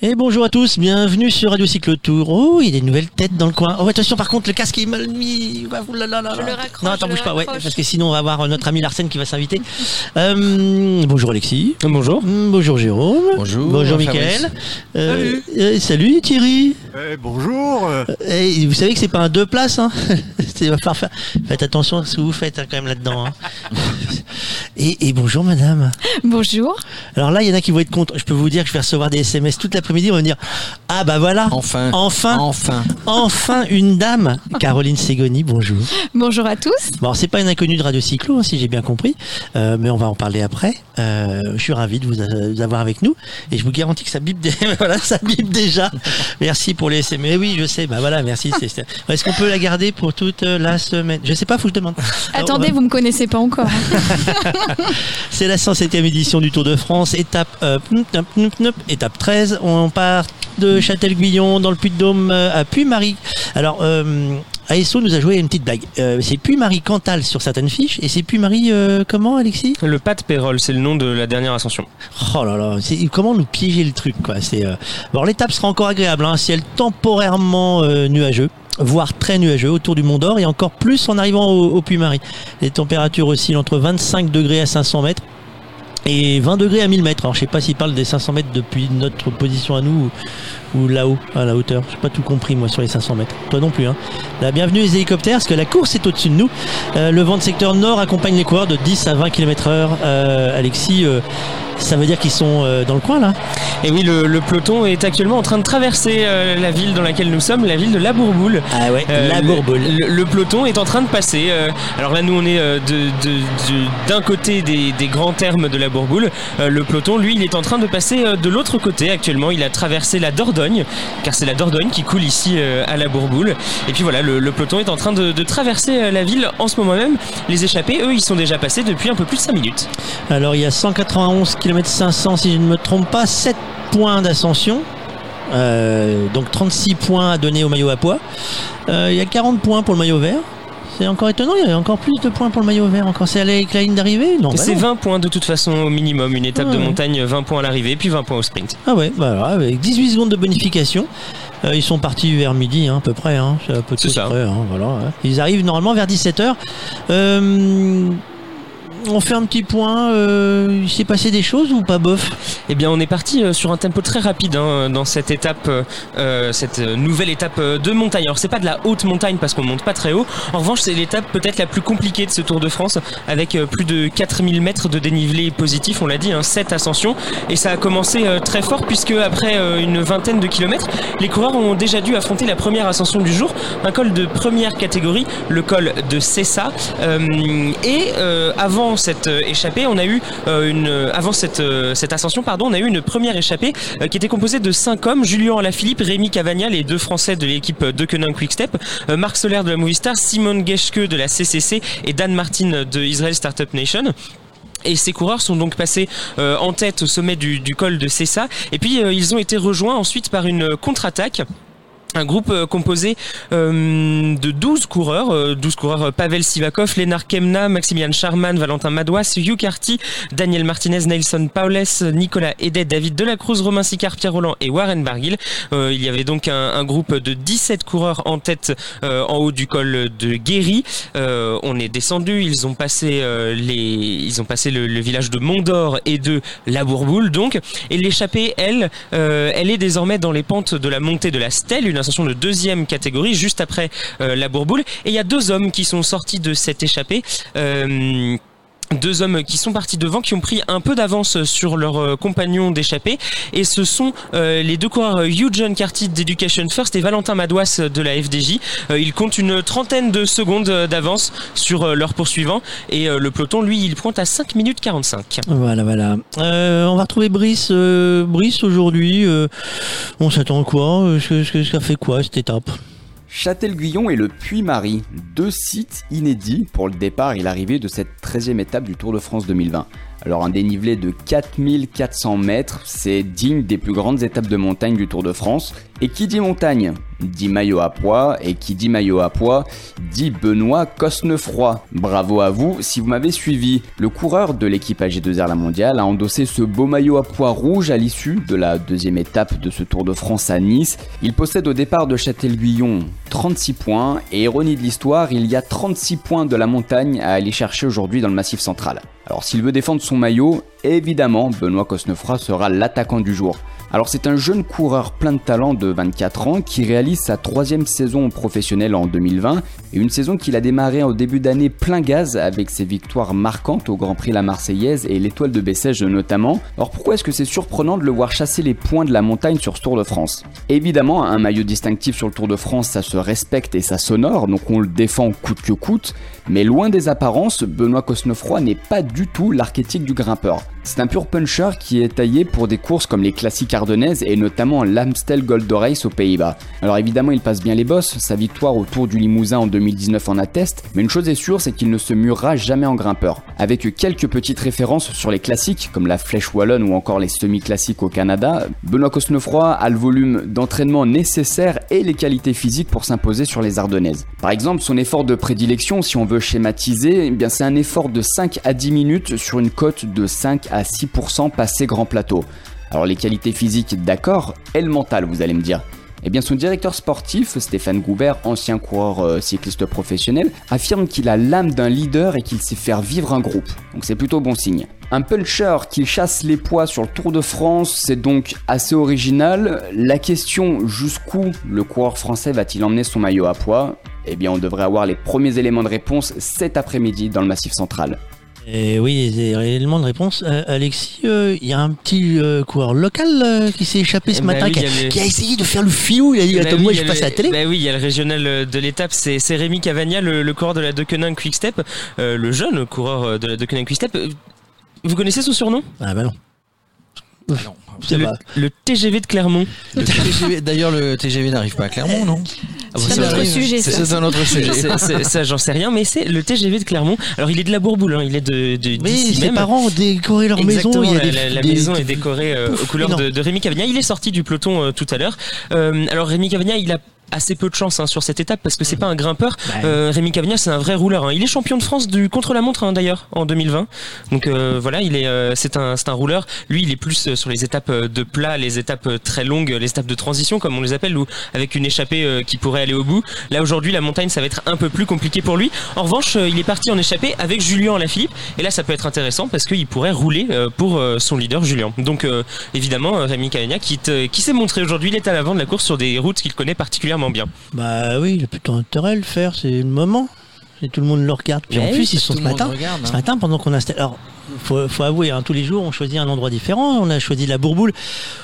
Et bonjour à tous, bienvenue sur Radio Cycle Tour. Oh, il y a des nouvelles têtes dans le coin. Oh, attention, par contre, le casque est mal mis. Je le raccroche, Non, attends, bouge pas, ouais, parce que sinon on va avoir notre ami Larsen qui va s'inviter. Euh, bonjour Alexis. Bonjour. Mm, Bonjour Jérôme. Bonjour, Bonjour. Mickaël. Euh, euh, salut Thierry. Eh, bonjour euh, Eh, vous savez que c'est pas un deux places, hein Faites attention à ce que vous faites hein, quand même là-dedans. hein. et, et bonjour madame. Bonjour. Alors là, il y en a qui vont être contents. Je peux vous dire que je vais recevoir des SMS toute l'après-midi. On va me dire Ah bah voilà. Enfin. Enfin. Enfin. Enfin une dame. Caroline Ségoni, bonjour. Bonjour à tous. Bon, c'est pas une inconnue de Radio Cyclo, hein, si j'ai bien compris, Euh, mais on va en parler après. Euh, je suis ravi de vous, vous avoir avec nous et je vous garantis que ça bip, voilà, ça bip déjà. Merci pour les SMS. Oui, je sais. Bah voilà, merci. Est-ce qu'on peut la garder pour toute la semaine? Je sais pas, faut que je demande. Attendez, va- vous me connaissez pas encore. hein. C'est la 107e édition du Tour de France, étape, euh, pnup, pnup, pnup, pnup, étape 13. On part de Châtel-Guyon dans le Puy-de-Dôme euh, à Puy-Marie. Alors, euh, ASO nous a joué une petite blague. Euh, c'est Puy-Marie Cantal sur certaines fiches et c'est Puy-Marie euh, comment, Alexis? Le Pat Pérol, c'est le nom de la dernière ascension. Oh là là, c'est comment nous piéger le truc quoi. C'est euh... bon, l'étape sera encore agréable, hein, ciel temporairement nuageux voire très nuageux autour du Mont d'Or et encore plus en arrivant au, au Puy-Marie. Les températures oscillent entre 25 degrés à 500 mètres et 20 degrés à 1000 mètres. Alors je sais pas s'il parle des 500 mètres depuis notre position à nous ou, là-haut, à la hauteur. Je pas tout compris moi sur les 500 mètres. Toi non plus. Hein. La bienvenue les hélicoptères, parce que la course est au-dessus de nous. Euh, le vent de secteur nord accompagne les coureurs de 10 à 20 km heure. Euh, Alexis, euh, ça veut dire qu'ils sont dans le coin là Et oui, le, le peloton est actuellement en train de traverser la ville dans laquelle nous sommes, la ville de La Bourboule. Ah ouais, la le- bourboule. Le, le peloton est en train de passer. alors là, nous, on est de- de- de- d'un côté des, des grands termes de la Bourboule. Le peloton, lui, il est en train de passer de l'autre côté actuellement. Il a traversé la Dordogne, car c'est la Dordogne qui coule ici euh, à la Bourboule. Et puis voilà, le, peloton est en train de, traverser euh, la ville en ce moment même. Les échappés, eux, ils sont déjà passés depuis un peu plus de 5 minutes. Alors il y a 191 km 500 si je ne me trompe pas, 7 points d'ascension. Euh, donc 36 points à donner au maillot à poids. Il y a 40 points pour le maillot vert. C'est encore étonnant, il y a encore plus de points pour le maillot vert. Encore, c'est avec la ligne d'arrivée Non, bah c'est non. 20 points de toute façon au minimum. Une étape Ah de ouais. montagne, 20 points à l'arrivée, puis 20 points au sprint. Ah ouais, bah alors, avec 18 secondes de bonification. Euh, ils sont partis vers midi, hein, à peu près. Hein, c'est à peu de ça. près, hein, voilà, hein. Ils arrivent normalement vers 17h. Euh, on fait un petit point. euh, il s'est passé des choses ou pas bof? Eh bien, on est parti euh, sur un tempo très rapide hein, dans cette étape, euh, cette nouvelle étape de montagne. Alors, c'est pas de la haute montagne parce qu'on monte pas très haut. En revanche, c'est l'étape peut-être la plus compliquée de ce Tour de France, avec plus de 4000 mètres de dénivelé positif. On l'a dit, hein, 7 ascensions, et ça a commencé très fort puisque après une vingtaine de kilomètres, les coureurs ont déjà dû affronter la première ascension du jour, un col de première catégorie, le col de Cessa. Et euh, cette euh, échappée, on a eu euh, une euh, avant cette cette ascension, pardon, on a eu une première échappée qui était composée de cinq hommes Julien Alaphilippe, Rémi Cavagna, les deux Français de l'équipe de Koenig Quickstep, Marc Soler de la Movistar, Simone Geschke de la CCC et Dan Martin de Israel Startup Nation. Et ces coureurs sont donc passés en tête au sommet du, col de Cessa. Et puis ils ont été rejoints ensuite par une contre-attaque. Un groupe euh, composé euh, de 12 coureurs, euh, 12 coureurs euh, Pavel Sivakov, Lénard Kemna, Maximilian Charman, Valentin Madouas, Hugh Carty, Daniel Martinez, Nelson Paules, Nicolas Edet, David Delacruz, Romain Sicard, Pierre Roland et Warren Barguil. Il y avait donc un, groupe de 17 coureurs en tête en haut du col de Guéry. On est descendu, ils ont passé les, ils ont passé le, village de Mont-d'Or et de La Bourboule donc. Et l'échappée, elle, elle est désormais dans les pentes de la montée de la Stèle, une de deuxième catégorie, juste après euh, La Bourboule. Et il y a deux hommes qui sont sortis de cette échappée. Euh, deux hommes qui sont partis devant, qui ont pris un peu d'avance sur leurs euh, compagnons d'échappée. Et ce sont euh, les deux coureurs euh, Hugh John Carty d'Education First et Valentin Madouas de la FDJ. Euh, ils comptent une trentaine de secondes euh, d'avance sur leurs poursuivants. Et euh, le peloton, lui, il pointe à 5 minutes 45. Voilà, voilà. On va retrouver Brice. Brice aujourd'hui. on s'attend à quoi? Ce Ça fait quoi cette étape? Châtel-Guyon et le Puy-Marie, deux sites inédits pour le départ et l'arrivée de cette 13e étape du Tour de France 2020. Alors un dénivelé de 4400 mètres, c'est digne des plus grandes étapes de montagne du Tour de France. Et qui dit montagne dit maillot à poids, et qui dit maillot à poids dit Benoît Cosnefroy. Bravo à vous si vous m'avez suivi. Le coureur de l'équipe AG2R La Mondiale a endossé ce beau maillot à poids rouge à l'issue de la deuxième étape de ce Tour de France à Nice. Il possède au départ de Châtel-Guyon 36 points, et ironie de l'histoire, il y a 36 points de la montagne à aller chercher aujourd'hui dans le Massif central. Alors s'il veut défendre son maillot, évidemment, Benoît Cosnefroy sera l'attaquant du jour. Alors c'est un jeune coureur plein de talent de 24 ans qui réalise sa troisième saison professionnelle en 2020 et une saison qu'il a démarré au début d'année plein gaz avec ses victoires marquantes au Grand Prix La Marseillaise et l'Étoile de Bessèges notamment. Alors pourquoi est-ce que c'est surprenant de le voir chasser les points de la montagne sur ce Tour de France? Évidemment, un maillot distinctif sur le Tour de France, ça se respecte et ça s'honore, donc on le défend coûte que coûte, mais loin des apparences, Benoît Cosnefroy n'est pas du tout l'archétype du grimpeur. C'est un pur puncher qui est taillé pour des courses comme les classiques ardennaises et notamment l'Amstel Gold Race aux Pays-Bas. Alors évidemment, il passe bien les bosses, sa victoire au Tour du Limousin en 2019 en atteste, mais une chose est sûre, c'est qu'il ne se murera jamais en grimpeur. Avec quelques petites références sur les classiques comme la Flèche Wallonne ou encore les semi-classiques au Canada, Benoît Cosnefroy a le volume d'entraînement nécessaire et les qualités physiques pour s'imposer sur les Ardennaises. Par exemple, son effort de prédilection, si on veut schématiser, eh c'est un effort de 5 à 10 minutes sur une cote de 5 à 6% passé grand plateau. Alors les qualités physiques, d'accord, et le mental, vous allez me dire. Eh bien, son directeur sportif, Stéphane Goubert, ancien coureur euh, cycliste professionnel, affirme qu'il a l'âme d'un leader et qu'il sait faire vivre un groupe. Donc c'est plutôt bon signe. Un puncher qui chasse les poids sur le Tour de France, c'est donc assez original. La question jusqu'où le coureur français va-t-il emmener son maillot à poids? Eh bien, on devrait avoir les premiers éléments de réponse cet après-midi dans le Massif central. Et oui, des éléments de réponse. Euh, Alexis, euh, il y a un petit euh, coureur local euh, qui s'est échappé ce Eh ben matin, oui, qui, a, a le- qui a essayé de faire le filou. Il a dit Bah Attends, oui, moi il y je a passe le- à la télé. bah oui, il y a le régional de l'étape, c'est c'est Rémi Cavagna, le, le coureur de la Deceuninck Quick Step, euh, le jeune coureur de la Deceuninck Quick Step. Vous connaissez son surnom? Ah bah non. C'est le, pas- le TGV de Clermont. Le TGV D'ailleurs, le TGV n'arrive pas à Clermont, non Ah bon, C'est un autre sujet, C'est un autre sujet. Ça, j'en sais rien, mais c'est le TGV de Clermont. Alors, il est de la Bourboule, hein, il est de, de Oui, ses même. parents ont décoré leur maison. Exactement, Il y a la, des, la- la des- maison est décorée euh, aux couleurs de, de Rémi Cavagna. Il est sorti du peloton euh, tout à l'heure. Euh, alors Rémi Cavagna, il a assez peu de chance hein, sur cette étape parce que c'est pas un grimpeur. Euh, Rémi Cavagna, c'est un vrai rouleur. hein. Il est champion de France du contre-la-montre hein, d'ailleurs en 2020. Donc euh, voilà, il est, euh, c'est un, c'est un rouleur. Lui, il est plus euh, sur les étapes euh, de plat, les étapes euh, très longues, les étapes de transition comme on les appelle, ou avec une échappée qui pourrait aller au bout. Là aujourd'hui, la montagne, ça va être un peu plus compliqué pour lui. En revanche, il est parti en échappée avec Julien Alaphilippe, et là, ça peut être intéressant parce qu'il pourrait rouler euh, pour euh, son leader Julien. Donc euh, évidemment, Rémi Cavagna qui, qui s'est montré aujourd'hui, il est à l'avant de la course sur des routes qu'il connaît particulièrement bien. Bah oui, il a plutôt intérêt à le faire, c'est le moment. Et tout le monde le regarde. Puis en Ouais, plus, ils sont ce matin. regarde, Ce hein. matin, pendant qu'on installe. Alors, faut, faut avouer, hein, tous les jours, on choisit un endroit différent. On a choisi la Bourboule.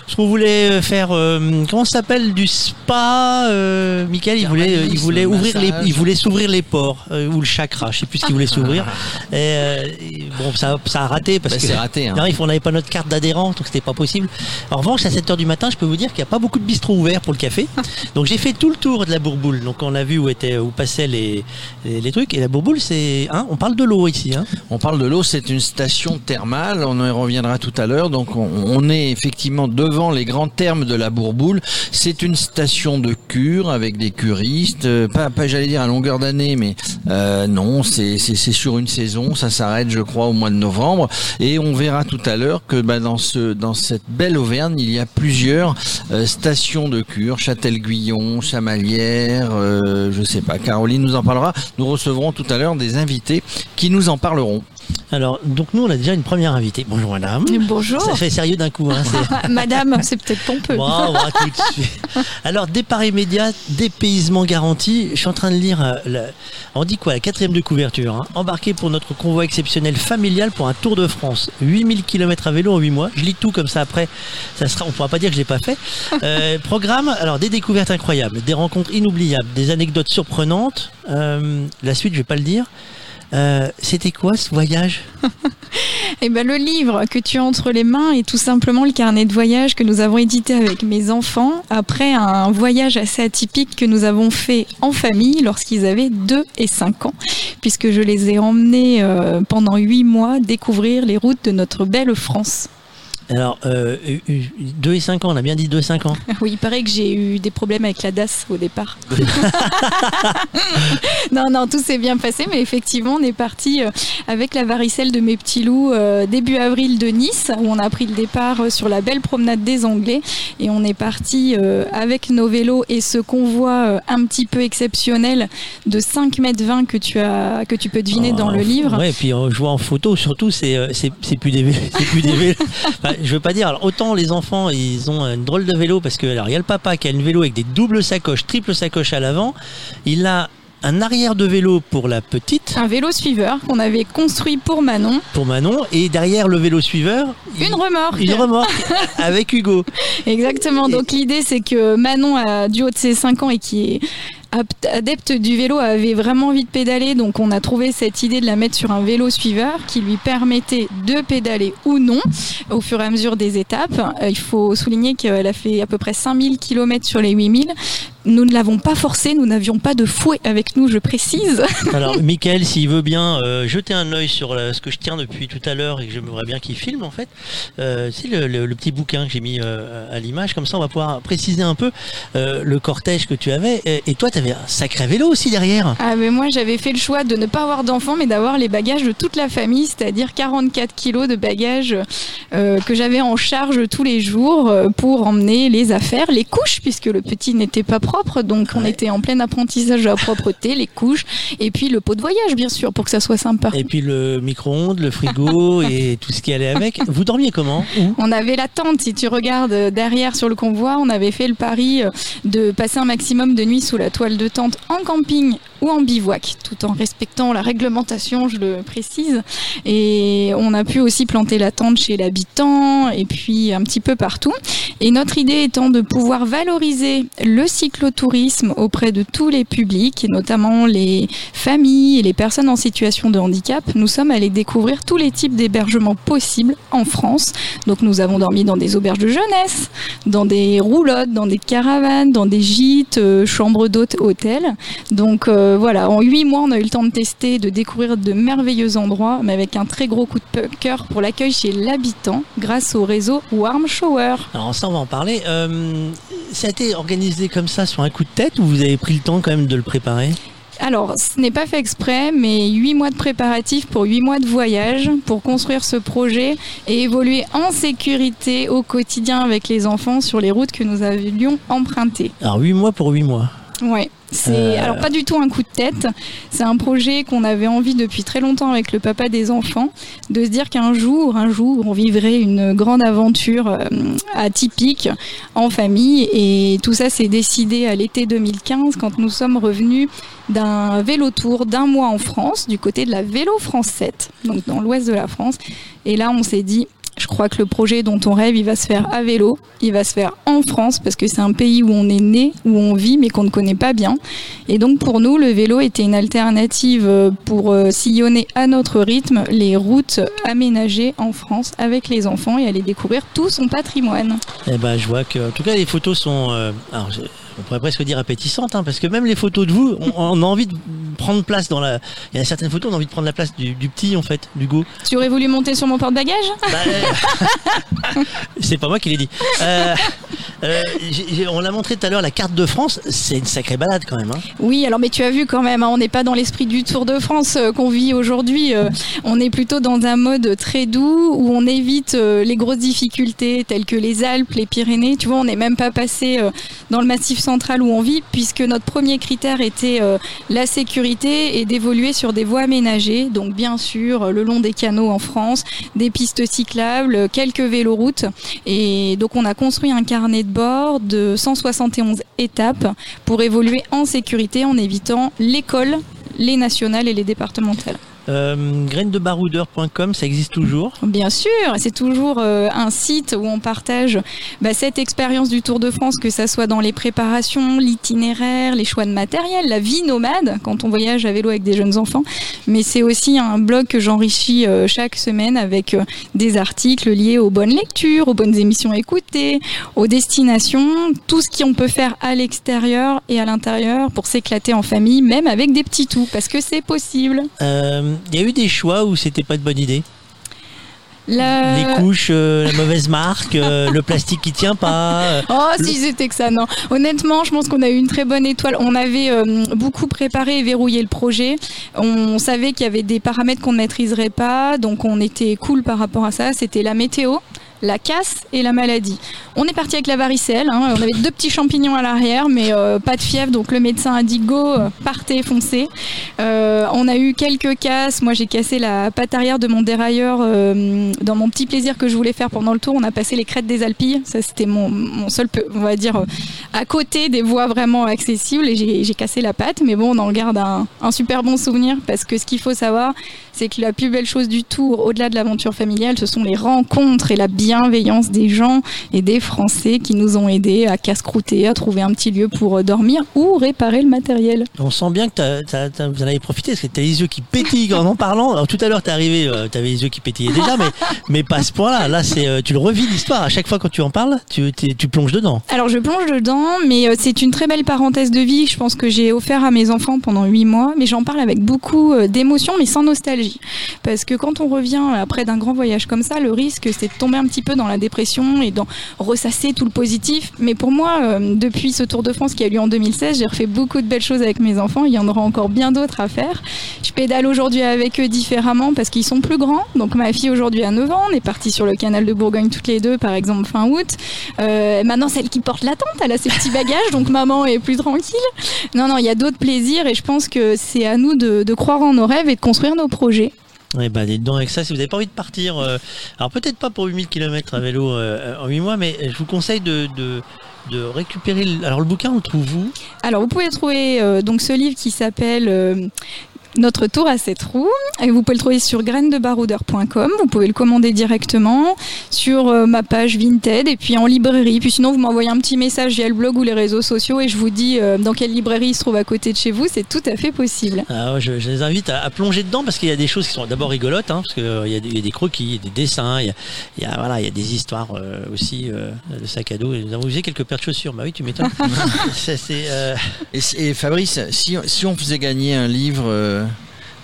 Parce qu'on voulait euh, faire. euh, comment ça s'appelle Du spa. Euh, Michael, il voulait, euh, il voulait ouvrir les, il voulait s'ouvrir les pores. euh, ou le chakra. Je sais plus ce qu'il voulait s'ouvrir. Et, euh, et bon, ça, ça a raté parce Bah, que. c'est raté, hein. Non, il faut- on n'avait pas notre carte d'adhérent, donc c'était pas possible. En revanche, à 7h du matin, je peux vous dire qu'il n'y a pas beaucoup de bistrots ouverts pour le café. Donc j'ai fait tout le tour de la Bourboule. Donc on a vu où étaient, où passaient les, les, les trucs. Et la Bourboule, c'est, hein, on parle de l'eau ici. On parle de l'eau, c'est une station thermale, on y reviendra tout à l'heure. Donc on, est effectivement devant les grands termes de la Bourboule. C'est une station de cure avec des curistes, euh, pas, j'allais dire à longueur d'année, mais euh, non, c'est sur une saison, ça s'arrête je crois au mois de novembre. Et on verra tout à l'heure que bah, dans cette belle Auvergne, il y a plusieurs euh, stations de cure, Châtel-Guyon, Chamalières, euh, je sais pas, Caroline nous en parlera. Nous recevrons tout à l'heure des invités qui nous en parleront. Alors, donc nous, on a déjà une première invitée. Bonjour madame. Bonjour. Ça fait sérieux d'un coup. Hein, Ah, Madame, c'est peut-être pompeux. À tout de suite. Alors, départ immédiat, dépaysement garanti. Je suis en train de lire, euh, la- on dit quoi, la quatrième de couverture. hein. Embarqué pour notre convoi exceptionnel familial pour un Tour de France. 8000 km à vélo en 8 mois. Je lis tout comme ça après. Ça sera, on pourra pas dire que je l'ai pas fait. Euh, programme, alors des découvertes incroyables, des rencontres inoubliables, des anecdotes surprenantes. Euh, la suite, je vais pas le dire. Euh, C'était quoi ce voyage Eh ben, le livre que tu as entre les mains est tout simplement le carnet de voyage que nous avons édité avec mes enfants après un voyage assez atypique que nous avons fait en famille lorsqu'ils avaient 2 et 5 ans, puisque je les ai emmenés euh, pendant 8 mois découvrir les routes de notre belle France. Alors, euh, 2 et 5 ans, on a bien dit 2 et 5 ans. Oui, il paraît que j'ai eu des problèmes avec la DAS au départ. non, non, tout s'est bien passé, mais effectivement, on est parti euh, avec la varicelle de mes petits loups euh, début avril de Nice, où on a pris le départ euh, sur la belle promenade des Anglais, et on est parti euh, avec nos vélos et ce convoi euh, un petit peu exceptionnel de 5 mètres 20 que tu as, que tu peux deviner dans le livre. Ouais, et puis euh, je vois en photo, surtout, c'est euh, c'est c'est plus des vélos. c'est plus des vélos. Enfin, je veux pas dire, alors, autant les enfants, ils ont une drôle de vélo parce que alors il y a le papa qui a une vélo avec des doubles sacoches, triple sacoches à l'avant. Il a un arrière de vélo pour la petite, Un vélo suiveur qu'on avait construit pour Manon, pour Manon, et derrière le vélo suiveur, il- une remorque. une remorque avec Hugo. Exactement. Donc l'idée, c'est que Manon, a, du haut de ses 5 ans et qui est adepte du vélo, avait vraiment envie de pédaler. Donc on a trouvé cette idée de la mettre sur un vélo suiveur qui lui permettait de pédaler ou non au fur et à mesure des étapes. Euh, il faut souligner qu'elle a fait à peu près 5000 km sur les 8000. Nous ne l'avons pas forcé, nous n'avions pas de fouet avec nous, je précise. Alors, Michael, s'il veut bien euh, jeter un œil sur ce que je tiens depuis tout à l'heure et que j'aimerais bien qu'il filme, en fait, euh, c'est le, petit bouquin que j'ai mis à l'image. Comme ça, on va pouvoir préciser un peu le cortège que tu avais. Et, et toi, tu un sacré vélo aussi derrière. Ah mais moi j'avais fait le choix de ne pas avoir d'enfants mais d'avoir les bagages de toute la famille, c'est-à-dire 44 kilos de bagages euh, que j'avais en charge tous les jours euh, pour emmener les affaires, les couches puisque le petit n'était pas propre donc on Ouais. était en plein apprentissage de la propreté, les couches et puis le pot de voyage bien sûr pour que ça soit sympa. Et puis le micro-ondes, le frigo et tout ce qui allait avec. Vous dormiez comment? On avait la tente, si tu regardes euh, derrière sur le convoi, on avait fait le pari de passer un maximum de nuits sous la toile de tente en camping ou en bivouac, tout en respectant la réglementation, je le précise. Et on a pu aussi planter la tente chez l'habitant et puis un petit peu partout. Et notre idée étant de pouvoir valoriser le cyclotourisme auprès de tous les publics, et notamment les familles et les personnes en situation de handicap, nous sommes allés découvrir tous les types d'hébergements possibles en France. Donc nous avons dormi dans des auberges de jeunesse, dans des roulottes, dans des caravanes, dans des gîtes, euh, chambres d'hôtes, hôtels. Donc euh, voilà, en huit mois, on a eu le temps de tester, de découvrir de merveilleux endroits, mais avec un très gros coup de cœur pour l'accueil chez l'habitant grâce au réseau Warm Shower. Alors ça, on va en parler. Euh, ça a été organisé comme ça sur un coup de tête ou vous avez pris le temps quand même de le préparer? Alors, ce n'est pas fait exprès, mais huit mois de préparatifs pour huit mois de voyage pour construire ce projet et évoluer en sécurité au quotidien avec les enfants sur les routes que nous avions empruntées. Alors 8 mois pour 8 mois. Ouais. C'est Euh. alors pas du tout un coup de tête. C'est un projet qu'on avait envie depuis très longtemps avec le papa des enfants, de se dire qu'un jour, un jour, on vivrait une grande aventure euh, atypique en famille. Et tout ça s'est décidé à l'été 2015 quand nous sommes revenus d'un vélo tour d'un mois en France, du côté de la Vélo France 7, donc dans l'ouest de la France. Et là, on s'est dit, je crois que le projet dont on rêve, il va se faire à vélo, il va se faire en France parce que c'est un pays où on est né, où on vit, mais qu'on ne connaît pas bien. Et donc pour nous, le vélo était une alternative euh, pour euh, sillonner à notre rythme les routes aménagées en France avec les enfants et aller découvrir tout son patrimoine. Eh ben, je vois que, en tout cas, les photos sont. euh, on pourrait presque dire appétissantes, hein, parce que même les photos de vous, on, on a envie de prendre place dans la. Il y a certaines photos, on a envie de prendre la place du, du petit, en fait, d'Hugo. Tu aurais voulu monter sur mon porte-bagages? Bah, euh, c'est pas moi qui l'ai dit. Euh, euh, on l'a montré tout à l'heure, la carte de France, c'est une sacrée balade quand même. Hein. Oui, alors mais tu as vu quand même, hein, on n'est pas dans l'esprit du Tour de France qu'on vit aujourd'hui. euh, on est plutôt dans un mode très doux où on évite les grosses difficultés telles que les Alpes, les Pyrénées. Tu vois, on n'est même pas passé dans le massif central où on vit puisque notre premier critère était euh, la sécurité et d'évoluer sur des voies aménagées. Donc bien sûr, le long des canaux en France, des pistes cyclables, quelques véloroutes. Et donc on a construit un carnet de bord de 171 étapes pour évoluer en sécurité en évitant l'école, les nationales et les départementales. Euh, grainesdebaroudeur.com, ça existe toujours. Bien sûr, c'est toujours euh, un site où on partage bah, cette expérience du Tour de France, que ça soit dans les préparations, l'itinéraire, les choix de matériel, la vie nomade quand on voyage à vélo avec des jeunes enfants. Mais c'est aussi un blog que j'enrichis euh, chaque semaine avec euh, des articles liés aux bonnes lectures, aux bonnes émissions écoutées, aux destinations, tout ce qu'on peut faire à l'extérieur et à l'intérieur pour s'éclater en famille, même avec des petits tout, parce que c'est possible. Euh, y a eu des choix où c'était pas de bonne idée. Les couches, euh, la mauvaise marque, euh, le plastique qui tient pas. euh, Oh, si c'était que ça, non. Honnêtement, je pense qu'on a eu une très bonne étoile. On avait beaucoup préparé et verrouillé le projet. On savait qu'il y avait des paramètres qu'on ne maîtriserait pas, donc on était cool par rapport à ça. C'était la météo. La casse et la maladie. On est parti avec la varicelle. hein. On avait deux petits champignons à l'arrière, mais euh, pas de fièvre. Donc le médecin a dit go, partez, foncez. Euh, on a eu quelques casses. Moi, j'ai cassé la patte arrière de mon dérailleur euh, dans mon petit plaisir que je voulais faire pendant le tour. On a passé les crêtes des Alpilles. Ça, c'était mon, seul, peu- on va dire, à côté des voies vraiment accessibles. Et j'ai cassé la patte. Mais bon, on en garde un, super bon souvenir parce que ce qu'il faut savoir, c'est que la plus belle chose du tour, au-delà de l'aventure familiale, ce sont les rencontres et la bienveillance des gens et des Français qui nous ont aidés à casse-croûter, à trouver un petit lieu pour euh, dormir ou réparer le matériel. On sent bien que t'as- t'as- t'as- vous en avez profité parce que t'as les yeux qui pétillent en en parlant. Alors, tout à l'heure, t'es arrivé, euh, t'avais les yeux qui pétillaient déjà, mais, mais pas à ce point-là. Là, c'est, euh, tu le revis l'histoire. À chaque fois quand tu en parles, tu, tu plonges dedans. Alors je plonge dedans, mais euh, c'est une très belle parenthèse de vie. Je pense que j'ai offert à mes enfants pendant huit mois, mais j'en parle avec beaucoup d'émotion, mais sans nostalgie, parce que quand on revient après d'un grand voyage comme ça, le risque c'est de tomber un petit peu dans la dépression et d'en ressasser tout le positif. Mais pour moi, euh, depuis ce Tour de France qui a eu lieu en 2016, j'ai refait beaucoup de belles choses avec mes enfants. Il y en aura encore bien d'autres à faire. Je pédale aujourd'hui avec eux différemment parce qu'ils sont plus grands. Donc ma fille aujourd'hui a 9 ans, on est parti sur le canal de Bourgogne toutes les deux, par exemple fin août. Euh, maintenant, celle qui porte la tente, elle a ses petits bagages, donc maman est plus tranquille. Non, non, il y a d'autres plaisirs et je pense que c'est à nous de croire en nos rêves et de construire nos projets. Eh ben, dites donc avec ça, si vous n'avez pas envie de partir, euh, alors peut-être pas pour 8000 km à vélo euh, en 8 mois, mais je vous conseille de, de, récupérer. le- Alors le bouquin, on le trouve où? Alors, vous pouvez trouver euh, donc ce livre qui s'appelle euh, Notre tour à cette roue. Et vous pouvez le trouver sur grainesdebaroudeur.com. Vous pouvez le commander directement sur euh, ma page Vinted et puis en librairie. Puis sinon, vous m'envoyez un petit message via le blog ou les réseaux sociaux et je vous dis euh, dans quelle librairie il se trouve à côté de chez vous. C'est tout à fait possible. Ah je, je les invite à, à plonger dedans parce qu'il y a des choses qui sont d'abord rigolotes, hein, parce qu'il y, a des- il y a des croquis, il y a des dessins, il y a, y a- voilà, il y a des histoires euh, aussi euh, de sac à dos. Et nous avons usé quelques paires de chaussures. Bah oui, tu m'étonnes. Euh, Et, et Fabrice, si, si on faisait gagner un livre, euh,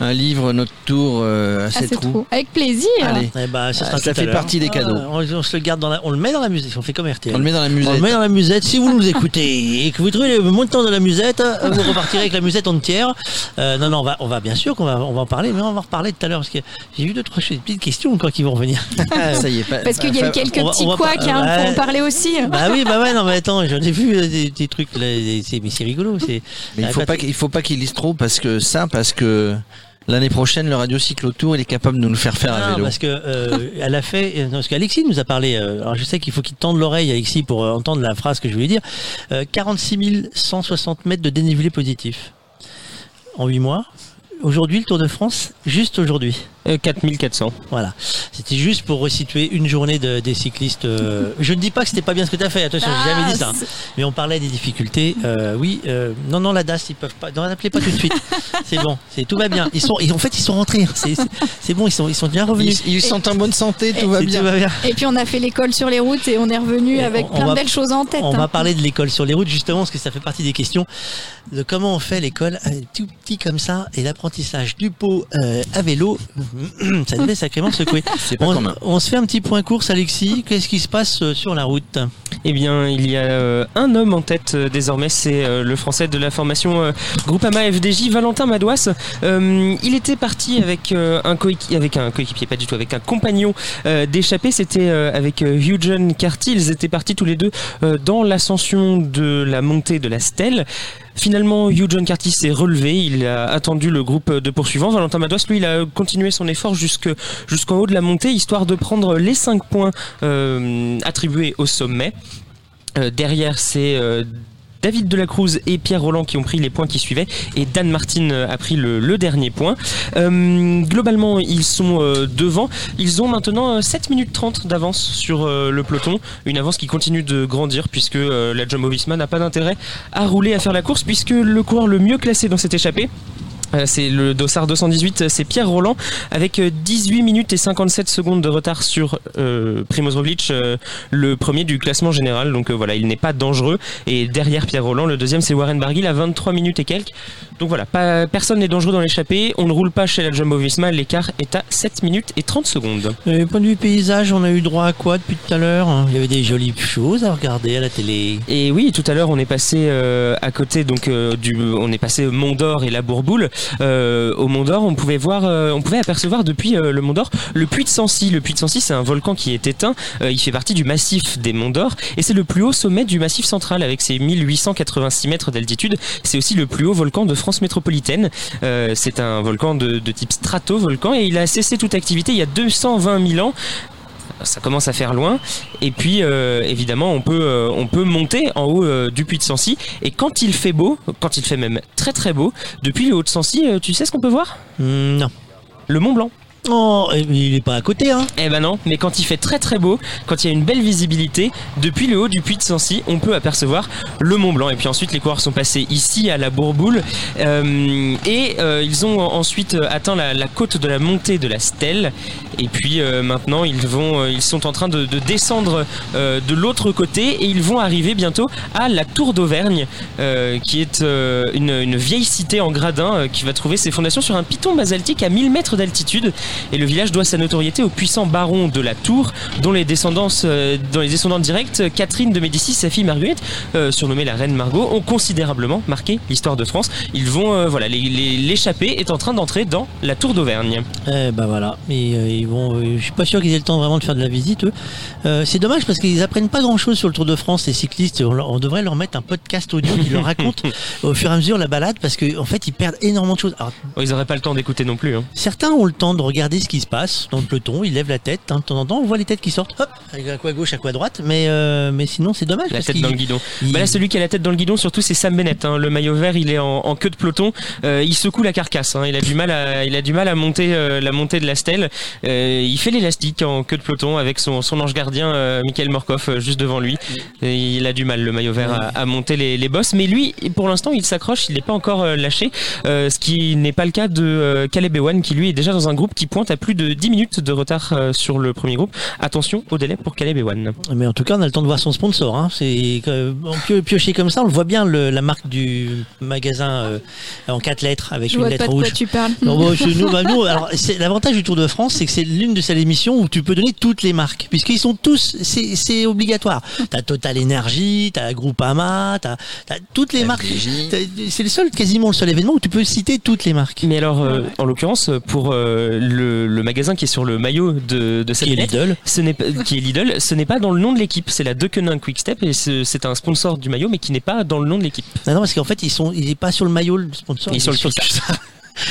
un livre notre tour euh, à Ah, cette roue. Avec plaisir. allez, eh ben, ça, sera Ah, tout ça à fait partie des cadeaux. Ah, on, on se le garde dans la, on le met dans la musette. On fait comme RTL. on le met dans la On le musette. met dans la musette. Si vous nous écoutez et que vous trouvez le montant de la musette, euh, vous repartirez avec la musette entière. Euh, non, non, on va, on va bien sûr qu'on va, on va en parler, mais on va en reparler tout à l'heure parce que j'ai eu deux trois petites questions encore qui vont revenir. Ça y est, pas- Parce qu'il y a eu quelques petits couacs pas- hein, en parler aussi. bah oui, bah ouais, non, mais attends, j'en ai vu des, des trucs là, des- mais c'est rigolo. Mais il faut pas, il faut pas qu'il lise trop parce que ça, parce que l'année prochaine, le Radio Cyclotour, il est capable de nous le faire faire à Ah, vélo. parce que euh, elle a fait, euh, non, parce qu'Alexis nous a parlé. euh, alors je sais qu'il faut qu'il tende l'oreille, Alexis, pour euh, entendre la phrase que je voulais dire. Euh, 46 160 mètres de dénivelé positif en 8 mois. Aujourd'hui, le Tour de France, juste aujourd'hui. Euh, 4400. Voilà. C'était juste pour resituer une journée de- des cyclistes. euh, je ne dis pas que c'était pas bien ce que tu as fait, attention, j'ai jamais dit ça. hein. Ah, c'est- Mais on parlait des difficultés. Euh, oui, euh, non, non, la DAS, ils peuvent pas. Non, n'appelez pas tout de suite. c'est bon, c'est tout va bien. Ils sont, ils- en fait, ils sont rentrés. C'est, c'est- c'est bon, ils sont, ils sont bien Ils, revenus. ils sont en bonne santé, tout va bien. Tout va bien. Et puis on a fait l'école sur les routes et on est revenu Et avec on- on plein va- de belles choses en tête. On hein. va parler de l'école sur les routes justement parce que ça fait partie des questions de comment on fait l'école euh, tout petit comme ça et l'apprentissage du pot euh, à vélo. ça devait sacrément secouer. C'est pas On, commun. on se fait un petit point course, Alexis. Qu'est-ce qui se passe euh, sur la route Eh bien, il y a euh, un homme en tête euh, désormais, c'est euh, le français de la formation euh, Groupama FDJ, Valentin Madouas. Euh, il était parti avec euh, un coéquipier, avec un coéquipier, pas du tout, avec un compagnon euh, d'échappée. C'était euh, avec euh, Eugen Carty. Ils étaient partis tous les deux euh, dans l'ascension de la montée de la Stèle. Finalement, Eugen Carty s'est relevé, il a attendu le groupe de poursuivants. Valentin Madouas, lui, il a continué son effort jusque- jusqu'en haut de la montée, histoire de prendre les 5 points euh, attribués au sommet. Euh, derrière, c'est euh, David Delacruz et Pierre Roland qui ont pris les points qui suivaient et Dan Martin a pris le, dernier point. Euh, globalement, ils sont euh, devant. Ils ont maintenant euh, 7 minutes 30 d'avance sur euh, le peloton. Une avance qui continue de grandir puisque euh, la Jumbo Visma n'a pas d'intérêt à rouler, à faire la course puisque le coureur le mieux classé dans cette échappée euh, c'est le dossard 218, c'est Pierre Roland avec euh, 18 minutes et 57 secondes de retard sur euh, Primoz Roglic, euh, le premier du classement général. Donc euh, voilà, il n'est pas dangereux. Et derrière Pierre Roland, le deuxième c'est Warren Barguil à 23 minutes et quelques. Donc voilà, pas, personne n'est dangereux dans l'échappée. On ne roule pas chez la Jumbo Visma. L'écart est à 7 minutes et 30 secondes. Et point de vue paysage, on a eu droit à quoi depuis tout à l'heure? Il y avait des jolies choses à regarder à la télé. Et oui, tout à l'heure on est passé euh, à côté donc euh, du, on est passé Mont d'Or et la Bourboule. Euh, au Mont d'Or, on pouvait voir, euh, on pouvait apercevoir depuis euh, le Mont d'Or le puits de Sancy. Le puits de Sancy, c'est un volcan qui est éteint. Il fait partie du massif des Monts d'Or et c'est le plus haut sommet du massif central avec ses 1886 mètres d'altitude. C'est aussi le plus haut volcan de France métropolitaine. C'est un volcan de, de type stratovolcan et il a cessé toute activité il y a 220 000 ans ça commence à faire loin. Et puis, euh, évidemment, on peut, euh, on peut monter en haut euh, du puits de Sancy. Et quand il fait beau, quand il fait même très très beau, depuis le haut de Sancy, tu sais ce qu'on peut voir? Hmm, non. Le Mont Blanc. Oh, eh, il est pas à côté, hein Eh ben non, mais quand il fait très très beau, quand il y a une belle visibilité, depuis le haut du puits de Sancy, on peut apercevoir le Mont Blanc. Et puis ensuite, les coureurs sont passés ici à la Bourboule euh, et euh, ils ont ensuite atteint la, côte de la montée de la Stèle. Et puis euh, maintenant, ils vont, euh, ils sont en train de, de descendre euh, de l'autre côté et ils vont arriver bientôt à la Tour d'Auvergne, euh, qui est euh, une, une vieille cité en gradin euh, qui va trouver ses fondations sur un piton basaltique à 1000 mètres d'altitude. Et le village doit sa notoriété au puissant baron de la Tour, dont les descendants, euh, dont les descendants directs, Catherine de Médicis, sa fille Marguerite, euh, surnommée la reine Margot, ont considérablement marqué l'histoire de France. Ils vont, euh, voilà, l'échappée est en train d'entrer dans la Tour d'Auvergne. Eh ben voilà, et ils vont. je suis pas sûr qu'ils aient le temps vraiment de faire de la visite. Eux. C'est dommage parce qu'ils apprennent pas grand chose sur le Tour de France. Les cyclistes, on, devrait leur mettre un podcast audio qui leur raconte au fur et à mesure la balade parce qu'en en fait ils perdent énormément de choses. Alors, Oh, ils n'auraient pas le temps d'écouter non plus. hein. certains ont le temps de regarder ce qui se passe dans le peloton. Ils lèvent la tête hein, de temps en temps. On voit les têtes qui sortent, hop, avec un coup à gauche, un coup à droite. Mais euh, mais sinon c'est dommage La parce tête dans le guidon. ils- Bah là, celui qui a la tête dans le guidon, surtout, c'est Sam Bennett. hein. Le maillot vert, il est en, en queue de peloton. Euh, il secoue la carcasse. hein. Il a du mal à, il a du mal à monter euh, la montée de la stèle. Il fait l'élastique en queue de peloton avec son, son ange gardien, Michael Morkov, juste devant lui. Et il a du mal, le maillot vert, à, à monter les, les bosses. Mais lui, pour l'instant, il s'accroche. Il n'est pas encore lâché. Ce qui n'est pas le cas de Caleb Ewan, qui lui est déjà dans un groupe qui pointe à plus de 10 minutes de retard euh, sur le premier groupe. Attention au délai pour Caleb Ewan. Mais en tout cas, on a le temps de voir son sponsor. Hein. C'est euh, on piocher comme ça, on le voit bien le- la marque du magasin euh, en quatre lettres avec Je une vois lettre pas de quoi rouge. tu parles. Non, bon, chez nous, bah, nous, alors, c'est l'avantage du Tour de France, c'est que c'est l'une de ces émissions où tu peux donner toutes les marques, puisqu'ils sont tous, c'est obligatoire. T'as Total Energy, t'as Groupama, t'as as toutes les La marques. C'est le seul, quasiment le seul événement où tu peux citer toutes les marques. Mais alors, euh, en l'occurrence, pour euh, le, le magasin qui est sur le maillot de, de cette Qui est lettre, Lidl. ce n'est pas, qui est Lidl, ce n'est pas dans le nom de l'équipe. C'est la Deceuninck Quickstep et ce- c'est un sponsor du maillot, mais qui n'est pas dans le nom de l'équipe. Non, non, parce qu'en fait, ils sont, il est pas sur le maillot le sponsor. Il est sur le cuissard.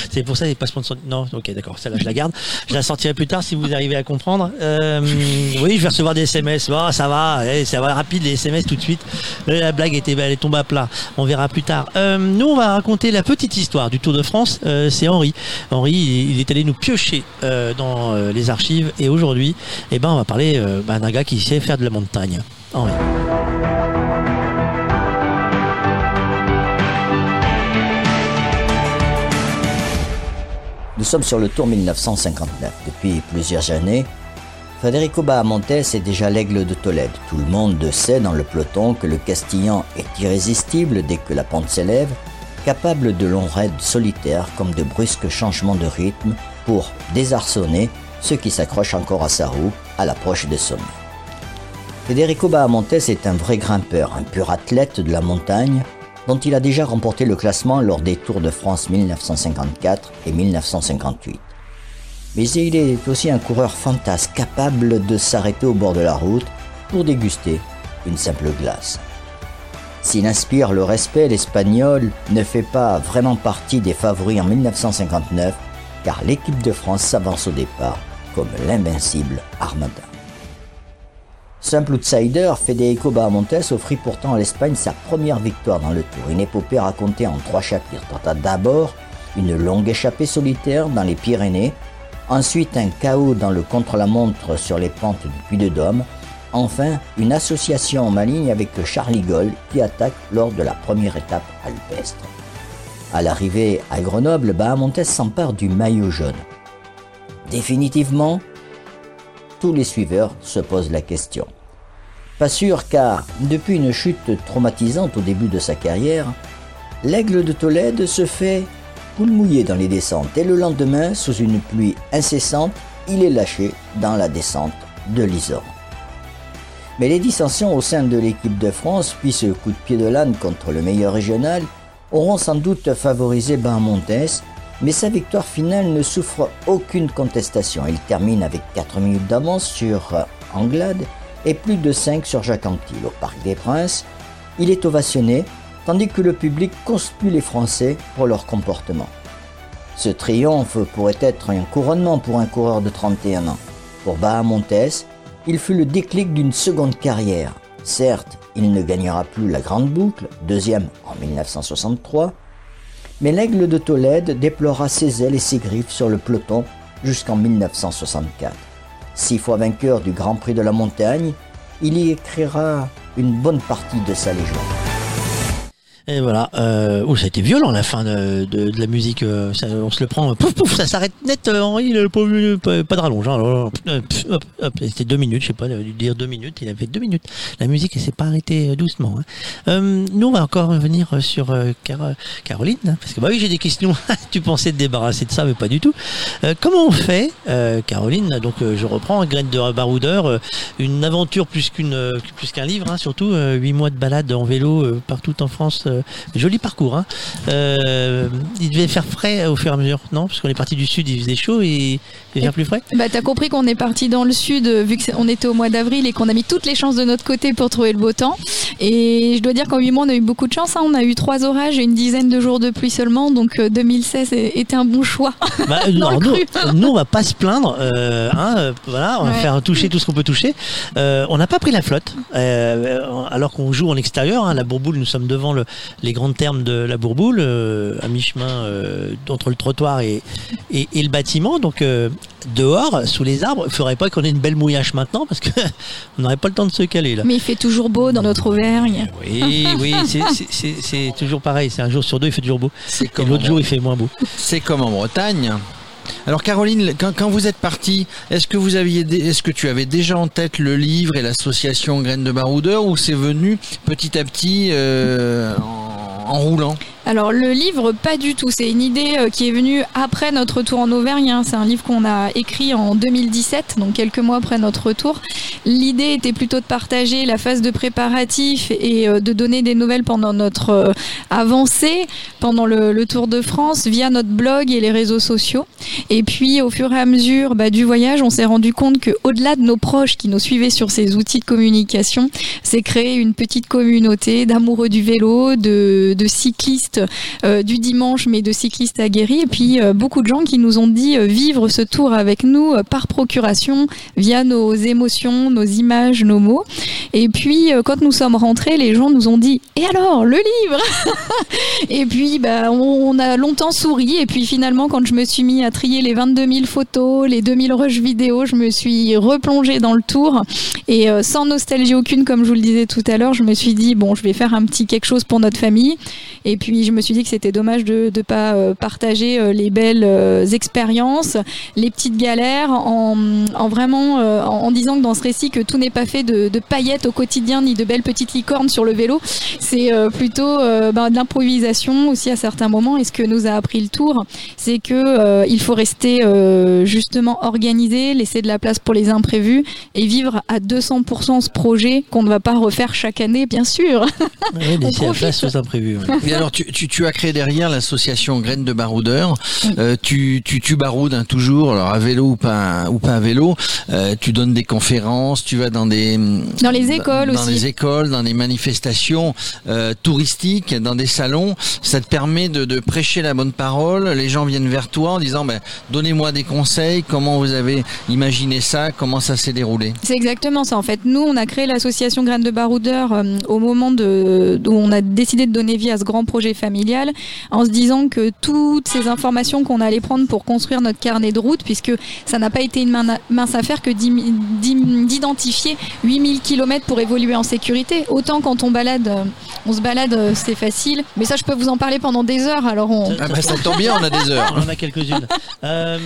C'est pour ça n'est pas sponsor. Non, ok, d'accord. Celle-là, je la garde. Je la sortirai plus tard si vous arrivez à comprendre. Euh, oui, je vais recevoir des SMS. Bon, ça va, eh, ça va rapide les SMS tout de suite. Euh, La blague était, elle est tombée à plat. On verra plus tard. Euh, nous, on va raconter la petite histoire du Tour de France. Euh, c'est Henri. Henri, il, est allé nous piocher dans les archives et aujourd'hui, eh ben, on va parler bah, d'un gars qui sait faire de la montagne. Henri. Nous sommes sur le Tour 1959. Depuis plusieurs années, Federico Bahamontes est déjà l'aigle de Tolède. Tout le monde sait dans le peloton que le Castillan est irrésistible dès que la pente s'élève, capable de longs raids solitaires comme de brusques changements de rythme pour désarçonner ceux qui s'accrochent encore à sa roue à l'approche des sommets. Federico Bahamontes est un vrai grimpeur, un pur athlète de la montagne, dont il a déjà remporté le classement lors des Tours de France 1954 et 1958. Mais il est aussi un coureur fantasque capable de s'arrêter au bord de la route pour déguster une simple glace. S'il inspire le respect, l'Espagnol ne fait pas vraiment partie des favoris en 1959 car l'équipe de France s'avance au départ comme l'invincible Armada. Simple outsider, Federico Bahamontes offrit pourtant à l'Espagne sa première victoire dans le Tour. Une épopée racontée en trois chapitres tenta d'abord une longue échappée solitaire dans les Pyrénées, ensuite un chaos dans le contre-la-montre sur les pentes du Puy de Dôme, enfin une association en maligne avec Charlie Goll qui attaque lors de la première étape alpestre. À l'arrivée à Grenoble, Bahamontes s'empare du maillot jaune. Définitivement, tous les suiveurs se posent la question. Pas sûr car, depuis une chute traumatisante au début de sa carrière, l'aigle de Tolède se fait poule mouillé dans les descentes et le lendemain, sous une pluie incessante, il est lâché dans la descente de l'Isor. Mais les dissensions au sein de l'équipe de France, puis ce coup de pied de l'âne contre le meilleur régional, auront sans doute favorisé Bahamontes, mais sa victoire finale ne souffre aucune contestation. Il termine avec 4 minutes d'avance sur Anglade et plus de 5 sur Jacques Anquetil. Au Parc des Princes, il est ovationné, tandis que le public conspue les Français pour leur comportement. Ce triomphe pourrait être un couronnement pour un coureur de 31 ans. Pour Bahamontes, il fut le déclic d'une seconde carrière. Certes, il ne gagnera plus la grande boucle, deuxième en 1963, mais l'aigle de Tolède déplora ses ailes et ses griffes sur le peloton jusqu'en 1964. Six fois vainqueur du Grand Prix de la montagne, il y écrira une bonne partie de sa légende. Et voilà. Euh, oh, ça a été violent la fin de, de, de la musique. euh, ça, on se le prend. Pouf, pouf, ça s'arrête net. euh, Henri, il a pas, vu- pas, de rallonge. hein. Euh, C'était deux minutes. Je sais pas, il a dû dire deux minutes. Il a fait deux minutes. La musique, elle s'est pas arrêtée euh, doucement. hein. Euh, nous, on va encore revenir euh, sur euh, Car- Caroline, hein, parce que bah oui, j'ai des questions. tu pensais te débarrasser de ça, mais pas du tout. Euh, comment on fait, euh, Caroline Donc, euh, je reprends Graine de baroudeur, euh, une aventure plus qu'une euh, plus qu'un livre, hein, surtout euh, huit mois de balade en vélo euh, partout en France. Euh, joli parcours. Hein. Euh, il devait faire frais au fur et à mesure, non? Parce qu'on est parti du sud, il faisait chaud et il faire plus frais. Bah, t'as compris qu'on est parti dans le sud, euh, vu qu'on était au mois d'avril et qu'on a mis toutes les chances de notre côté pour trouver le beau temps. Et je dois dire qu'en 8 mois, on a eu beaucoup de chance. hein. On a eu trois orages et une dizaine de jours de pluie seulement. Donc euh, 2016 est- était un bon choix. Bah, Dans le nous, cru. nous, on va pas se plaindre. euh, hein, voilà, on va faire toucher tout ce qu'on peut toucher. Euh, on n'a pas pris la flotte, euh, alors qu'on joue en extérieur. hein. la Bourboule, nous sommes devant le- les grandes termes de la Bourboule, euh, à mi-chemin euh, entre le trottoir et, et, et le bâtiment. Donc euh, dehors, sous les arbres, il faudrait pas qu'on ait une belle mouillache maintenant, parce que on n'aurait pas le temps de se caler là. Mais il fait toujours beau dans notre Auvergne. Oui, oui, c'est- toujours pareil. C'est un jour sur deux, il fait toujours beau. C'est Et comme, l'autre jour, il fait moins beau. c'est comme en Bretagne. Alors Caroline, quand, quand vous êtes partie, est-ce que vous aviez, est-ce que tu avais déjà en tête le livre et l'association Graines de Baroudeur ou c'est venu petit à petit euh, en roulant? Alors le livre, pas du tout. C'est une idée euh, qui est venue après notre retour en Auvergne. hein. C'est un livre qu'on a écrit en 2017, donc quelques mois après notre retour. L'idée était plutôt de partager la phase de préparatif et euh, de donner des nouvelles pendant notre euh, avancée, pendant le, Tour de France, via notre blog et les réseaux sociaux. Et puis au fur et à mesure bah, du voyage, on s'est rendu compte que au-delà de nos proches qui nous suivaient sur ces outils de communication, c'est créer une petite communauté d'amoureux du vélo, de cyclistes euh, du dimanche, mais de cyclistes aguerris. Et puis euh, beaucoup de gens qui nous ont dit euh, vivre ce tour avec nous par procuration, via nos émotions, nos images, nos mots. Et puis quand nous sommes rentrés, les gens nous ont dit et alors le livre Et puis bah, on, a longtemps souri. Et puis finalement, quand je me suis mis à trier les 22 000 photos, les 2000 rushs vidéo, je me suis replongée dans le tour. Et sans nostalgie aucune, comme je vous le disais tout à l'heure, je me suis dit, bon, je vais faire un petit quelque chose pour notre famille. Et puis, je me suis dit que c'était dommage de ne pas euh, partager euh, les belles euh, expériences, les petites galères, en, en vraiment en, en disant que dans ce récit, que tout n'est pas fait de, de paillettes au quotidien, ni de belles petites licornes sur le vélo. C'est plutôt ben, de l'improvisation aussi à certains moments. Et ce que nous a appris le tour, c'est que euh, il faut rester euh, justement organisé, laisser de la place pour les imprévus et vivre à 200% ce projet qu'on ne va pas refaire chaque année, bien sûr. Oui, laisser la profite. place aux imprévus. ouais. Et alors tu, tu, tu as créé derrière l'association Graines de Baroudeurs. Euh, tu, tu, tu baroudes hein, toujours, alors à vélo ou pas, ou pas à vélo. Euh, tu donnes des conférences, tu vas dans des Dans les écoles dans aussi. les écoles, dans des manifestations euh, touristiques, dans des salons. Ça te permet de, de prêcher la bonne parole. Les gens viennent vers toi en disant ben, donnez-moi des conseils. Comment vous avez imaginé ça? Comment ça s'est déroulé? C'est exactement ça. En fait, nous, on a créé l'association Graines de Baroudeur au moment de, où on a décidé de donner vie à ce grand projet familial, en se disant que toutes ces informations qu'on allait prendre pour construire notre carnet de route, puisque ça n'a pas été une mince affaire que d'identifier 8000 km pour évoluer en sécurité. Autant quand on balade, on se balade, c'est facile. Mais ça, je peux vous en parler pendant des heures. Alors on, Ah ben, Ça tombe bien, on a des heures. On en a quelques-unes. Euh,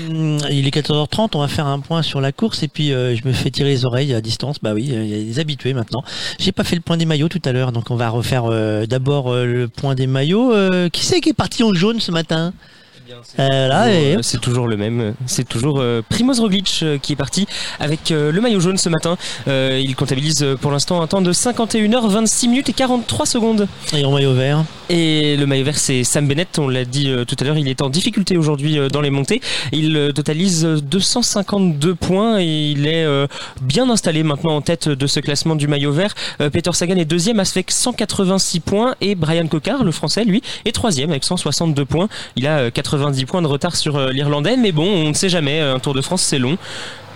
il est 14h30, on va faire un point sur la course et puis euh, je me fais tirer les oreilles à distance. Bah oui, il y a des habitués maintenant. J'ai pas fait le point des maillots tout à l'heure, donc on va refaire euh, d'abord euh, le point des maillots. Euh, qui c'est qui est parti en jaune ce matin? Euh, Euh, C'est toujours le même. C'est toujours euh, Primoz Roglic euh, qui est parti avec le maillot jaune ce matin. Il comptabilise pour l'instant un temps de 51h 26 minutes et 43 secondes. et en maillot vert. Et le maillot vert, c'est Sam Bennett. On l'a dit tout à l'heure, il est en difficulté aujourd'hui dans les montées. Il totalise euh, 252 points et il est bien installé maintenant en tête de ce classement du maillot vert. Peter Sagan est deuxième avec 186 points et Brian Cocard, le français, lui, est troisième avec 162 points. Il a euh, 90 points de retard sur euh, l'Irlandais, mais bon, on ne sait jamais. Un Tour de France, c'est long.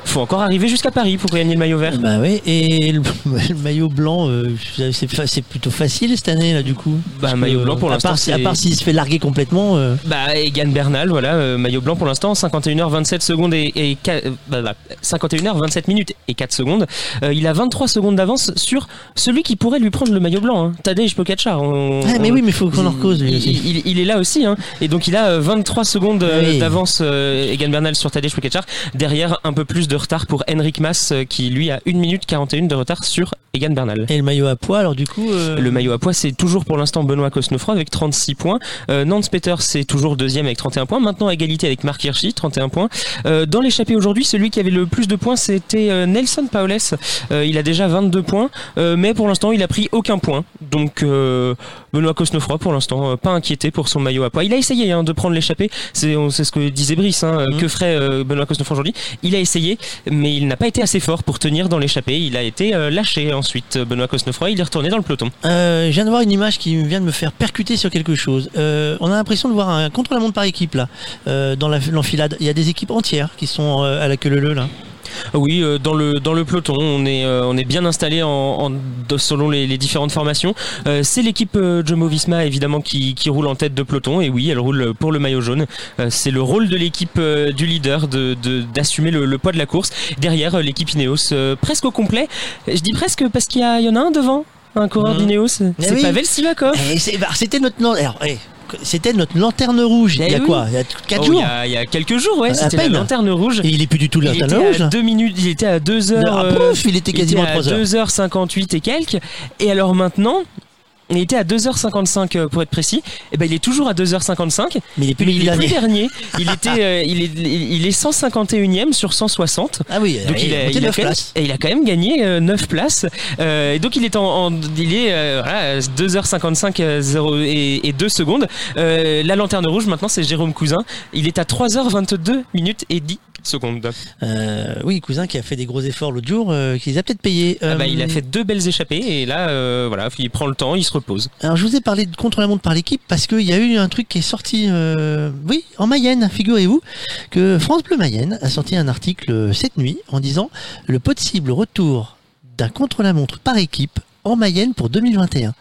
Faut encore arriver jusqu'à Paris pour gagner le maillot vert. Bah oui, et le, le maillot blanc, euh, c'est fa- plutôt facile cette année là du coup. Bah, que, maillot blanc, pour l'instant, à part s'il se fait larguer complètement. euh, Bah, Egan Bernal, voilà, euh, maillot blanc pour l'instant, 51h 27 secondes et, et qua- euh, bah, bah, 51h 27 minutes et 4 secondes. Il a 23 secondes d'avance sur celui qui pourrait lui prendre le maillot blanc, hein. Tadej Pogacar. On- Ah, mais on- oui, mais faut qu'on en cause lui aussi. il- il est là aussi, hein. et donc il a euh, 23 secondes Oui. d'avance Egan Bernal sur Tadej Pogacar. Derrière, un peu plus de retard pour Henrik Mas, euh, qui lui a 1 minute 41 de retard sur Egan Bernal. Et le maillot à poids, alors du coup. euh, Le maillot à poids, c'est toujours pour l'instant Benoît Cosnefroy avec 36 points. Euh, Nance Peter, c'est toujours deuxième avec 31 points. Maintenant, à égalité avec Marc Hirschi, 31 points. Euh, dans l'échappée aujourd'hui, celui qui avait le plus de points, c'était Nelson Paoles. Il a déjà 22 points, mais pour l'instant, il a pris aucun point. Donc, Benoît Cosnefroy, pour l'instant, pas inquiété pour son maillot à poids. Il a essayé hein, de prendre l'échappée. C'est ce que disait Brice. hein, Mhm. Que ferait Benoît Cosnefroy aujourd'hui Il a essayé, mais il n'a pas été assez fort pour tenir dans l'échappée. Il a été euh, lâché ensuite. Benoît Cosnefroy, il est retourné dans le peloton. Euh, je viens de voir une image qui vient de me faire percuter sur quelque chose. Euh, on a l'impression de voir un contre-la-montre par équipe là, dans la- l'enfilade. Il y a des équipes entières qui sont à la queue leu là. Oui, euh, dans le dans le peloton, on est euh, on est bien installé en, en- de- selon les, les différentes formations. Euh, c'est l'équipe Jumbo-Visma évidemment qui, qui roule en tête de peloton et oui, elle roule pour le maillot jaune. Euh, c'est le rôle de l'équipe euh, du leader de de- d'assumer le, le poids de la course. Derrière l'équipe Ineos presque au complet. Je dis presque parce qu'il y, a- il y en a un devant, un coureur Mhm. d'Ineos. C'est oui. Pavel Sivakov. Eh, c'est- bah, C'était notre alors, eh, c'était notre lanterne rouge. Eh il y a oui. quoi? Il y a 4 Oh, jours. il, y a, il y a quelques jours, ouais, À c'était la lanterne rouge. Et il est plus du tout Il lanterne rouge. à. 2 minutes, il était à 2 heures. Ah, euh, pouf, il était Il quasiment à était 3 heures. 2h58 et quelques. Et alors maintenant, il était à 2h55 euh, pour être précis. Et ben il est toujours à 2h55. Mais il est plus Mais il est plus dernier. dernier. Il était, euh, il est, il est 151e sur 160. Ah oui, Donc il, a a, il, a neuf quand même, places. et il a quand même gagné euh, 9 places. Euh, et donc il est en, en- il est euh, voilà, 2h55 euh, 0 et, et 2 secondes. Euh, la lanterne rouge maintenant c'est Jérôme Cousin. Il est à 3h22 minutes et 10 secondes. Euh, oui, cousin qui a fait des gros efforts l'autre jour, euh, qui les a peut-être payés. Ah bah, Euh, il a fait deux belles échappées et là euh, voilà il prend le temps, il se repose. Alors je vous ai parlé de contre-la-montre par l'équipe parce qu'il y a eu un truc qui est sorti, euh, oui, en Mayenne, figurez-vous, que France Bleu Mayenne a sorti un article euh, cette nuit en disant le possible retour d'un contre-la-montre par équipe en Mayenne pour 2021.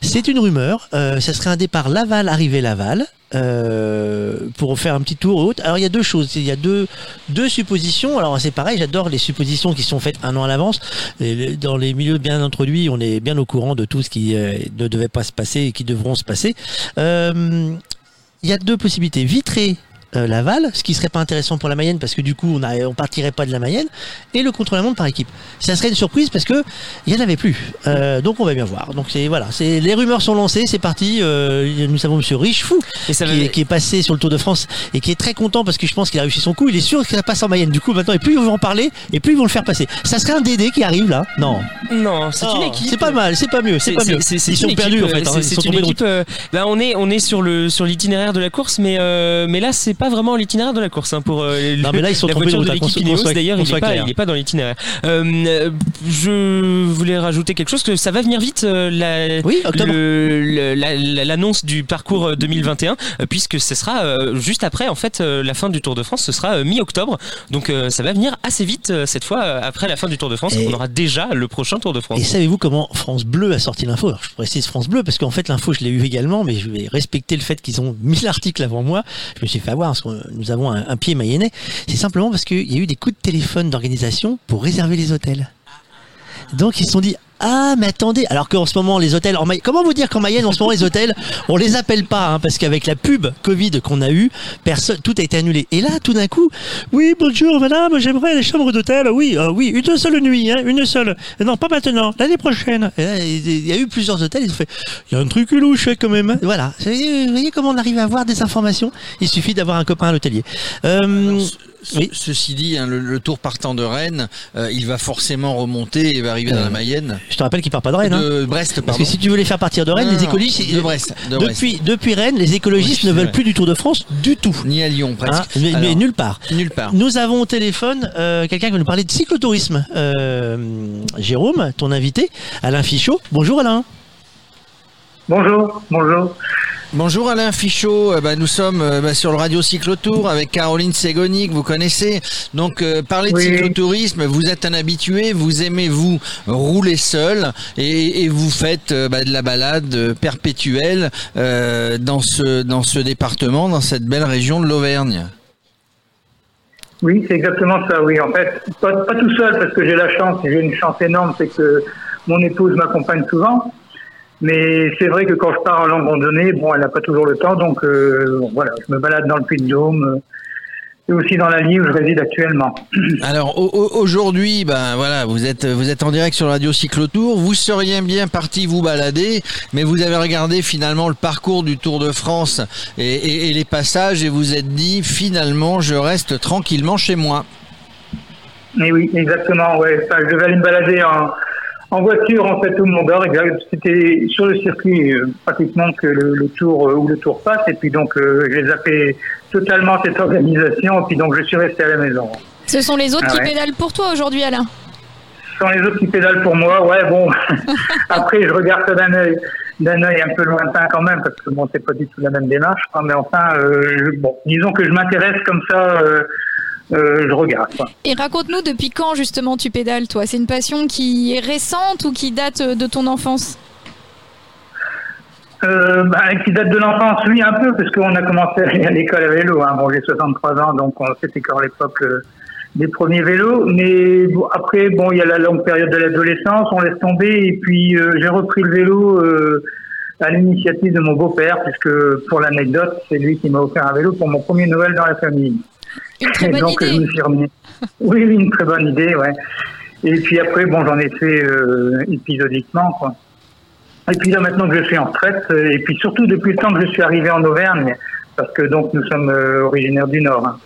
C'est une rumeur, euh, ça serait un départ Laval, arrivée Laval. euh, pour faire un petit tour haute. Alors il y a deux choses, il y a deux deux suppositions. Alors c'est pareil, j'adore les suppositions qui sont faites un an à l'avance. Dans les milieux bien introduits, on est bien au courant de tout ce qui euh, ne devait pas se passer et qui devront se passer. Il y a deux possibilités. Vitré euh, Laval, ce qui serait pas intéressant pour la Mayenne parce que du coup on, a, on partirait pas de la Mayenne, et le contre-la-montre par équipe. Ça serait une surprise parce que il y en avait plus. Euh, donc on va bien voir. Donc c'est voilà, c'est les rumeurs sont lancées, c'est parti. Euh, nous avons Monsieur Richefou Et ça qui, va- est, qui est passé sur le Tour de France et qui est très content parce que je pense qu'il a réussi son coup. Il est sûr que ça passe en Mayenne. Du coup maintenant, et plus ils vont en parler, et plus ils vont le faire passer. Ça serait un DD qui arrive là Non, Non, c'est une Oh, équipe. C'est pas mal, c'est pas mieux, c'est pas mieux. Ils sont perdus en fait. hein, c'est- ils sont une équipe. euh, bah, on est on est sur le sur l'itinéraire de la course, mais mais là c'est pas vraiment l'itinéraire de la course hein, pour euh, Non, mais là, ils sont la de voiture de l'équipe Ineos. D'ailleurs, il soit est pas dans l'itinéraire. Euh, je voulais rajouter quelque chose que ça va venir vite euh, la Oui, l'annonce du parcours euh, 2021 euh, puisque ce sera juste après en fait la fin du Tour de France ce sera mi-octobre donc ça va venir assez vite cette fois après la fin du Tour de France Et- on aura déjà le prochain Tour de France Et savez-vous comment France Bleu a sorti l'info? Alors, Je précise France Bleu parce qu'en fait l'info je l'ai eu également, mais je vais respecter le fait qu'ils ont mis l'article avant moi. Je me suis fait avoir parce que nous avons un, pied mayennais. C'est simplement parce qu'il y a eu des coups de téléphone d'organisation pour réserver les hôtels. Donc ils se sont dit ah mais attendez alors qu'en ce moment les hôtels en Mayenne comment vous dire qu'en Mayenne en ce moment les hôtels on les appelle pas hein, parce qu'avec la pub Covid qu'on a eu personne tout a été annulé. Et là tout d'un coup oui bonjour madame j'aimerais les chambres d'hôtel. Oui euh, oui une seule nuit hein, une seule. Non pas maintenant l'année prochaine. Il y a eu plusieurs hôtels ils ont fait il y a un truc louche quand même hein. voilà. Vous voyez, comment on arrive à avoir des informations? Il suffit d'avoir un copain à l'hôtelier. Euh, oui. Ceci dit, hein, le, le tour partant de Rennes, euh, il va forcément remonter et va arriver dans Euh, la Mayenne. je te rappelle qu'il part pas de Rennes hein. De Brest, parce pardon. que si tu veux les faire partir de Rennes Non, les écologistes de Brest. De Brest. Depuis, depuis Rennes, les écologistes Oui, ne veulent vrai. plus du Tour de France du tout. Ni à Lyon, presque. Hein, mais, nulle part. Nulle part. Nous avons au téléphone euh, quelqu'un qui va nous parler de cyclotourisme. Euh, Jérôme, ton invité, Alain Fichot. Bonjour Alain. Bonjour, bonjour. Bonjour Alain Fichot, Euh, bah, nous sommes euh, bah, sur le Radio Cyclotour avec Caroline Ségoni que vous connaissez. Donc euh, parler de Oui. cyclotourisme, vous êtes un habitué, vous aimez vous rouler seul et, et vous faites euh, bah, de la balade perpétuelle euh, dans ce dans ce département, dans cette belle région de l'Auvergne. Oui, c'est exactement ça, oui. En fait, pas, pas tout seul, parce que j'ai la chance, j'ai une chance énorme, c'est que mon épouse m'accompagne souvent. Mais c'est vrai que quand je pars en longue randonnée, bon, elle n'a pas toujours le temps, donc euh, voilà, je me balade dans le Puy-de-Dôme euh, et aussi dans la Lille où je réside actuellement. Alors au- au- aujourd'hui, ben voilà, vous êtes vous êtes en direct sur le Radio Cyclotour. Vous seriez bien parti vous balader, mais vous avez regardé finalement le parcours du Tour de France et, et- et les passages et vous êtes dit finalement je reste tranquillement chez moi. Mais oui, exactement, ouais. Enfin, je vais aller me balader en, en voiture, en fait, au Mont d'Or. exact. C'était sur le circuit, euh, pratiquement, que le, le tour, euh, où le tour passe. Et puis, donc, euh, j'ai zappé totalement cette organisation. Et puis, donc, je suis resté à la maison. Ce sont les autres Ah qui ouais. pédalent pour toi aujourd'hui, Alain? Ce sont les autres qui pédalent pour moi. Ouais, bon. Après, je regarde ça d'un œil, d'un œil un peu lointain quand même, parce que bon, c'est pas du tout la même démarche. quoi. Mais enfin, euh, je- bon, disons que je m'intéresse comme ça, euh, je regarde. Et raconte-nous depuis quand justement tu pédales, toi? C'est une passion qui est récente ou qui date euh, de ton enfance? Euh, bah, qui date de l'enfance, oui, un peu, parce qu'on a commencé à aller à l'école à vélo. Hein. Bon, j'ai 63 ans, donc on- c'était encore l'époque euh, des premiers vélos. Mais bon, après, bon, il y a la longue période de l'adolescence, on laisse tomber. Et puis, euh, j'ai repris le vélo euh, à l'initiative de mon beau-père, puisque pour l'anecdote, c'est lui qui m'a offert un vélo pour mon premier Noël dans la famille. Une très Et bonne donc, je idée. me suis remis. Oui, oui, une très bonne idée, ouais. Et puis après, bon, j'en ai fait euh, épisodiquement, quoi. Et puis là, maintenant que je suis en retraite, euh, et puis surtout depuis le temps que je suis arrivé en Auvergne, parce que donc nous sommes euh, originaires du Nord. hein.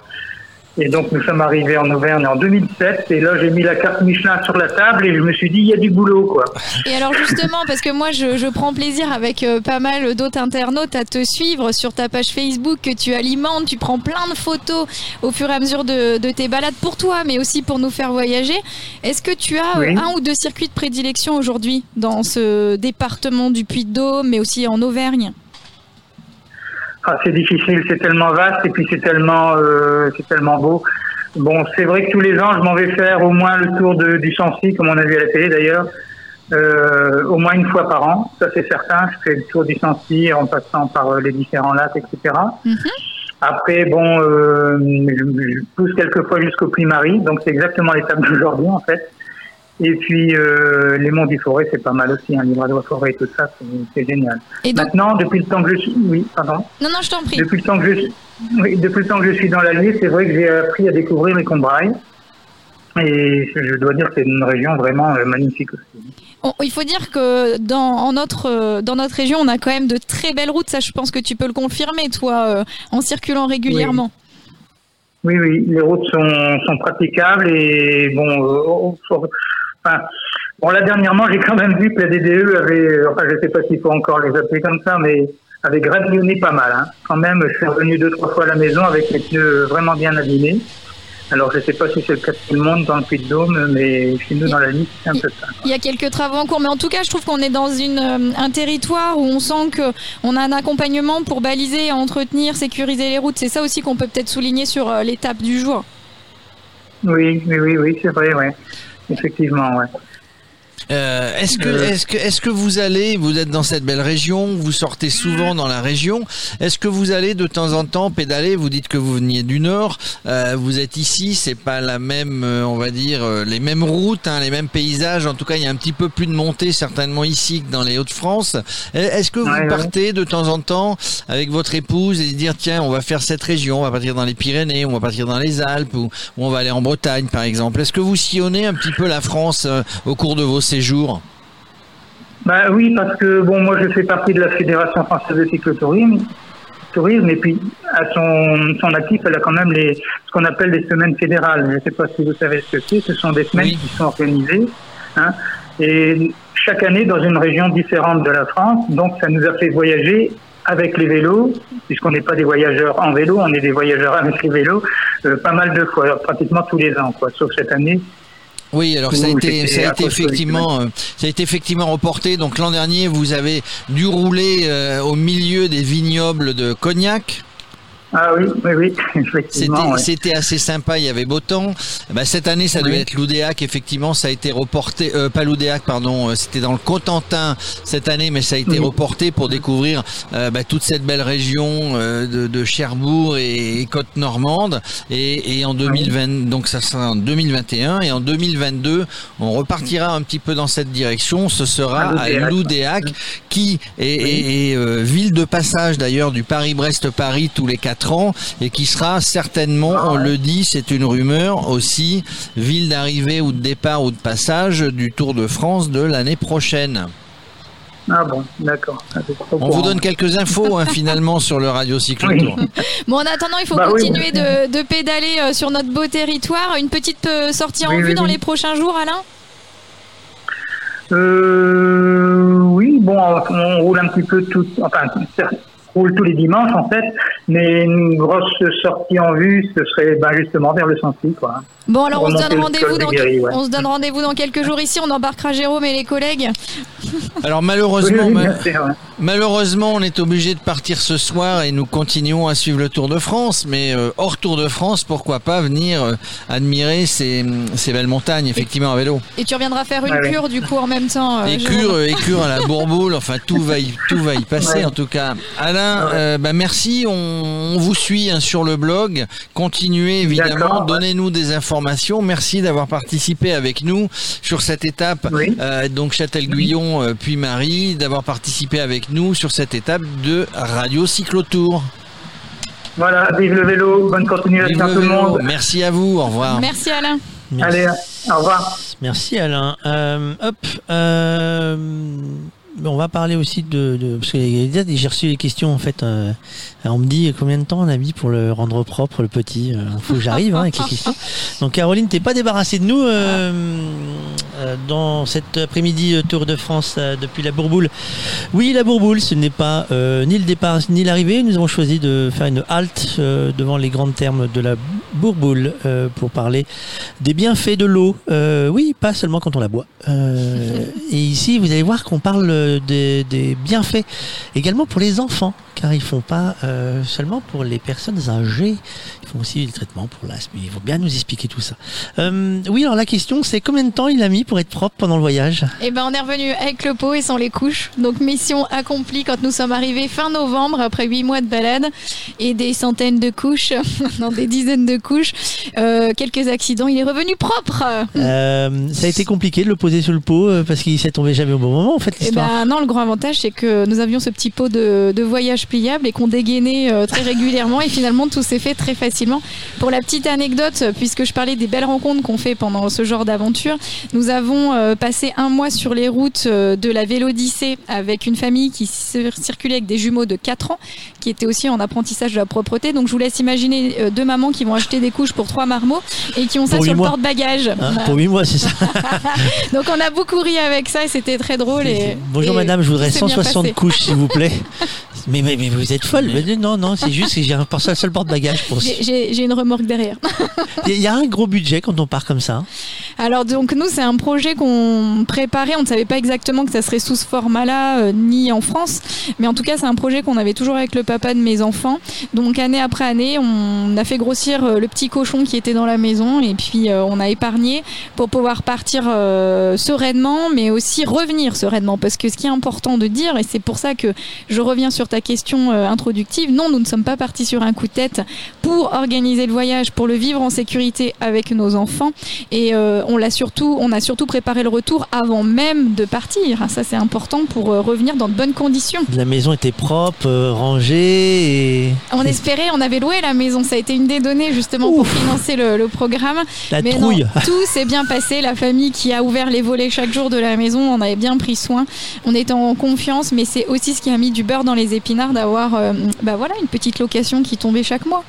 Et donc nous sommes arrivés en Auvergne en 2007, et là j'ai mis la carte Michelin sur la table et je me suis dit il y a du boulot, quoi. Et alors justement, parce que moi je, je prends plaisir avec euh, pas mal d'autres internautes à te suivre sur ta page Facebook que tu alimentes, tu prends plein de photos au fur et à mesure de, de tes balades pour toi, mais aussi pour nous faire voyager. Est-ce que tu as Oui. un ou deux circuits de prédilection aujourd'hui dans ce département du Puy-de-Dôme, mais aussi en Auvergne? Ah, c'est difficile, c'est tellement vaste et puis c'est tellement, euh, c'est tellement beau. Bon, c'est vrai que tous les ans, je m'en vais faire au moins le tour de, du Sancy, comme on a vu à la télé d'ailleurs, euh, au moins une fois par an. Ça, c'est certain. Je fais le tour du Sancy en passant par euh, les différents lacs, etc. Mhm. Après, bon, euh, je, je pousse quelques fois jusqu'au Puy-Marie, donc c'est exactement l'étape d'aujourd'hui en fait. Et puis euh, les monts du forêt, c'est pas mal aussi, hein, Livradois forêt et tout ça, c'est- génial. Et donc, Maintenant, depuis le temps que je suis, oui, pardon. non, non, je t'en prie. Depuis le temps que je oui, depuis le temps que je suis dans l'Allier, c'est vrai que j'ai appris à découvrir les Combrailles. Et je dois dire que c'est une région vraiment euh, magnifique aussi. On- il faut dire que dans, en notre, euh, dans notre région, on a quand même de très belles routes. Ça, je pense que tu peux le confirmer, toi, en circulant régulièrement. Oui, oui, les routes sont, sont praticables et bon, euh, enfin, bon là dernièrement j'ai quand même vu que la DDE avait, enfin je sais pas s'il faut encore les appeler comme ça, mais avait gravillonné pas mal. Hein. Quand même, je suis revenu deux trois fois à la maison avec les pneus vraiment bien abîmés. Alors je sais pas si c'est le cas de tout le monde dans le Puy-de-Dôme, mais chez nous dans la liste c'est un peu ça. Il y a quelques travaux en cours, mais en tout cas, je trouve qu'on est dans une, euh, un territoire où on sent que on a un accompagnement pour baliser, entretenir, sécuriser les routes. C'est ça aussi qu'on peut peut-être souligner sur euh, l'étape du jour. Oui, oui, oui, oui, c'est vrai, ouais. Effectivement, ouais. Euh, est-ce que, Euh. est-ce que, est-ce que vous allez, vous êtes dans cette belle région, vous sortez souvent dans la région. Est-ce que vous allez de temps en temps pédaler Vous dites que vous veniez du nord, euh, vous êtes ici, c'est pas la même, euh, on va dire, euh, les mêmes routes, hein, les mêmes paysages. En tout cas, il y a un petit peu plus de montée certainement ici que dans les Hauts-de-France. Est-ce que vous Ouais, ouais. partez de temps en temps avec votre épouse et dire tiens, on va faire cette région, on va partir dans les Pyrénées, on va partir dans les Alpes ou, ou on va aller en Bretagne par exemple. Est-ce que vous sillonnez un petit peu la France euh, au cours de vos séjours Bah oui, parce que bon, moi je fais partie de la Fédération française de cyclotourisme, tourisme, et puis à son, son actif, elle a quand même les, ce qu'on appelle les semaines fédérales. Je ne sais pas si vous savez ce que c'est. Ce sont des semaines Oui. qui sont organisées, hein, et chaque année dans une région différente de la France. Donc ça nous a fait voyager avec les vélos, puisqu'on n'est pas des voyageurs en vélo, on est des voyageurs avec les vélos, euh, pas mal de fois, pratiquement tous les ans, quoi, sauf cette année. Oui, alors ça a été, ça a effectivement, euh, ça a été effectivement reporté. Donc l'an dernier, vous avez dû rouler euh, au milieu des vignobles de Cognac. Ah oui, oui, oui, C'était, effectivement. ouais. c'était assez sympa. Il y avait beau temps. Bah, cette année, ça devait être Loudéac. Effectivement, ça a été reporté. Euh, pas Loudéac, pardon. euh, C'était dans le Cotentin cette année, mais ça a été Oui. reporté pour découvrir euh, bah, toute cette belle région euh, de, de Cherbourg et, et côte normande. Et, et en 2020, donc ça sera en 2021 et en 2022, on repartira un petit peu dans cette direction. Ce sera À Loudéac. Qui est, est- est, euh, ville de passage d'ailleurs du Paris-Brest-Paris tous les quatre ans et qui sera certainement, Ah on le dit, c'est une rumeur aussi, ville d'arrivée ou de départ ou de passage du Tour de France de l'année prochaine. Ah bon, d'accord. Ah, On vous donne quelques infos hein, finalement sur le Radio Cyclotour. Bon, en attendant, il faut Bah oui. continuer de, de pédaler euh, sur notre beau territoire. Une petite euh, sortie en Oui, vue oui, dans les prochains jours, Alain? Euh, oui, bon, on roule un petit peu tout, enfin, tous les dimanches en fait, mais une grosse sortie en vue, ce serait ben, justement vers le Sancy, quoi. Bon, alors on se donne rendez-vous dans, de Guéry, ouais. on se donne rendez-vous dans quelques jours ici. On embarquera Jérôme et les collègues. Alors malheureusement, oui, ma- bien sûr, ouais. malheureusement, on est obligé de partir ce soir et nous continuons à suivre le Tour de France. Mais euh, hors Tour de France, pourquoi pas venir euh, admirer ces, ces belles montagnes, effectivement à vélo. Et tu reviendras faire une Ouais, ouais. cure du coup en même temps. euh, Écure, Jérôme. euh, écure à la bourboule, enfin tout va y, tout va y passer Ouais. en tout cas. Alain, Ouais. euh, bah, merci, on, on vous suit hein, sur le blog. Continuez évidemment, donnez-nous des informations. Merci d'avoir participé avec nous sur cette étape, Oui. euh, donc Châtel-Guyon euh, puis Marie, d'avoir participé avec nous sur cette étape de Radio Cyclotour. Voilà, vive le vélo, bonne continuation Vive à le tout le monde. Merci à vous, au revoir. Merci Alain. Merci. Allez, au revoir. Merci Alain. Euh, hop. euh, on va parler aussi de, de parce que j'ai reçu des questions en fait. euh, on me dit combien de temps on a mis pour le rendre propre le petit. Il faut que j'arrive hein, avec les questions. Donc Caroline, t'es pas débarrassée de nous euh, euh, dans cet après-midi euh, Tour de France euh, depuis la Bourboule. Oui, la Bourboule, ce n'est pas euh, ni le départ ni l'arrivée. Nous avons choisi de faire une halte euh, devant les grandes termes de la Bourboule euh, pour parler des bienfaits de l'eau. Euh, oui, pas seulement quand on la boit. Euh, et ici, vous allez voir qu'on parle euh, des, des bienfaits également pour les enfants, car ils font pas euh, seulement pour les personnes âgées, ils font aussi des traitements pour l'asthme. Ils vont bien nous expliquer tout ça. Euh, oui, alors la question, c'est combien de temps il a mis pour être propre pendant le voyage? Et ben on est revenu avec le pot et sans les couches. Donc mission accomplie quand nous sommes arrivés fin novembre après huit mois de balade et des centaines de couches, non des dizaines de couches, euh, quelques accidents. Il est revenu propre. Ça a été compliqué de le poser sur le pot parce qu'il s'est tombé jamais au bon moment en fait Eh l'histoire. Ben non, le grand avantage c'est que nous avions ce petit pot de, de voyage pliable et qu'on dégainait euh, très régulièrement et finalement tout s'est fait très facilement. Pour la petite anecdote, puisque je parlais des belles rencontres qu'on fait pendant ce genre d'aventure, nous avons euh, passé un mois sur les routes euh, de la Vélodyssée avec une famille qui cir- circulait avec des jumeaux de 4 ans qui étaient aussi en apprentissage de la propreté. Donc je vous laisse imaginer deux mamans qui vont acheter des couches pour trois marmots et qui ont ça Pour sur le porte-bagages. Hein, Voilà. pour 8 mois, c'est ça. Donc on a beaucoup ri avec ça et c'était très drôle. Et, Bonjour et madame, je voudrais tout s'est bien 160 passé. couches s'il vous plaît. Mais, mais, mais vous êtes folle. Mais non, non, c'est juste que j'ai un seul, seul porte-bagages pour. J'ai- une remorque derrière. Il y a un gros budget quand on part comme ça. Alors donc nous c'est un projet qu'on préparait, on ne savait pas exactement que ça serait sous ce format-là euh, ni en France, mais en tout cas c'est un projet qu'on avait toujours avec le papa de mes enfants. Donc année après année, on a fait grossir euh, le petit cochon qui était dans la maison et puis euh, on a épargné pour pouvoir partir euh, sereinement, mais aussi revenir sereinement parce que ce qui est important de dire et c'est pour ça que je reviens sur ta question euh, introductive, non nous ne sommes pas partis sur un coup de tête pour organiser le voyage, pour le vivre en sécurité avec nos enfants. Et euh, on l'a surtout, on a surtout préparé le retour avant même de partir. Ça c'est important pour euh, revenir dans de bonnes conditions. La maison était propre, euh, rangée et. On espérait, on avait loué la maison. Ça a été une des données justement pour financer le, le programme. La Mais trouille. non, tout s'est bien passé. La famille qui a ouvert les volets chaque jour de la maison, on avait bien pris soin. On était en confiance, mais c'est aussi ce qui a mis du beurre dans les épinards d'avoir, bah voilà, une petite location qui tombait chaque mois.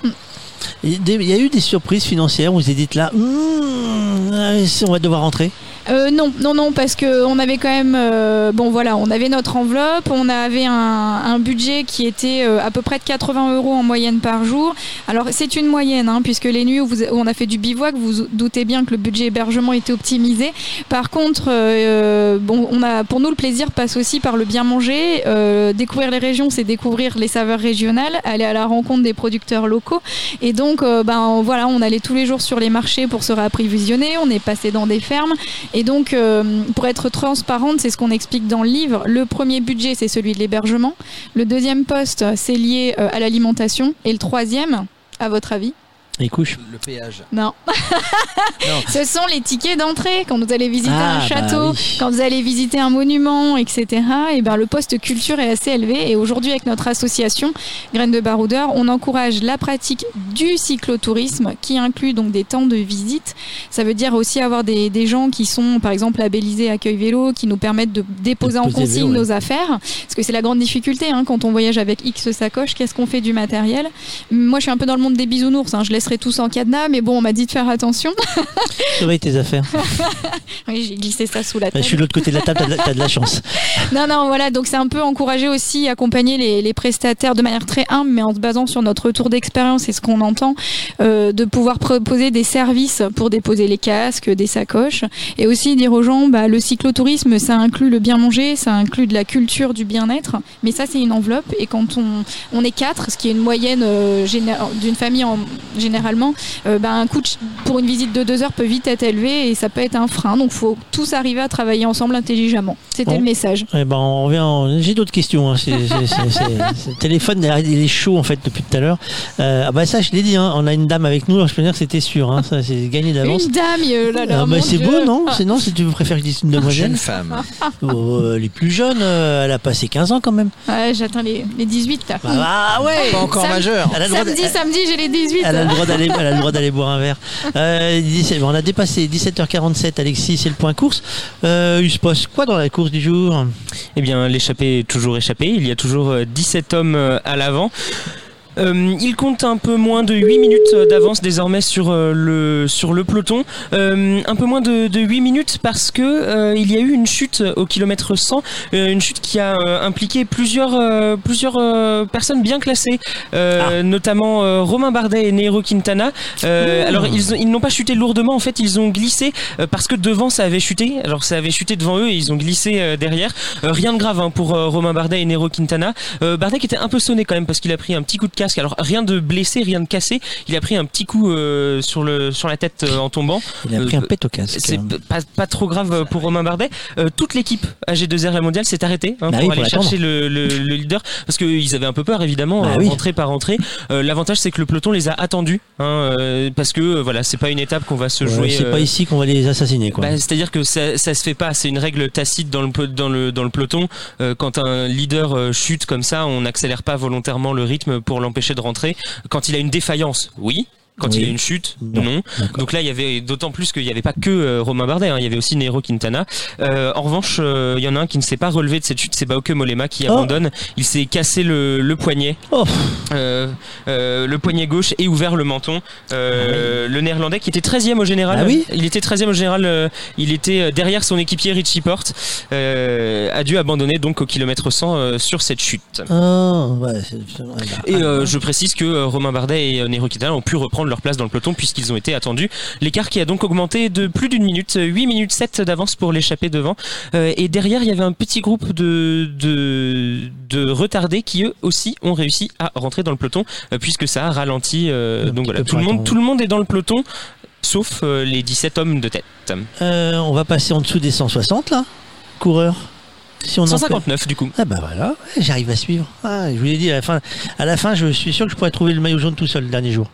Il y a eu des surprises financières où vous avez dit là, Hum, euh, on va devoir rentrer. Euh, non, non, non, parce que on avait quand même, euh, bon voilà, on avait notre enveloppe, on avait un, budget qui était euh, à peu près de 80 euros en moyenne par jour. Alors c'est une moyenne, hein, puisque les nuits où, on a fait du bivouac, vous doutez bien que le budget hébergement était optimisé. Par contre, euh, bon, on a, pour nous le plaisir passe aussi par le bien manger. Euh, découvrir les régions, c'est découvrir les saveurs régionales, aller à la rencontre des producteurs locaux. Et donc, euh, ben voilà, on allait tous les jours sur les marchés pour se réapprovisionner. On est passé dans des fermes. Donc, euh, pour être transparente, c'est ce qu'on explique dans le livre. Le premier budget, c'est celui de l'hébergement. Le deuxième poste, c'est lié euh, à l'alimentation. Et le troisième, à votre avis? Les couches. Le péage. Non. Ce sont les tickets d'entrée quand vous allez visiter Ah, un bah château, oui. quand vous allez visiter un monument, etc. Et ben le poste culture est assez élevé. Et aujourd'hui, avec notre association Graines de Baroudeur, on encourage la pratique du cyclotourisme qui inclut donc des temps de visite. Ça veut dire aussi avoir des, des gens qui sont, par exemple, labellisés accueil vélo, qui nous permettent de déposer en consigne vélo, ouais. nos affaires. Parce que c'est la grande difficulté hein, quand on voyage avec X sacoches, qu'est-ce qu'on fait du matériel? Moi, je suis un peu dans le monde des bisounours. hein. Je laisserai tous en cadenas, mais bon, on m'a dit de faire attention. Surveille tes affaires. Oui, j'ai glissé ça sous la table. je suis de l'autre côté de la table, t'as de, la- de la chance. Non, non, voilà. Donc, c'est un peu encourager aussi, accompagner les, les prestataires de manière très humble, mais en se basant sur notre retour d'expérience et ce qu'on entend, euh, de pouvoir proposer des services pour déposer les casques, des sacoches, et aussi dire aux gens, bah, le cyclotourisme, ça inclut le bien manger, ça inclut de la culture, du bien-être, mais ça, c'est une enveloppe. Et quand on, on est quatre, ce qui est une moyenne euh, d'une famille en, généralement, euh, bah, un coût pour une visite de deux heures peut vite être élevé et ça peut être un frein. Donc, faut tous arriver à travailler ensemble intelligemment. C'était Bon. le message. Eh ben, on revient. en- J'ai d'autres questions. hein. C'est- c'est- c'est- c'est- c'est- Le téléphone, il est chaud en fait depuis tout à l'heure. Euh, ah bah ça, je l'ai dit. hein, On a une dame avec nous. alors Je peux dire que c'était sûr. hein. Ça, c'est gagné d'avance. Une dame, euh, là, là, Ah, bah, c'est Dieu. beau, non? C'est non, si tu préfères que je dise une demoiselle. Jeune femme. Oh, elle est plus jeune. euh, Elle a passé 15 ans quand même. Ouais, j'atteins les, les 18. là. Ah ouais. Pas encore majeur. Samedi, samedi, j'ai les 18. Elle a le droit elle a le droit d'aller boire un verre. Euh, 17 on a dépassé 17h47, Alexis, c'est le point course. Euh, il se passe quoi dans la course du jour? Eh bien, l'échappée est toujours échappée. Il y a toujours euh, 17 hommes euh, à l'avant. Euh, il compte un peu moins de 8 minutes euh, d'avance désormais sur, euh, le, sur le peloton. Euh, un peu moins de, de 8 minutes parce que euh, il y a eu une chute au kilomètre 100, euh, une chute qui a impliqué plusieurs, plusieurs personnes bien classées, euh, notamment Romain Bardet et Nero Quintana. Alors ils, ils n'ont pas chuté lourdement, en fait ils ont glissé parce que devant ça avait chuté. Alors ça avait chuté devant eux et ils ont glissé derrière. Rien de grave hein, pour Romain Bardet et Nero Quintana. Bardet qui était un peu sonné quand même parce qu'il a pris un petit coup de casque. Alors rien de blessé, rien de cassé. Il a pris un petit coup euh, sur le sur la tête euh, en tombant. Il a pris Euh, un pet au casque. C'est p- pas, pas trop grave pour Romain Bardet. Euh, toute l'équipe AG2R la mondiale s'est arrêtée hein, Bah pour oui, aller pour chercher le, le- le leader parce qu'ils avaient un peu peur évidemment, Bah euh, oui. rentrée par entrée. Euh, L'avantage c'est que le peloton les a attendus hein, euh, parce que euh, voilà c'est pas une étape qu'on va se Ouais, jouer. c'est euh, pas ici qu'on va les assassiner, quoi. bah, C'est-à-dire que ça, ça se fait pas, c'est une règle tacite dans le, dans le, dans le peloton. Euh, quand un leader euh, chute comme ça, on n'accélère pas volontairement le rythme pour de rentrer. Quand il a une défaillance, oui. Quand Oui. il a une chute, Non. Donc là, il y avait d'autant plus qu'il n'y avait pas que euh, Romain Bardet, hein, il y avait aussi Nero Quintana. Euh, en revanche, euh, il y en a un qui ne s'est pas relevé de cette chute, c'est Bauke Molema qui Oh. abandonne. Il s'est cassé le, le poignet, Oh, le poignet gauche et ouvert le menton. Euh, Le néerlandais qui était 13e au général. Ah oui il était 13e au général. il était derrière son équipier Richie Porte. a dû abandonner donc au kilomètre 100 euh, sur cette chute. oh, ouais, Et ah, je précise que Romain Bardet et Nero Quintana ont pu reprendre leur place dans le peloton puisqu'ils ont été attendus. L'écart qui a donc augmenté de plus d'une minute, 8 minutes 7 d'avance pour l'échapper devant. Euh, et derrière, il y avait un petit groupe de, de, de retardés qui eux aussi ont réussi à rentrer dans le peloton euh, puisque ça a ralenti. euh, donc voilà, tout le, monde, tout le monde est dans le peloton sauf euh, les 17 hommes de tête. euh, on va passer en dessous des 160, là, coureurs. Si on en 159 du coup. Ah bah voilà, j'arrive à suivre. Ah, je vous l'ai dit, à la, fin, à la fin, je suis sûr que je pourrais trouver le maillot jaune tout seul le dernier jour.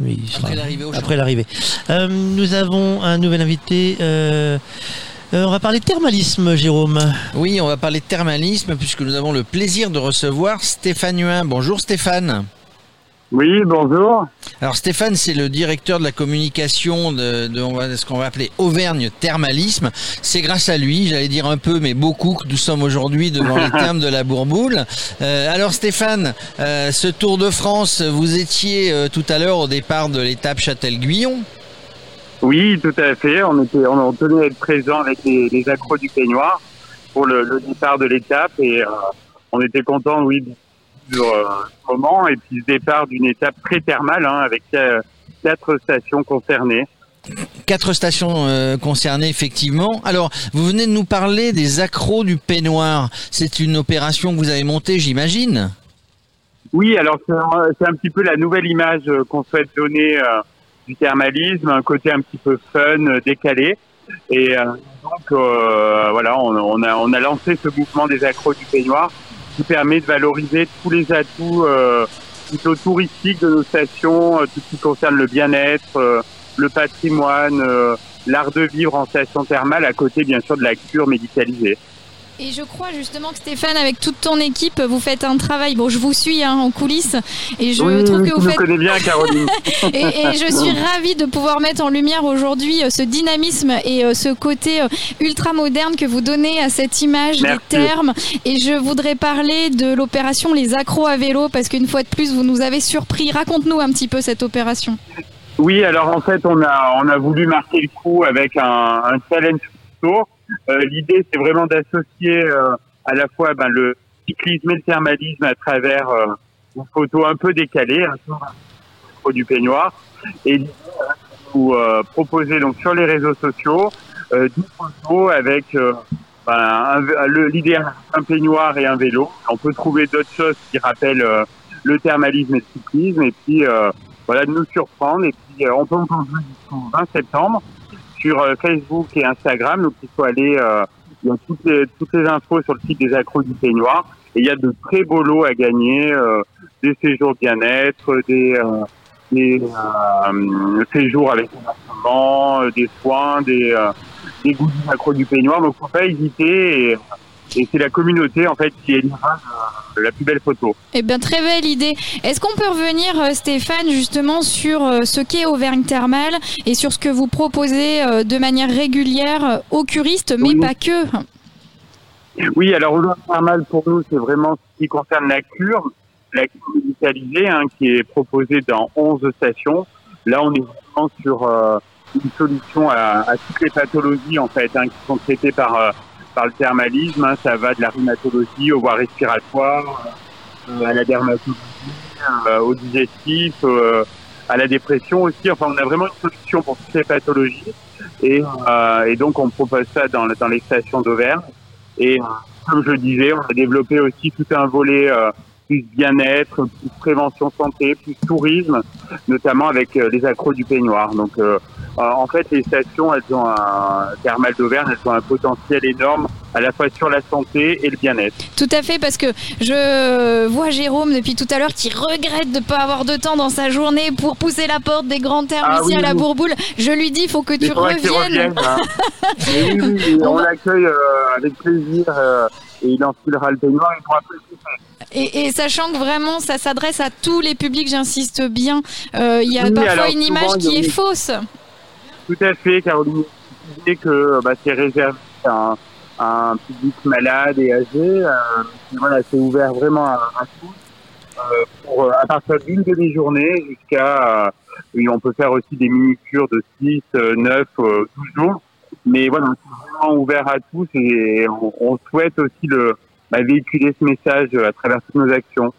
Oui, Après l'arrivée. Après. Euh, nous avons un nouvel invité. euh, euh, on va parler de thermalisme, Jérôme. Oui, on va parler de thermalisme puisque nous avons le plaisir de recevoir Stéphane Huin. Bonjour Stéphane. Oui, bonjour. Alors Stéphane, c'est le directeur de la communication de, de on va- ce qu'on va appeler Auvergne Thermalisme. C'est grâce à lui, j'allais dire un peu, mais beaucoup, que nous sommes aujourd'hui devant les termes de la Bourboule. Euh, alors Stéphane, euh, ce Tour de France, vous étiez euh, tout à l'heure au départ de l'étape Châtel-Guyon. Oui, tout à fait. On était, on tenait à être présent avec les, les accros du peignoir pour le, le départ de l'étape et euh, on était content, oui, sur euh, et puis le départ d'une étape très thermale hein, avec euh, quatre stations concernées. Quatre stations euh, concernées, effectivement. Alors, vous venez de nous parler des accros du peignoir. C'est une opération que vous avez montée, j'imagine? Oui, alors c'est un, petit peu la nouvelle image qu'on souhaite donner euh, du thermalisme, un côté un petit peu fun, décalé. Et euh, donc voilà, on, on a, on a lancé ce mouvement des accros du peignoir qui permet de valoriser tous les atouts euh, plutôt touristiques de nos stations, euh, tout ce qui concerne le bien-être, euh, le patrimoine, l'art de vivre en station thermale, à côté bien sûr de la cure médicalisée. Et je crois justement que Stéphane, avec toute ton équipe, vous faites un travail. Bon, je vous suis hein, en coulisses et je oui, trouve que vous faites. connais bien, Caroline. Et, et je suis ravie de pouvoir mettre en lumière aujourd'hui euh, ce dynamisme et euh, ce côté euh, ultra moderne que vous donnez à cette image Merci. des termes. Et je voudrais parler de l'opération Les Accros à vélo parce qu'une fois de plus, vous nous avez surpris. Raconte-nous un petit peu cette opération. Oui, alors en fait, on a on a voulu marquer le coup avec un, un challenge tour. Euh, L'idée, c'est vraiment d'associer euh, à la fois ben, le cyclisme et le thermalisme à travers euh, une photo un peu décalée, un peu du peignoir, et l'idée, vous proposer donc sur les réseaux sociaux euh, 10 photos avec ben, l'idéal un peignoir et un vélo. On peut trouver d'autres choses qui rappellent euh, le thermalisme et le cyclisme, et puis euh, voilà, de nous surprendre. Et puis, euh, on peut jusqu'au 20 septembre sur euh, Facebook et Instagram. Donc, il faut aller, euh, il y a toutes les, toutes les infos sur le site des accros du peignoir. Et il y a de très beaux lots à gagner, euh, des séjours bien-être, des, euh, des euh, séjours avec hébergement, euh, des soins, des, des goûts des accros du peignoir. Donc, faut pas hésiter. Et, et c'est la communauté, en fait, qui est la plus belle photo. Eh bien, très belle idée. Est-ce qu'on peut revenir, euh, Stéphane, justement sur euh, ce qu'est Auvergne Thermale et sur ce que vous proposez euh, de manière régulière euh, aux curistes, mais Oui. pas que? Oui, alors Auvergne Thermale pour nous, c'est vraiment ce qui concerne la cure, la cure médicalisée, hein, qui est proposée dans 11 stations. Là, on est vraiment sur euh, une solution à, à toutes les pathologies en fait, hein, qui sont traitées par euh, par le thermalisme. hein. Ça va de la rhumatologie aux voies respiratoires, euh, à la dermatologie, euh, au digestif, euh, à la dépression aussi. Enfin, on a vraiment une solution pour toutes les pathologies. Et, euh, et donc, on propose ça dans, dans les stations d'Auvergne. Et euh, comme je disais, on a développé aussi tout un volet euh, plus bien-être, plus prévention santé, plus tourisme, notamment avec euh, les accros du peignoir. Donc euh, en fait, les stations, elles ont un thermal d'Auvergne, elles ont un potentiel énorme à la fois sur la santé et le bien-être. Tout à fait, parce que je vois Jérôme depuis tout à l'heure qui regrette de ne pas avoir de temps dans sa journée pour pousser la porte des grands termes Ah ici oui, à la. Bourboule. Je lui dis, il faut que tu reviennes. revienne, hein. Oui, on l'accueille euh, avec plaisir euh, et il enfilera le peignoir. Il pourra plus. Et, et sachant que vraiment, ça s'adresse à tous les publics, j'insiste bien. Euh, Il y a Oui, parfois alors, une image qui est fausse. Tout à fait, Caroline disait que bah, c'est réservé à un, à un public malade et âgé. Euh, voilà, c'est ouvert vraiment à, à tous. Euh, pour, euh, à partir d'une demi-journée jusqu'à... euh, on peut faire aussi des mini-cures de 6, euh, 9, euh, 12 jours. Mais voilà, c'est vraiment ouvert à tous et on, on souhaite aussi le, bah, véhiculer ce message euh, à travers toutes nos actions.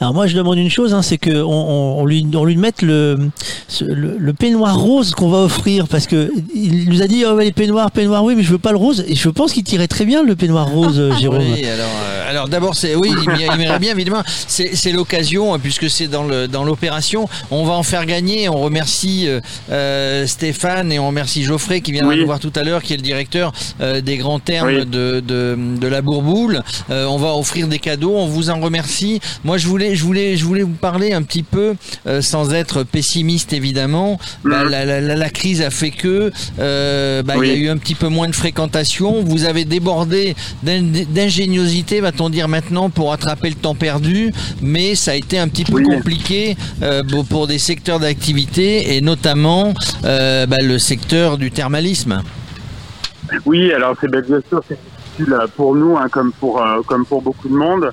Alors moi je demande une chose, hein, c'est que on, lui on lui mette le, ce- le le peignoir rose qu'on va offrir parce que il nous a dit oh les peignoirs peignoirs oui mais je veux pas le rose et je pense qu'il tirait très bien le peignoir rose euh, Jérôme. Oui, alors, euh, alors d'abord, c'est oui, il m'irait bien évidemment. C'est c'est l'occasion hein, puisque c'est dans le dans l'opération. On va en faire gagner. On remercie euh, euh, Stéphane et on remercie Geoffrey qui viendra Oui. nous voir tout à l'heure, qui est le directeur euh, des grands termes Oui. de, de de la Bourboule. Euh, on va offrir des cadeaux. On vous en remercie. Moi, je voulais je voulais je voulais vous parler un petit peu euh, sans être pessimiste évidemment. Bah, Mhm. la, la, la, la crise a fait que euh, bah, il y a eu un petit peu moins de fréquentation. Vous avez débordé d'in- d'ingéniosité, va-t-on dire maintenant, pour attraper le temps perdu, mais ça a été un petit peu Oui. compliqué euh, pour- des secteurs d'activité et notamment euh, bah, le secteur du thermalisme. Oui, alors c'est ben, bien sûr c'est difficile euh, pour nous, hein, comme pour euh, comme pour beaucoup de monde.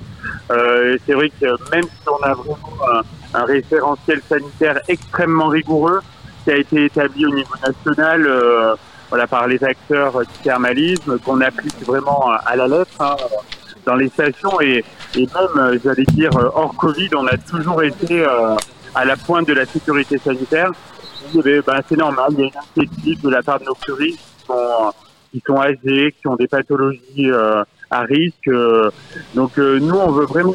Euh, c'est vrai que même si on a vraiment un, référentiel sanitaire extrêmement rigoureux qui a été établi au niveau national, euh, voilà par les acteurs du thermalisme, qu'on applique vraiment à, la lettre hein, dans les stations et, et même, euh, j'allais dire, euh, hors Covid, on a toujours été euh, à la pointe de la sécurité sanitaire. Ben, c'est normal, il y a une inquiétude de la part de nos curistes qui sont qui sont âgés, qui ont des pathologies euh, à risque. euh. donc euh, nous, on veut vraiment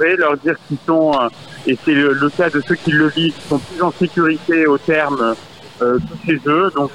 les leur dire qu'ils sont, euh, et c'est le, cas de ceux qui le vivent, qui sont plus en sécurité au terme euh, que chez eux. Donc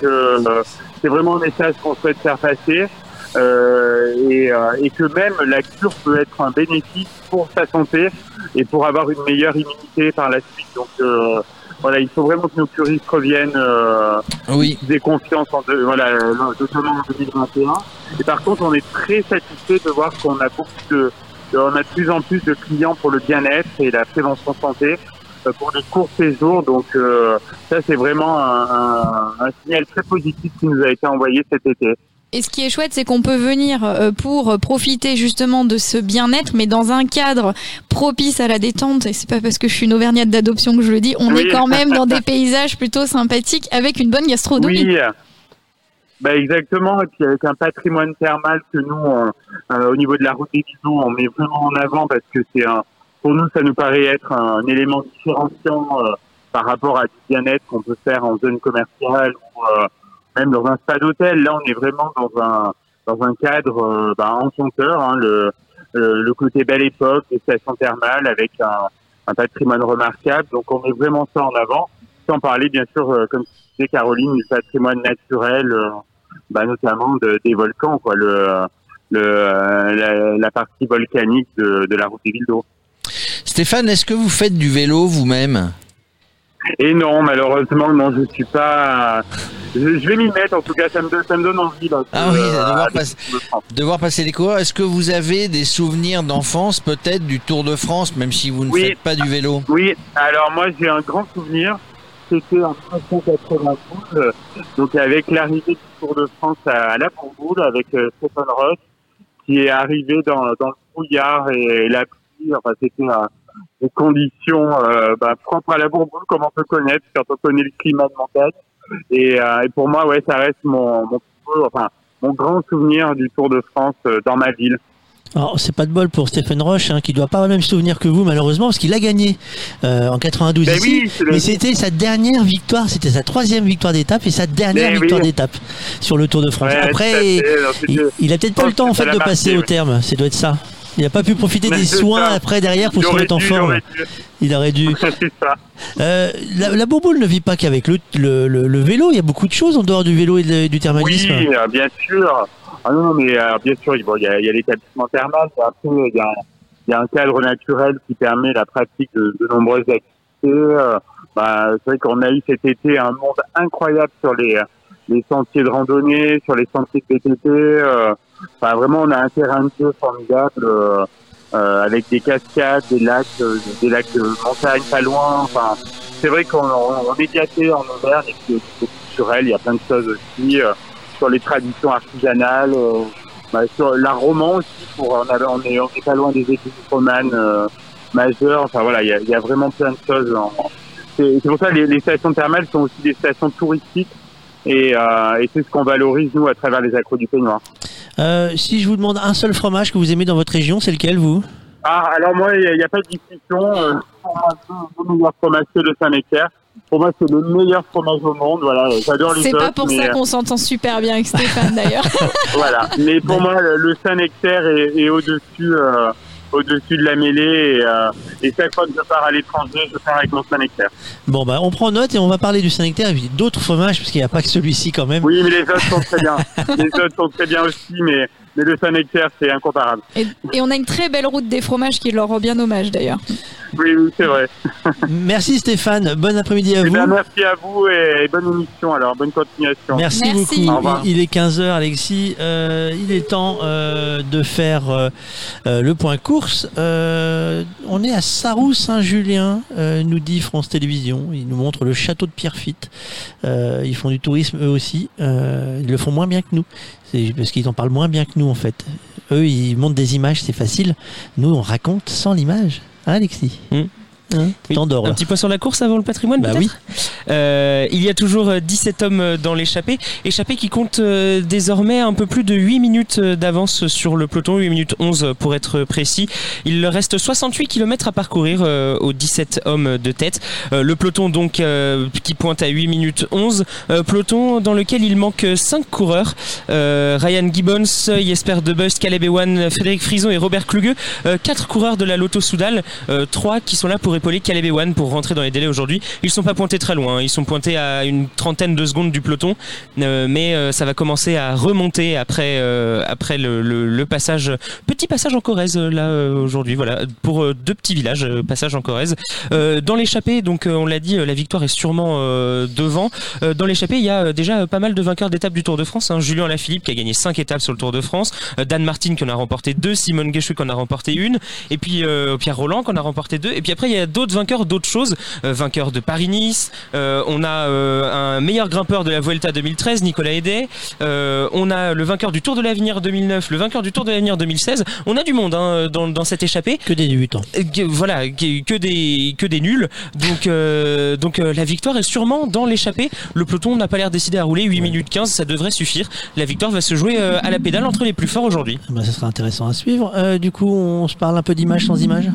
c'est vraiment un message qu'on souhaite faire passer. euh, et, euh, et que même la cure peut être un bénéfice pour sa santé et pour avoir une meilleure immunité par la suite. Donc euh, voilà, il faut vraiment que nos curistes reviennent euh, Oui. des confiance en deux, voilà, euh, notamment en 2021. Et par contre, on est très satisfait de voir qu'on a beaucoup de, de- on a de plus en plus de clients pour le bien-être et la prévention santé euh, pour des courts séjours. Donc euh, ça, c'est vraiment un, un- un signal très positif qui nous a été envoyé cet été. Et ce qui est chouette, c'est qu'on peut venir euh, pour profiter justement de ce bien-être, mais dans un cadre propice à la détente. Et c'est pas parce que je suis une auvergnate d'adoption que je le dis. On Oui. est quand même dans des paysages plutôt sympathiques avec une bonne gastronomie. Oui, bah exactement. Et puis avec un patrimoine thermal que nous, on- euh, au niveau de la route des bisous, on met vraiment en avant parce que c'est un, pour nous, ça nous paraît être un élément différenciant euh, par rapport à du bien-être qu'on peut faire en zone commerciale ou euh, même dans un stade hôtel. Là, on est vraiment dans un dans un cadre bah, enchanteur, hein, le, le le côté belle époque, les stations thermales avec un, un patrimoine remarquable. Donc, on met vraiment ça en avant, sans parler bien sûr, euh, comme disait Caroline, du patrimoine naturel, euh, bah, notamment de, des volcans, quoi, le, le, euh, la, la partie volcanique de, de la route des villes d'eau. Stéphane, est-ce que vous faites du vélo vous-même? Et non, malheureusement, non, je suis pas. Je, je vais m'y mettre. En tout cas, ça me, donne- ça me donne envie. Là, Ah oui, de voir aller passer- sur le France. de voir passer les coureurs Est-ce que vous avez des souvenirs d'enfance, peut-être du Tour de France, même si vous ne Oui. faites pas du vélo? Oui, alors moi j'ai un grand souvenir. C'était en 1992, euh, donc avec l'arrivée du Tour de France à, à la Bourboule avec euh, Stéphane Ross, qui est arrivé dans, dans le brouillard et la pluie. Enfin, c'était euh, des conditions euh, bah, propres à la Bourboule, comme on peut connaître quand on connaît le climat de montagne. Et, euh, et pour moi, ouais, ça reste mon, enfin, mon grand souvenir du Tour de France euh, dans ma ville. Alors c'est pas de bol pour Stephen Roche hein, qui doit pas avoir le même souvenir que vous malheureusement parce qu'il a gagné euh, en 92 Ben ici, oui, mais c'était sa dernière victoire, c'était sa troisième victoire d'étape et sa dernière Ben victoire oui. d'étape sur le Tour de France. Ouais, Après fait. Il, il a peut-être pas le temps en fait de passer marqué, au terme, ça doit être ça. Il n'a pas pu profiter Mais des soins ça. après derrière pour Il se remettre en forme. aurait dû. Il aurait dû. ça. Euh, la, la bourboule ne vit pas qu'avec le, le, le- le vélo. Il y a beaucoup de choses en dehors du vélo et de- du thermalisme. Oui, euh, bien sûr. Ah non, mais euh, bien sûr, bon, il y a, y a l'établissement thermal, il y a, il y a un cadre naturel qui permet la pratique de, de nombreuses activités. Euh, bah, c'est vrai qu'on a eu cet été un monde incroyable sur les, les sentiers de randonnée, sur les sentiers de PTT. Euh, enfin, vraiment, on a un terrain de jeu formidable euh, euh, avec des cascades, des lacs, euh, des lacs de montagne pas loin. Enfin, c'est vrai qu'on on, est gâté en Auvergne et puis culturel, il y a plein de choses aussi. sur les traditions artisanales, bah, sur l'art roman aussi. Pour, on, a- pas loin des églises romanes majeures. Enfin voilà, il y a, vraiment plein de choses. en- C'est pour ça que les stations thermales sont aussi des stations touristiques. Et, euh, et c'est ce qu'on valorise nous à travers les accros du peignoir. Euh, si je vous demande un seul fromage que vous aimez dans votre région, c'est lequel vous? Ah, alors moi, il n'y a, pas de discussion. Euh, le meilleur fromage c'est le Saint-Nectaire. Pour moi, c'est le meilleur fromage au monde. Voilà, j'adore les C'est pas pour mais, ça euh, qu'on s'entend super bien avec Stéphane d'ailleurs. Voilà. Mais pour moi, le, le Saint-Nectaire est, est au-dessus, euh, au-dessus de la mêlée. Et, euh, et chaque fois que je pars à l'étranger, je pars avec mon Saint-Nectaire. Bon, bah, on prend note et on va parler du Saint-Nectaire et puis d'autres fromages, parce qu'il n'y a pas que celui-ci quand même. Oui, mais les autres sont très bien. les autres sont très bien aussi, mais, mais le Saint-Nectaire, c'est incomparable. Et, et on a une très belle route des fromages qui leur rend bien hommage d'ailleurs. Oui, oui, c'est vrai. Merci Stéphane, bon après-midi à Eh vous. merci à vous et bonne émission. Alors, bonne continuation. Merci, Merci. beaucoup. Il, il est 15h, Alexis. Euh, il est temps euh, de faire euh, le point course. Euh, on est à Sarroux-Saint-Julien, euh, nous dit France Télévisions. Il nous montre le château de Pierrefitte. Euh, ils font du tourisme eux aussi. Euh, ils le font moins bien que nous. Parce qu'ils en parlent moins bien que nous en fait. Eux, ils montrent des images, c'est facile. Nous, on raconte sans l'image. Hein, Alexis? Mm. Hein Oui. T'endors Un petit point sur la course avant le patrimoine Bah peut-être oui. Euh, il y a toujours euh, 17 hommes euh, dans l'échappée. Échappée qui compte euh, désormais un peu plus de 8 minutes euh, d'avance sur le peloton, 8 minutes 11 euh, pour être précis. Il leur reste 68 km à parcourir euh, aux 17 hommes de tête. Euh, le peloton donc euh, qui pointe à 8 minutes 11. Euh, peloton dans lequel il manque 5 coureurs. Euh, Ryan Gibbons, Jesper Debust, Caleb Ewan, Frédéric Frison et Robert Kluge. 4 coureurs de la Lotto Soudal. 3 qui sont là pour Caleb Ewan pour rentrer dans les délais aujourd'hui. Ils sont pas pointés très loin. hein. Ils sont pointés à une trentaine de secondes du peloton. Euh, mais euh, ça va commencer à remonter après, euh, après le, passage. Petit passage en Corrèze là aujourd'hui. Voilà. Pour deux petits villages, passage en Corrèze. Dans l'échappée, donc on l'a dit, la victoire est sûrement devant. Dans l'échappée, il y a déjà pas mal de vainqueurs d'étapes du Tour de France. hein. Julien Lafilippe qui a gagné 5 étapes sur le Tour de France. Dan Martin qui en a remporté deux. Simone Guécheux qui en a remporté une. Et puis Pierre Roland qui en a remporté deux. Et puis après, il y a d'autres vainqueurs d'autres choses. Euh, vainqueur de Paris-Nice. Euh, on a euh, un meilleur grimpeur de la Vuelta 2013, Nicolas Hédet. On a le vainqueur du Tour de l'Avenir 2009, le vainqueur du Tour de l'Avenir 2016. On a du monde hein, dans, dans cette échappée. Que des débutants. Que- voilà, que que des que des nuls. Donc donc la victoire est sûrement dans l'échappée. Le peloton n'a pas l'air décidé à rouler 8 minutes 15, ça devrait suffire. La victoire va se jouer à la pédale entre les plus forts aujourd'hui. Ah bah, ça sera intéressant à suivre. Euh, du coup, on se parle un peu d'image sans image?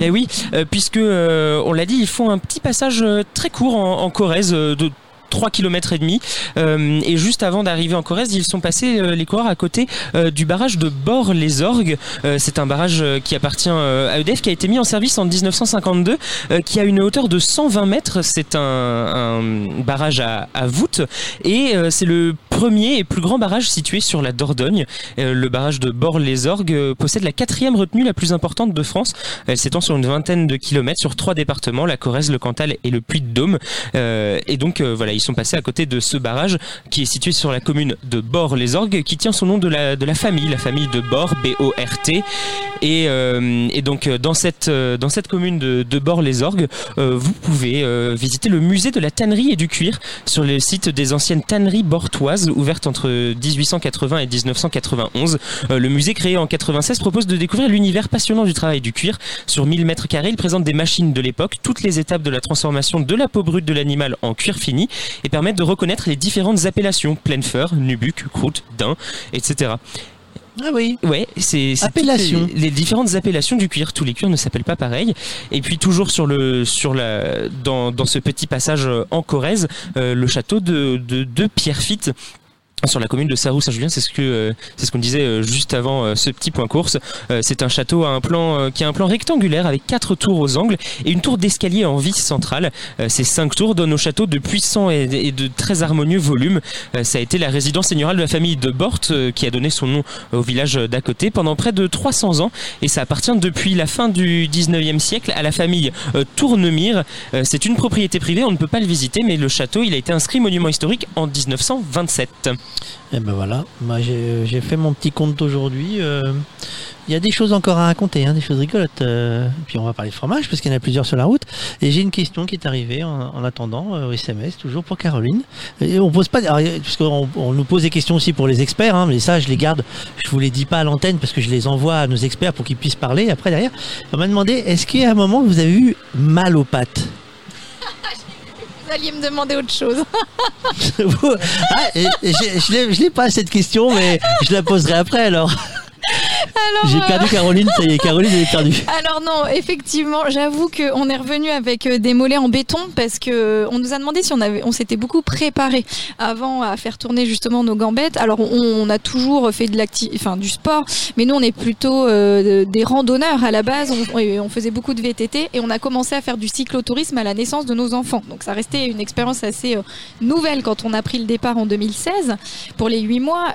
Eh oui, euh, puisque euh, on l'a dit, ils font un petit passage euh, très court en, en Corrèze euh, de 3 km et demi. Euh, et juste avant d'arriver en Corrèze ils sont passés euh, les coureurs à côté euh, du barrage de Bord-les-Orgues c'est un barrage qui appartient à EDF qui a été mis en service en 1952 euh, qui a une hauteur de 120 mètres. C'est un, un barrage à, à voûte. Et c'est le premier et plus grand barrage situé sur la Dordogne. Le barrage de Bord-les-Orgues possède la quatrième retenue la plus importante de France. Elle s'étend sur une vingtaine de kilomètres sur trois départements, la Corrèze, le Cantal et le Puy-de-Dôme. Et donc voilà, ils sont passés à côté de ce barrage qui est situé sur la commune de Bord-les-Orgues, qui tient son nom de la, de la famille, la famille de Bord, B-O-R-T. Et, euh, et donc euh, dans cette, euh, dans cette commune de, de Bord-les-Orgues, vous pouvez visiter le musée de la tannerie et du cuir sur le site des anciennes tanneries bortoises ouvertes entre 1880 et 1991. Euh, le musée créé en 96 propose de découvrir l'univers passionnant du travail du cuir. Sur 1000 mètres carrés, il présente des machines de l'époque, toutes les étapes de la transformation de la peau brute de l'animal en cuir fini et permettent de reconnaître les différentes appellations, pleine feur, nubuck, croûte, daim, etc. Ah oui. Ouais, c'est Appellation. Les, les différentes appellations du cuir. Tous les cuirs ne s'appellent pas pareil. Et puis toujours sur le sur la dans, dans ce petit passage en Corrèze, euh, le château de de, de Pierrefitte. Sur la commune de Sarrou-Saint-Julien. C'est ce que euh, c'est ce qu'on disait euh, juste avant euh, ce petit point course. c'est un château à un plan qui a un plan rectangulaire avec quatre tours aux angles et une tour d'escalier en vis centrale. ces cinq tours donnent au château de puissants et, de très harmonieux volumes. ça a été la résidence seigneuriale de la famille de Bort qui a donné son nom au village d'à côté pendant près de 300 ans et ça appartient depuis la fin du 19e siècle à la famille Tournemire. c'est une propriété privée, on ne peut pas le visiter mais le château il a été inscrit monument historique en 1927. Et eh ben voilà, moi j'ai fait mon petit compte aujourd'hui. Euh, il y a des choses encore à raconter, hein, des choses rigolotes. Euh, puis on va parler de fromage parce qu'il y en a plusieurs sur la route. Et j'ai une question qui est arrivée en, attendant euh, au SMS, toujours pour Caroline. On pose pas, on nous pose des questions aussi pour les experts, hein, mais ça je les garde. Je vous les dis pas à l'antenne parce que je les envoie à nos experts pour qu'ils puissent parler après derrière. On m'a demandé, est-ce a un moment vous avez eu mal aux pattes? Alliez me demander autre chose. ah, je n'ai pas cette question, mais je la poserai après alors. J'ai perdu euh, Caroline, ça y est, Caroline est perdue. Alors non, effectivement, j'avoue qu'on est revenu avec euh, des mollets en béton parce que euh, on nous a demandé si on avait, on s'était beaucoup préparé avant à faire tourner justement nos gambettes. Alors on, a toujours fait de l'acti, enfin du sport, mais nous on est plutôt des randonneurs à la base. On, on, faisait beaucoup de VTT et on a commencé à faire du cyclotourisme à la naissance de nos enfants. Donc ça restait une expérience assez nouvelle quand on a pris le départ en 2016 pour les huit mois.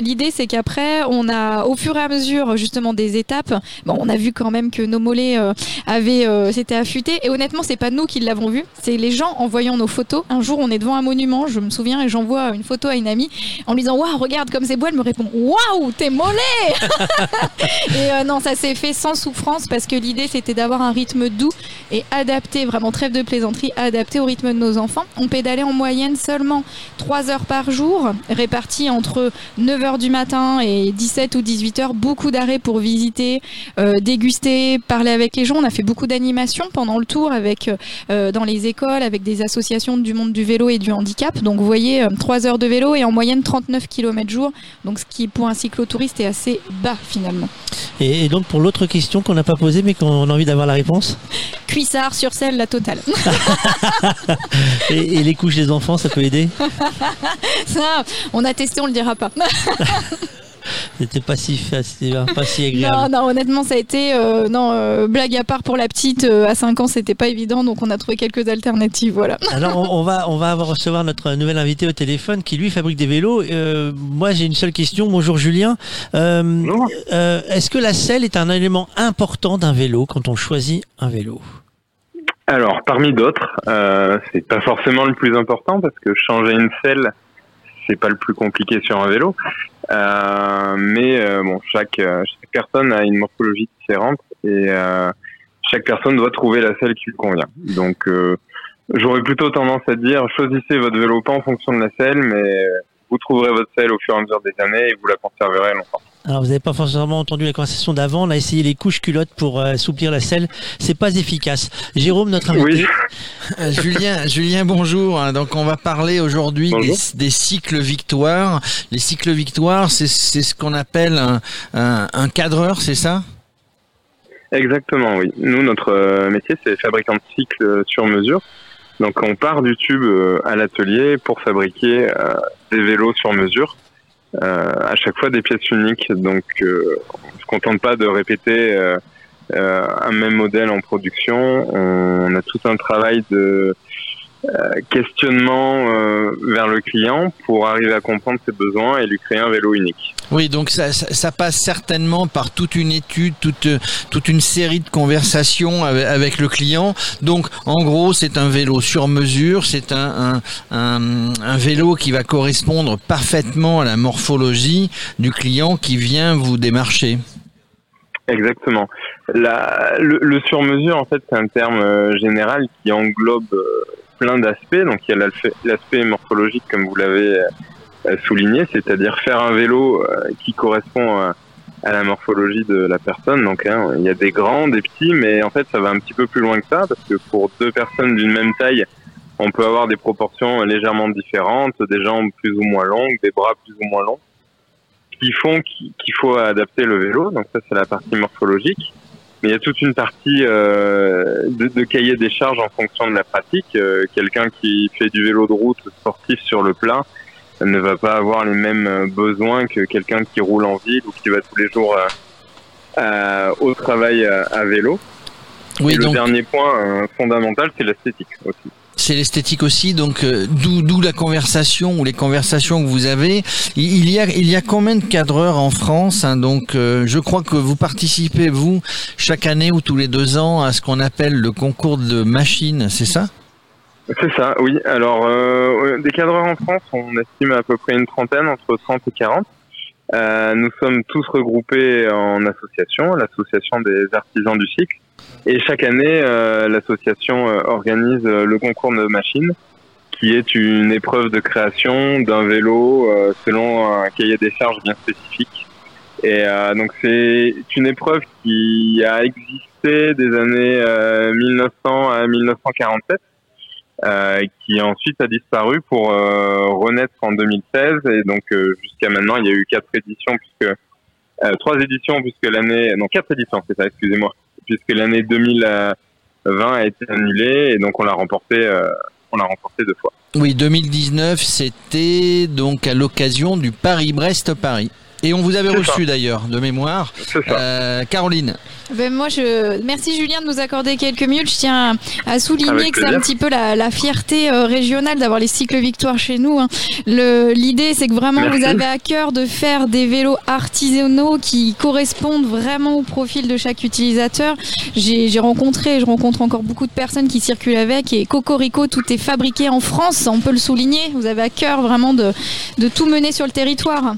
L'idée c'est qu'après on a au fur et à mesure justement des étapes, on a vu quand même que nos mollets euh, euh, s'étaient affûtés. Et honnêtement, c'est pas nous qui l'avons vu, c'est les gens en voyant nos photos. Un jour, on est devant un monument, je me souviens, et j'envoie une photo à une amie en lui disant waouh, regarde comme c'est beau. Elle me répond waouh, tes mollets. et euh, non, ça s'est fait sans souffrance parce que l'idée c'était d'avoir un rythme doux et adapté, vraiment trêve de plaisanterie, adapté au rythme de nos enfants. On pédalait en moyenne seulement 3 heures par jour, réparties entre 9 h du matin et 17 ou 18 heures beaucoup d'arrêts pour visiter, euh, déguster, parler avec les gens. On a fait beaucoup d'animations pendant le tour avec euh, dans les écoles, avec des associations du monde du vélo et du handicap. Donc vous voyez, 3 euh, heures de vélo et en moyenne 39 km jour. Donc ce qui pour un cyclotouriste est assez bas finalement. Et, donc pour l'autre question qu'on n'a pas posée mais qu'on a envie d'avoir la réponse Cuissard sur selle, la totale. et, et, les couches des enfants, ça peut aider Ça, on a testé, on le dira pas. C'était pas si facile, pas si agréable. Non, non, honnêtement, ça a été euh, non euh, blague à part pour la petite. Euh, à 5 ans, c'était pas évident, donc on a trouvé quelques alternatives, voilà. Alors on, va on va recevoir notre nouvel invité au téléphone qui lui fabrique des vélos. moi, j'ai une seule question. Bonjour Julien. Est-ce que la selle est un élément important d'un vélo quand on choisit un vélo? Alors, parmi d'autres, c'est pas forcément le plus important parce que changer une selle c'est pas le plus compliqué sur un vélo. Euh, mais euh, bon, chaque, euh, chaque personne a une morphologie différente et chaque personne doit trouver la selle qui lui convient. Donc, j'aurais plutôt tendance à dire choisissez votre vélo pas en fonction de la selle, mais vous trouverez votre selle au fur et à mesure des années et vous la conserverez longtemps. Alors vous n'avez pas forcément entendu la conversation d'avant. On a essayé les couches culottes pour euh, assouplir la selle. C'est pas efficace. Jérôme, notre invité. Euh, Julien, Julien, bonjour. Donc on va parler aujourd'hui des, cycles victoires. Les cycles victoires, c'est ce qu'on appelle un, un, cadreur, c'est ça? Exactement, oui. Nous, notre euh, métier, c'est fabricant de cycles sur mesure. Donc on part du tube à l'atelier pour fabriquer des vélos sur mesure. Euh, à chaque fois des pièces uniques. Donc, euh, on se contente pas de répéter euh, un même modèle en production. On a tout un travail de questionnement euh, vers le client pour arriver à comprendre ses besoins et lui créer un vélo unique. Oui, donc ça, ça, passe certainement par toute une étude, toute, toute une série de conversations avec, le client. Donc, en gros, c'est un vélo sur mesure, c'est un, un, un, vélo qui va correspondre parfaitement à la morphologie du client qui vient vous démarcher. Exactement. La, le, le sur-mesure, en fait, c'est un terme euh, général qui englobe plein d'aspects. Donc il y a l'aspect morphologique comme vous l'avez euh, souligné, c'est-à-dire faire un vélo euh, qui correspond à, la morphologie de la personne. Donc hein, il y a des grands, des petits, mais en fait ça va un petit peu plus loin que ça parce que pour deux personnes d'une même taille, on peut avoir des proportions légèrement différentes, des jambes plus ou moins longues, des bras plus ou moins longs, qui font qu'il faut adapter le vélo. Donc ça c'est la partie morphologique mais il y a toute une partie euh, de, de, cahier des charges en fonction de la pratique. Euh, quelqu'un qui fait du vélo de route sportif sur le plat ne va pas avoir les mêmes euh, besoins que quelqu'un qui roule en ville ou qui va tous les jours euh, euh, au travail euh, à vélo. Oui, Et le donc dernier point fondamental, c'est l'esthétique aussi. C'est l'esthétique aussi. Donc euh, d'où la conversation ou les conversations que vous avez. Il y a combien de cadreurs en France hein Donc euh, je crois que vous participez vous chaque année ou tous les deux ans à ce qu'on appelle le concours de machines, c'est ça? C'est ça, oui. Alors, euh, des cadreurs en France, on estime à peu près une trentaine, entre 30 et 40. Euh, nous sommes tous regroupés en association, l'association des artisans du cycle. Et chaque année, euh, l'association euh, organise euh, le concours de machines, qui est une épreuve de création d'un vélo selon un cahier des charges bien spécifique. Et donc c'est une épreuve qui a existé des années euh, 1900 à 1947 euh, qui ensuite a disparu pour euh, renaître en 2016 et donc euh, jusqu'à maintenant il y a eu quatre éditions puisque trois éditions puisque l'année non quatre éditions c'est ça excusez-moi puisque l'année 2020 a été annulée et donc on l'a remporté euh, on l'a remporté deux fois. Oui, 2019, c'était donc à l'occasion du Paris-Brest-Paris. Et on vous avait reçu d'ailleurs, de mémoire. Euh, Caroline. Ben moi, je merci Julien de nous accorder quelques minutes. Je tiens à, souligner Avec que c'est un petit peu la, la fierté euh, régionale d'avoir les cycles victoires chez nous. hein. L'idée, c'est que vraiment Merci. vous avez à cœur de faire des vélos artisanaux qui correspondent vraiment au profil de chaque utilisateur. J'ai j'ai rencontré, et je rencontre encore beaucoup de personnes qui circulent avec et Cocorico, tout est fabriqué en France. On peut le souligner. Vous avez à cœur vraiment de de tout mener sur le territoire.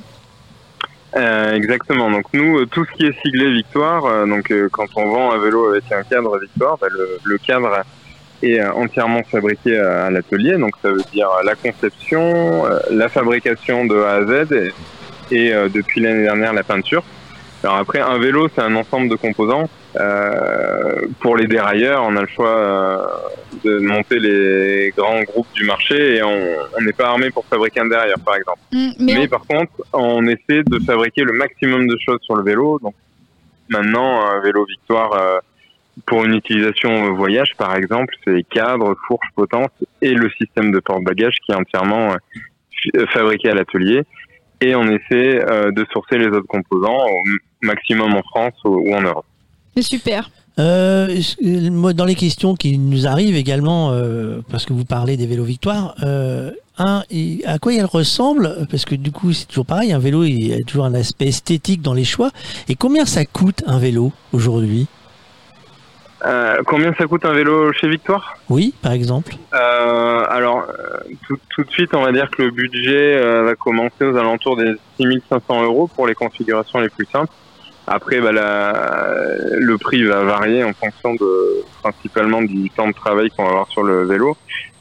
Euh, exactement. Donc nous, euh, tout ce qui est siglé Victoire, euh, donc euh, quand on vend un vélo avec un cadre Victoire, bah, le, le cadre est euh, entièrement fabriqué à, à l'atelier. Donc ça veut dire la conception, euh, la fabrication de A à Z et, et, euh, depuis l'année dernière la peinture. Alors après, un vélo, c'est un ensemble de composants. Euh, pour les dérailleurs, on a le choix euh, de monter les grands groupes du marché et on n'est pas armé pour fabriquer un dérailleur, par exemple. Mm, Mais, Mais, par contre, on essaie de fabriquer le maximum de choses sur le vélo. Donc maintenant, un vélo Victoire euh, pour une utilisation voyage, par exemple, c'est cadre, fourche, potence et le système de porte-bagages qui est entièrement euh, euh, fabriqué à l'atelier. Et on essaie euh, de sourcer les autres composants au maximum en France ou, ou en Europe. c'est super. Euh, dans les questions qui nous arrivent également, euh, parce que vous parlez des vélos Victoire, euh, un, à quoi il ressemble Parce que du coup, c'est toujours pareil, un vélo, il y a toujours un aspect esthétique dans les choix. Et combien ça coûte un vélo aujourd'hui? Euh, combien ça coûte un vélo chez Victoire? Oui, par exemple. Euh, alors, euh, tout, tout de suite, on va dire que le budget euh, va commencer aux alentours des 6500 euros pour les configurations les plus simples. Après, bah, la- le prix va varier en fonction de principalement du temps de travail qu'on va avoir sur le vélo.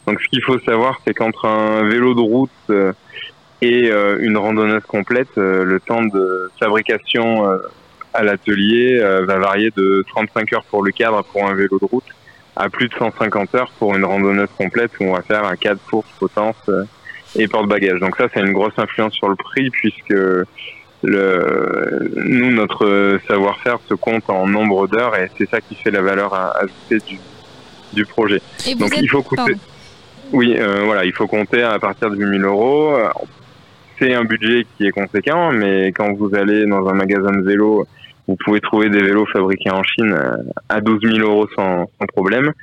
Donc, ce qu'il faut savoir, c'est qu'entre un vélo de route euh, et euh, une randonneuse complète, euh, le temps de fabrication euh, à l'atelier euh, va varier de 35 heures pour le cadre pour un vélo de route à plus de 150 heures pour une randonneuse complète où on va faire un cadre, fourche, potence euh, et porte-bagages. Donc ça, c'est une grosse influence sur le prix puisque le, nous, notre savoir-faire se compte en nombre d'heures et c'est ça qui fait la valeur à- ajoutée du, du projet. Et vous Donc êtes il faut coûter. Oui, euh, voilà, il faut compter à partir de 8000 euros. C'est un budget qui est conséquent, mais quand vous allez dans un magasin de vélos, vous pouvez trouver des vélos fabriqués en Chine euh, à 12 000 euros sans, sans problème.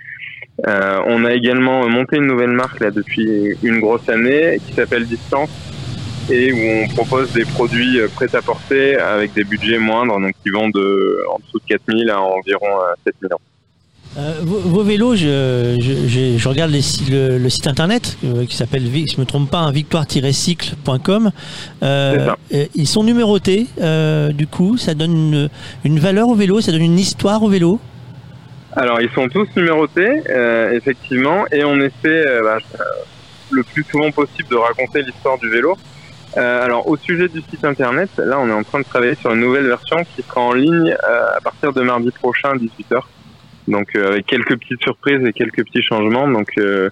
Euh, on a également monté une nouvelle marque là depuis une grosse année qui s'appelle Distance et où on propose des produits euh, prêts à porter avec des budgets moindres, donc qui vont de en dessous de 4000 à environ euh, 7000 euros. Euh, vos, vos vélos, je, je, je- je regarde les le, le site internet euh, qui s'appelle, si je me trompe pas, hein, victoire-cycle.com. Euh, ils sont numérotés, du coup, ça donne une, une valeur au vélo, ça donne une histoire au vélo? Alors, ils sont tous numérotés, effectivement, et on essaie bah, le plus souvent possible de raconter l'histoire du vélo. Alors, au sujet du site internet, là, on est en train de travailler sur une nouvelle version qui sera en ligne à partir de mardi prochain à 18h. Donc, euh, avec quelques petites surprises et quelques petits changements. Donc, euh,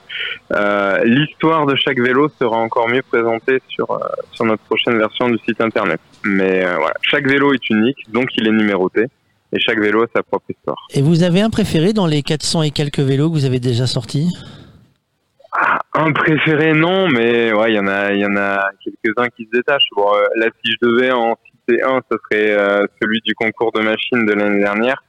euh, l'histoire de chaque vélo sera encore mieux présentée sur, euh, sur notre prochaine version du site internet. Mais euh, voilà, chaque vélo est unique, donc il est numéroté. Et chaque vélo a sa propre histoire. Et vous avez un préféré dans les 400 et quelques vélos que vous avez déjà sortis? Un préféré non, mais ouais, il y en a, il y en a quelques-uns qui se détachent. Bon, euh, là, si je devais en citer un, ce serait euh, celui du concours de machines de l'année dernière,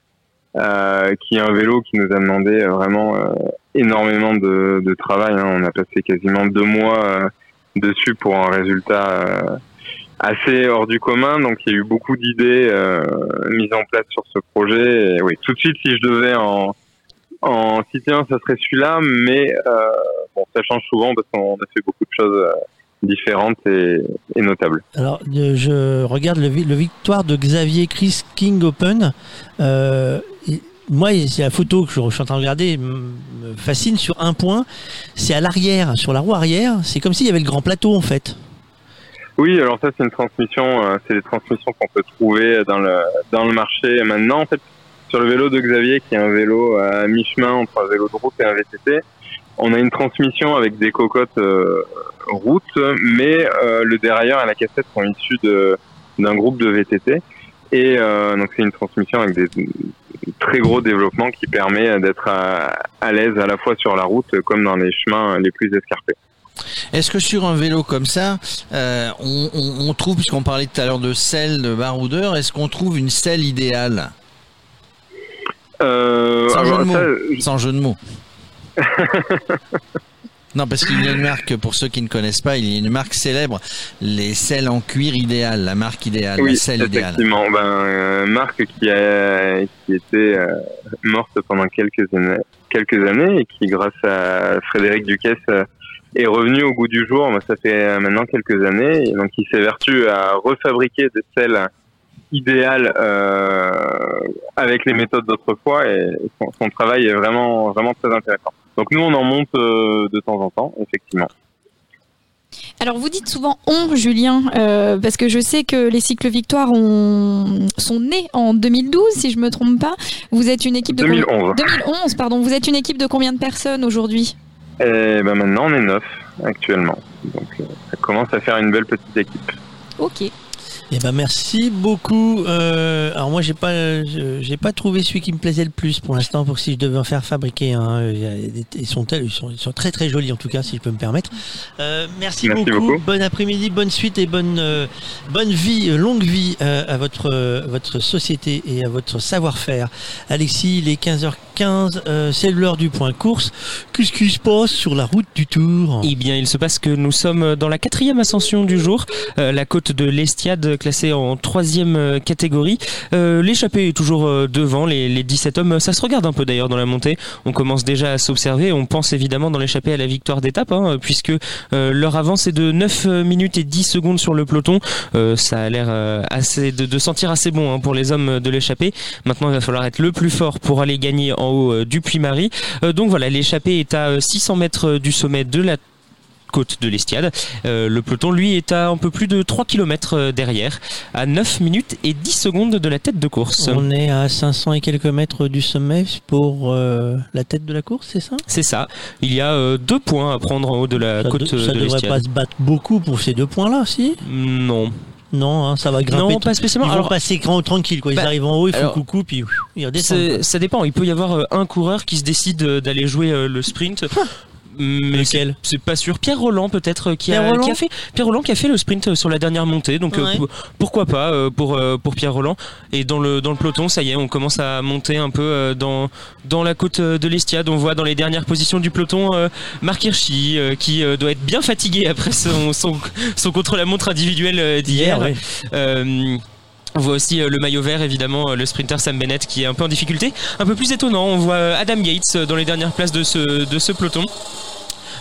euh, qui est un vélo qui nous a demandé euh, vraiment euh, énormément de, de travail. hein. On a passé quasiment deux mois euh, dessus pour un résultat euh, assez hors du commun. Donc, il y a eu beaucoup d'idées mises en place sur ce projet. Et oui, tout de suite, si je devais en en citer un, ça serait celui-là, mais bon, ça change souvent parce qu'on a fait beaucoup de choses différentes et, et notables. Alors, euh, je regarde le, vi- le victoire de Xavier Chris King Open. Euh, moi, c'est la photo que je, je suis en train de regarder, me fascine sur un point. C'est à l'arrière, sur la roue arrière. C'est comme s'il y avait le grand plateau en fait. Oui, alors ça c'est une transmission, euh, c'est des transmissions qu'on peut trouver dans le dans le marché maintenant. En fait, sur le vélo de Xavier, qui est un vélo à mi-chemin entre un vélo de route et un VTT, on a une transmission avec des cocottes euh, route, mais euh, le derrière et la cassette sont issus d'un groupe de VTT. Et euh, donc c'est une transmission avec des très gros développements qui permet d'être à, à l'aise à la fois sur la route comme dans les chemins les plus escarpés. Est-ce que sur un vélo comme ça, euh, on, on- on trouve, puisqu'on parlait tout à l'heure de selle, de baroudeur, est-ce qu'on trouve une selle idéale? Euh, Sans jeu alors de mots. ça, Sans jeu de mots. non, parce qu'il y a une marque, pour ceux qui ne connaissent pas, il y a une marque célèbre, les selles en cuir idéal, la marque idéale, la Oui, selle idéale. effectivement. Ben, euh, Marc qui a qui était euh, morte pendant quelques années, quelques années et qui, grâce à Frédéric Duquesne, euh, est revenu au goût du jour. Ben, ça fait maintenant quelques années. Et donc, il s'évertue à refabriquer des selles idéales avec les méthodes d'autrefois et son, son travail est vraiment vraiment très intéressant. Donc nous on en monte euh, de temps en temps effectivement. Alors vous dites souvent on, Julien, euh, parce que je sais que les cycles victoires ont... sont nés en 2012, si je me trompe pas. Vous êtes une équipe de 2011. 2011, pardon. Vous êtes une équipe de combien de personnes aujourd'hui? Et ben maintenant on est neuf actuellement. Donc euh, ça commence à faire une belle petite équipe. Ok. Eh ben merci beaucoup. Euh, alors moi j'ai pas je- j'ai pas trouvé celui qui me plaisait le plus pour l'instant pour si je devais en faire fabriquer euh, Ils sont tels- ils sont, ils sont très très jolis en tout cas si je peux me permettre. Euh, merci, Merci beaucoup. beaucoup. Bon après-midi, bonne suite et bonne euh, bonne vie, longue vie euh, à votre euh, votre société et à votre savoir-faire. Alexis, il est 15h15, euh, c'est l'heure du point course. Qu'est-ce qui se passe sur la route du Tour? Eh bien, il se passe que nous sommes dans la quatrième ascension du jour, euh, la côte de l'Estiade classée en troisième euh, catégorie. Euh, L'échappée est toujours euh, devant, les, les 17 hommes. Ça se regarde un peu d'ailleurs dans la montée. On commence déjà à s'observer. On pense évidemment dans l'échappée à la victoire d'étape, hein, puisque leur avance est de 9 minutes et 10 secondes sur le peloton. Ça a l'air assez de, sentir assez bon hein, pour les hommes de l'échappée. Maintenant, il va falloir être le plus fort pour aller gagner en haut du Puy-Marie. Donc voilà, l'échappée est à euh, 600 mètres du sommet de la côte de l'Estiade. Euh, le peloton, lui, est à un peu plus de 3 km derrière, à 9 minutes et 10 secondes de la tête de course. On est à 500 et quelques mètres du sommet pour euh, la tête de la course, c'est ça? C'est ça. Il y a euh, deux points à prendre en haut de la Ça, côte de- ça de devrait pas l'Estiade. se battre beaucoup pour ces deux points-là, si? Non. Non, hein, ça va grimper. Non, pas spécialement. Ils vont Alors, passer grand tranquille, quoi. Ils Bah, arrivent en haut, ils font coucou, puis ils redescendent. ça dépend. Il peut y avoir euh, un coureur qui se décide euh, d'aller jouer euh, le sprint. Mais c'est- Lequel c'est pas sûr. Pierre Roland peut-être euh, qui, Pierre a, Roland qui a fait Pierre Roland qui a fait le sprint euh, sur la dernière montée. Donc euh, Ouais. pourquoi pas euh, pour euh, pour Pierre Roland. Et dans le dans le peloton, ça y est, on commence à monter un peu euh, dans dans la côte euh, de l'Estiade. On voit dans les dernières positions du peloton euh, Marc Hirschi euh, qui euh, doit être bien fatigué après son son, son contre-la-montre individuel euh, d'hier. Ouais. Euh, on voit aussi euh, le maillot vert, évidemment, euh, le sprinter Sam Bennett qui est un peu en difficulté. Un peu plus étonnant, on voit euh, Adam Yates euh, dans les dernières places de ce, de ce peloton.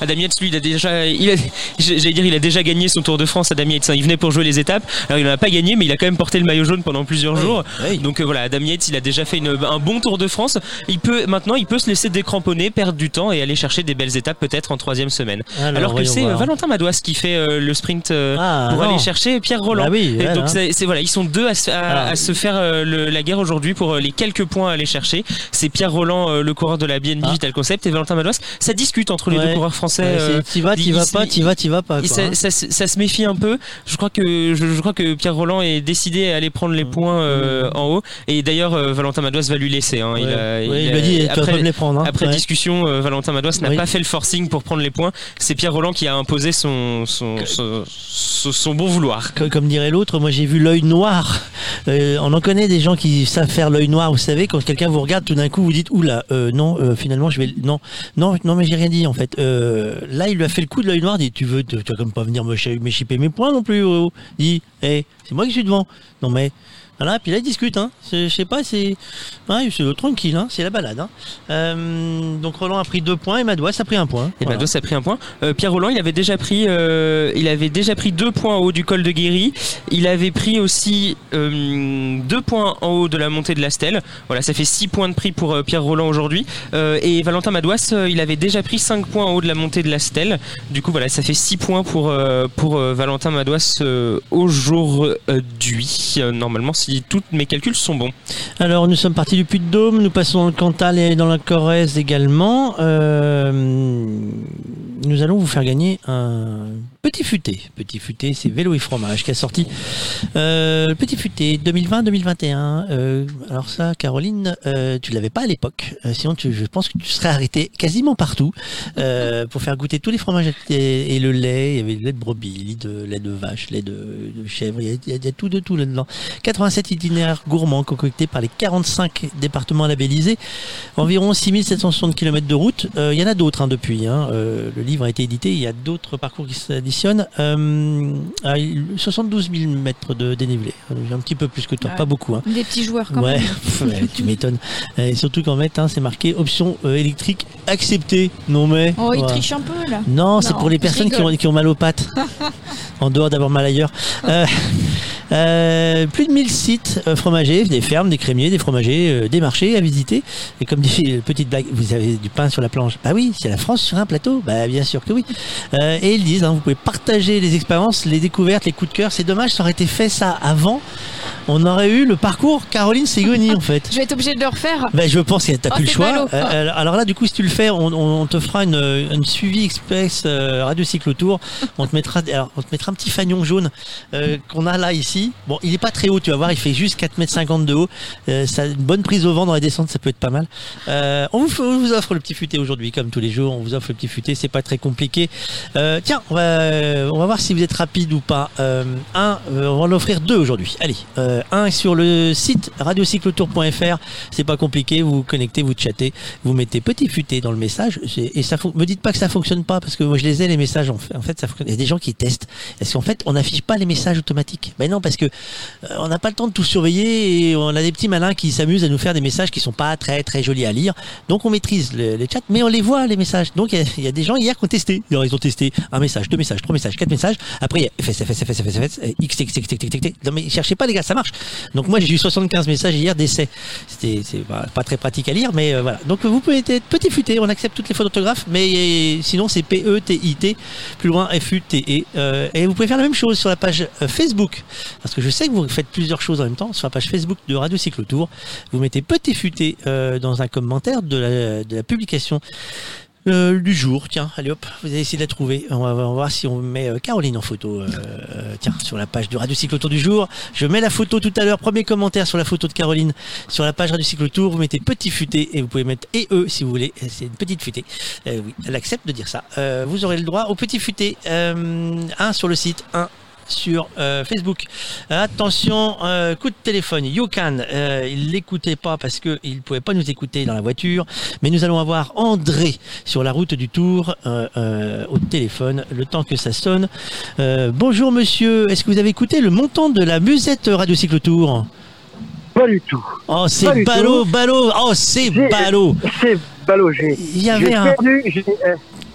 Adam Yates, lui, il a déjà, il a, j'allais dire, il a déjà gagné son Tour de France. Adam Yates, hein. il venait pour jouer les étapes. Alors, il n'en a pas gagné, mais il a quand même porté le maillot jaune pendant plusieurs Oui, jours. oui. Donc euh, voilà, Adam Yates, il a déjà fait une- un bon Tour de France. Il peut maintenant, il peut se laisser décramponner, perdre du temps et aller chercher des belles étapes peut-être en troisième semaine. Alors, que c'est euh, voir. Valentin Madouas qui fait euh, le sprint euh, Ah, pour non. aller chercher Pierre Roland. Bah oui, Et donc c'est c'est- voilà, ils sont deux à, se- à- Alors, à se faire le- la guerre aujourd'hui pour les quelques points à aller chercher. C'est Pierre Roland, le coureur de la BNB Ah. Vital Concept, et Valentin Madouas. Ça discute entre les Ouais. deux coureurs Français. Ouais, euh, T'y vas, t'y il- vas il- pas, t'y vas, t'y vas pas. il- quoi, ça, hein. ça se- ça se méfie un peu. Je crois que je, je crois que Pierre Roland est décidé à aller prendre les points euh, en haut. Et d'ailleurs, euh, Valentin Madouas va lui laisser. hein. Il, Ouais. a, Ouais, il a- dit, tu après, me les prendre. hein. après discussion, euh, Valentin Madouas n'a Oui. pas fait le forcing pour prendre les points. C'est Pierre Roland qui a imposé son son, son, son- son bon vouloir. Co- Comme dirait l'autre, moi j'ai vu l'œil noir. Euh, on en connaît des gens qui savent faire l'œil noir. Vous savez, quand quelqu'un vous regarde, tout d'un coup vous dites oula, non, finalement je vais, non, non, non, mais j'ai rien dit en fait. Euh, là, il lui a fait le coup de l'œil noir. Il dit tu veux, tu, vas comme pas venir me chi- m'échipper mes points non plus. Oh. Il dit, eh, c'est moi qui suis devant. Non mais. Voilà, puis là ils discutent, hein. Je sais pas, c'est, ouais, c'est tranquille, hein. C'est la balade, hein. Euh, donc Roland a pris deux points et Madouas a pris un point. Et Voilà. Madouas a pris un point. Euh, Pierre Roland, il avait déjà pris, euh, il avait déjà pris deux points en haut du col de Guéry. Il avait pris aussi euh, deux points en haut de la montée de la Stèle. Voilà, ça fait six points de prix pour euh, Pierre Roland aujourd'hui. Euh, et Valentin Madouas, euh, il avait déjà pris cinq points en haut de la montée de la Stèle. Du coup, voilà, ça fait six points pour euh, pour euh, Valentin Madouas euh, aujourd'hui. Euh, normalement, si tous mes calculs sont bons. Alors, nous sommes partis du Puy-de-Dôme, nous passons dans le Cantal et dans la Corrèze également. Euh, nous allons vous faire gagner un petit futé. Petit futé, c'est Vélo et Fromage qui a sorti euh, le petit futé 2020-2021. Euh, alors ça, Caroline, euh, tu l'avais pas à l'époque. Euh, sinon, je pense que tu serais arrêté quasiment partout pour faire goûter tous les fromages et, et le lait. Il y avait du lait de brebis, de lait de vache, lait de, chèvre. Il y, a, tout de tout là-dedans. 87 itinéraires gourmands concoctés par les 45 départements labellisés. Environ 6760 km de route. Il y en a d'autres hein, depuis. hein. Le livre a été édité. Il y a d'autres parcours qui s'additionnent. Euh, ah, il- 72 000 mètres de dénivelé. Un petit peu plus que toi. Ouais. Pas beaucoup. Hein. Des petits joueurs quand Ouais, même. ouais, tu m'étonnes. Et surtout qu'en fait, hein, c'est marqué option euh, électrique acceptée. Non mais. Oh, il triche un peu là. Non, c'est pour les personnes qui ont, rigole. qui ont mal aux pattes. en dehors d'avoir mal ailleurs. Euh, euh, plus de 1000 sites euh, fromagers, des fermes, des crémiers, des fromagers, euh, des marchés à visiter. Et comme dit euh, petite blague, vous avez du pain sur la planche. Bah oui, c'est la France sur un plateau. Bah bien sûr que oui. Euh, et ils disent, hein, vous pouvez partager les expériences, les découvertes, les coups de cœur. C'est dommage, ça aurait été fait ça avant. On aurait eu le parcours Caroline Ségoni en fait. Je vais être obligée de le refaire. Ben, je pense que t'as Oh, plus le choix. ballot. Euh, alors là, du coup, si tu le fais, on, te fera une, une suivi express euh, radio cyclotour. On te mettra, alors, on te mettra un petit fanion jaune euh, qu'on a là ici. Bon, il est pas très haut, tu vas voir, il fait juste 4,50 m de haut. Euh, ça une bonne prise au vent dans la descente, ça peut être pas mal. Euh, on, vous, on vous offre le petit futé aujourd'hui, comme tous les jours. On vous offre le petit futé, c'est pas très compliqué. Euh, tiens, on va, on va voir si vous êtes rapide ou pas. Euh, euh, on va en offrir deux aujourd'hui. Allez, euh, un sur le site radiocyclotour.fr. C'est pas compliqué, vous connectez, vous chattez, vous mettez petit futé dans le message. Et ça, me dites pas que ça fonctionne pas parce que moi je les ai les messages. En fait, il y a des gens qui testent. Est-ce qu'en fait on n'affiche pas les messages automatiques Ben non, parce que euh, on n'a pas le temps de tout surveiller et on a des petits malins qui s'amusent à nous faire des messages qui sont pas très très jolis à lire. Donc on maîtrise le- les chats, mais on les voit les messages. Donc il y a- des gens hier qui ont testé. Ils ont testé un message, deux messages, trois messages, quatre messages. Après il y a FS, FS, FS, FS, FS, X, X, X, X, X. Non mais cherchez pas les gars, ça marche. Donc moi j'ai eu 75 messages hier d'essai. C'était c'est pas, très pratique à lire, mais euh, voilà. Donc vous pouvez être petit futé, on accepte toutes les fautes d'orthographe, mais euh, sinon c'est P-E-T-I-T, plus loin F-U-T-E. Euh, et vous pouvez faire la même chose sur la page Facebook, parce que je sais que vous faites plusieurs choses en même temps. Sur la page Facebook de Radio Cyclotour, vous mettez petit futé dans un commentaire de la publication. Euh, du jour, tiens, allez hop, vous allez essayer de la trouver. On va, voir si on met euh, Caroline en photo, euh, tiens, sur la page de Radio Cyclotour du jour. Je mets la photo tout à l'heure, premier commentaire sur la photo de Caroline sur la page Radio Cyclotour. Vous mettez petit futé et vous pouvez mettre et eux si vous voulez. C'est une petite futée. Oui, elle accepte de dire ça. Vous aurez le droit au petit futé. Un sur le site, un sur euh, Facebook. Attention, euh, coup de téléphone. Yokan, euh, il l'écoutait pas parce que il pouvait pas nous écouter dans la voiture, mais nous allons avoir André sur la route du Tour euh, au téléphone le temps que ça sonne. Bonjour monsieur, est-ce que vous avez écouté le montant de la musette Radio Cycle Tour? Pas du tout. Oh c'est ballot, ballot, oh c'est ballot. C'est ballot. J'ai Il y avait j'ai un, perdu.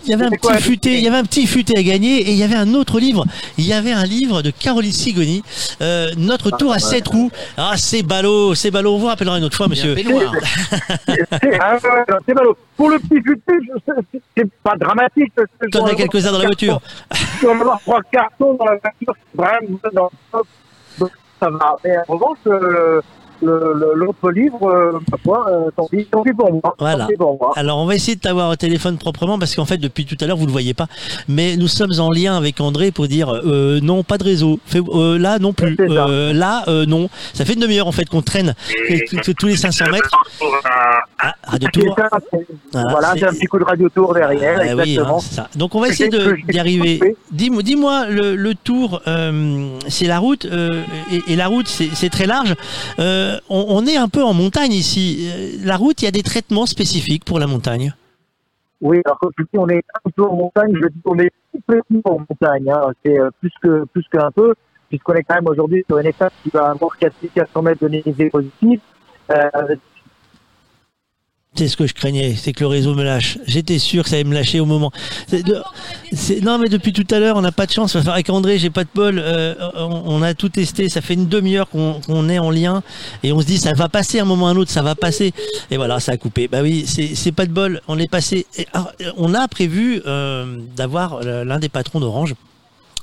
Il y avait un petit quoi futé, il y avait un petit futé à gagner et il y avait un autre livre. Il y avait un livre de Caroline Sigoni, euh, Notre tour à sept roues. Ah, c'est ballot, c'est ballot. On vous rappellera une autre fois, monsieur. C'est ah, c'est ballot. Pour le petit futé, c'est- pas dramatique. T'en as quelques-uns dans la voiture. dois en avoir trois cartons dans la voiture. c'est Vraiment dans le top. Donc ça va. Mais en revanche, euh, l'autre livre, euh, euh, tant pis, pour moi. Voilà. Pour moi. Alors on va essayer de t'avoir au téléphone proprement parce qu'en fait depuis tout à l'heure vous le voyez pas, mais nous sommes en lien avec André pour dire euh, non pas de réseau, Fais- euh, là non plus. Euh, là euh, non. Ça fait une demi-heure en fait qu'on traîne tous les 500 mètres. Ah, Radio C'est Tour. ça, c'est- Voilà, j'ai un petit coup de radio tour derrière, Ah oui, hein, ça. Donc on va essayer d'y arriver. Dis-moi, dis-moi, le, le tour, euh, c'est la route, euh, et, et la route c'est c'est très large. Euh, on, on est un peu en montagne ici. Euh, La route, il y a des traitements spécifiques pour la montagne. Oui, alors comme tu dis, on est un peu en montagne, je dis qu'on est complètement en montagne, hein. c'est euh, plus que plus qu'un peu, puisqu'on est quand même aujourd'hui sur une étape qui va avoir 4400 mètres de névisée positive. Euh, C'est ce que je craignais, c'est que le réseau me lâche. J'étais sûr que ça allait me lâcher au moment. De- non, mais depuis tout à l'heure, on n'a pas de chance. Avec André, j'ai pas de bol. Euh, on, a tout testé. Ça fait une demi-heure qu'on est en lien et on se dit ça va passer un moment ou un autre, ça va passer. Et voilà, ça a coupé. Bah oui, c'est pas de bol. On est passé. euh, on a prévu euh, d'avoir euh, l'un des patrons d'Orange.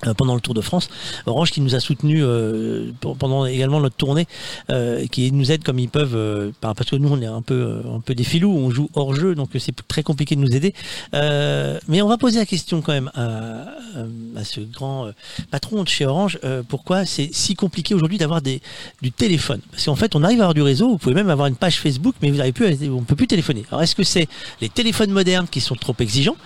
Euh, pendant le Tour de France, Orange qui nous a soutenu euh, pendant également notre tournée, euh, qui nous aide comme ils peuvent, par- parce que nous on est un peu un peu des filous, on joue hors jeu, donc c'est très compliqué de nous aider. Mais on va poser la question quand même à, ce grand patron de chez Orange, pourquoi c'est si compliqué aujourd'hui d'avoir du téléphone? Parce qu'en fait on arrive à avoir du réseau, vous pouvez même avoir une page Facebook, mais vous n'avez plus, à- on peut plus téléphoner. Alors est-ce que c'est les téléphones modernes qui sont trop exigeants?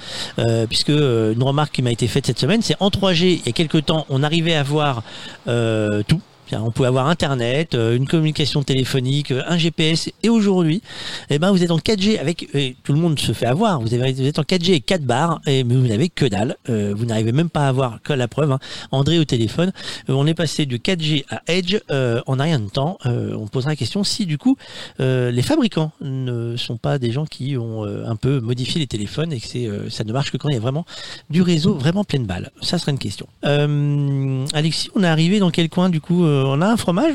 Puisque une remarque qui m'a été faite cette semaine, c'est en 3G, il y a quelques temps, on arrivait à voir euh, tout. On pouvait avoir Internet, euh, une communication téléphonique, euh, un GPS. Et aujourd'hui, eh ben, vous êtes en 4G avec, tout le monde se fait avoir. Vous, êtes en 4G et 4 barres, et, mais vous n'avez que dalle. Euh, vous n'arrivez même pas à avoir que la preuve. hein. André au téléphone, on est passé du 4G à Edge euh, en rien de temps. On posera la question si du coup les fabricants ne sont pas des gens qui ont un peu modifié les téléphones et que ça ne marche que quand il y a vraiment du réseau vraiment pleine balle. Ça serait une question. Alexis, on est arrivé dans quel coin du coup On a un fromage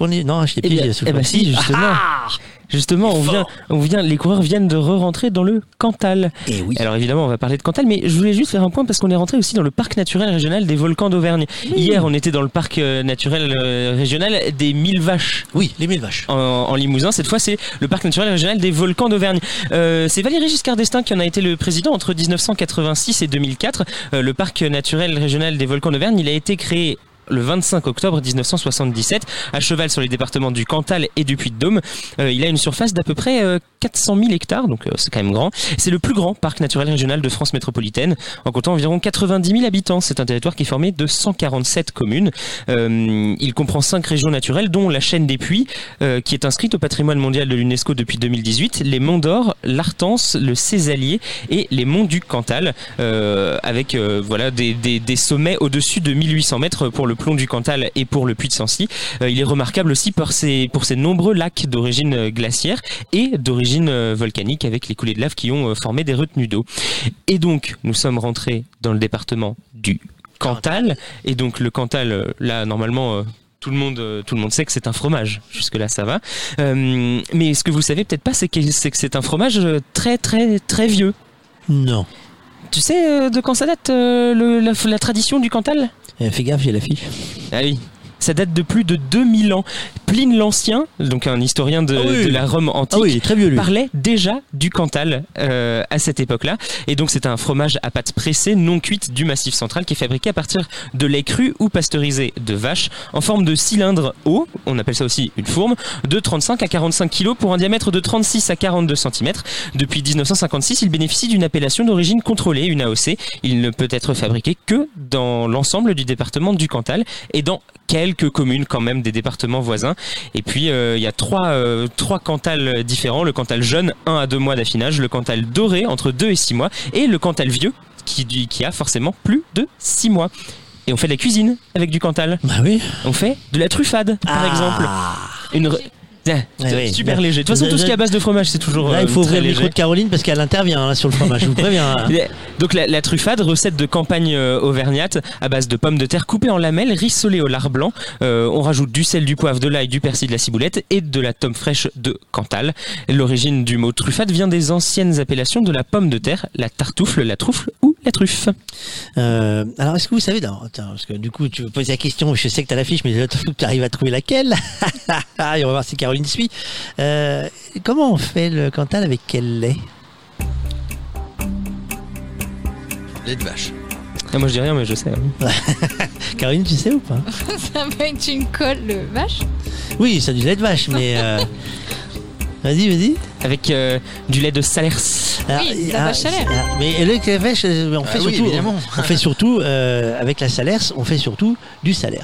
On est non, je t'ai Eh bien, eh ben si, justement. Ah Justement, on vient, on vient, les coureurs viennent de re-rentrer dans le Cantal. Eh oui. Alors évidemment, on va parler de Cantal, mais je voulais juste faire un point parce qu'on est rentré aussi dans le parc naturel régional des volcans d'Auvergne. Hier, on était dans le parc euh, naturel euh, régional des mille vaches. Oui, les mille vaches. En, en Limousin, cette fois, c'est le parc naturel régional des volcans d'Auvergne. Euh, c'est Valéry Giscard d'Estaing qui en a été le président entre 1986 et 2004. Euh, le parc naturel régional des volcans d'Auvergne, il a été créé le 25 octobre 1977, à cheval sur les départements du Cantal et du Puy-de-Dôme. Euh, il a une surface d'à peu près euh, 400 000 hectares, donc euh, c'est quand même grand. C'est le plus grand parc naturel régional de France métropolitaine, en comptant environ 90 000 habitants. C'est un territoire qui est formé de 147 communes. Euh, il comprend cinq régions naturelles, dont la chaîne des euh, qui est inscrite au patrimoine mondial de l'UNESCO depuis 2018, les Monts d'Or, l'Artense, le Césalier et les Monts du Cantal, euh, avec euh, voilà des, des, des sommets au-dessus de 1800 mètres pour le plomb du Cantal et pour le Puy de Sancy. Euh, il est remarquable aussi pour ses, pour ses nombreux lacs d'origine euh, glaciaire et d'origine euh, volcanique avec les coulées de lave qui ont formé des retenues d'eau. Et donc, nous sommes rentrés dans le département du Cantal. Et donc, le Cantal, là, normalement, tout le monde, tout le monde sait que c'est un fromage. Jusque là, ça va. Mais ce que vous savez peut-être pas, c'est que c'est un fromage très, très, très vieux. Non. Tu sais euh, de quand ça date euh, le- la, la tradition du Cantal? Eh, fais gaffe, j'ai la fiche. Ah oui. Ça date de plus de 2000 ans. Pline l'Ancien, donc un historien de, Ah oui. de la Rome antique, Ah oui, il est très vieux lui. parlait déjà du Cantal euh, à cette époque-là. Et donc c'est un fromage à pâte pressée non cuite du Massif central qui est fabriqué à partir de lait cru ou pasteurisé de vache en forme de cylindre haut, on appelle ça aussi une fourme, de 35 à 45 kg pour un diamètre de 36 à 42 cm. Depuis 1956, il bénéficie d'une appellation d'origine contrôlée, une AOC. Il ne peut être fabriqué que dans l'ensemble du département du Cantal et dans quelques communes quand même des départements voisins. Et puis euh, il y a trois, euh, trois Cantal différents, le Cantal jeune, 1 à 2 mois d'affinage, le Cantal doré entre 2 et 6 mois, et le Cantal vieux qui, qui a forcément plus de 6 mois. Et on fait de la cuisine avec du Cantal. Bah oui. On fait de la truffade par Ah. exemple. Une ouais. super léger. De toute façon, tout ce qui est à base de fromage, c'est toujours Là, il euh, faut ouvrir le micro de Caroline parce qu'elle intervient là, sur le fromage. Je vous préviens. hein. Donc la, la truffade, recette de campagne euh, auvergnate à base de pommes de terre coupées en lamelles, rissolées au lard blanc. Euh, on rajoute du sel, du poivre, de l'ail, du persil, de la ciboulette et de la tome fraîche de Cantal. L'origine du mot truffade vient des anciennes appellations de la pomme de terre, la tartoufle, la troufle ou la truffe. Euh, alors, est-ce que vous savez, non, attends, parce que du coup, tu me poses la question, je sais que tu as la fiche, mais tu arrives à trouver laquelle. Et on va voir si Caroline suit. Euh, comment on fait le Cantal avec quel lait Lait de vache. Ah, moi je dis rien, mais je sais. hein. Caroline, tu sais ou pas Ça va être une colle de vache? Oui, c'est du lait de vache, mais. euh, Vas-y, vas-y. Avec euh, du lait de Salers. Alors, Oui, la ah, vache ah, Mais le lait de vache, euh, on fait Ah oui, surtout, évidemment. on fait surtout euh, avec la Salers, on fait surtout du Salers.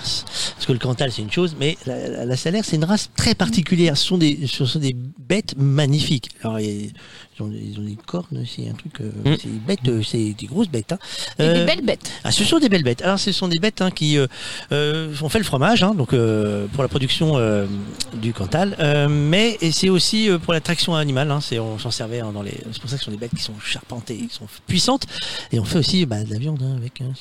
Parce que le Cantal c'est une chose, mais la, la, la Salers c'est une race très particulière. Ce sont des, ce sont des bêtes magnifiques. Alors il y a- ils ont, ils ont des cornes, c'est un truc, euh, Mm. c'est des bêtes, euh, c'est des grosses bêtes. Hein. Et Euh, des belles bêtes. ah, ce sont des belles bêtes. Alors, ce sont des bêtes hein, qui euh, euh, on fait le fromage, hein, donc euh, pour la production euh, du Cantal, euh, mais c'est aussi euh, pour la traction animale. Hein, c'est on s'en servait hein, dans les. C'est pour ça que ce sont des bêtes qui sont charpentées, qui sont puissantes, et on fait aussi bah, de la viande hein, avec. Hein.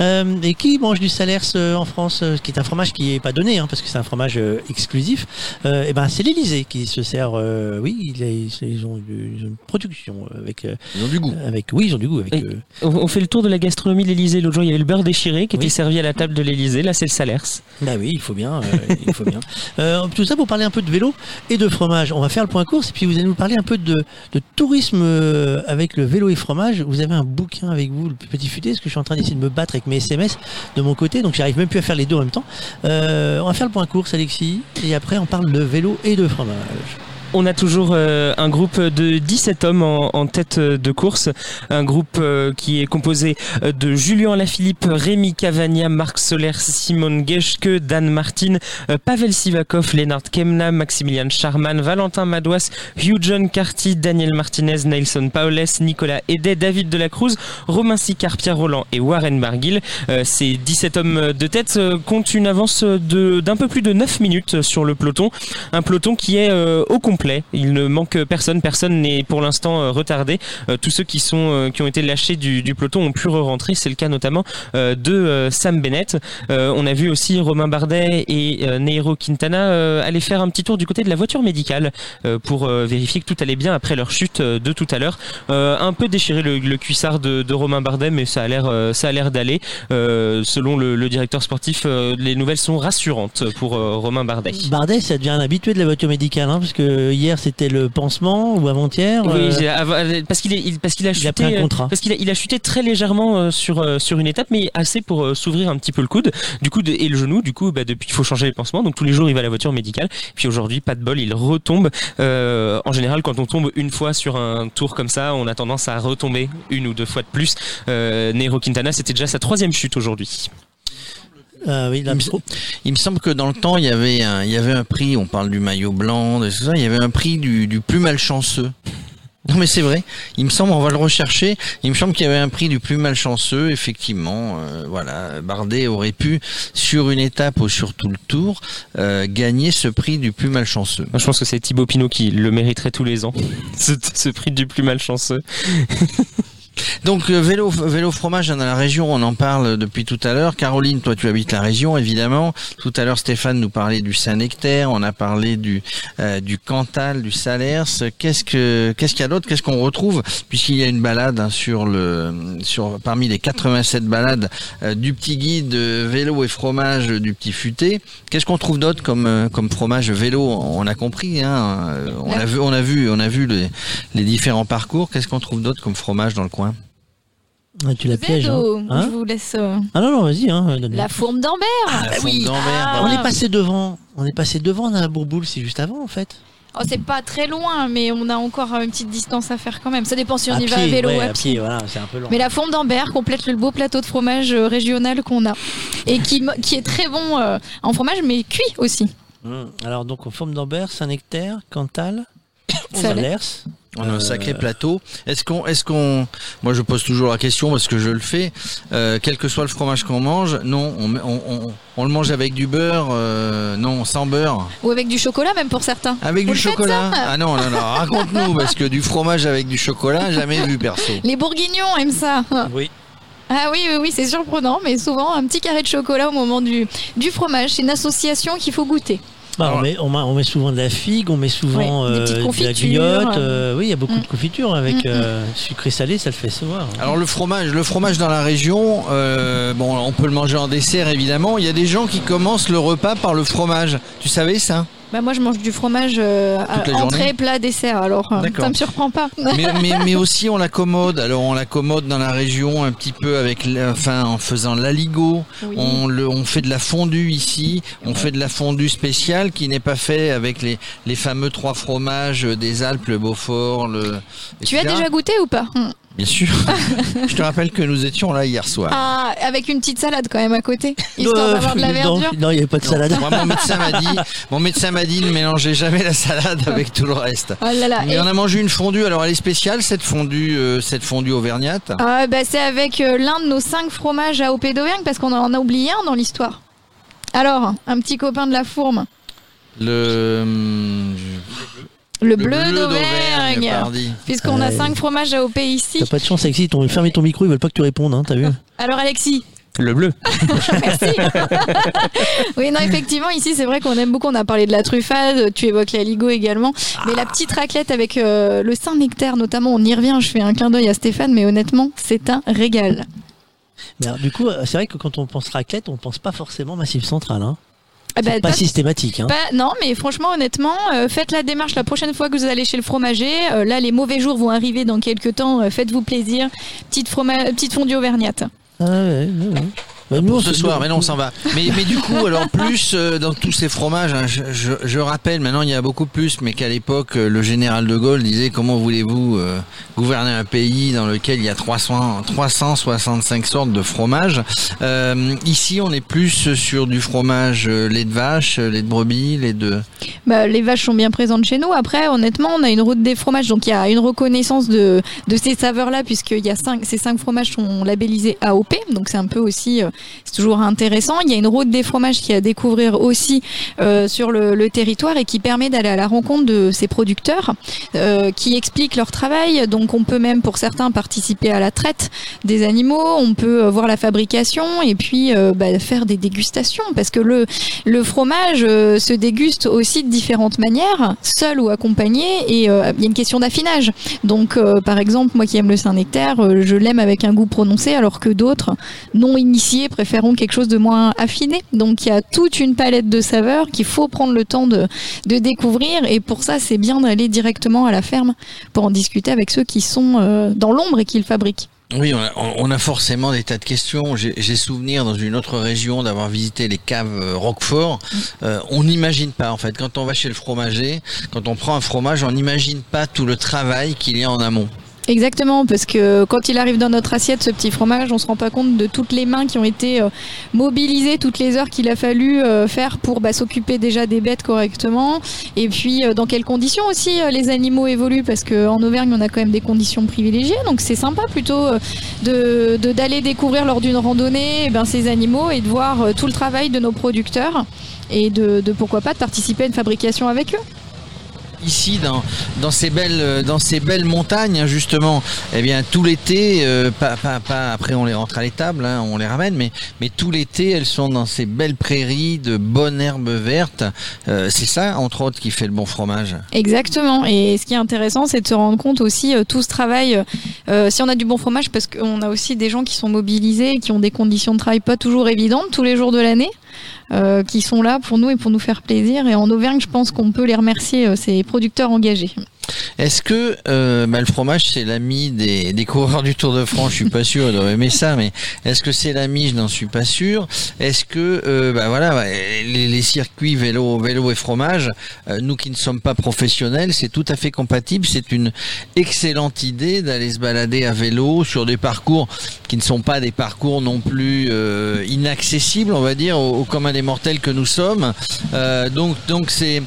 Euh, et qui mange du Salers euh, en France, euh, qui est un fromage qui est pas donné, hein, parce que c'est un fromage euh, exclusif. Euh, et ben c'est l'Élysée qui se sert. Euh, oui, ils ont, ils ont une production avec. euh, Ils ont du goût. avec oui, ils ont du goût avec. Et- euh, On fait le tour de la gastronomie de l'Elysée. L'autre jour, il y avait le beurre déchiré qui Oui. était servi à la table de l'Elysée. Là, c'est le Salers. Bah oui, il faut bien, euh, il faut bien. Euh, tout ça pour parler un peu de vélo et de fromage. On va faire le point course et puis vous allez nous parler un peu de, de tourisme euh, avec le vélo et fromage. Vous avez un bouquin avec vous, le petit futé, parce que je suis en train d'essayer de me battre avec mes SMS de mon côté, donc j'arrive même plus à faire les deux en même temps. Euh, on va faire le point course, Alexis, et après on parle de vélo et de fromage. On a toujours euh, un groupe de 17 hommes en, tête de course. Un groupe euh, qui est composé euh, de Julien Lafilippe, Rémi Cavagna, Marc Soler, Simone Geschke, Dan Martin, Pavel Sivakov, Lennart Kemna, Maximilian Charman, Valentin Madouas, Hugh John Carty, Daniel Martinez, Nelson Paules, Nicolas Edet, David Delacruz, Romain Sicard, Pierre Roland et Warren Barguil. Ces 17 hommes de tête comptent une avance d'un peu plus de 9 minutes sur le peloton. Un peloton qui est au complet. Il ne manque personne. Personne n'est pour l'instant euh, retardé. Euh, tous ceux qui sont euh, qui ont été lâchés du, peloton ont pu re-rentrer. C'est le cas notamment de Sam Bennett. On a vu aussi Romain Bardet et Neiro Quintana aller faire un petit tour du côté de la voiture médicale pour vérifier que tout allait bien après leur chute de tout à l'heure. Un peu déchiré le, cuissard de, Romain Bardet, mais ça a l'air ça a l'air d'aller. Selon le, directeur sportif, les nouvelles sont rassurantes pour Romain Bardet. Bardet, ça devient un habitué de la voiture médicale, hein, parce que hier c'était le pansement ou avant-hier. Oui, euh, j'ai- av- av- parce qu'il est, il- parce qu'il a il chuté, a pris un euh, contrat. parce qu'il a, il a chuté très légèrement euh, sur sur une étape, mais assez pour s'ouvrir un petit peu le coude, du coup et le genou. Du coup, bah, depuis, il faut changer les pansements. Donc tous les jours, il va à la voiture médicale. Puis aujourd'hui, pas de bol, il retombe. Euh, en général, quand on tombe une fois sur un tour comme ça, on a tendance à retomber une ou deux fois de plus. Euh, Nero Quintana, c'était déjà sa troisième chute aujourd'hui. Ah oui, Il me- trop- Il me semble que dans le temps, il y avait un, il y avait un prix, on parle du maillot blanc, de tout ça, il y avait un prix du, du plus malchanceux. Non mais c'est vrai, il me semble, on va le rechercher, il me semble qu'il y avait un prix du plus malchanceux, effectivement, euh, voilà, Bardet aurait pu, sur une étape ou sur tout le tour, euh, gagner ce prix du plus malchanceux. Je pense que c'est Thibaut Pinot qui le mériterait tous les ans, ce, ce prix du plus malchanceux. Donc euh, vélo, vélo fromage dans la région, on en parle depuis tout à l'heure. Caroline, toi tu habites la région évidemment. Tout à l'heure Stéphane nous parlait du Saint-Nectaire, on a parlé du euh, du Cantal, du Salers. Qu'est-ce que qu'est-ce qu'il y a d'autre? Qu'est-ce qu'on retrouve? Puisqu'il y a une balade hein, sur le sur parmi les 87 balades euh, du petit guide vélo et fromage du petit futé. Qu'est-ce qu'on trouve d'autre comme euh, comme fromage vélo? On a compris hein, on a vu on a vu on a vu les, les différents parcours. Qu'est-ce qu'on trouve d'autre comme fromage dans le coin Ah, tu la pièges. Hein. Hein je vous laisse euh, ah non, non, vas-y. Hein, la fourme d'Ambert. Ah, d'Ambert, bah On oui. est passé devant. On est passé devant dans la bourboule, c'est juste avant en fait. Oh, c'est pas très loin, mais on a encore une petite distance à faire quand même. Ça dépend si on à y pied, va à vélo ou à à pied. pied, voilà, c'est un peu long. Mais la fourme d'Ambert complète le beau plateau de fromage euh, régional qu'on a. Et qui, est très bon euh, en fromage, mais cuit aussi. Hum, Alors donc, forme d'Ambert, Saint-Nectaire, Cantal, Salers. On a un sacré plateau. Est-ce qu'on, est-ce qu'on, moi je pose toujours la question parce que je le fais. euh, quel que soit le fromage qu'on mange, non, on, met- on, on, on le mange avec du beurre, euh, non, sans beurre, Ou avec du chocolat, même pour certains. avec Vous du chocolat. Ah non, non, non, raconte-nous parce que du fromage avec du chocolat, jamais vu perso. Les bourguignons aiment ça. Oui. Ah oui, oui, oui, c'est surprenant, mais souvent un petit carré de chocolat au moment du, du fromage. C'est une association qu'il faut goûter. Bah, on, met, on, met, on met souvent de la figue, on met souvent Ouais, euh, de la guylotte. euh, oui, il y a beaucoup Mm. de confitures avec Mm, mm. euh, sucré salé, ça le fait se voir. Alors le fromage, le fromage dans la région, euh, bon, on peut le manger en dessert évidemment. Il y a des gens qui commencent le repas par le fromage. Tu savais ça? Bah, moi, je mange du fromage euh, entrée, plat, dessert. Alors, D'accord. ça me surprend pas. mais, mais, mais aussi on l'accommode. Alors on l'accommode dans la région un petit peu avec, enfin en faisant l'aligot. Oui. On, le, on fait de la fondue ici. On fait de la fondue spéciale qui n'est pas fait avec les, les fameux trois fromages des Alpes, le Beaufort, le. Tu as déjà goûté ou pas? Bien sûr. Je te rappelle que nous étions là hier soir. Ah, avec une petite salade quand même à côté, histoire d'avoir de la non, verdure. Non, il n'y avait pas de salade. moi, mon médecin m'a dit, mon médecin m'a dit ne mélangez jamais la salade avec tout le reste. Oh là là. Mais Et- on a mangé une fondue. Alors elle est spéciale cette fondue, euh, cette fondue auvergnate? Ah, bah, c'est avec euh, l'un de nos cinq fromages à OP d'Auvergne parce qu'on en a oublié un dans l'histoire. Alors, un petit copain de la fourme, Le, le, le bleu, d'Auvergne. Puisqu'on a Ouais. cinq fromages à OP ici. T'as pas de chance, Alexis, ils t'ont fermé ton micro, ils veulent pas que tu répondes, hein, t'as vu Alors Alexis, Le bleu. merci. oui, non, effectivement, ici c'est vrai qu'on aime beaucoup. On a parlé de la truffade, tu évoques la ligo également. Mais la petite raclette avec euh, le Saint-Nectaire notamment, on y revient. Je fais un clin d'œil à Stéphane, mais honnêtement, c'est un régal. Mais alors, Du coup, euh, c'est vrai que quand on pense raclette, on pense pas forcément Massif Central. Hein. Ah bah, pas pas- systématique. Hein. Pas- non, mais franchement, honnêtement, euh, faites la démarche la prochaine fois que vous allez chez le fromager. Euh, là, les mauvais jours vont arriver dans quelques temps. Euh, Faites-vous plaisir. Petite, froma- petite fondue auvergnate. Ah ouais, ouais, ouais. Bah, nous, Pour on ce soir, mais non, on s'en va. Mais, mais du coup, alors plus euh, dans tous ces fromages, hein, je, je, je rappelle, maintenant il y a beaucoup plus, mais qu'à l'époque, euh, le général de Gaulle disait comment voulez-vous euh, gouverner un pays dans lequel il y a 300, 365 sortes de fromages? Euh, ici, on est plus sur du fromage euh, lait de vache, lait de brebis, lait de. Bah, les vaches sont bien présentes chez nous. Après, honnêtement, on a une route des fromages, donc il y a une reconnaissance de, de ces saveurs-là, puisqu'il y a cinq, ces cinq fromages sont labellisés AOP, donc c'est un peu aussi, euh, c'est toujours intéressant. Il y a une route des fromages qui est à découvrir aussi euh, sur le, territoire et qui permet d'aller à la rencontre de ces producteurs, euh, qui expliquent leur travail. Donc on peut même, pour certains, participer à la traite des animaux. On peut euh, voir la fabrication et puis bah, faire des dégustations, parce que le le fromage se déguste aussi de différentes manières, seul ou accompagné, et il y a une question d'affinage. Donc, par exemple, moi qui aime le Saint-Nectaire, je l'aime avec un goût prononcé, alors que d'autres, non initiés, préféreront quelque chose de moins affiné. Donc, il y a toute une palette de saveurs qu'il faut prendre le temps de, de découvrir, et pour ça, c'est bien d'aller directement à la ferme pour en discuter avec ceux qui sont euh, dans l'ombre et qui le fabriquent. Oui, on a, on a forcément des tas de questions. J'ai souvenir dans une autre région d'avoir visité les caves euh, Roquefort. Euh, on n'imagine pas en fait quand on va chez le fromager, quand on prend un fromage, on n'imagine pas tout le travail qu'il y a en amont. Exactement, parce que quand il arrive dans notre assiette, ce petit fromage, on se rend pas compte de toutes les mains qui ont été euh, mobilisées, toutes les heures qu'il a fallu euh, faire pour bah, s'occuper déjà des bêtes correctement, et puis euh, dans quelles conditions aussi les animaux évoluent, parce qu'en Auvergne on a quand même des conditions privilégiées, donc c'est sympa plutôt de d'aller découvrir lors d'une randonnée eh ben, ces animaux et de voir tout le travail de nos producteurs et de, de pourquoi pas de participer à une fabrication avec eux. Ici, dans, ces belles montagnes, hein, justement, eh bien tout l'été, euh, pas, après on les rentre à l'étable, hein, on les ramène, mais tout l'été elles sont dans ces belles prairies de bonnes herbes vertes. Euh, c'est ça, entre autres, qui fait le bon fromage. Exactement. Et ce qui est intéressant, c'est de se rendre compte aussi euh, tout ce travail. si on a du bon fromage, parce qu'on a aussi des gens qui sont mobilisés, et qui ont des conditions de travail pas toujours évidentes tous les jours de l'année, euh, qui sont là pour nous et pour nous faire plaisir. Et en Auvergne, je pense qu'on peut les remercier, euh, ces producteurs engagés. Est-ce que euh, bah, le fromage c'est l'ami des, des coureurs du Tour de France? Je suis pas sûr, ils doivent aimer ça, mais est-ce que c'est l'ami? Je n'en suis pas sûr. Est-ce que euh, bah voilà les, circuits vélo, vélo et fromage, euh, nous qui ne sommes pas professionnels, c'est tout à fait compatible. C'est une excellente idée d'aller se balader à vélo sur des parcours qui ne sont pas des parcours non plus inaccessibles, on va dire, au, au commun des mortels que nous sommes. Donc c'est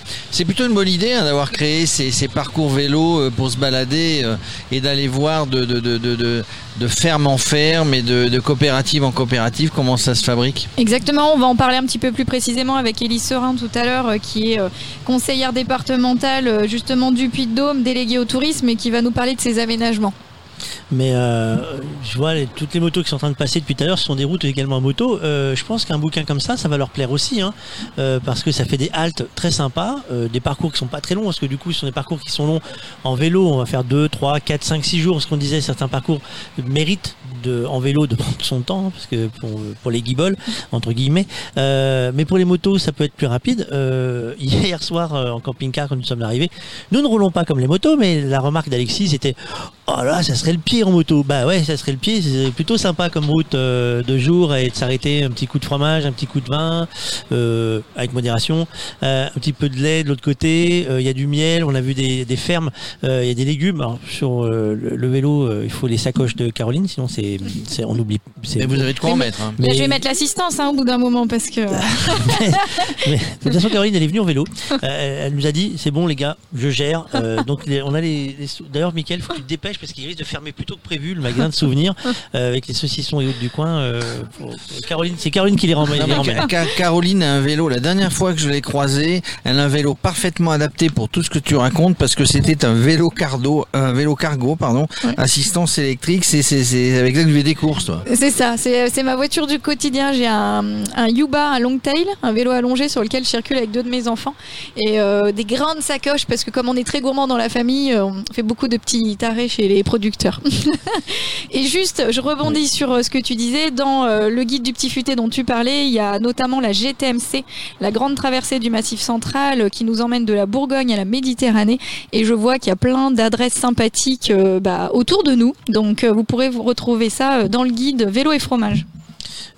plutôt une bonne idée hein, d'avoir créé ces parcours vélo euh, pour se balader euh, et d'aller voir de, ferme en ferme et de, coopérative en coopérative comment ça se fabrique. Exactement, on va en parler un petit peu plus précisément avec Élise Serin tout à l'heure, euh, qui est conseillère départementale justement du Puy-de-Dôme, déléguée au tourisme et qui va nous parler de ses aménagements. Mais euh, je vois toutes les motos qui sont en train de passer depuis tout à l'heure, ce sont des routes également en moto. Euh, je pense qu'un bouquin comme ça, ça va leur plaire aussi, hein, euh, parce que ça fait des haltes très sympas, des parcours qui sont pas très longs, parce que du coup, ce sont des parcours qui sont longs en vélo. On va faire 2, 3, 4, 5, 6 jours. Ce qu'on disait, certains parcours méritent en vélo de prendre son temps, hein, parce que pour, les guibolles, entre guillemets. Euh, mais pour les motos, ça peut être plus rapide. Euh, hier soir, euh, en camping-car, quand nous sommes arrivés, nous ne roulons pas comme les motos, mais la remarque d'Alexis, c'était Oh là, ça serait le pied en moto. Bah ouais, ça serait le pied. C'est plutôt sympa comme route de jour et de s'arrêter un petit coup de fromage, un petit coup de vin, avec modération, un petit peu de lait de l'autre côté. Il y a du miel. On a vu des, fermes. Il y a des légumes. Alors, sur le, vélo, il faut les sacoches de Caroline, sinon c'est, c'est on oublie. c'est- Mais vous avez de quoi en mettre. hein. Mais- Je vais mettre l'assistance hein, au bout d'un moment parce que. mais, de toute façon, Caroline, elle est venue en vélo. Euh, elle, nous a dit c'est bon, les gars, je gère. Euh, donc, les- on a les. D'ailleurs, Mickaël, faut que tu te dépêches parce qu'il risque de fermer plus tôt que prévu le magasin de souvenirs euh, avec les saucissons et autres du coin. euh, pour- Caroline, c'est Caroline qui les ramène. Non, les. Ca- Caroline a un vélo. La dernière fois que je l'ai croisée, elle a un vélo parfaitement adapté pour tout ce que tu racontes parce que c'était un vélo cardo, un vélo cargo, pardon, assistance électrique. C'est c'est c'est avec des courses, toi. C'est ça, c'est c'est ma voiture du quotidien. J'ai un, un Yuba, un long tail, un vélo allongé sur lequel je circule avec deux de mes enfants et euh, des grandes sacoches parce que comme on est très gourmand dans la famille, euh, on fait beaucoup de petits tarés chez les producteurs. et juste, je rebondis sur euh, ce que tu disais dans euh, le guide du petit futé dont tu parlais. Il y a notamment la GTMC, la grande traversée du Massif Central euh, qui nous emmène de la Bourgogne à la Méditerranée. Et je vois qu'il y a plein d'adresses sympathiques euh, bah, autour de nous. Donc euh, vous pourrez vous retrouver ça euh, dans le guide vélo et fromage.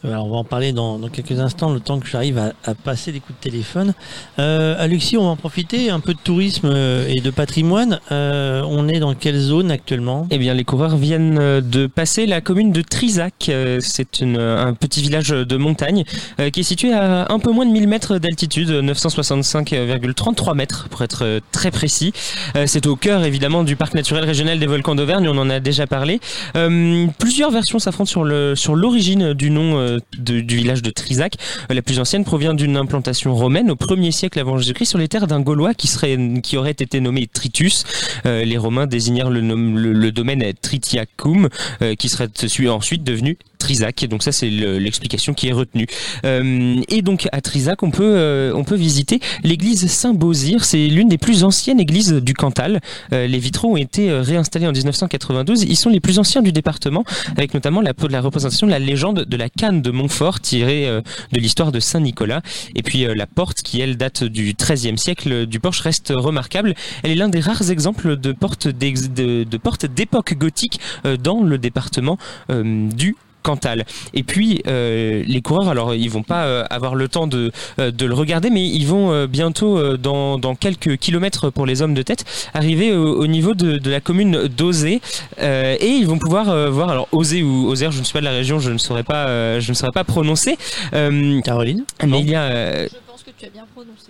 Alors, on va en parler dans, quelques instants, le temps que j'arrive à, passer des coups de téléphone. Euh, Alexis, on va en profiter un peu de tourisme euh, et de patrimoine. Euh, on est dans quelle zone actuellement? Eh bien, les coureurs viennent euh, de passer la commune de Trizac. Euh, C'est un petit village de montagne euh, qui est situé à un peu moins de 1000 mètres d'altitude, 965,33 mètres pour être euh, très précis. Euh, C'est au cœur évidemment du parc naturel régional des volcans d'Auvergne, on en a déjà parlé. Euh, plusieurs versions s'affrontent sur l'origine du nom euh, de- du village de Trizac. Euh, La plus ancienne provient d'une implantation romaine au 1er siècle avant Jésus-Christ sur les terres d'un Gaulois qui serait qui aurait été nommé Tritus. Euh, les Romains désignèrent le, nom- le, domaine Tritiacum, euh, qui serait su- ensuite devenu Trizac. Donc ça c'est le- l'explication qui est retenue. Euh, et donc à Trizac on peut euh, on peut visiter l'église Saint-Beauzire. C'est l'une des plus anciennes églises du Cantal. Euh, les vitraux ont été euh, réinstallés en 1992. Ils sont les plus anciens du département, avec notamment la représentation de la légende de la de Montfort tirée euh, de l'histoire de Saint Nicolas. Et puis euh, la porte qui elle date du XIIIe siècle du porche reste remarquable. Elle est l'un des rares exemples de porte d'ex- de, de porte d'époque gothique euh, dans le département euh, du Cantal. Et puis euh, les coureurs, alors ils vont pas euh, avoir le temps de, euh, de le regarder, mais ils vont euh, bientôt euh, dans, dans quelques kilomètres pour les hommes de tête arriver au, au niveau de, de la commune d'Ozé euh, et ils vont pouvoir euh, voir alors Ozé ou Ozer, je ne suis pas de la région, je ne saurais pas, euh, je ne saurais pas prononcer. Euh, Caroline? mais il y a euh, Je pense que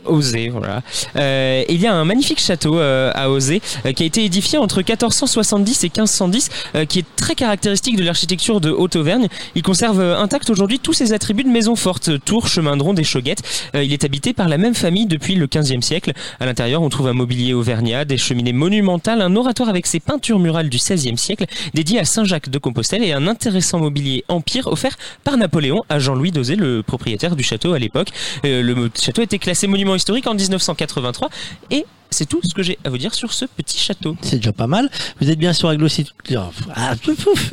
tu. Osé, voilà. Euh, il y a un magnifique château euh, à Osé euh, qui a été édifié entre 1470 et 1510, euh, qui est très caractéristique de l'architecture de Haute-Auvergne. Il conserve euh, intact aujourd'hui tous ses attributs de maison forte, tours, chemin de ronde et choguettes. Euh, il est habité par la même famille depuis le 15e siècle. À l'intérieur, on trouve un mobilier auvergnat, des cheminées monumentales, un oratoire avec ses peintures murales du 16e siècle dédié à Saint-Jacques de Compostelle et un intéressant mobilier empire offert par Napoléon à Jean-Louis Dosé, le propriétaire du château à l'époque. Le mo- château a été classé monument historique en 1983 et c'est tout ce que j'ai à vous dire sur ce petit château. C'est déjà pas mal. Vous êtes bien sur ah,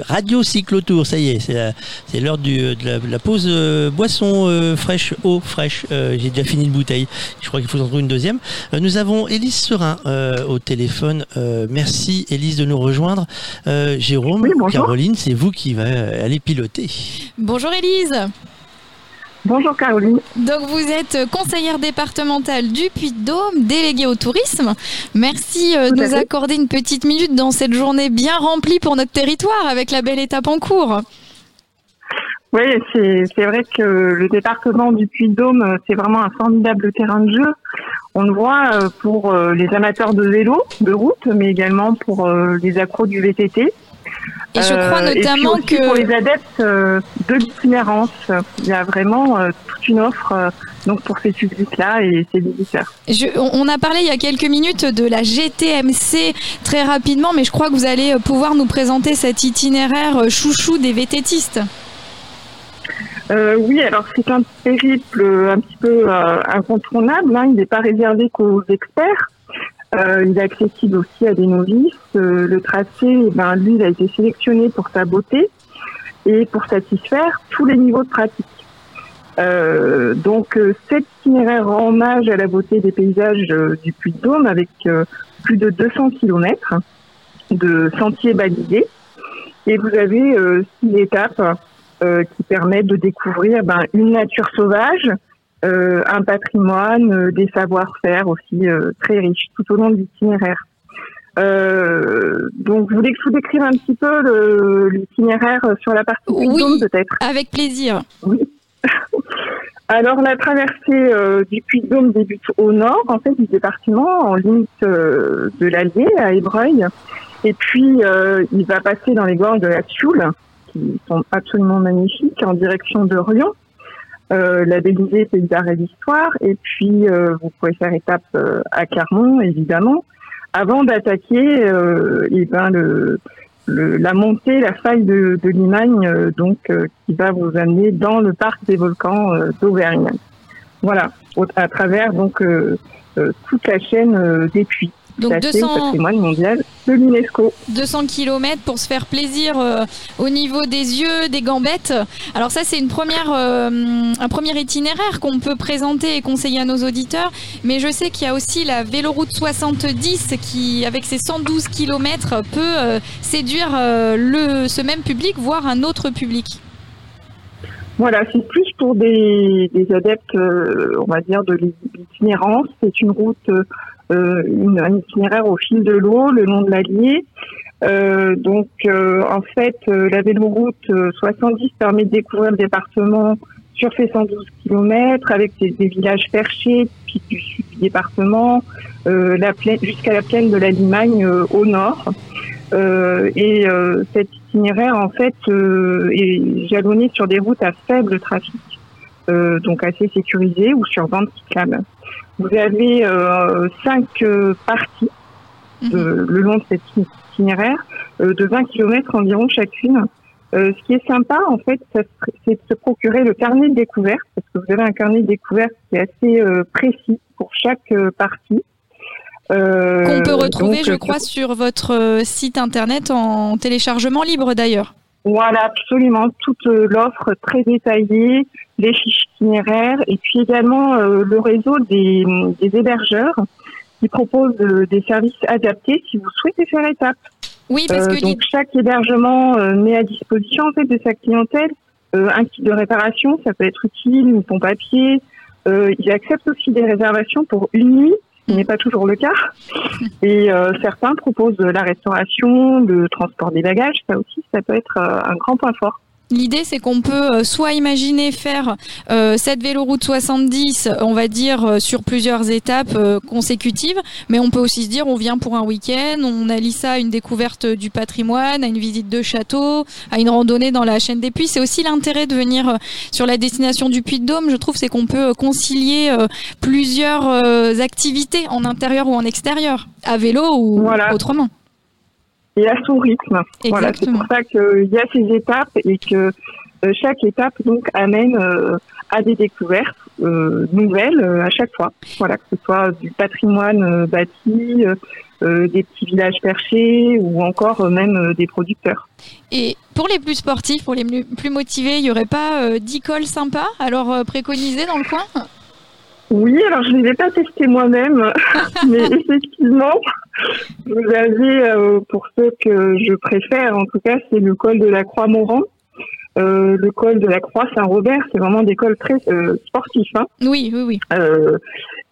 Radio Cyclotour, ça y est, c'est c'est l'heure du- de la, de la pause euh, boisson euh, fraîche, eau fraîche. Euh, J'ai déjà fini une bouteille. Je crois qu'il faut en trouver une deuxième. Euh, nous avons Élise Serin euh, au téléphone. Euh, merci Élise de nous rejoindre. Euh, Jérôme, Oui. Caroline, c'est vous qui va euh, aller piloter. Bonjour Élise. Bonjour Caroline. Donc vous êtes conseillère départementale du Puy-de-Dôme, déléguée au tourisme. Merci euh, de nous accorder une petite minute dans cette journée bien remplie pour notre territoire avec la belle étape en cours. Oui, c'est vrai que le département du Puy-de-Dôme, euh, c'est vraiment un formidable terrain de jeu. On le voit euh, pour euh, les amateurs de vélo, de route, mais également pour euh, les accros du VTT. Et je crois Euh, et puis notamment aussi que- pour les adeptes euh, de l'itinérance, il y a vraiment euh, toute une offre donc pour ces publics-là et ces visiteurs. Je- on a parlé il y a quelques minutes de la GTMC très rapidement, mais je crois que vous allez pouvoir nous présenter cet itinéraire chouchou des vététistes. Euh, oui, alors c'est un périple un petit peu euh, incontournable. hein. Il n'est pas réservé qu'aux experts. Euh, il est accessible aussi à des novices. Euh, le tracé, eh ben, lui, il a été sélectionné pour sa beauté et pour satisfaire tous les niveaux de pratique. Euh, donc euh, cet itinéraire rend hommage à la beauté des paysages euh, du Puy-de-Dôme avec euh, plus de 200 kilomètres de sentiers balisés. Et vous avez six étapes qui permettent de découvrir ben, une nature sauvage, un patrimoine, euh, des savoir-faire aussi euh, très riches tout au long de l'itinéraire. Euh, donc, vous voulez que je vous décrive un petit peu l'itinéraire sur la partie Puy-de-Dôme peut-être? Avec plaisir. Oui. Alors, la traversée euh, du Puy-de-Dôme débute au nord, en fait, du département, en limite euh, de l'Allier, à Ébreuil. Et puis, euh, il va passer dans les gorges de la Thioule, qui sont absolument magnifiques, en direction de Rion, euh, labellisé Pays d'art et d'histoire. Et puis, euh, vous pouvez faire étape euh, à Clermont, évidemment, avant d'attaquer euh, eh ben, le, la montée, la faille de, Limagne, donc qui va vous amener dans le parc des volcans d'Auvergne. Voilà, à travers donc toute la chaîne des puits. Donc classée 200 au patrimoine mondial de l'UNESCO. 200 km pour se faire plaisir euh, au niveau des yeux, des gambettes. Alors ça, c'est une première, euh, un premier itinéraire qu'on peut présenter et conseiller à nos auditeurs. Mais je sais qu'il y a aussi la Véloroute 70 qui, avec ses 112 km, peut euh, séduire le, ce même public, voire un autre public. Voilà, c'est plus pour des, des adeptes, on va dire, de l'itinérance. C'est une route, une, un itinéraire au fil de l'eau, le long de l'Allier. Euh, donc, euh, en fait, euh, la véloroute euh, 70 permet de découvrir le département sur ses 112 km avec des, villages perchés puis du sud du département, euh, la jusqu'à la plaine de la Limagne euh, au nord. Euh, et euh, cet itinéraire, en fait, euh, est jalonné sur des routes à faible trafic, euh, donc assez sécurisées ou sur bande cyclable. Vous avez euh, cinq euh, parties de- le long de cet itinéraire euh, de 20 km environ chacune. Euh, ce qui est sympa, en fait, c'est de se procurer le carnet de découverte, parce que vous avez un carnet de découverte qui est assez euh, précis pour chaque euh, partie. Euh, Qu'on peut retrouver, donc, je crois, sur votre site internet en téléchargement libre d'ailleurs. Voilà, absolument. Toute euh, l'offre très détaillée, les fiches itinéraires et puis également euh, le réseau des, des hébergeurs qui proposent euh, des services adaptés si vous souhaitez faire étape. Oui, parce Euh, que donc chaque hébergement euh, met à disposition en fait de sa clientèle euh, un kit de réparation, ça peut être utile, une pompe à pied. Euh, ils acceptent aussi des réservations pour une nuit, qui n'est pas toujours le cas. Et euh, certains proposent la restauration, le transport des bagages, ça aussi, ça peut être euh, un grand point fort. L'idée, c'est qu'on peut euh, soit imaginer faire euh, cette véloroute 70, on va dire, euh, sur plusieurs étapes euh, consécutives, mais on peut aussi se dire, on vient pour un week-end, on allie ça à une découverte du patrimoine, à une visite de château, à une randonnée dans la chaîne des Puits. C'est aussi l'intérêt de venir euh, sur la destination du Puy-de-Dôme. Je trouve, c'est qu'on peut concilier euh, plusieurs euh, activités en intérieur ou en extérieur, à vélo ou autrement. Et à son rythme. Voilà, c'est pour ça qu'il y a ces étapes et que euh, chaque étape donc amène euh, à des découvertes euh, nouvelles euh, à chaque fois. Voilà, que ce soit du patrimoine bâti, des petits villages perchés ou encore même des producteurs. Et pour les plus sportifs, pour les plus plus motivés, il n'y aurait pas euh, d'école sympa alors préconisée dans le coin? Oui, alors je ne les ai pas testés moi-même, mais effectivement, vous avez, euh, pour ceux que je préfère, en tout cas, c'est le col de la Croix-Moran. Euh, le col de la Croix-Saint-Robert, c'est vraiment des cols très euh, sportifs. Hein. Oui, oui, oui. Euh,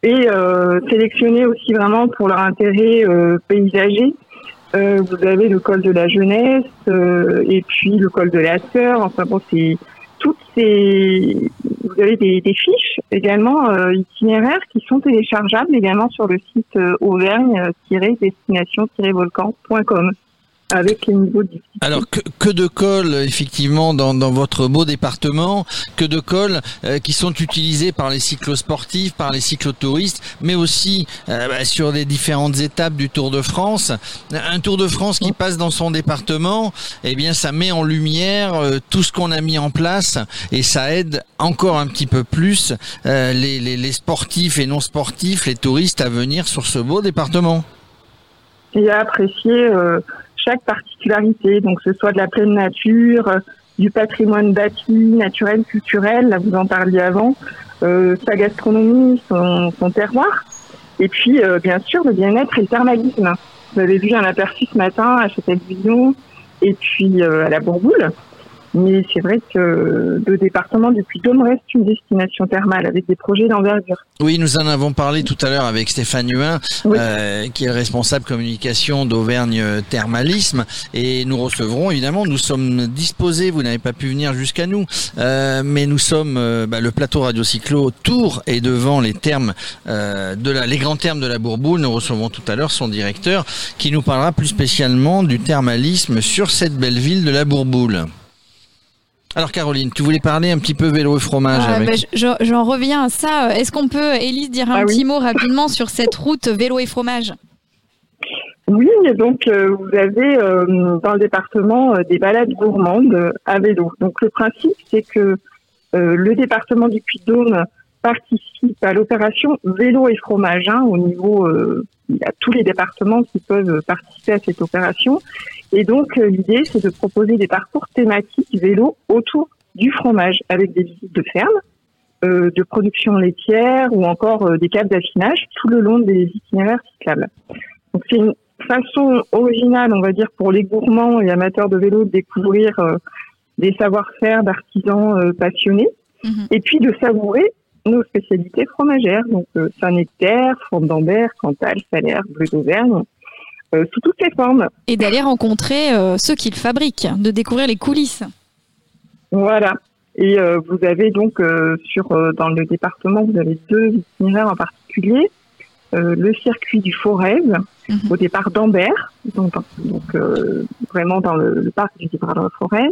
et euh, sélectionnés aussi vraiment pour leur intérêt euh, paysager. Euh, vous avez le col de la jeunesse euh, et puis le col de la sœur. Enfin bon, c'est toutes ces. Vous avez des, fiches également euh, itinéraires qui sont téléchargeables également sur le site euh, auvergne-destination-volcan.com. avec les niveaux de Alors que, que de cols effectivement dans, dans votre beau département, que de cols euh, qui sont utilisés par les cyclosportifs, par les cyclotouristes, mais aussi euh, bah, sur les différentes étapes du Tour de France. Un Tour de France qui passe dans son département, eh bien ça met en lumière euh, tout ce qu'on a mis en place et ça aide encore un petit peu plus les, les, les sportifs et non sportifs, les touristes à venir sur ce beau département. Et à apprécier chaque particularité, donc ce soit de la pleine nature, euh, du patrimoine bâti, naturel, culturel, là vous en parliez avant, euh, sa gastronomie, son, son, terroir, et puis euh, bien sûr le bien-être et le thermalisme. Vous avez vu un aperçu ce matin à Châtel-Guyon et puis à la Bourboule. Mais c'est vrai que le département du Puy-Dôme reste une destination thermale avec des projets d'envergure. Oui, nous en avons parlé tout à l'heure avec Stéphane Huin, euh, qui est le responsable communication d'Auvergne Thermalisme. Et nous recevrons, évidemment, nous sommes disposés, vous n'avez pas pu venir jusqu'à nous, euh, mais nous sommes euh, bah, le plateau Radiocyclo Tour et devant les termes de la, les grands termes de la Bourboule. Nous recevrons tout à l'heure son directeur qui nous parlera plus spécialement du thermalisme sur cette belle ville de la Bourboule. Alors Caroline, tu voulais parler un petit peu vélo et fromage ah, avec... bah, J'en reviens à ça. Est-ce qu'on peut, Élise, dire un ah petit mot rapidement sur cette route vélo et fromage? Oui, donc euh, vous avez euh, dans le département euh, des balades gourmandes à vélo. Donc le principe, c'est que le département du Puy-de-Dôme participe à l'opération vélo et fromage hein, au niveau il y a tous les départements qui peuvent participer à cette opération. Et donc, euh, l'idée, c'est de proposer des parcours thématiques vélo autour du fromage, avec des visites de ferme, euh, de production laitière ou encore euh, des caves d'affinage tout le long des itinéraires cyclables. Donc, c'est une façon originale, on va dire, pour les gourmands et amateurs de vélo de découvrir des savoir-faire d'artisans passionnés mhm. et puis de savourer nos spécialités fromagères, donc Saint-Nectaire, Fourme d'Ambert, Cantal, Salaire, Bleu d'Auvergne, euh, sous toutes les formes. Et d'aller rencontrer euh, ceux qui le fabriquent, de découvrir les coulisses. Voilà. Et euh, vous avez donc sur dans le département, vous avez deux itinéraires en particulier. le circuit du Forez, mhm. au départ d'Ambert, donc, vraiment dans le, parc du départ de Forez.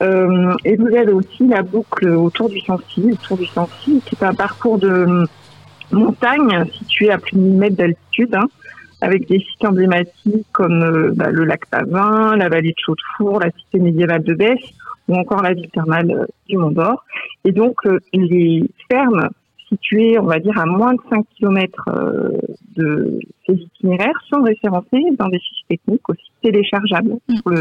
Et vous avez aussi la boucle autour du Sancy, le tour du Sancy, qui est un parcours de montagne situé à plus de 1000 mètres d'altitude, hein, avec des sites emblématiques comme euh, bah, le lac Pavin, la vallée de Chaudefour, la cité médiévale de Besse ou encore la ville thermale euh, du Mont d'Or. Et donc euh, les fermes situées, on va dire, à moins de 5 km de ces itinéraires sont référencées dans des fiches techniques aussi téléchargeables mm. sur le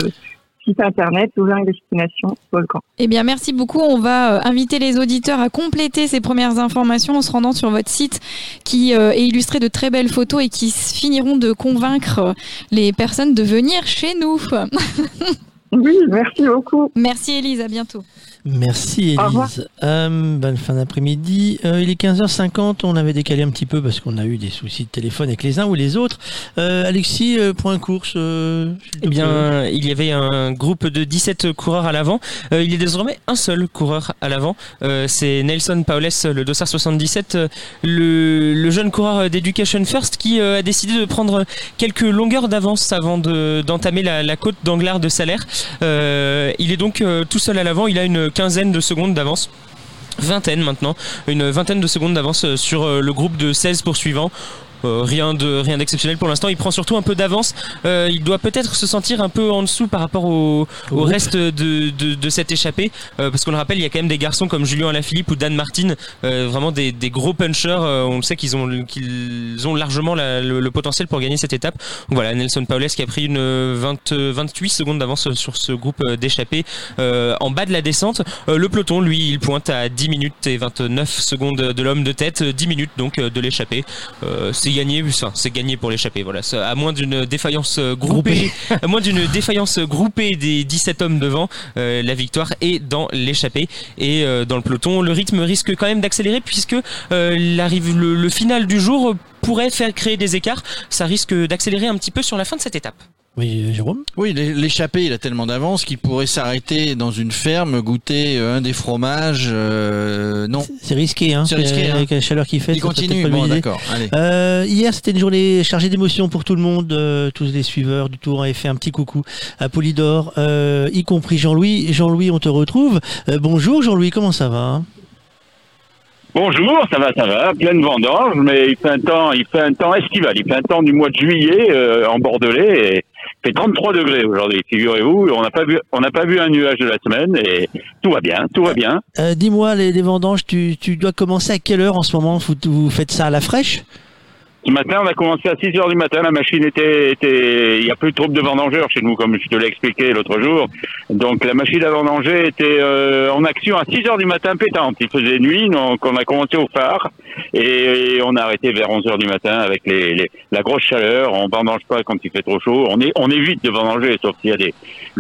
site internet Auvergne Destination Volcan. Eh bien, merci beaucoup. On va euh, inviter les auditeurs à compléter ces premières informations en se rendant sur votre site qui euh, est illustré de très belles photos et qui finiront de convaincre euh, les personnes de venir chez nous. oui, merci beaucoup. Merci Elise, à bientôt. Merci Elise. Euh, bonne fin d'après-midi. Euh, il est 15h50, on avait décalé un petit peu parce qu'on a eu des soucis de téléphone avec les uns ou les autres. Euh, Alexis, euh, point course. eh bien, il y avait un groupe de 17 coureurs à l'avant. il y a désormais un seul coureur à l'avant. C'est Nelson Paules, le dossard 77, le, le jeune coureur d'Education First qui a décidé de prendre quelques longueurs d'avance avant d'entamer la, la, côte d'Anglard de Salaire. il est donc tout seul à l'avant. Il a une quinzaine de secondes d'avance vingtaine maintenant, une vingtaine de secondes d'avance sur euh, le groupe de 16 poursuivants. Euh, rien de rien d'exceptionnel pour l'instant. Il prend surtout un peu d'avance. Euh, il doit peut-être se sentir un peu en dessous par rapport au, reste de, de, cette échappée, euh, parce qu'on le rappelle, il y a quand même des garçons comme Julien Alaphilippe ou Dan Martin, vraiment des, des, gros punchers. on le sait qu'ils ont qu'ils ont largement le, potentiel pour gagner cette étape. voilà, Nelson Paulès qui a pris une 20, 28 secondes d'avance sur ce groupe d'échappés en bas de la descente. le peloton, lui, il pointe à 10 minutes et 29 secondes de l'homme de tête, 10 minutes donc de l'échappée. C'est gagné, c'est gagné pour l'échapper. Voilà, à moins d'une défaillance euh, groupée, à moins d'une défaillance groupée des 17 hommes devant, euh, la victoire est dans l'échappée et euh, dans le peloton. Le rythme risque quand même d'accélérer puisque l'arrive le, final du jour pourrait faire créer des écarts. Ça risque d'accélérer un petit peu sur la fin de cette étape. Oui, Jérôme Oui, l'é- l'échappé, il a tellement d'avance qu'il pourrait s'arrêter dans une ferme, goûter euh, un des fromages. euh, non, C'est risqué, hein. C'est risqué, hein. Avec la chaleur qu'il fait. il continue. Bon, d'accord. Allez. Euh, hier, c'était une journée chargée d'émotions pour tout le monde. euh, tous les suiveurs du Tour avaient fait un petit coucou à Polydor, euh, y compris Jean-Louis. Jean-Louis, on te retrouve. Euh, bonjour Jean-Louis, comment ça va Bonjour, ça va, ça va, pleine vendange, mais il fait un temps, il fait un temps estival, il fait un temps du mois de juillet euh, en Bordelais fait 33 degrés aujourd'hui, figurez-vous, on n'a pas vu, on n'a pas vu un nuage de la semaine et tout va bien, tout va bien. Euh, Dis-moi, les, les vendanges, tu, tu dois commencer à quelle heure en ce moment? Vous, vous faites ça à la fraîche? Ce matin, on a commencé à 6 heures du matin. La machine était, il y a plus de troupe de vendangeurs chez nous, comme je te l'ai expliqué l'autre jour. Donc la machine à vendanger était euh, en action à 6 heures du matin pétante. Il faisait nuit, donc on a commencé au phare et, on a arrêté vers 11 heures du matin avec la grosse chaleur. On vendange pas quand il fait trop chaud. On évite de vendanger, sauf s'il y a des,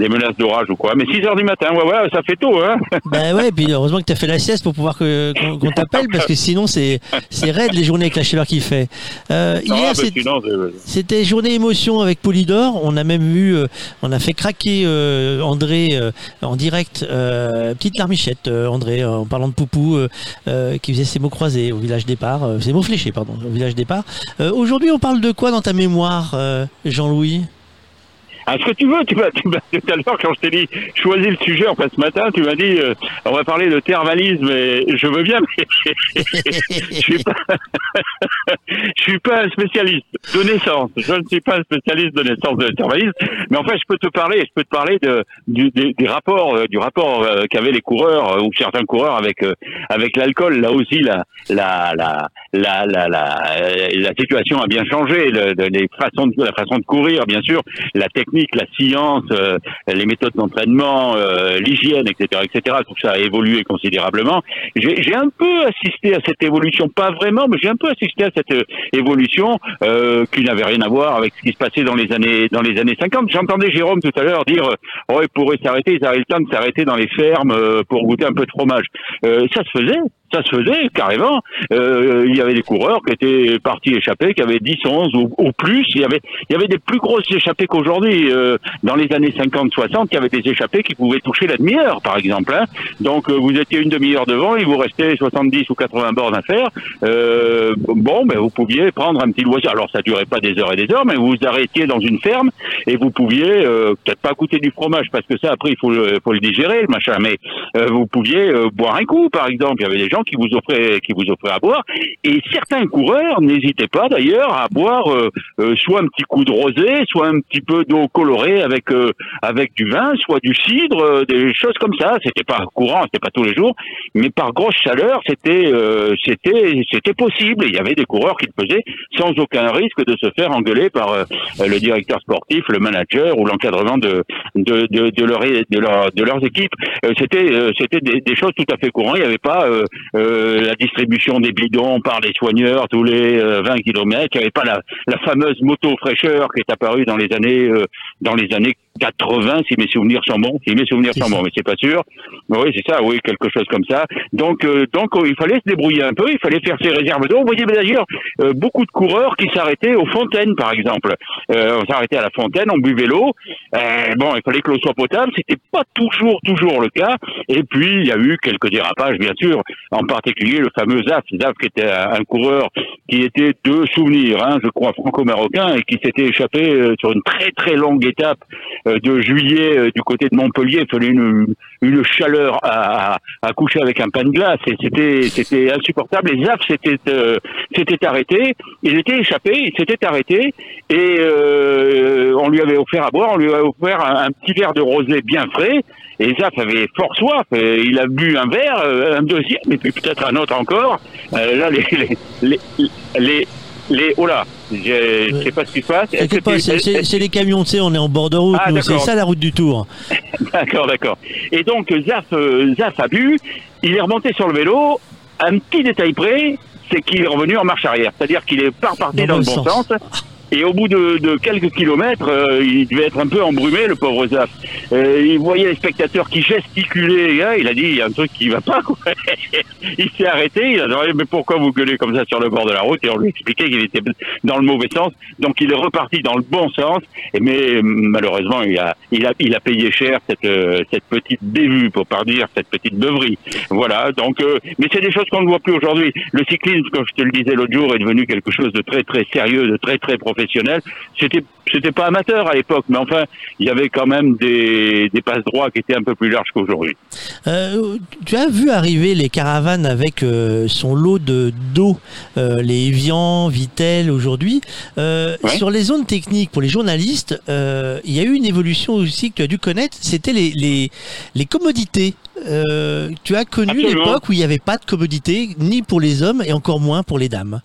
menaces d'orage ou quoi. Mais 6 heures du matin, ouais, ouais, ça fait tôt, hein. Ben ouais, puis heureusement que tu as fait la sieste pour pouvoir qu'on t'appelle, parce que sinon c'est c'est raide les journées avec la chaleur qu'il fait. Euh, Hier, c'est- C'était journée émotion avec Polydor. On a même vu, euh, on a fait craquer euh, André euh, en direct. euh, petite larmichette, euh, André, euh, en parlant de Poupou, euh, euh, qui faisait ses mots croisés au village départ. Euh, ses mots fléchés, pardon, au village départ. Euh, Aujourd'hui, on parle de quoi dans ta mémoire, euh, Jean-Louis? Ah, ce que tu veux, tu m'as, tu m'as- tout à l'heure quand je t'ai dit choisis le sujet, enfin ce matin, tu m'as dit euh, on va parler de thermalisme et je veux bien, mais je suis pas, je suis pas un spécialiste de naissance. Je ne suis pas un spécialiste de naissance de thermalisme, mais en fait je peux te parler, je peux te parler de du, des, des rapports, euh, du rapport euh, qu'avaient les coureurs euh, ou certains coureurs avec euh, avec l'alcool. Là aussi, la la la la la la, situation a bien changé. Le, de- les façons de, la façon de courir, bien sûr, la technique, la science, euh, les méthodes d'entraînement, euh, l'hygiène, etc., etc. Tout ça a évolué considérablement. J'ai un peu assisté à cette évolution, pas vraiment, mais j'ai un peu assisté à cette euh, évolution qui n'avait rien à voir avec ce qui se passait dans les années dans les années 50. J'entendais Jérôme tout à l'heure dire oh ils pourraient s'arrêter, ils avaient le temps de s'arrêter dans les fermes pour goûter un peu de fromage. Ça se faisait, ça se faisait carrément. Euh, il y avait des coureurs qui étaient partis échappés, qui avaient 10, 11 ou, ou plus. Il y avait il y avait des plus grosses échappées qu'aujourd'hui. Euh, dans les années 50-60, il y avait des échappées qui pouvaient toucher la demi-heure, par exemple. hein. Donc euh, vous étiez une demi-heure devant, il vous restait 70 ou 80 bornes à faire. Euh, bon, ben vous pouviez prendre un petit loisir. Alors ça durait pas des heures et des heures, mais vous vous arrêtiez dans une ferme et vous pouviez euh, peut-être pas goûter du fromage parce que ça après il faut le, faut le digérer le machin, mais euh, vous pouviez euh, boire un coup par exemple. Il y avait des gens qui vous offraient qui vous offraient à boire et certains coureurs n'hésitaient pas d'ailleurs à boire soit un petit coup de rosé, soit un petit peu d'eau colorée avec euh, avec du vin, soit du cidre, euh, des choses comme ça. C'était pas courant, c'était pas tous les jours, mais par grosse chaleur, c'était euh, c'était c'était possible. Il y avait des coureurs qui le faisaient sans aucun risque de se faire engueuler par euh, le directeur sportif, le manager ou l'encadrement de de de, leur de leur de leurs équipes. Euh, c'était euh, c'était des, choses tout à fait courantes. Il n'y avait pas la distribution des bidons par les soigneurs tous les euh, 20 kilomètres. Il n'y avait pas la, la fameuse moto fraîcheur qui est apparue dans les années dans les années 80, si mes souvenirs sont bons. Si mes souvenirs sont bons, mais c'est pas sûr. Oui, c'est ça, oui, quelque chose comme ça. Donc, euh, donc, euh, il fallait se débrouiller un peu. Il fallait faire ses réserves d'eau. Vous voyez d'ailleurs euh, beaucoup de coureurs qui s'arrêtaient aux fontaines, par exemple. Euh, on s'arrêtait à la fontaine, on buvait l'eau. Euh, bon, il fallait que l'eau soit potable. C'était pas toujours, toujours le cas. Et puis, il y a eu quelques dérapages, bien sûr. En particulier, le fameux Zaf. Zaf, qui était un, coureur qui était de souvenirs, hein, je crois, franco-marocain, et qui s'était échappé euh, sur une très, très longue étape de juillet euh, du côté de Montpellier. Il fallait une, une chaleur à, à, coucher avec un pain de glace. Et c'était, c'était insupportable. Et Zaf s'était, euh, s'était arrêté. Il était échappé. Il s'était arrêté. Et euh, on lui avait offert à boire. On lui avait offert un, petit verre de rosé bien frais. Et Zaf avait fort soif. Il a bu un verre, euh, un deuxième, et puis peut-être un autre encore. Euh, là, les, les, les, les, les- oh là, je je sais pas ce qui se passe. T'inquiète pas, c'est- les camions, tu sais, on est en bord de route, Ah, c'est ça la route du Tour. D'accord, d'accord. Et donc Zaf, euh, Zaf a bu, il est remonté sur le vélo. Un petit détail près, c'est qu'il est revenu en marche arrière, c'est-à-dire qu'il est pas reparti Dans dans, le le bon sens. sens. Et au bout de, quelques kilomètres, euh, il devait être un peu embrumé, le pauvre Zaf. Euh, il voyait les spectateurs qui gesticulaient. il a dit, il y a un truc qui va pas. Il s'est arrêté. Il a dit, mais pourquoi vous gueulez comme ça sur le bord de la route? Et on lui expliquait qu'il était dans le mauvais sens. Donc il est reparti dans le bon sens. Mais malheureusement, il a, payé cher cette, euh, petite bévue, pour pas dire cette petite beuverie. Voilà. Donc, euh, mais c'est des choses qu'on ne voit plus aujourd'hui. Le cyclisme, comme je te le disais l'autre jour, est devenu quelque chose de très très sérieux, de très très professionnel. C'était c'était pas amateur à l'époque, mais enfin, il y avait quand même des, des passe droits qui étaient un peu plus larges qu'aujourd'hui. Euh, tu as vu arriver les caravanes avec euh, son lot de d'eau, euh, les Evian, Vitel aujourd'hui. Euh, Ouais. Sur les zones techniques, pour les journalistes, il y a eu une évolution aussi que tu as dû connaître, c'était les, les, les commodités. Tu as connu l'époque où il n'y avait pas de commodité, ni pour les hommes et encore moins pour les dames.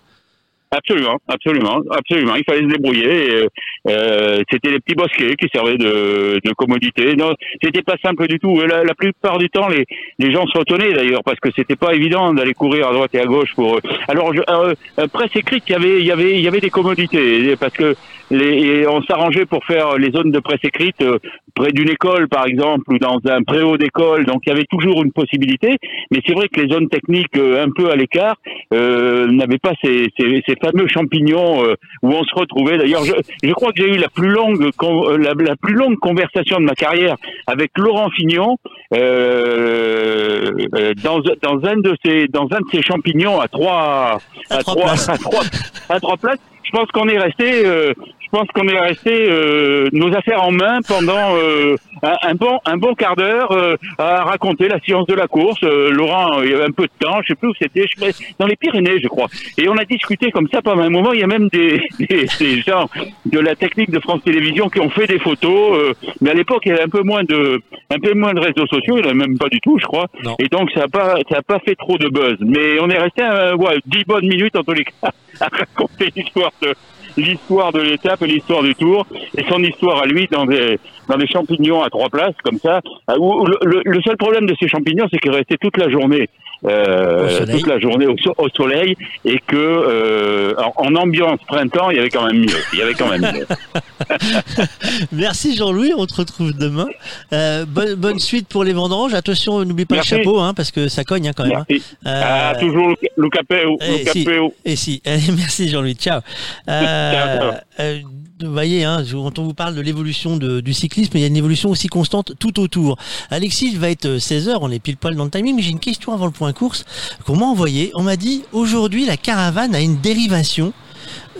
Absolument, absolument, absolument. Il fallait se débrouiller. et, euh, c'était les petits bosquets qui servaient de, de commodité. Non, c'était pas simple du tout. La, la plupart du temps, les, les gens se retenaient d'ailleurs parce que c'était pas évident d'aller courir à droite et à gauche pour. eux. Alors, je, euh, euh, presse écrite, il y avait, il y avait, il y avait des commodités parce que les, et on s'arrangeait pour faire les zones de presse écrite euh, près d'une école, par exemple, ou dans un préau d'école. Donc, il y avait toujours une possibilité. Mais c'est vrai que les zones techniques euh, un peu à l'écart euh, n'avaient pas ces, ces, ces fameux champignons euh, où on se retrouvait. D'ailleurs, je, je crois que j'ai eu la plus longue euh, la, la plus longue conversation de ma carrière avec Laurent Fignon euh, euh, dans, dans un de ces dans un de ces champignons à trois À trois trois places. à trois à trois places. Je pense qu'on est resté euh, pense qu'on est resté euh, nos affaires en main pendant euh, un, bon un bon quart d'heure euh, à raconter la science de la course. Euh, Laurent, euh, il y avait un peu de temps, je sais plus où c'était, je sais dans les Pyrénées, je crois. Et on a discuté comme ça pendant un moment. Il y a même des, des, des gens de la technique de France Télévisions qui ont fait des photos. euh, mais à l'époque, il y avait un peu moins de un peu moins de réseaux sociaux. Il n'y en avait même pas du tout, je crois. Non. Et donc ça a pas ça a pas fait trop de buzz. Mais on est resté euh, ouais, dix bonnes minutes en tous les cas à raconter l'histoire de l'histoire de l'étape et l'histoire du tour et son histoire à lui dans des dans des champignons à trois places comme ça. Ah, où- le, seul problème de ces champignons, c'est qu'ils restaient toute la journée, euh, Au soleil. toute la journée au, so- au soleil et que euh, en, en ambiance printemps, il y avait quand même mieux. Il y avait quand même mieux. Merci Jean-Louis, on te retrouve demain. Euh, bonne, bonne suite pour les vendanges. Attention, n'oublie pas Merci. le chapeau, hein, parce que ça cogne hein, quand même. hein. Merci. Ah, toujours le, capéo, eh, le si. Et si, Allez, merci Jean-Louis, ciao. Ciao, ciao. Euh, vous voyez, hein, quand on vous parle de l'évolution du cyclisme, il y a une évolution aussi constante tout autour. Alexis, il va être 16h, on est pile poil dans le timing, mais j'ai une question avant le point course qu'on m'a envoyé. On m'a dit, aujourd'hui, la caravane a une dérivation.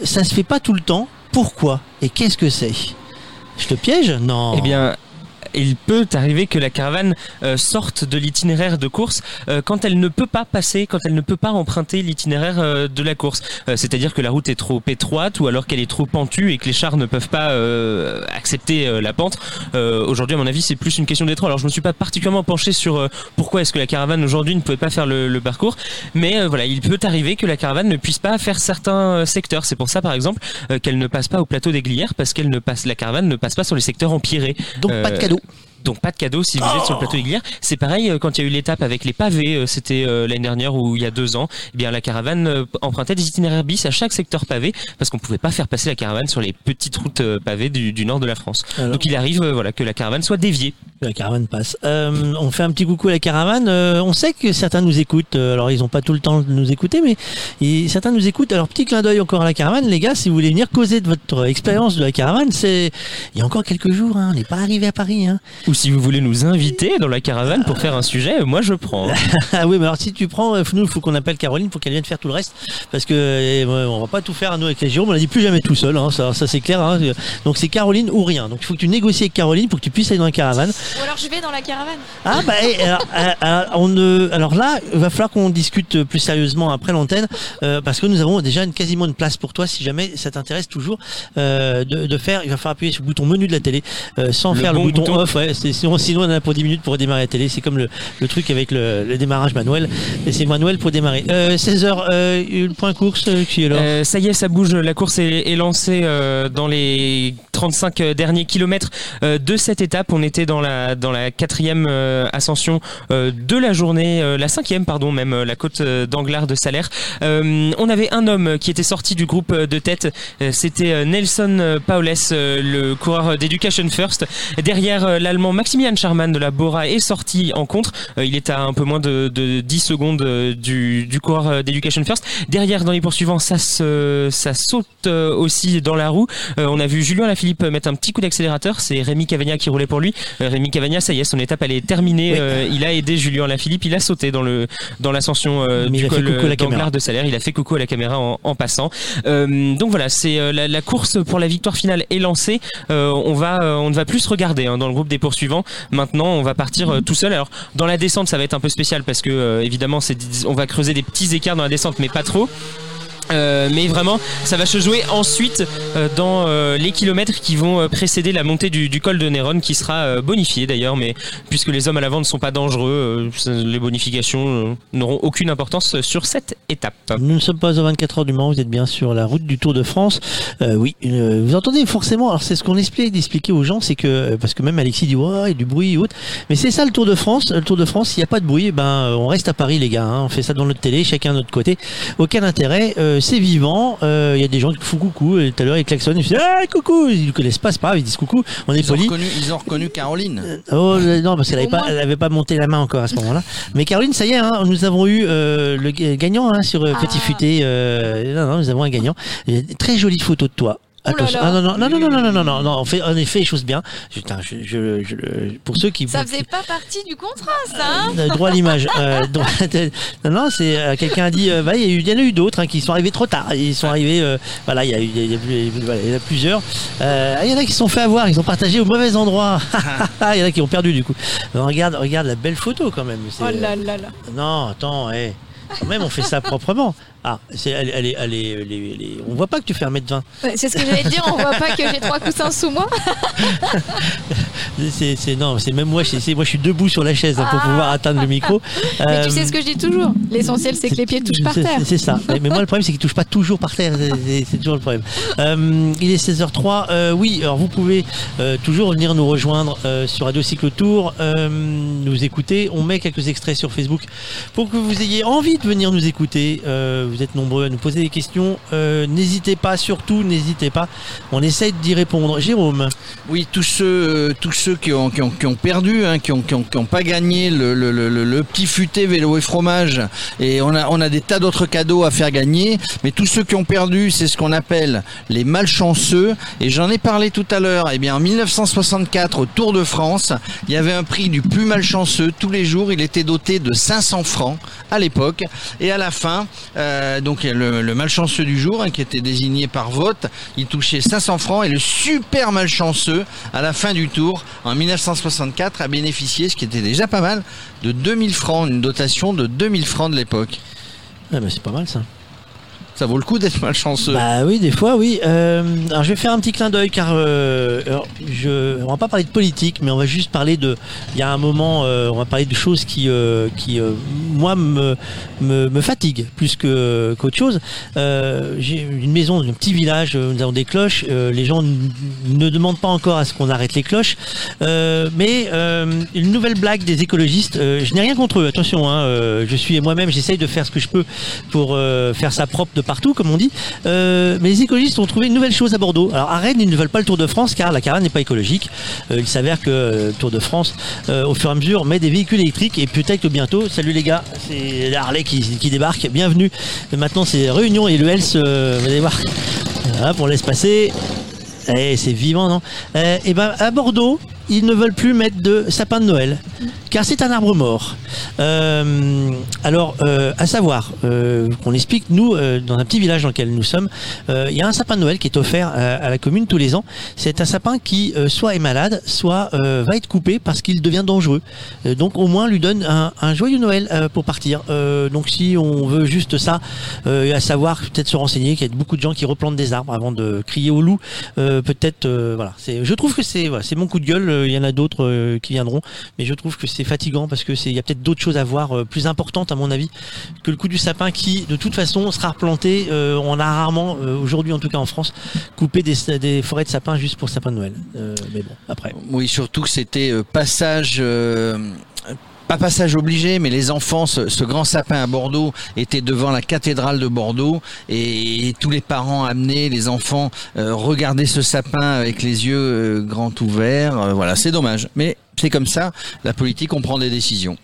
Ça se fait pas tout le temps. Pourquoi? Et qu'est-ce que c'est? Je te piège? Non. Eh bien, il peut arriver que la caravane euh, sorte de l'itinéraire de course euh, quand elle ne peut pas passer, quand elle ne peut pas emprunter l'itinéraire euh, de la course. Euh, C'est-à-dire que la route est trop étroite ou alors qu'elle est trop pentue et que les chars ne peuvent pas euh, accepter euh, la pente. Euh, aujourd'hui, à mon avis, c'est plus une question d'étroit. Alors, je me suis pas particulièrement penché sur euh, pourquoi est-ce que la caravane aujourd'hui ne pouvait pas faire le, le parcours, mais euh, voilà, il peut arriver que la caravane ne puisse pas faire certains secteurs. C'est pour ça, par exemple, euh, qu'elle ne passe pas au plateau des Glières parce qu'elle ne passe, la caravane ne passe pas sur les secteurs empirés. Donc pas de Euh, cadeau. Donc pas de cadeau si vous êtes sur le plateau Iglière. C'est pareil euh, quand il y a eu l'étape avec les pavés, euh, c'était euh, l'année dernière ou il y a deux ans. Eh bien la caravane empruntait des itinéraires bis à chaque secteur pavé parce qu'on pouvait pas faire passer la caravane sur les petites routes pavées du, du nord de la France. Alors Donc il arrive voilà que la caravane soit déviée. La caravane passe. Euh, on fait un petit coucou à la caravane. Euh, on sait que certains nous écoutent. Alors, ils n'ont pas tout le temps de nous écouter, mais ils- certains nous écoutent. Alors, petit clin d'œil encore à la caravane. Les gars, si vous voulez venir causer de votre expérience de la caravane, c'est il y a encore quelques jours. Hein, on n'est pas arrivé à Paris. Hein. Ou si vous voulez nous inviter dans la caravane pour faire un sujet, euh, moi je prends. ah oui, mais alors si tu prends, euh, nous, il faut qu'on appelle Caroline pour qu'elle vienne faire tout le reste, parce que euh, ouais, on va pas tout faire à nous avec les Jérôme. On a dit plus jamais tout seul. Hein, ça, ça c'est clair. Hein. Donc c'est Caroline ou rien. Donc il faut que tu négocies avec Caroline pour que tu puisses aller dans la caravane. Ou alors je vais dans la caravane. Ah bah eh, alors, euh, alors, on ne- alors là, il va falloir qu'on discute plus sérieusement après l'antenne euh, parce que nous avons déjà une, quasiment une place pour toi si jamais ça t'intéresse toujours euh, de, de faire. Il va falloir appuyer sur le bouton menu de la télé euh, sans Le faire bon le bouton, bouton. off. Ouais, sinon, sinon on en a pour 10 minutes pour démarrer la télé. C'est comme le, le truc avec le, le démarrage manuel. Et c'est manuel pour démarrer. Euh, 16h, euh, le point course euh, qui est là. Euh, ça y est, ça bouge. La course est, est lancée euh, dans les 35 derniers kilomètres de cette étape. On était dans la dans la quatrième ascension de la journée, la cinquième pardon même, la côte d'Anglard de Salaire. on avait un homme qui était sorti du groupe de tête, c'était Nelson Paules, le coureur d'Education First. Derrière l'allemand Maximilian Charman de la Bora est sorti en contre. il est à un peu moins de, de 10 secondes du, coureur d'Education First. Derrière dans les poursuivants, ça saute aussi dans la roue. on a vu Julien Lafilippe mettre un petit coup d'accélérateur. C'est Rémi Cavagna qui roulait pour lui. Rémi Cavagna, ça y est, son étape elle est terminée. il a aidé Julien Lafilippe. Il a sauté dans le dans l'ascension du col d'Anglard de Salaire. Il a fait coucou à la caméra en, en passant. donc voilà, c'est la, la, course pour la victoire finale est lancée. on va on ne va plus se regarder hein, dans le groupe des poursuivants. Maintenant, on va partir tout seul. Alors dans la descente, ça va être un peu spécial parce que évidemment, on va creuser des petits écarts dans la descente, mais pas trop. Euh, mais vraiment, ça va se jouer ensuite euh, dans euh, les kilomètres qui vont précéder la montée du, col de Néron, qui sera bonifié d'ailleurs, mais puisque les hommes à l'avant ne sont pas dangereux, les bonifications n'auront aucune importance sur cette étape. Nous ne sommes pas aux 24 heures du Mans, vous êtes bien sur la route du Tour de France. oui, vous entendez forcément, alors c'est ce qu'on explique d'expliquer aux gens, c'est que, parce que même Alexis dit, ouais, il y a du bruit et autres, mais c'est ça le Tour de France. Le Tour de France, s'il n'y a pas de bruit, eh ben, on reste à Paris les gars, hein. on fait ça dans notre télé, chacun de notre côté. Aucun intérêt c'est vivant. Il euh, y a des gens qui font coucou. Et tout à l'heure, ils klaxonnent. Ils disent ah, coucou. Ils ne connaissent pas, c'est pas grave. Ils disent coucou. On est poli. Ils ont reconnu Caroline. Euh, oh non, parce qu'elle n'avait pas, elle pas monté la main encore à ce moment-là. Mais Caroline, ça y est, hein, nous avons eu euh, le gagnant hein, sur Petit ah. Futé. non, non, nous avons un gagnant. Très jolie photo de toi. Attention. Ah non, non, non, non, non, non, non, non, non, on fait en effet les choses bien. Putain, je, je, je, pour ceux qui. Ça faisait pas partie du contrat, ça, hein euh, Droit à l'image. euh, non, non, c'est, euh, quelqu'un a dit, euh, bah, il y, en a eu d'autres, hein, qui sont arrivés trop tard. Ils sont arrivés, euh, voilà, il y a eu, il y, y, a plusieurs. il y en a qui se sont fait avoir, ils ont partagé au mauvais endroit. il y en a qui ont perdu, du coup. regarde, regarde la belle photo, quand même. Oh là là là. Non, attends. Hey. Quand même, on fait ça proprement. Ah, c'est, elle, elle, elle, on voit pas que tu fais un mètre 20 ouais, C'est ce que j'allais dire, on voit pas que j'ai trois coussins sous moi. c'est, c'est, non, c'est même moi, c'est, moi je suis debout sur la chaise hein, pour ah. pouvoir atteindre le micro. Mais euh, tu sais ce que je dis toujours, l'essentiel c'est que les pieds touchent par terre. C'est, ça, mais moi le problème c'est qu'ils touchent pas toujours par terre, c'est, toujours le problème. Euh, il est 16h03, euh, oui, alors vous pouvez euh, toujours venir nous rejoindre euh, sur Radio Cyclotour, nous écouter, on met quelques extraits sur Facebook pour que vous ayez envie de venir nous écouter vous êtes nombreux à nous poser des questions. Euh, n'hésitez pas, surtout, n'hésitez pas. On essaye d'y répondre. Jérôme. Oui, tous ceux, euh, tous ceux qui ont, qui ont, qui ont perdu, hein, qui n'ont qui ont, qui ont pas gagné le, petit futé vélo et fromage, et on a, on a des tas d'autres cadeaux à faire gagner, mais tous ceux qui ont perdu, c'est ce qu'on appelle les malchanceux, et j'en ai parlé tout à l'heure. Eh bien, en 1964, au Tour de France, il y avait un prix du plus malchanceux. Tous les jours, il était doté de 500 francs à l'époque, et à la fin, euh, euh, donc le, malchanceux du jour, hein, qui était désigné par vote, il touchait 500 francs. Et le super malchanceux, à la fin du tour, en 1964, a bénéficié, ce qui était déjà pas mal, de 2000 francs, une dotation de 2000 francs de l'époque. Ah bah c'est pas mal ça ça vaut le coup d'être malchanceux. Bah oui, des fois, oui. Euh, alors je vais faire un petit clin d'œil car euh, je, on va pas parler de politique, mais on va juste parler de. Il y a un moment, euh, on va parler de choses qui, euh, qui moi, me, me, me fatigue plus que qu'autre chose. J'ai une maison, un petit village, nous avons des cloches. les gens ne demandent pas encore à ce qu'on arrête les cloches, mais une nouvelle blague des écologistes. je n'ai rien contre eux. Attention, hein, je suis moi-même, j'essaye de faire ce que je peux pour faire sa propre de partout, comme on dit. Euh, mais les écologistes ont trouvé une nouvelle chose à Bordeaux. Alors à Rennes, ils ne veulent pas le Tour de France car la caravane n'est pas écologique. Euh, il s'avère que euh, le Tour de France, euh, au fur et à mesure, met des véhicules électriques et peut-être que bientôt, salut les gars, c'est Harley qui, débarque, bienvenue. Maintenant c'est Réunion et le Hels, voir. Hop, on laisse passer. Eh, c'est vivant, non? Et eh ben à Bordeaux, ils ne veulent plus mettre de sapin de Noël, car c'est un arbre mort. Euh, alors, euh, à savoir, euh, qu'on explique, nous, dans un petit village dans lequel nous sommes, il y a un sapin de Noël qui est offert à, la commune tous les ans. C'est un sapin qui soit est malade, soit va être coupé parce qu'il devient dangereux. donc, au moins, lui donne un, joyeux Noël pour partir. donc, si on veut juste ça, à savoir, peut-être se renseigner qu'il y a beaucoup de gens qui replantent des arbres avant de crier au loup. peut-être, voilà. Je trouve que c'est mon coup de gueule il y en a d'autres qui viendront, mais je trouve que c'est fatigant parce que c'est, il y a peut-être d'autres choses à voir euh, plus importantes à mon avis que le coup du sapin qui, de toute façon, sera replanté. Euh, on a rarement, euh, aujourd'hui en tout cas en France, coupé des, forêts de sapins juste pour le sapin de Noël. Mais bon, après. Oui, surtout que c'était passage. pas passage obligé, mais les enfants, ce, grand sapin à Bordeaux était devant la cathédrale de Bordeaux et, tous les parents amenaient les enfants euh, regarder ce sapin avec les yeux grands ouverts. Voilà, c'est dommage, mais c'est comme ça. La politique, on prend des décisions.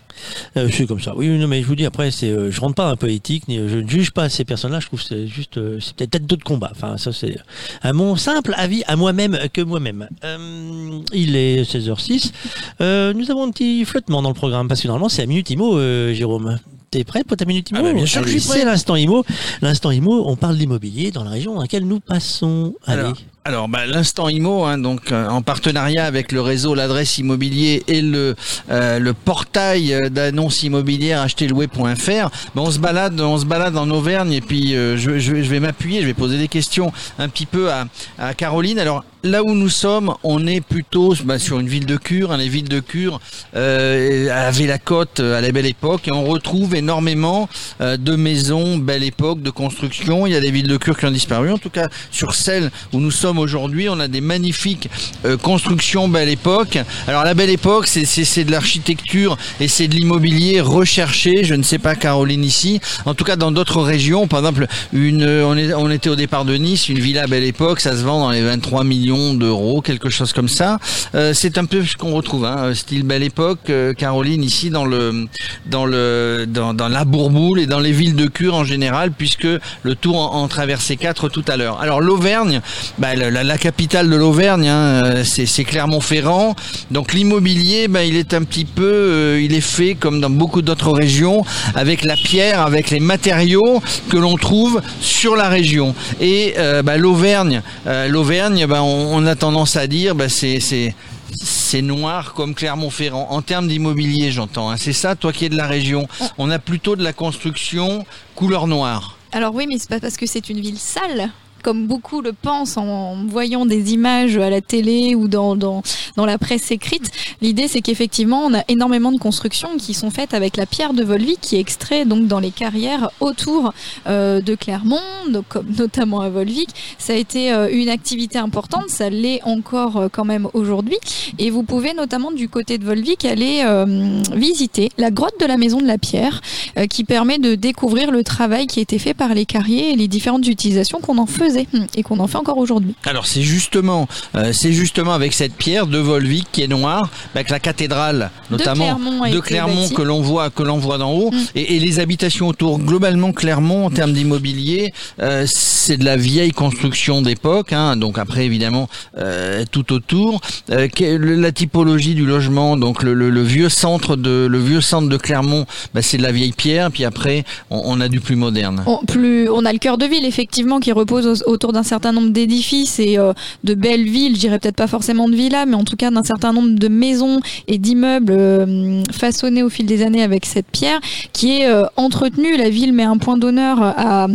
Euh, c'est comme ça. Oui, non, mais je vous dis après, c'est, euh, je rentre pas dans la politique, ni, je ne juge pas ces personnes-là. Je trouve que c'est juste, euh, c'est peut-être d'autres combats. Enfin, ça c'est à mon simple avis, à moi-même que moi-même. Euh, il est 16h06. Euh, nous avons un petit flottement dans le programme parce que normalement c'est à minute IMO, euh, Jérôme. T'es prêt pour ta minute IMO Ah bah, bien sûr que je Allez, suis prêt. C'est l'instant IMO. L'instant IMO, on parle d'immobilier dans la région dans laquelle nous passons. Allez. Alors, alors bah, l'instant IMO, hein, donc euh, en partenariat avec le réseau l'adresse immobilier et le euh, le portail d'annonces immobilières acheterlouer.fr, bah, on se balade, on se balade en Auvergne et puis euh, je vais m'appuyer, je vais poser des questions un petit peu à, à Caroline. Alors là où nous sommes, on est plutôt bah, sur une ville de Cure, hein, les villes de Cure euh, avaient la côte à la belle époque et on retrouve énormément euh, de maisons belle époque, de construction. Il y a des villes de Cure qui ont disparu. En tout cas, sur celle où nous sommes aujourd'hui, on a des magnifiques euh, constructions belle époque. Alors la belle époque, c'est de l'architecture et c'est de l'immobilier recherché. Je ne sais pas Caroline ici. En tout cas, dans d'autres régions, par exemple, une, euh, on était au départ de Nice, une villa belle époque, ça se vend dans les 23 millions d'euros, quelque chose comme ça. Euh, c'est un peu ce qu'on retrouve, hein, style belle époque, euh, Caroline ici dans le dans le dans, la Bourboule et dans les villes de Cure en général, puisque le tour en, en traversait quatre tout à l'heure. Alors l'Auvergne, bah, la, capitale de l'Auvergne, hein, euh, c'est Clermont-Ferrand. Donc l'immobilier, bah, il est un petit peu, euh, il est fait comme dans beaucoup d'autres régions, avec la pierre, avec les matériaux que l'on trouve sur la région. Et euh, bah, l'Auvergne, euh, l'Auvergne, on, on a tendance à dire, bah, c'est noir comme Clermont-Ferrand. En termes d'immobilier, j'entends. hein. C'est ça, toi qui es de la région. On a plutôt de la construction couleur noire. Alors oui, mais c'est pas parce que c'est une ville sale. Comme beaucoup le pensent en voyant des images à la télé ou dans, dans, dans la presse écrite, l'idée c'est qu'effectivement on a énormément de constructions qui sont faites avec la pierre de Volvic qui est extrait donc dans les carrières autour euh, de Clermont, donc, comme notamment à Volvic. Ça a été euh, une activité importante, ça l'est encore euh, quand même aujourd'hui. Et vous pouvez notamment du côté de Volvic aller visiter la grotte de la Maison de la Pierre qui permet de découvrir le travail qui a été fait par les carriers et les différentes utilisations qu'on en faisait hum, et qu'on en fait encore aujourd'hui. Alors c'est justement, euh, c'est justement avec cette pierre de Volvic qui est noire, avec la cathédrale notamment Clermont de Clermont que l'on voit que l'on voit d'en haut, Mm. et, et les habitations autour. Globalement, Clermont en termes d'immobilier, euh, c'est de la vieille construction d'époque. Hein, donc après évidemment euh, tout autour, la typologie du logement, donc le, le- le vieux centre de le vieux centre de Clermont, bah, c'est de la vieille pierre. Puis après, on, on a du plus moderne. On, plus, on a le cœur de ville effectivement qui repose au- autour d'un certain nombre d'édifices et euh, de belles villes, je dirais peut-être pas forcément de villas, mais en tout cas d'un certain nombre de maisons et d'immeubles euh, façonnés au fil des années avec cette pierre qui est euh, entretenue. La ville met un point d'honneur à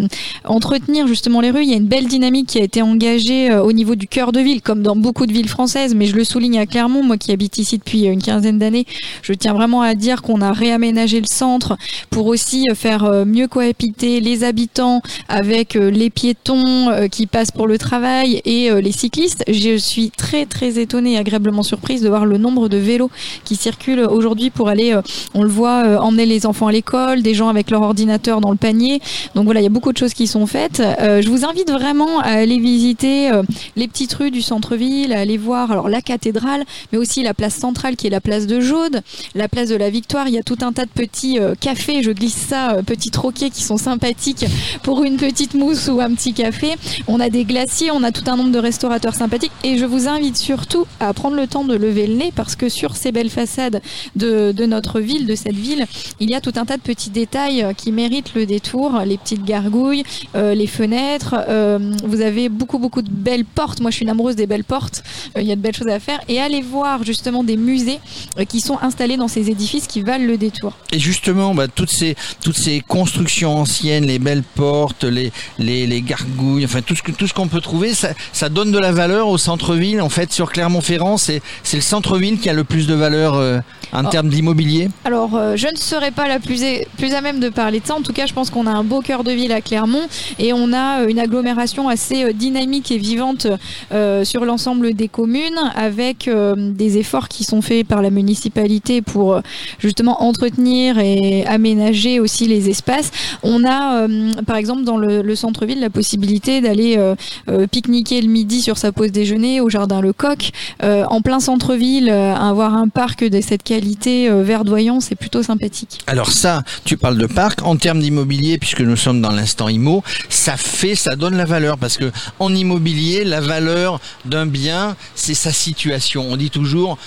entretenir justement les rues. Il y a une belle dynamique qui a été engagée au niveau du cœur de ville, comme dans beaucoup de villes françaises, mais je le souligne à Clermont, moi qui habite ici depuis une quinzaine d'années, je tiens vraiment à dire qu'on a réaménagé le centre pour aussi faire mieux cohabiter les habitants avec les piétons euh, qui passent pour le travail et euh, les cyclistes. Je suis très très étonnée et agréablement surprise de voir le nombre de vélos qui circulent aujourd'hui pour aller, euh, on le voit, emmener les enfants à l'école, des gens avec leur ordinateur dans le panier. Donc voilà, il y a beaucoup de choses qui sont faites. Je vous invite vraiment à aller visiter les petites rues du centre-ville, à aller voir alors la cathédrale, mais aussi la place centrale qui est la place de Jaude, la place de la Victoire. Il y a tout un tas de petits cafés, je glisse ça, petits troquets qui sont sympathiques pour une petite mousse ou un petit café. On a des glaciers, on a tout un nombre de restaurateurs sympathiques et je vous invite surtout à prendre le temps de lever le nez parce que sur ces belles façades de, notre ville, de cette ville, il y a tout un tas de petits détails euh, qui méritent le détour, les petites gargouilles, euh, les fenêtres. euh, vous avez beaucoup beaucoup de belles portes. Moi, je suis une amoureuse des belles portes. Il y a de belles choses à faire et allez voir justement des musées qui sont installés dans ces édifices qui valent le détour. Et justement, bah, toutes ces toutes ces constructions anciennes, les belles portes, les les, les gargouilles, enfin tout ce que tout ce qu'on peut trouver, ça, ça donne de la valeur au centre-ville. En fait, sur Clermont-Ferrand, c'est c'est le centre-ville qui a le plus de valeur euh, en Oh. termes d'immobilier. Alors, euh, je ne serais pas la plus, plus à même de parler de ça. En tout cas, je pense qu'on a un beau cœur de ville à Clermont et on a euh, une agglomération assez dynamique et vivante euh, sur l'ensemble des communes avec des efforts qui sont faits par la municipalité pour justement entretenir et aménager aussi les espaces. On a, par exemple, dans le, le centre-ville, la possibilité d'aller euh, euh, pique-niquer le midi sur sa pause déjeuner au jardin Lecoq. Euh, en plein centre-ville, avoir un parc de cette qualité verdoyant, c'est plutôt sympathique. Alors ça, tu parles de parc en termes d'immobilier, puisque nous sommes dans l'instant IMO, ça fait, ça donne la valeur, parce que en immobilier, la valeur d'un bien, c'est sa situation. On dit toujours,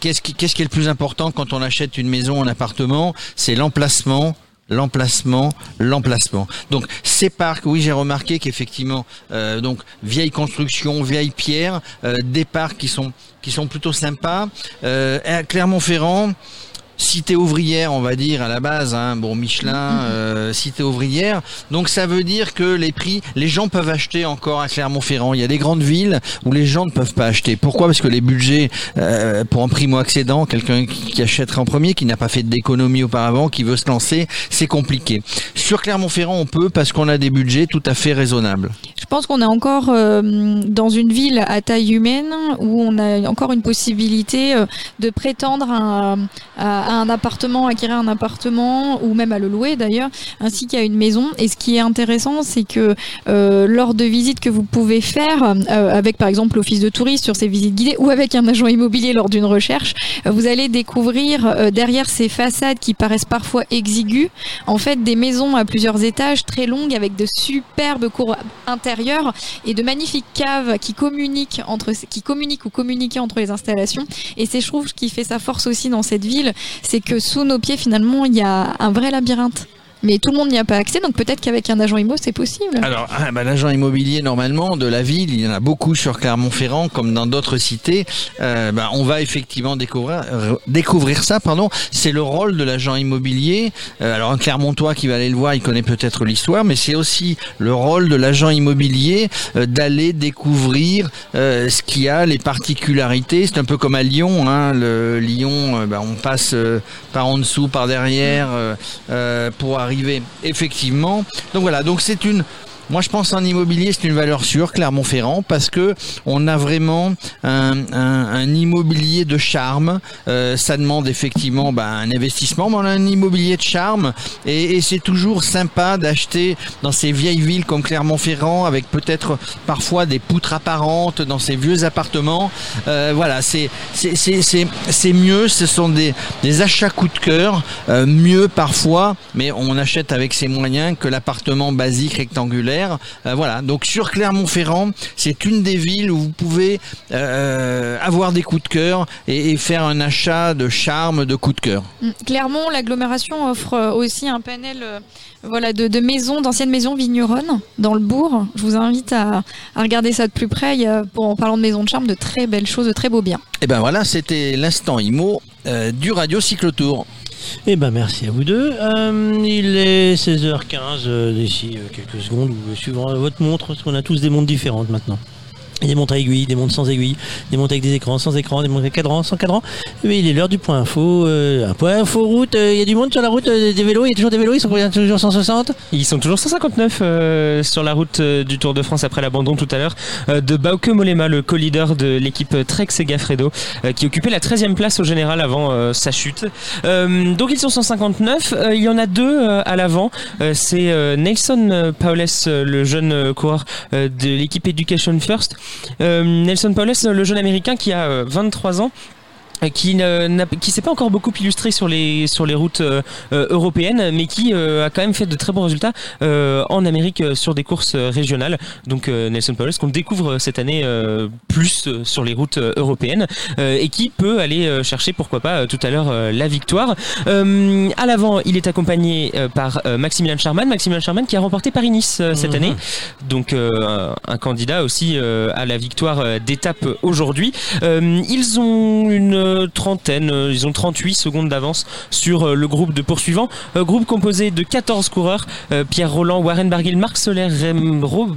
qu'est-ce qui, qu'est-ce qui est le plus important quand on achète une maison, un appartement, c'est l'emplacement l'emplacement, l'emplacement. Donc ces parcs, oui, j'ai remarqué qu'effectivement, euh, donc vieille construction, vieille pierre, euh, des parcs qui sont qui sont plutôt sympas. Euh, Clermont-Ferrand, cité ouvrière, on va dire à la base, hein, bon Michelin, euh, cité ouvrière. Donc ça veut dire que les prix, les gens peuvent acheter encore à Clermont-Ferrand. Il y a des grandes villes où les gens ne peuvent pas acheter. Pourquoi? Parce que les budgets euh, pour un primo accédant, quelqu'un qui, qui achèterait en premier, qui n'a pas fait d'économie auparavant, qui veut se lancer, c'est compliqué. Sur Clermont-Ferrand, on peut parce qu'on a des budgets tout à fait raisonnables. Je pense qu'on est encore euh, dans une ville à taille humaine où on a encore une possibilité euh, de prétendre à, à- à un appartement, acquérir un appartement ou même à le louer d'ailleurs, ainsi qu'à une maison. Et ce qui est intéressant, c'est que euh, lors de visites que vous pouvez faire euh, avec par exemple l'office de tourisme sur ces visites guidées ou avec un agent immobilier lors d'une recherche, euh, vous allez découvrir euh, derrière ces façades qui paraissent parfois exiguës, en fait des maisons à plusieurs étages très longues avec de superbes cours intérieures et de magnifiques caves qui communiquent entre qui communiquent ou communiquaient entre les installations et c'est je trouve ce qui fait sa force aussi dans cette ville c'est que sous nos pieds finalement il y a un vrai labyrinthe mais tout le monde n'y a pas accès donc peut-être qu'avec un agent immo c'est possible Alors, ah, bah, l'agent immobilier, normalement, de la ville, il y en a beaucoup sur Clermont-Ferrand, comme dans d'autres cités. Euh, bah, on va effectivement découvrir, euh, découvrir ça. Pardon. C'est le rôle de l'agent immobilier. Euh, alors, un Clermontois qui va aller le voir, il connaît peut-être l'histoire, mais c'est aussi le rôle de l'agent immobilier d'aller découvrir ce qu'il y a, les particularités. C'est un peu comme à Lyon. Hein, le Lyon, bah, on passe par en dessous, par derrière, pour arriver effectivement. Donc voilà, donc c'est une moi, je pense en immobilier, c'est une valeur sûre, Clermont-Ferrand, parce que on a vraiment un, un- un immobilier de charme. Euh, ça demande effectivement bah, un investissement, mais on a un immobilier de charme, et, et c'est toujours sympa d'acheter dans ces vieilles villes comme Clermont-Ferrand, avec peut-être parfois des poutres apparentes dans ces vieux appartements. Euh, voilà, c'est mieux. Ce sont des des achats coup de cœur, euh, mieux parfois, mais on achète avec ses moyens que l'appartement basique rectangulaire. Euh, voilà. Donc sur Clermont-Ferrand, c'est une des villes où vous pouvez euh, avoir des coups de cœur et, et faire un achat de charme, de coup de cœur. Mm. Clermont, l'agglomération offre euh, aussi un panel voilà, de, de maisons, d'anciennes maisons vigneronnes dans le bourg. Je vous invite à, à regarder ça de plus près. Il y a, pour, en parlant de maisons de charme, de très belles choses, de très beaux biens. Et ben voilà, c'était l'instant IMO euh, du Radio Cyclotour. Eh ben merci à vous deux. Euh, il est 16h15 euh, d'ici euh, quelques secondes, ou suivant votre montre, parce qu'on a tous des montres différentes maintenant. Des montres à aiguilles, des montres sans aiguilles, des montres avec des écrans, sans écran, des montres avec cadran, sans cadran. Mais il est l'heure du point info. euh, un point info route, euh, il y a du monde sur la route, euh, des vélos, il y a toujours des vélos, ils sont toujours 160 Ils sont toujours 159 euh, sur la route euh, du Tour de France après l'abandon tout à l'heure de Bauke Mollema, le co-leader de l'équipe Trek Segafredo, qui occupait la 13e place au général avant sa chute. Donc ils sont 159, euh, il y en a deux à l'avant. C'est Nelson Paules, le jeune coureur de l'équipe Education First. Euh, Nelson Paules, le jeune américain qui a euh, 23 ans euh, qui ne qui s'est pas encore beaucoup illustré sur les sur les routes euh, euh, européennes mais qui euh, a quand même fait de très bons résultats euh, en Amérique euh, sur des courses euh, régionales donc euh, Nelson Paules qu'on découvre cette année euh, plus euh, sur les routes euh, européennes euh, et qui peut aller euh, chercher pourquoi pas euh, tout à l'heure euh, la victoire Euh, à l'avant il est accompagné euh, par euh, Maximilian Charman Maximilian Charman qui a remporté Paris-Nice euh, cette Mhm. année donc euh, un, un candidat aussi euh, à la victoire euh, d'étape aujourd'hui. Euh, ils ont une trentaine, euh, ils ont 38 secondes d'avance sur euh, le groupe de poursuivants. Euh, groupe composé de 14 coureurs, Pierre Roland, Warren Barguil, Marc Soler, Rem, Ro-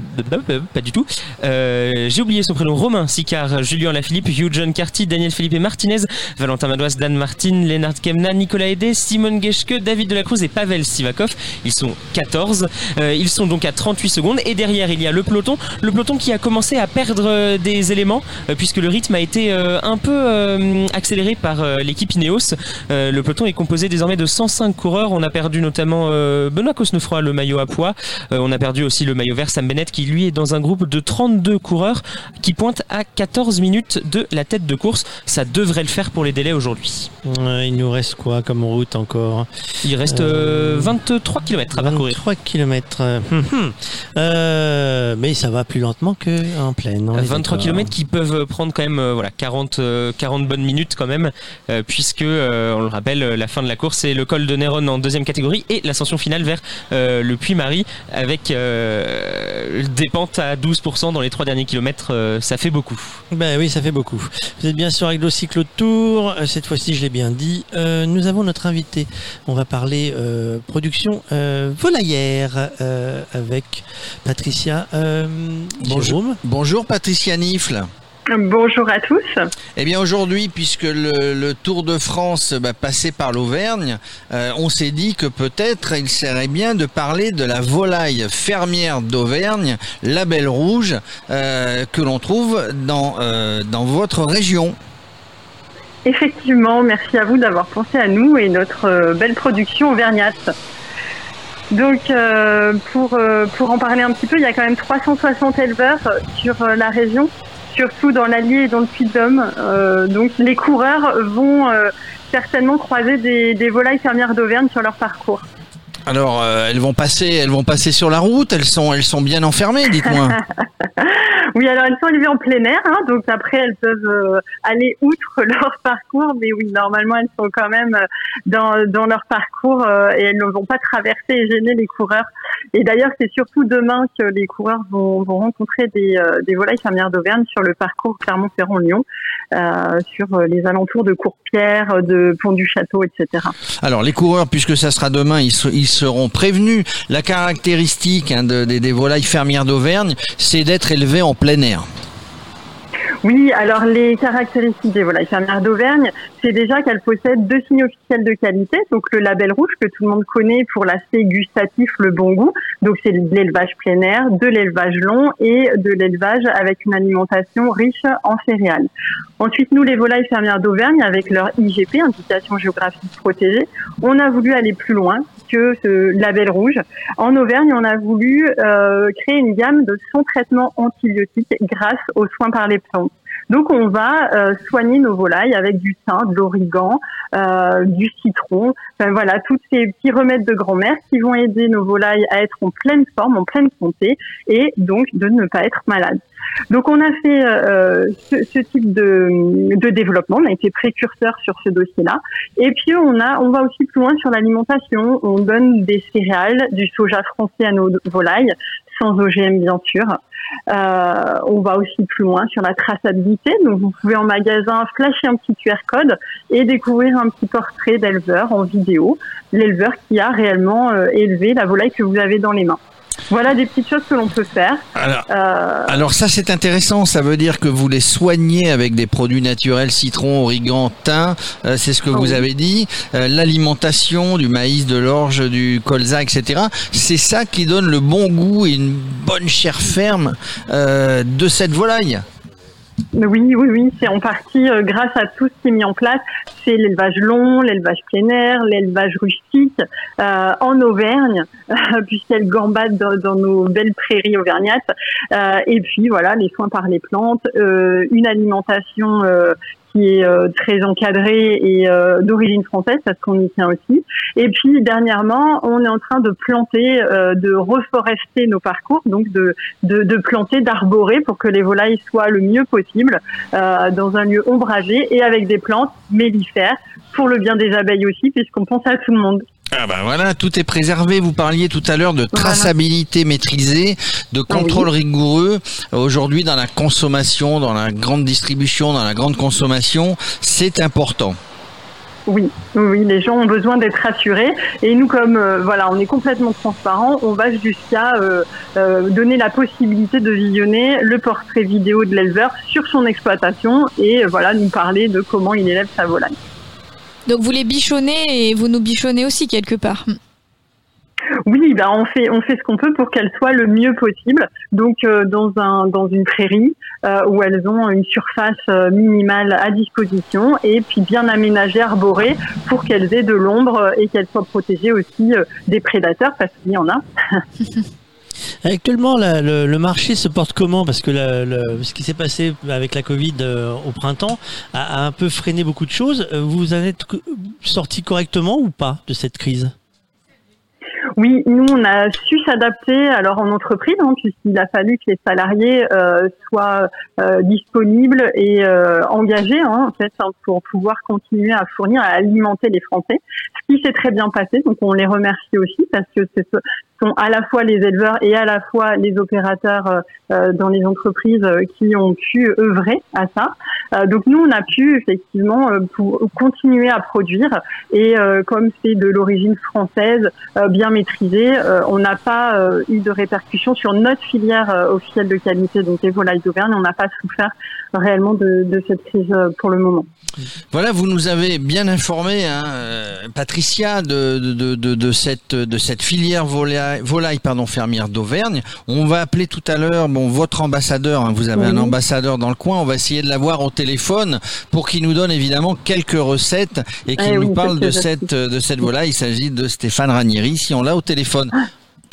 pas du tout, j'ai oublié son prénom, Romain Sicard, Julien Lafilippe, Hugh John Carty, Daniel Felipe Martinez, Valentin Madouas, Dan Martin, Lennart Kemna, Nicolas Hédé, Simone Geschke, David Delacruz et Pavel Sivakov. Ils sont 14. Euh, ils sont donc à 38 secondes. Et derrière, il y a le peloton. Le peloton qui a commencé à perdre des éléments puisque le rythme a été un peu accéléré par euh, l'équipe Ineos. Euh, le peloton est composé désormais de 105 coureurs. On a perdu notamment euh, Benoît Cosnefroy, le maillot à poids. On a perdu aussi le maillot vert Sam Bennett qui lui est dans un groupe de 32 coureurs qui pointe à 14 minutes de la tête de course. Ça devrait le faire pour les délais aujourd'hui. Ouais, il nous reste quoi comme route encore Il reste euh, 23 km à parcourir. 3 km. mais ça va plus lentement qu'en pleine. on est 23 d'accord. km qui peuvent prendre quand même voilà 40 euh, 40 bonnes minutes quand même euh, puisque euh, on le rappelle euh, la fin de la course c'est le col de Néron en deuxième catégorie et l'ascension finale vers euh, le Puy-Marie avec euh, des pentes à 12% dans les trois derniers kilomètres euh, ça fait beaucoup. Ben oui, ça fait beaucoup. Vous êtes bien sûr avec le cycle tour. Cette fois-ci, je l'ai bien dit. Euh, nous avons notre invité. On va parler euh, production euh, volaillère euh, avec Patricia euh, Jérôme. Bonjour Patricia Nifle. Bonjour à tous. Eh bien aujourd'hui, puisque le, le Tour de France bah, passait par l'Auvergne, euh, on s'est dit que peut-être il serait bien de parler de la volaille fermière d'Auvergne, la Belle Rouge, euh, que l'on trouve dans, euh, dans votre région. Effectivement, merci à vous d'avoir pensé à nous et notre belle production auvergnate. Donc, pour, pour en parler un petit peu, il y a quand même 360 éleveurs sur la région, surtout dans l'Allier et dans le Puy-de-Dôme. Euh, donc, les coureurs vont euh, certainement croiser des, des volailles fermières d'Auvergne sur leur parcours. Alors euh, elles vont passer, elles vont passer sur la route. Elles sont, elles sont bien enfermées, dites-moi. Oui, alors elles sont élevées en plein air, hein, donc après elles peuvent euh, aller outre leur parcours, mais oui, normalement elles sont quand même euh, dans, dans leur parcours euh, et elles ne vont pas traverser et gêner les coureurs. Et d'ailleurs, c'est surtout demain que les coureurs vont, vont rencontrer des, euh, des volailles fermières d'Auvergne sur le parcours Clermont-Ferrand-Lyon, sur euh, les alentours de Courpierre, de Pont-du-Château, etc. Alors les coureurs, puisque ça sera demain, ils, ils seront prévenus. La caractéristique hein, de- des- des volailles fermières d'Auvergne, c'est d'être élevées en plein air. Oui, alors les caractéristiques des volailles fermières d'Auvergne, c'est déjà qu'elles possèdent deux signes officiels de qualité, donc le label rouge que tout le monde connaît pour l'aspect gustatif, le bon goût, donc c'est de l'élevage plein air, de l'élevage long et de l'élevage avec une alimentation riche en céréales. Ensuite, nous, les volailles fermières d'Auvergne, avec leur IGP, indication géographique protégée, on a voulu aller plus loin que ce label rouge. En Auvergne, on a voulu euh, créer une gamme de sans traitement antibiotiques grâce aux soins par les plantes. Donc, on va euh, soigner nos volailles avec du thym, de l'origan, euh, du citron, enfin, voilà, tous ces petits remèdes de grand-mère qui vont aider nos volailles à être en pleine forme, en pleine santé, et donc de ne pas être malades. Donc on a fait euh, ce, ce type de, de développement, on a été précurseur sur ce dossier-là. Et puis on a, on va aussi plus loin sur l'alimentation. On donne des céréales, du soja français à nos volailles, sans OGM bien sûr. Euh, on va aussi plus loin sur la traçabilité. Donc vous pouvez en magasin flasher un petit QR code et découvrir un petit portrait d'éleveur en vidéo, l'éleveur qui a réellement euh, élevé la volaille que vous avez dans les mains. Voilà des petites choses que l'on peut faire. Alors, Euh, alors ça c'est intéressant, ça veut dire que vous les soignez avec des produits naturels, citron, origan, thym, euh, c'est ce que vous oui. avez dit, Euh, l'alimentation, du maïs, de l'orge, du colza, etc. C'est ça qui donne le bon goût et une bonne chair ferme de cette volaille. Oui, oui, oui, c'est en partie euh, grâce à tout ce qui est mis en place. C'est l'élevage long, l'élevage plein air, l'élevage rustique euh, en Auvergne, puisqu'elle gambade dans, dans nos belles prairies auvergnates. Euh, et puis voilà, les soins par les plantes, euh, une alimentation euh, qui est euh, très encadrée et euh, d'origine française, parce qu'on y tient aussi. Et puis dernièrement, on est en train de planter, euh, de reforester nos parcours, donc de, de, planter, d'arborer pour que les volailles soient le mieux possible dans un lieu ombragé et avec des plantes mellifères pour le bien des abeilles aussi, puisqu'on pense à tout le monde. Ah bah voilà, tout est préservé. Vous parliez tout à l'heure de traçabilité maîtrisée, de contrôle rigoureux. Aujourd'hui, dans la consommation, dans la grande distribution, dans la grande consommation, c'est important. Oui, oui, les gens ont besoin d'être rassurés. Et nous, comme euh, voilà, on est complètement transparent, on va jusqu'à euh, euh, donner la possibilité de visionner le portrait vidéo de l'éleveur sur son exploitation et voilà, nous parler de comment il élève sa volaille. Donc vous les bichonnez et vous nous bichonnez aussi quelque part. Oui, ben on fait on fait ce qu'on peut pour qu'elles soient le mieux possible. Donc euh, dans un dans une prairie euh, où elles ont une surface euh, minimale à disposition et puis bien aménagée, arborée pour qu'elles aient de l'ombre et qu'elles soient protégées aussi des prédateurs parce qu'il y en a. Actuellement, le, marché se porte comment Parce que ce qui s'est passé avec la Covid euh, au printemps a, un peu freiné beaucoup de choses. Euh, Vous en êtes sorti correctement ou pas de cette crise Oui, nous on a su s'adapter alors en entreprise hein, puisqu'il a fallu que les salariés euh, soient disponibles et engagés hein, en fait hein, pour pouvoir continuer à fournir à alimenter les Français. Ce qui s'est très bien passé, donc on les remercie aussi parce que ce à la fois les éleveurs et à la fois les opérateurs euh, euh, dans les entreprises euh, qui ont pu œuvrer à ça. Donc nous on a pu effectivement pour continuer à produire et comme c'est de l'origine française bien maîtrisée, on n'a pas eu de répercussions sur notre filière officielle de qualité, donc les volailles d'Auvergne. On n'a pas souffert réellement de, de cette crise euh, pour le moment. Voilà, vous nous avez bien informé, hein, euh, Patricia, de, de, de, cette, de cette filière volaille, volaille pardon, fermière d'Auvergne. On va appeler tout à l'heure bon, votre ambassadeur, hein, vous avez un ambassadeur dans le coin, on va essayer de l'avoir au téléphone pour qu'il nous donne évidemment quelques recettes et qu'il Eh nous oui, parle de cette, de cette volaille. Il s'agit de Stéphane Ranieri, si on l'a au téléphone.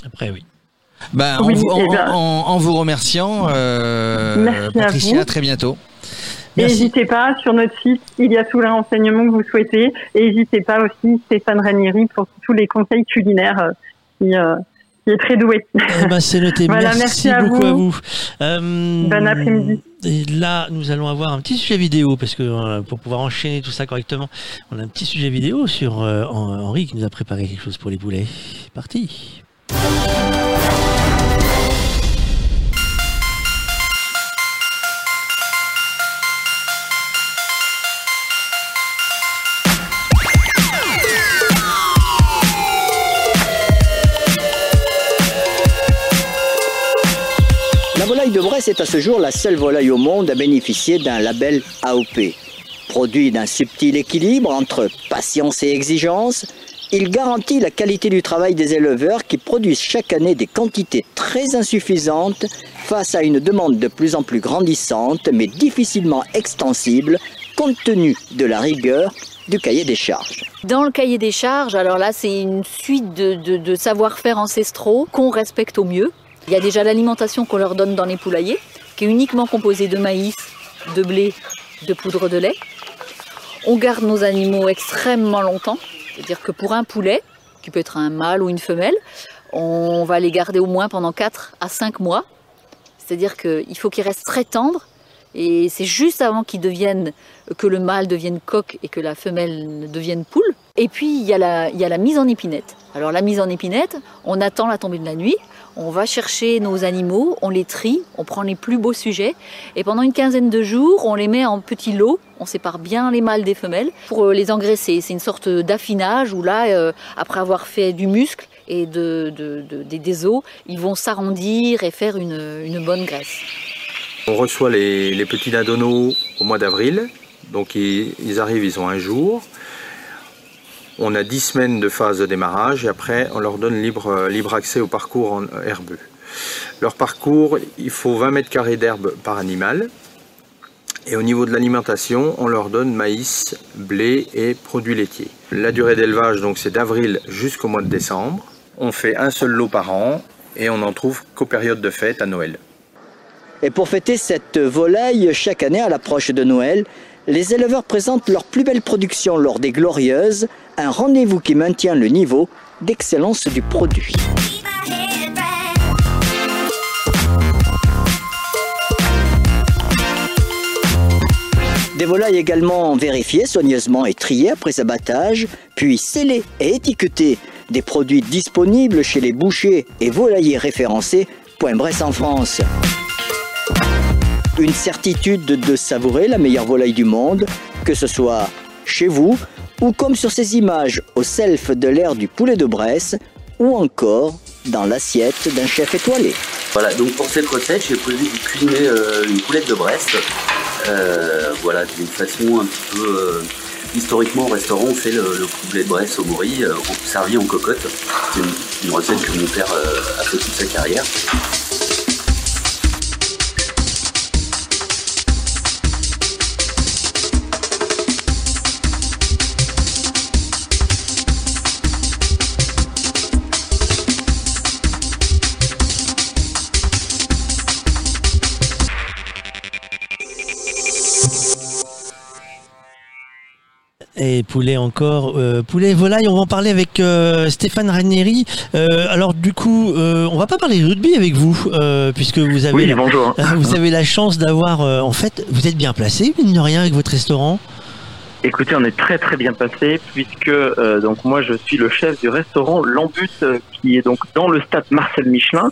Après, oui. Ben, en, vous, en, eh en- en vous remerciant, euh, Merci à Patricia, vous. à très bientôt. N'hésitez pas, sur notre site, il y a tous les renseignements que vous souhaitez. Et n'hésitez pas aussi, Stéphane Ranieri, pour tous les conseils culinaires, euh, qui, euh, qui est très doué. Eh ben, c'est noté. Voilà, merci, merci à beaucoup vous. à vous. Euh, Bon après-midi. Et là, nous allons avoir un petit sujet vidéo parce que euh, pour pouvoir enchaîner tout ça correctement, on a un petit sujet vidéo sur euh, Hen- Henri qui nous a préparé quelque chose pour les boulets. Parti. De Bresse est à ce jour la seule volaille au monde à bénéficier d'un label AOP. Produit d'un subtil équilibre entre patience et exigence, il garantit la qualité du travail des éleveurs qui produisent chaque année des quantités très insuffisantes face à une demande de plus en plus grandissante mais difficilement extensible compte tenu de la rigueur du cahier des charges. Dans le cahier des charges, alors là, c'est une suite de, savoir-faire ancestraux qu'on respecte au mieux. Il y a déjà l'alimentation qu'on leur donne dans les poulaillers, qui est uniquement composée de maïs, de blé, de poudre de lait. On garde nos animaux extrêmement longtemps, c'est-à-dire que pour un poulet, qui peut être un mâle ou une femelle, on va les garder au moins pendant 4 à 5 mois. C'est-à-dire qu'il faut qu'ils restent très tendres et c'est juste avant qu'ils deviennent, que le mâle devienne coq et que la femelle devienne poule. Et puis il y, a la, mise en épinette. Alors la mise en épinette, on attend la tombée de la nuit, on va chercher nos animaux, on les trie, on prend les plus beaux sujets et pendant une quinzaine de jours, on les met en petits lots, on sépare bien les mâles des femelles pour euh, les engraisser. C'est une sorte d'affinage où là, euh, après avoir fait du muscle et de, de- de- des, os, ils vont s'arrondir et faire une, bonne graisse. On reçoit les, petits nadonos au mois d'avril. Donc ils arrivent, ils ont un jour. On a 10 semaines de phase de démarrage et après on leur donne libre, accès au parcours en herbeux. Leur parcours, il faut 20 mètres carrés d'herbe par animal. Et au niveau de l'alimentation, on leur donne maïs, blé et produits laitiers. La durée d'élevage, donc c'est d'avril jusqu'au mois de décembre. On fait un seul lot par an et on n'en trouve qu'aux périodes de fête à Noël. Et pour fêter cette volaille, chaque année à l'approche de Noël, les éleveurs présentent leur plus belle production lors des Glorieuses, un rendez-vous qui maintient le niveau d'excellence du produit. Des volailles également vérifiées soigneusement et triées après abattage, puis scellées et étiquetées. Des produits disponibles chez les bouchers et volaillers référencés. Point Bresse en France. Une certitude de savourer la meilleure volaille du monde, que ce soit chez vous ou comme sur ces images au self de l'ère du poulet de Bresse ou encore dans l'assiette d'un chef étoilé. Voilà, donc pour cette recette, j'ai prévu de cuisiner euh, une poulette de Brest. Euh, voilà, d'une façon un petit peu. euh, historiquement, au restaurant, on fait le, le poulet de Brest au mori, servi en cocotte. C'est une, une recette que mon père a fait toute sa carrière. Et poulet encore, euh, poulet et volaille, on va en parler avec euh, Stéphane Ranieri. Euh, alors du coup, euh, on va pas parler rugby avec vous, puisque vous avez, Oui, la, bonjour. vous avez la chance d'avoir, en fait, vous êtes bien placé, mine de rien, avec votre restaurant. Écoutez, on est très très bien passé puisque euh, donc moi je suis le chef du restaurant L'Ambut euh, qui est donc dans le stade Marcel Michelin.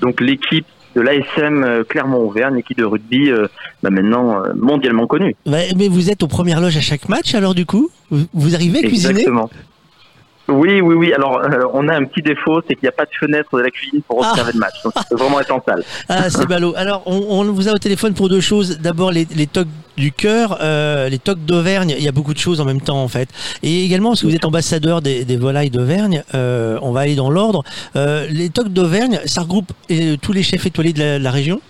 Donc l'équipe de l'ASM euh, Clermont-Auvergne, équipe de rugby euh, bah, maintenant euh, mondialement connue. Mais vous êtes aux premières loges à chaque match, alors du coup, vous, vous arrivez à cuisiner? Exactement. Oui, oui, oui. Alors, euh, on a un petit défaut, c'est qu'il n'y a pas de fenêtre de la cuisine pour observer le match. Donc, il faut vraiment être en salle. Ah, c'est ballot. Alors, on, on vous a au téléphone pour deux choses. D'abord, les, les tocs du cœur, euh, les tocs d'Auvergne. Il y a beaucoup de choses en même temps, en fait. Et également, parce que vous êtes ambassadeur des, des volailles d'Auvergne, euh, on va aller dans l'ordre. Euh, les tocs d'Auvergne, ça regroupe euh, tous les chefs étoilés de la, de la région?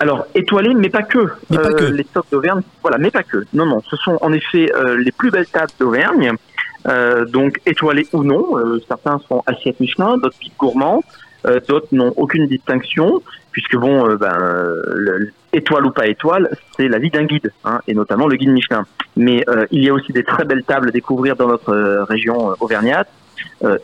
Alors, étoilés, mais pas que. Mais pas Euh, que. Les tocs d'Auvergne, voilà, mais pas que. Non, non, ce sont en effet euh, les plus belles tables d'Auvergne. Euh, donc, étoilés ou non. Euh, certains sont assiettes Michelin, d'autres piques gourmands. Euh, d'autres n'ont aucune distinction, puisque bon, euh, ben, le- étoile ou pas étoile, c'est la vie d'un guide, hein, et notamment le guide Michelin. Mais euh, il y a aussi des très belles tables à découvrir dans notre région auvergnate,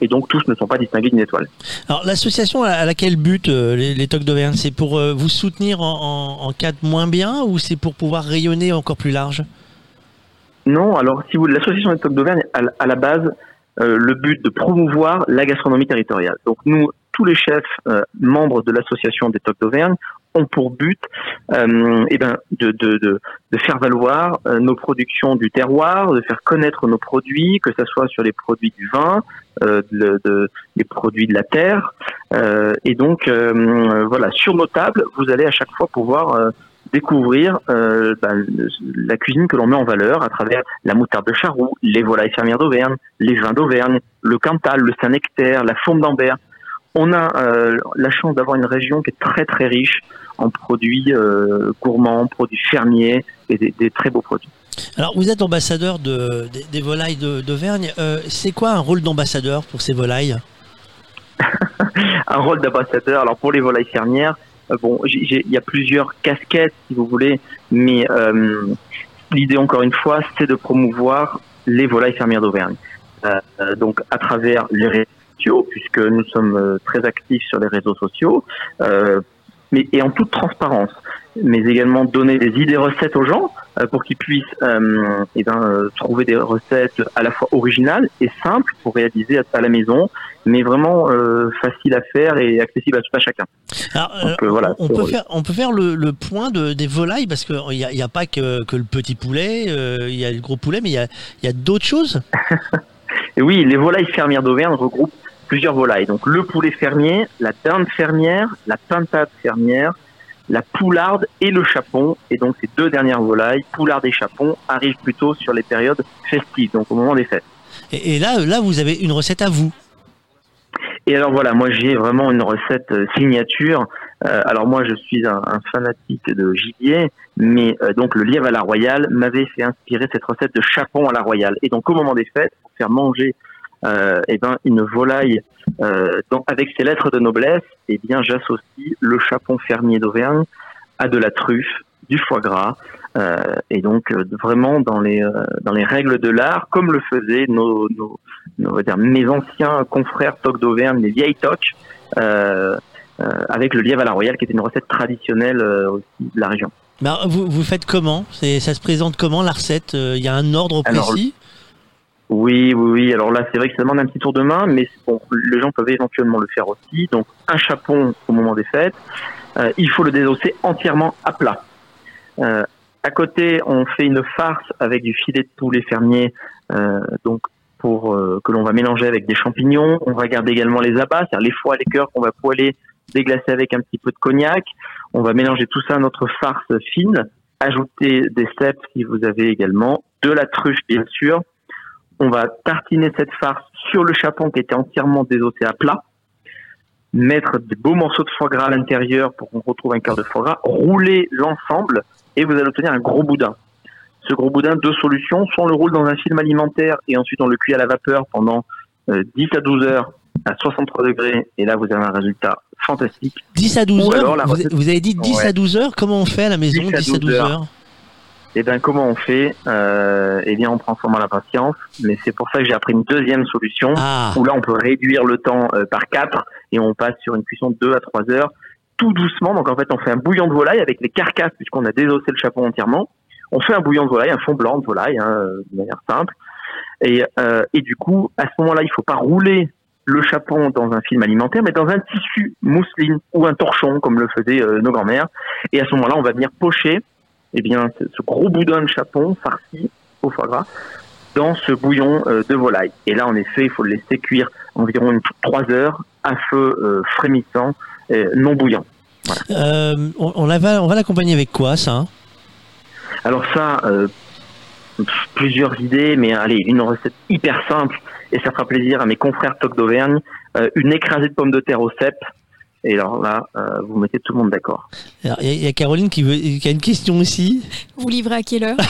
et donc tous ne sont pas distingués d'une étoile. Alors, l'association à, laquelle but les, les tocs d'Auvergne, c'est pour vous soutenir en, en, en cas de moins bien ou c'est pour pouvoir rayonner encore plus large? Non, alors si vous l'association des Tocs d'Auvergne à, à la base euh, le but de promouvoir la gastronomie territoriale. Donc nous, tous les chefs euh, membres de l'association des Tocs d'Auvergne ont pour but euh, eh ben, de, de, de, de faire valoir euh, nos productions du terroir, de faire connaître nos produits, que ce soit sur les produits du vin, euh, de, de- les produits de la terre. Euh, et donc, euh, voilà, sur nos tables, vous allez à chaque fois pouvoir euh, découvrir euh, le- la cuisine que l'on met en valeur à travers la moutarde de Charroux, les volailles fermières d'Auvergne, les vins d'Auvergne, le Cantal, le Saint-Nectaire, la Fourme d'Ambert. On a euh, la chance d'avoir une région qui est très très riche en produits euh, gourmands, produits fermiers et des, des très beaux produits. Alors, vous êtes ambassadeur de, des, des volailles d'Auvergne. C'est quoi un rôle d'ambassadeur pour ces volailles? Un rôle d'ambassadeur. Alors pour les volailles fermières, bon, j'ai- j'ai- il y a plusieurs casquettes si vous voulez, mais euh, l'idée encore une fois, c'est de promouvoir les volailles fermières d'Auvergne. Euh, euh, donc à travers les réseaux sociaux, puisque nous sommes euh, très actifs sur les réseaux sociaux, euh, mais et en toute transparence, mais également donner des idées recettes aux gens euh, pour qu'ils puissent euh, eh ben, euh, trouver des recettes à la fois originales et simples pour réaliser à, la maison, mais vraiment euh, faciles à faire et accessibles à chacun. Alors, Donc, euh, voilà, on, peut faire, on peut faire le, le point de, des volailles parce qu'il n'y a, il y a pas que, que le petit poulet, euh, il y a le gros poulet, mais il y a, y a d'autres choses? Et oui, les volailles fermières d'Auvergne regroupent plusieurs volailles. Donc le poulet fermier, la dinde fermière, la pintade fermière, la poularde et le chapon. Et donc ces deux dernières volailles, poularde et chapon, arrivent plutôt sur les périodes festives, donc au moment des fêtes. Et, et là, là, vous avez une recette à vous. Et alors voilà, moi j'ai vraiment une recette euh, signature. Euh, alors moi je suis un, un fanatique de gibier, mais euh, donc le lièvre à la royale m'avait fait inspirer cette recette de chapon à la royale. Et donc au moment des fêtes, pour faire manger eh ben une volaille euh, donc avec ses lettres de noblesse, eh bien j'associe le chapon fermier d'Auvergne à de la truffe, du foie gras, euh, et donc euh, vraiment dans les euh, dans les règles de l'art, comme le faisaient nos, nos, nos- on va dire mes anciens confrères tocs d'Auvergne, les vieilles tocs, euh, euh, avec le lièvre à la royale, qui était une recette traditionnelle euh, aussi de la région. Alors, vous, vous faites comment? Ça se présente comment la recette Euh, Il y a un ordre Alors, précis? Oui, oui, oui. Alors là, c'est vrai que ça demande un petit tour de main, mais bon, les gens peuvent éventuellement le faire aussi. Donc, un chapon au moment des fêtes. Euh, il faut le désosser entièrement à plat. Euh, à côté, on fait une farce avec du filet de poulet fermier, euh, donc pour euh, que l'on va mélanger avec des champignons. On va garder également les abats, c'est-à-dire les foies, les cœurs qu'on va poêler, déglacer avec un petit peu de cognac. On va mélanger tout ça à notre farce fine, ajouter des cèpes si vous avez également, de la truffe bien sûr. On va tartiner cette farce sur le chapon qui était entièrement désossé à plat, mettre des beaux morceaux de foie gras à l'intérieur pour qu'on retrouve un quart de foie gras, rouler l'ensemble et vous allez obtenir un gros boudin. Ce gros boudin, deux solutions, soit on le roule dans un film alimentaire et ensuite on le cuit à la vapeur pendant euh, 10 à 12 heures à 63 degrés et là vous avez un résultat fantastique. 10 à 12 Ou heures alors vous, recette- vous avez dit 10 Ouais. à 12 heures. Comment on fait à la maison 10 à 12 heures, Eh bien, comment on fait? Euh, Eh bien, on prend sûrement la patience, mais c'est pour ça que j'ai appris une deuxième solution, Ah. où là, on peut réduire le temps euh, par 4 et on passe sur une cuisson de 2 à 3 heures, tout doucement. Donc, en fait, on fait un bouillon de volaille avec les carcasses, puisqu'on a désossé le chapon entièrement. On fait un bouillon de volaille, un fond blanc de volaille, hein, de manière simple. Et, euh, et du coup, à ce moment-là, il faut pas rouler le chapon dans un film alimentaire, mais dans un tissu mousseline ou un torchon, comme le faisaient nos grands-mères. Et à ce moment-là, on va venir pocher eh bien, ce, gros boudin de chapon farci au foie gras dans ce bouillon euh, de volaille. Et là, en effet, il faut le laisser cuire environ une, 3 heures à feu euh, frémissant, euh, non bouillant. Euh, on, on la va, on va l'accompagner avec quoi ça hein? Alors ça, euh, plusieurs idées, mais allez, une recette hyper simple, et ça fera plaisir à mes confrères Toc d'Auvergne, euh, une écrasée de pommes de terre au cèpe. Et alors là, euh, vous mettez tout le monde d'accord. Il y, a- il y a Caroline qui, veut, qui a une question aussi. Vous livrez à quelle heure?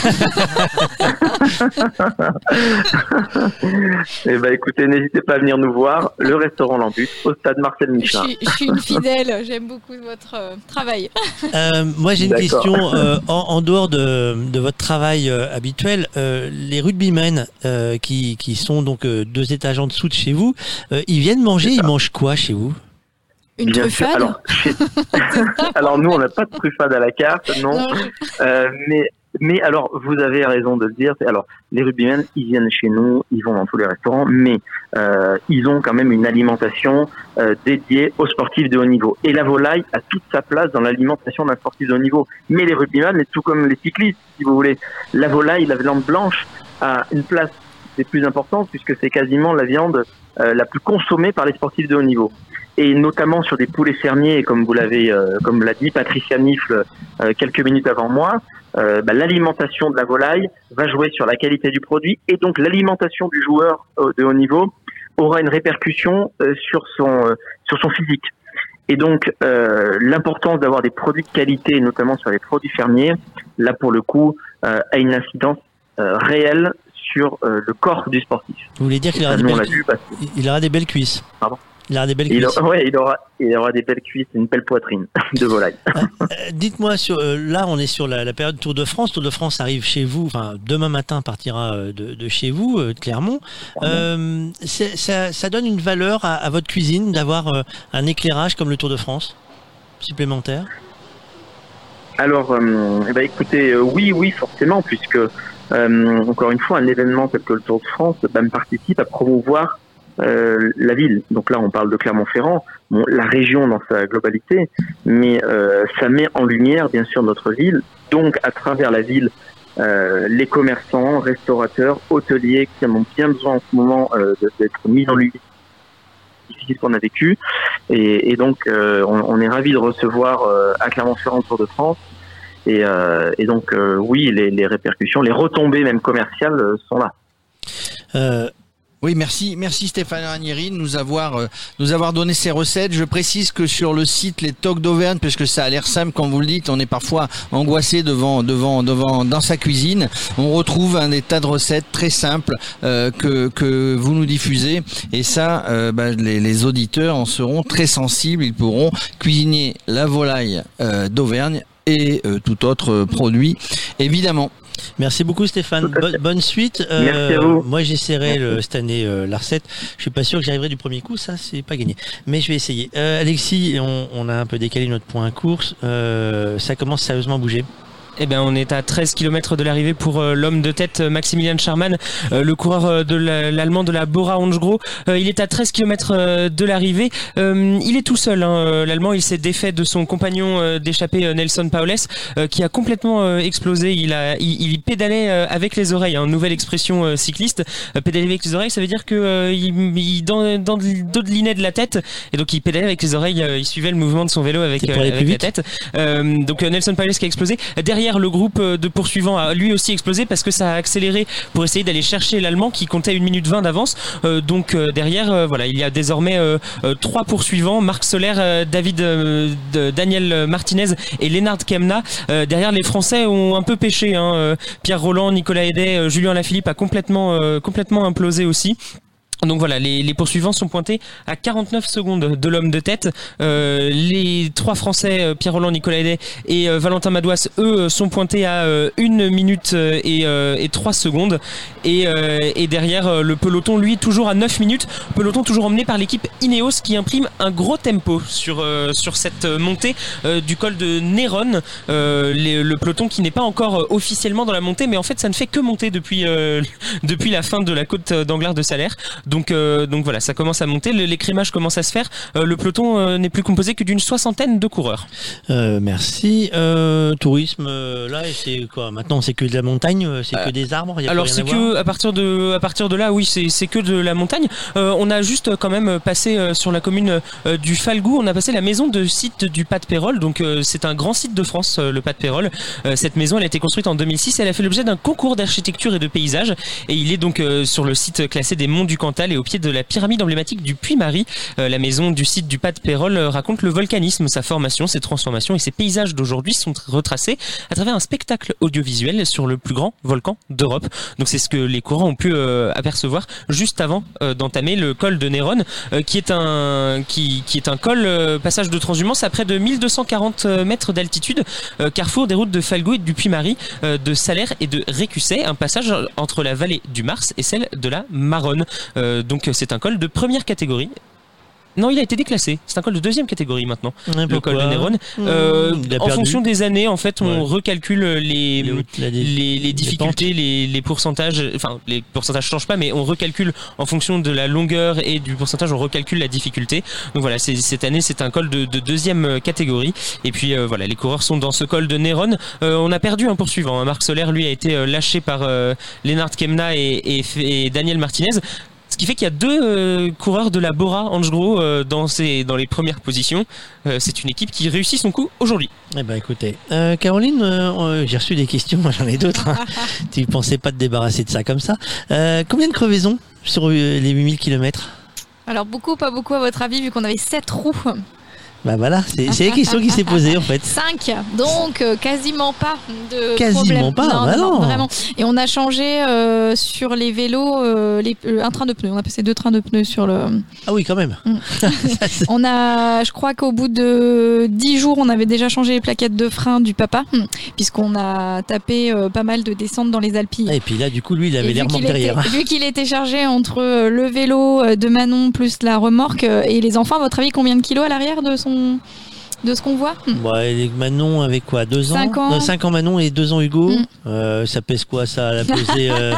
Eh ben, écoutez, n'hésitez pas à venir nous voir, le restaurant Lambut, au stade Marcel Michelin. je suis une fidèle, j'aime beaucoup votre euh, travail. Euh, moi, j'ai une question euh, en, en dehors de, de votre travail euh, habituel. euh, les rugbymen euh, qui, qui sont donc euh, deux étages en dessous de chez vous, euh, ils viennent manger. Ils mangent quoi chez vous? Une Bien sûr. Alors, chez- alors, nous, on n'a pas de truffade à la carte, non. Non, Euh, mais, mais alors, vous avez raison de le dire. c'est- Alors, les rugbymen, ils viennent chez nous, ils vont dans tous les restaurants, mais euh, ils ont quand même une alimentation euh, dédiée aux sportifs de haut niveau. Et la volaille a toute sa place dans l'alimentation d'un sportif de haut niveau. Mais les rugbymen, mais tout comme les cyclistes, si vous voulez, la volaille, la viande blanche, a une place des plus importantes puisque c'est quasiment la viande euh, la plus consommée par les sportifs de haut niveau et notamment sur des poulets fermiers, comme vous l'avez, euh, comme l'a dit Patricia Nifle euh, quelques minutes avant moi, euh, bah, l'alimentation de la volaille va jouer sur la qualité du produit et donc l'alimentation du joueur euh, de haut niveau aura une répercussion euh, sur son euh, sur son physique. Et donc euh, l'importance d'avoir des produits de qualité, notamment sur les produits fermiers, là pour le coup, euh, a une incidence euh, réelle sur euh, le corps du sportif. Vous voulez dire qu'il aura, des belles- il aura des belles cuisses Pardon? Il aura des belles il, cuisses. aura- ouais, il aura, il aura des belles cuisses et une belle poitrine de volaille. Euh, Dites-moi, sur, euh, là, on est sur la, la période Tour de France. Tour de France arrive chez vous. Enfin, demain matin partira euh, de, de chez vous, de Clermont. Euh, ça, ça donne une valeur à, à votre cuisine d'avoir un éclairage comme le Tour de France supplémentaire? Alors, eh ben, écoutez, oui, oui, forcément, puisque encore une fois, un événement tel que le Tour de France me participe à promouvoir euh, la ville. Donc là, on parle de Clermont-Ferrand, bon, la région dans sa globalité, mais euh, ça met en lumière, bien sûr, notre ville. Donc, à travers la ville, euh, les commerçants, restaurateurs, hôteliers qui en ont bien besoin en ce moment euh, d'être mis en lumière difficile qu'on a vécu. Et, et donc, euh, on, on est ravis de recevoir à Clermont-Ferrand le Tour de France. Et, et donc, oui, les, les répercussions, les retombées même commerciales sont là. Oui, merci, merci Stéphane Ranieri de nous avoir, euh, nous avoir donné ces recettes. Je précise que sur le site Les Tocs d'Auvergne, parce que ça a l'air simple quand vous le dites, on est parfois angoissé devant, devant, devant, dans sa cuisine. On retrouve un des tas de recettes très simples euh, que, que vous nous diffusez, et ça, euh, bah, les, auditeurs en seront très sensibles. Ils pourront cuisiner la volaille d'Auvergne et tout autre produit, évidemment. Merci beaucoup Stéphane. Bo- bonne suite. Euh, Merci à vous. Moi j'essaierai cette année euh, la recette. Je suis pas sûr que j'arriverai du premier coup, ça c'est pas gagné. Mais je vais essayer. Euh, Alexis, on, on a un peu décalé notre point course. Euh, ça commence sérieusement à bouger. Eh bien, on est à 13 km de l'arrivée pour euh, l'homme de tête euh, Maximilian Charman, euh, le coureur de la- l'allemand de la Bora Hansgrohe. Il est à 13 km de l'arrivée. Il est tout seul, hein, l'allemand. Il s'est défait de son compagnon d'échappée Nelson Paoles, euh, qui a complètement explosé. Il a, il, il pédalait avec les oreilles. Hein, nouvelle expression cycliste. Pédaler avec les oreilles, ça veut dire que il, il dans, dans de- de la tête, et donc il pédalait avec les oreilles. il suivait le mouvement de son vélo avec, la tête. Donc Nelson Paoles qui a explosé. Derrière, le groupe euh, de poursuivants a lui aussi explosé parce que ça a accéléré pour essayer d'aller chercher l'allemand qui comptait 1 minute 20 d'avance. Euh, donc euh, derrière, voilà, il y a désormais trois poursuivants Marc Soler, David, Daniel Martinez et Lennart Kemna. Derrière, les Français ont un peu pêché. Hein. Pierre Roland, Nicolas Hédet, Julien Lafilippe a complètement, complètement implosé aussi. Donc voilà, les, les poursuivants sont pointés à 49 secondes de l'homme de tête. Euh, les trois Français, euh, Pierre Roland, Nicolas Hédet et euh, Valentin Madouas, eux, euh, sont pointés à euh, 1 minute et, et 3 secondes. Et, et derrière, le peloton, lui, toujours à 9 minutes. Peloton toujours emmené par l'équipe Ineos qui imprime un gros tempo sur, sur cette montée du col de Néron. Le peloton qui n'est pas encore officiellement dans la montée, mais en fait, ça ne fait que monter depuis, depuis la fin de la côte d'Anglars de Salaire. Donc, euh, donc voilà, ça commence à monter, l'écrémage commence à se faire. Euh, le peloton euh, n'est plus composé que d'une soixantaine de coureurs. Euh, merci. Euh, tourisme, là, c'est quoi? Maintenant, c'est que de la montagne, c'est que des arbres. il y a Alors c'est à que à partir de à partir de là, oui, c'est c'est que de la montagne. Euh, on a juste quand même passé euh, sur la commune euh, du Falgou, on a passé la maison de site du Pas de Pérol. Donc euh, c'est un grand site de France, euh, le Pas de Pérol. Euh, cette maison, elle a été construite en 2006. Elle a fait l'objet d'un concours d'architecture et de paysage. Et il est donc euh, sur le site classé des Monts du Cantal et au pied de la pyramide emblématique du Puy-Marie. Euh, la maison du site du Pas de Pérol euh, raconte le volcanisme, sa formation, ses transformations et ses paysages d'aujourd'hui sont retracés à travers un spectacle audiovisuel sur le plus grand volcan d'Europe. Donc c'est ce que les courants ont pu euh, apercevoir juste avant d'entamer le col de Néron, qui est un qui, qui est un col passage de transhumance à près de 1240 mètres d'altitude, carrefour des routes de Falgou et du Puy-Marie, de Salaire et de Récusset, un passage entre la vallée du Mars et celle de la Maronne. Euh, donc c'est un col de première catégorie. Non, il a été déclassé. C'est un col de deuxième catégorie maintenant. Ouais, le col de Néron. Mmh, Euh, en perdu. fonction des années, en fait, on Ouais. recalcule les, les, les difficultés, les, pourcentages. Enfin, les pourcentages changent pas, mais on recalcule en fonction de la longueur et du pourcentage, on recalcule la difficulté. Donc voilà, cette année, c'est un col de, de deuxième euh, catégorie. Et puis euh, voilà, les coureurs sont dans ce col de Néron. Euh, on a perdu un poursuivant. hein. Marc Soler, lui, a été euh, lâché par euh, Lennart Kemna et, et, et Daniel Martinez. Ce qui fait qu'il y a deux euh, coureurs de la Bora Hansgrohe euh, dans, ces, dans les premières positions. Euh, c'est une équipe qui réussit son coup aujourd'hui. Eh ben écoutez, Euh, Caroline, j'ai reçu des questions, moi j'en ai d'autres. hein. tu pensais pas te débarrasser de ça comme ça. Euh, combien de crevaisons sur euh, les 8000 km Alors beaucoup, pas beaucoup à votre avis, vu qu'on avait 7 roues. Bah voilà, c'est la question qui s'est posée en fait. 5, donc euh, quasiment pas de Quasiment problème. pas, non, bah non, non. vraiment. Et on a changé euh, sur les vélos euh, les- un train de pneus. On a passé deux trains de pneus sur le. Ah oui, quand même. on a, je crois qu'au bout de 10 jours, on avait déjà changé les plaquettes de frein du papa, hmm, puisqu'on a tapé pas mal de descentes dans les Alpilles. Et puis là, du coup, lui, il avait qu'il était- derrière. vu qu'il était chargé entre le vélo de Manon plus la remorque et les enfants, à votre avis, combien de kilos à l'arrière de son 嗯。De ce qu'on voit Hmm. Manon avec quoi Deux ans Cinq ans. Non, cinq ans Manon et deux ans Hugo. Mm. Euh, ça pèse quoi ça La pesée euh,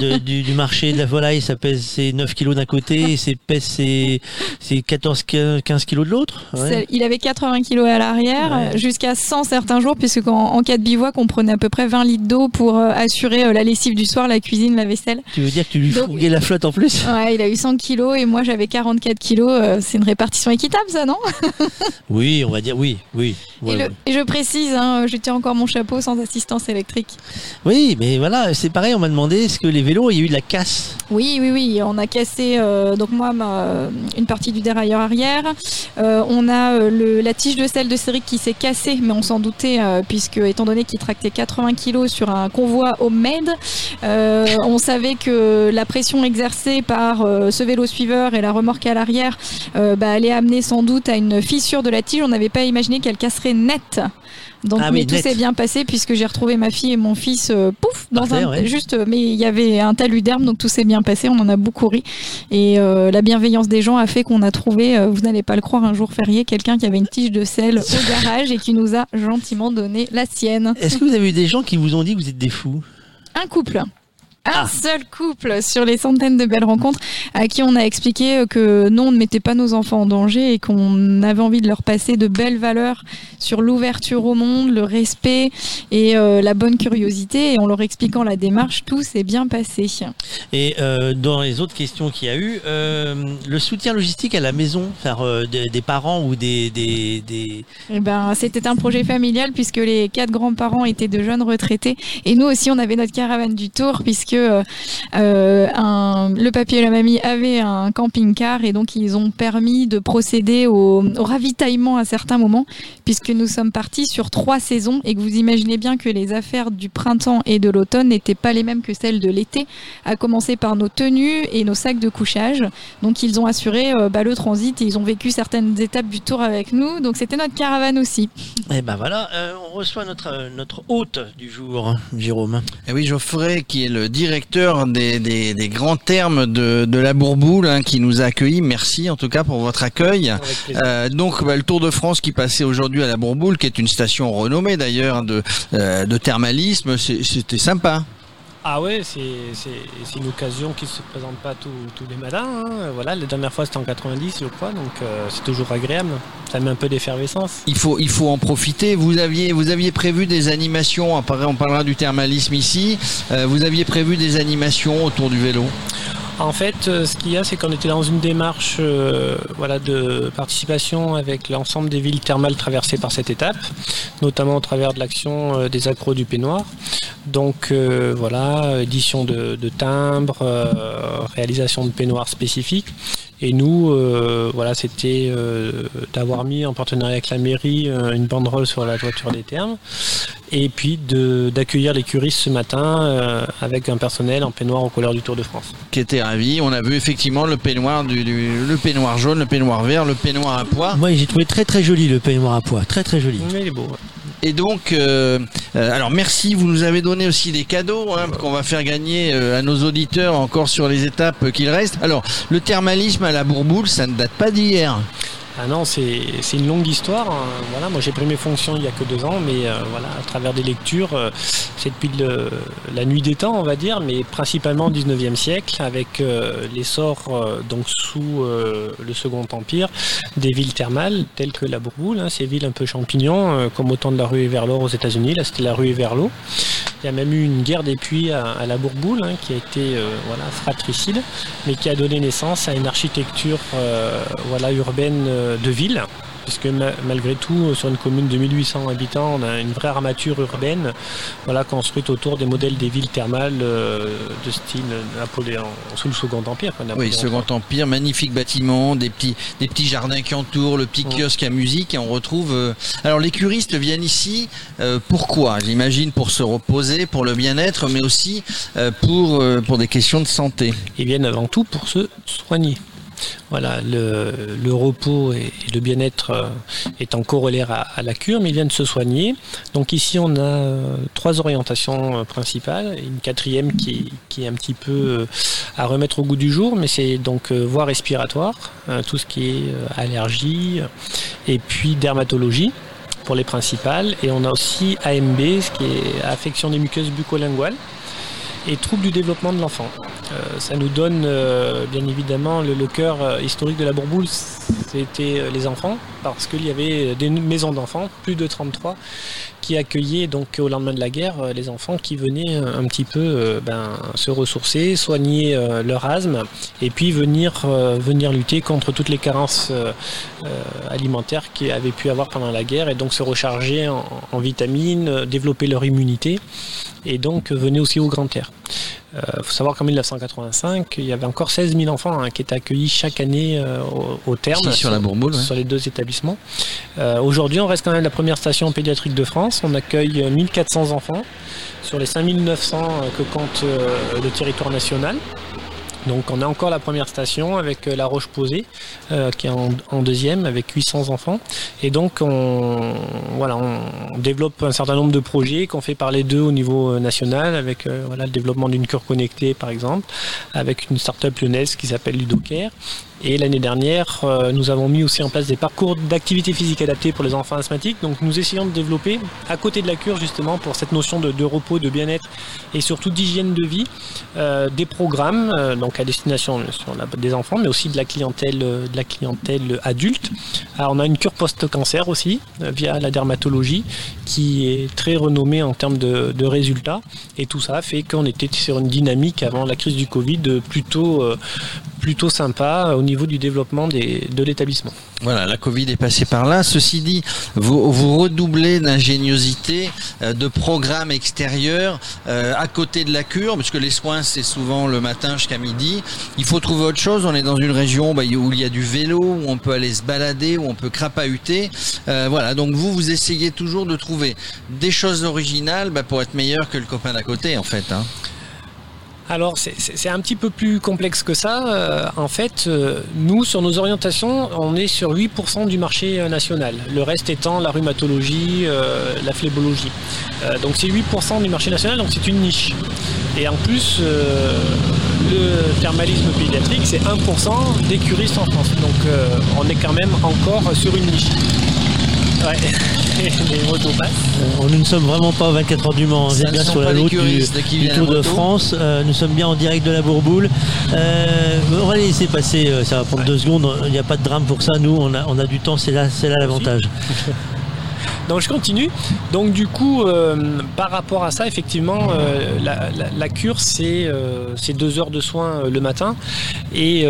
de- du, du marché de la volaille, ça pèse c'est 9 kilos d'un côté et c'est pèse c'est c'est 14 15 kilos de l'autre? Ouais. Il avait 80 kilos à l'arrière, Ouais. euh, jusqu'à 100 certains jours, puisque quand, en cas de bivouac, on prenait à peu près 20 litres d'eau pour euh, assurer euh, la lessive du soir, la cuisine, la vaisselle. Tu veux dire que tu lui Donc- fourguais la flotte en plus? Ouais, il a eu 100 kilos et moi j'avais 44 kilos. euh, c'est une répartition équitable, ça, non? Oui, on va dire oui, oui. et, Ouais, le- ouais. et je précise, hein, je tiens encore mon chapeau sans assistance électrique. Oui, mais voilà, c'est pareil, on m'a demandé est-ce que les vélos, il y a eu de la casse Oui, oui, oui. On a cassé euh, donc moi ma- une partie du dérailleur arrière. Euh, on a euh, le, la tige de sel de Céric qui s'est cassée, mais on s'en doutait euh, puisque étant donné qu'il tractait 80 kilos sur un convoi homemade, euh, on savait que la pression exercée par euh, ce vélo suiveur et la remorque à l'arrière euh, bah, allait amener sans doute à une fissure de la tige. On n'avait pas imaginé qu'elle casserait net. Donc, Ah mais tout s'est bien passé puisque j'ai retrouvé ma fille et mon fils, euh, pouf, dans un ouais. juste. euh, Mais il y avait un talus d'herbe, donc tout s'est bien passé. On en a beaucoup ri. Et euh, la bienveillance des gens a fait qu'on a trouvé, euh, vous n'allez pas le croire, un jour férié, quelqu'un qui avait une tige de sel au garage et qui nous a gentiment donné la sienne. Est-ce que vous avez eu des gens qui vous ont dit que vous êtes des fous? Un couple. Un Ah. seul couple sur les centaines de belles rencontres à qui on a expliqué que non, on ne mettait pas nos enfants en danger et qu'on avait envie de leur passer de belles valeurs sur l'ouverture au monde, le respect et euh, la bonne curiosité. Et en leur expliquant la démarche, tout s'est bien passé. Et euh, dans les autres questions qu'il y a eu, euh, le soutien logistique à la maison, faire des, des parents ou des, des, des- Eh ben, c'était un projet familial puisque les quatre grands-parents étaient de jeunes retraités et nous aussi on avait notre caravane du Tour puisque euh, euh, un- le papy et la mamie avaient un camping-car et donc ils ont permis de procéder au, au ravitaillement à certains moments puisque nous sommes partis sur trois saisons et que vous imaginez bien que les affaires du printemps et de l'automne n'étaient pas les mêmes que celles de l'été, à commencer par nos tenues et nos sacs de couchage. Donc ils ont assuré euh, bah, le transit et ils ont vécu certaines étapes du Tour avec nous. Donc c'était notre caravane aussi. Eh ben voilà, euh, on reçoit notre, euh, notre hôte du jour, Jérôme. Et oui, Geoffrey, qui est le directeur des, des, des grands termes de, de la Bourboule, hein, qui nous a accueillis. Merci en tout cas pour votre accueil. Euh, donc, bah, le Tour de France qui passait aujourd'hui à la Bourboule, qui est une station renommée d'ailleurs de, euh, de thermalisme, c'était sympa. Ah ouais, c'est une occasion qui se présente pas tous les matins. hein. Voilà, la dernière fois c'était en 90, je crois, donc euh, c'est toujours agréable. Ça met un peu d'effervescence. Il faut, en profiter. Vous aviez, prévu des animations. On parlera du thermalisme ici. Euh, vous aviez prévu des animations autour du vélo? En fait, euh, ce qu'il y a, c'est qu'on était dans une démarche euh, voilà, de participation avec l'ensemble des villes thermales traversées par cette étape, notamment au travers de l'action euh, des accros du peignoir. Donc voilà, édition de, de timbres, réalisation de peignoirs spécifiques. Et nous, euh, voilà, c'était euh, d'avoir mis en partenariat avec la mairie euh, une banderole sur la toiture des thermes, et puis d'accueillir les curistes ce matin euh, avec un personnel en peignoir aux couleurs du Tour de France. qui était ravi. On a vu effectivement le peignoir, du, du- le peignoir jaune, le peignoir vert, le peignoir à pois. Moi, j'ai trouvé très très joli le peignoir à pois, très très joli. Mais il est beau. ouais. Et donc, euh, euh, alors merci, vous nous avez donné aussi des cadeaux hein, qu'on va faire gagner euh, à nos auditeurs encore sur les étapes qu'il reste. Alors, le thermalisme à la Bourboule, ça ne date pas d'hier. Ah non, c'est une longue histoire. hein. Voilà, moi j'ai pris mes fonctions il y a que deux ans, mais euh, voilà, à travers des lectures, euh, c'est depuis la nuit des temps, on va dire, mais principalement au 19e siècle, avec euh, l'essor donc sous le Second Empire des villes thermales telles que la Bourboule, hein, ces villes un peu champignons, comme au temps de la rue vers l'or aux États-Unis. Là, c'était la rue vers l'eau. Il y a même eu une guerre des puits à, la Bourboule hein, qui a été voilà, fratricide, mais qui a donné naissance à une architecture voilà, urbaine de ville. Puisque ma- malgré tout, euh, sur une commune de 1800 habitants, on a une vraie armature urbaine voilà, construite autour des modèles des villes thermales euh, de style Napoléon, sous le Second Empire. quoi, Oui, Second Empire, magnifique bâtiment, des petits, des petits jardins qui entourent, le petit kiosque à musique, et on retrouve. euh, Alors, les curistes viennent ici. euh, pourquoi? J'imagine pour se reposer, pour le bien-être, mais aussi euh, pour euh, pour des questions de santé. Ils viennent avant tout pour se soigner. Voilà, le, repos et, le bien-être euh, étant corollaire à, la cure, mais ils viennent se soigner. Donc ici, on a euh, trois orientations euh, principales, une quatrième qui, est un petit peu à remettre au goût du jour, mais c'est donc voie respiratoire, tout ce qui est allergie, et puis dermatologie pour les principales. Et on a aussi AMB, ce qui est affection des muqueuses buccolinguales et troubles du développement de l'enfant. Euh, ça nous donne euh, bien évidemment le, le cœur euh, historique de la Bourboule, c'était les enfants, parce qu'il y avait des maisons d'enfants, plus de 33, qui accueillaient donc au lendemain de la guerre euh, les enfants qui venaient euh, un petit peu euh, ben, se ressourcer, soigner leur asthme, et puis venir, venir lutter contre toutes les carences alimentaires qu'ils avaient pu avoir pendant la guerre, et donc se recharger en, en vitamines, développer leur immunité, et donc venir aussi au grand air. Il faut savoir qu'en 1985, il y avait encore 16 000 enfants hein, qui étaient accueillis chaque année euh, au, au terme Ici, sur la Bourboule, ouais. sur les deux établissements. Euh, Aujourd'hui, on reste quand même la première station pédiatrique de France. On accueille euh, 1400 enfants sur les 5900 euh, que compte euh, le territoire national. Donc on a encore la première station avec euh, La Roche Posée, euh, qui est en, deuxième avec 800 enfants. Et donc on, développe un certain nombre de projets qu'on fait par les deux au niveau euh, national, avec le développement d'une cure connectée par exemple, avec une start-up lyonnaise qui s'appelle Ludocare. Et l'année dernière, euh, nous avons mis aussi en place des parcours d'activité physique adaptés pour les enfants asthmatiques. Donc nous essayons de développer, à côté de la cure justement, pour cette notion de, repos, de bien-être et surtout d'hygiène de vie, euh, des programmes euh, donc à destination des enfants, mais aussi de la clientèle, de la clientèle adulte. Alors, on a une cure post-cancer aussi, via la dermatologie, qui est très renommée en termes de, résultats. Et tout ça fait qu'on était sur une dynamique avant la crise du Covid plutôt, plutôt sympa niveau du développement de l'établissement. Voilà, la Covid est passée par là. Ceci dit, vous, redoublez d'ingéniosité, euh, de programmes extérieurs euh, à côté de la cure, parce que les soins c'est souvent le matin jusqu'à midi. Il faut trouver autre chose. On est dans une région bah, où il y a du vélo, où on peut aller se balader, où on peut crapahuter. Euh, voilà, donc vous vous essayez toujours de trouver des choses originales bah, pour être meilleur que le copain d'à côté, en fait. hein. Alors c'est- un petit peu plus complexe que ça. Euh, en fait, euh, nous, sur nos orientations, on est sur 8% du marché euh, national. Le reste étant la rhumatologie, la phlébologie. Donc c'est 8% du marché national, donc c'est une niche. Et en plus, le thermalisme pédiatrique, c'est 1% des curistes en France. Donc on est quand même encore sur une niche. Ouais, les motos passent. Euh, Nous ne sommes vraiment pas aux 24 heures du Mans. Vous êtes ne bien sur la route du, Tour à de. France. Euh, nous sommes bien en direct de la Bourboule. Euh, on va les laisser passer. Ça va prendre deux secondes. Il n'y a pas de drame pour ça. Nous, on a, on a du temps. C'est là, c'est là l'avantage. Donc je continue. Donc du coup, euh, par rapport à ça, effectivement, euh, la, la- la cure, c'est euh, deux heures de soins le matin. Et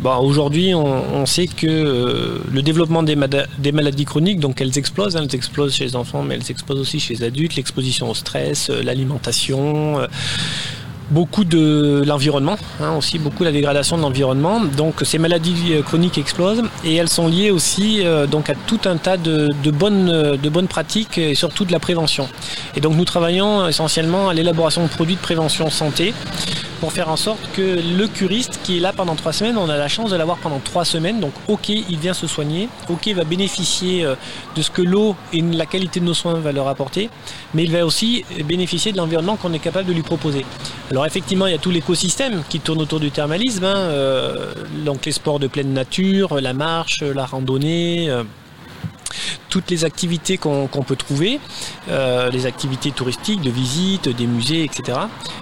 bah, aujourd'hui, on, on sait que le développement des, maladies chroniques, donc elles explosent, hein, elles explosent chez les enfants, mais elles explosent aussi chez les adultes, l'exposition au stress, l'alimentation. Beaucoup de l'environnement, hein, aussi beaucoup la dégradation de l'environnement. Donc ces maladies euh, chroniques explosent et elles sont liées aussi euh, à tout un tas bonnes, euh, de bonnes pratiques et surtout de la prévention. Et donc nous travaillons essentiellement à l'élaboration de produits de prévention santé pour faire en sorte que le curiste qui est là pendant trois semaines, on a la chance de l'avoir pendant trois semaines. Donc ok, il vient se soigner, ok, il va bénéficier euh, de ce que l'eau et la qualité de nos soins va leur apporter, mais il va aussi bénéficier de l'environnement qu'on est capable de lui proposer. Alors effectivement, il y a tout l'écosystème qui tourne autour du thermalisme, hein, euh, donc les sports de pleine nature, la marche, la randonnée. euh, toutes les activités qu'on peut trouver, euh, les activités touristiques, de visite, des musées, etc.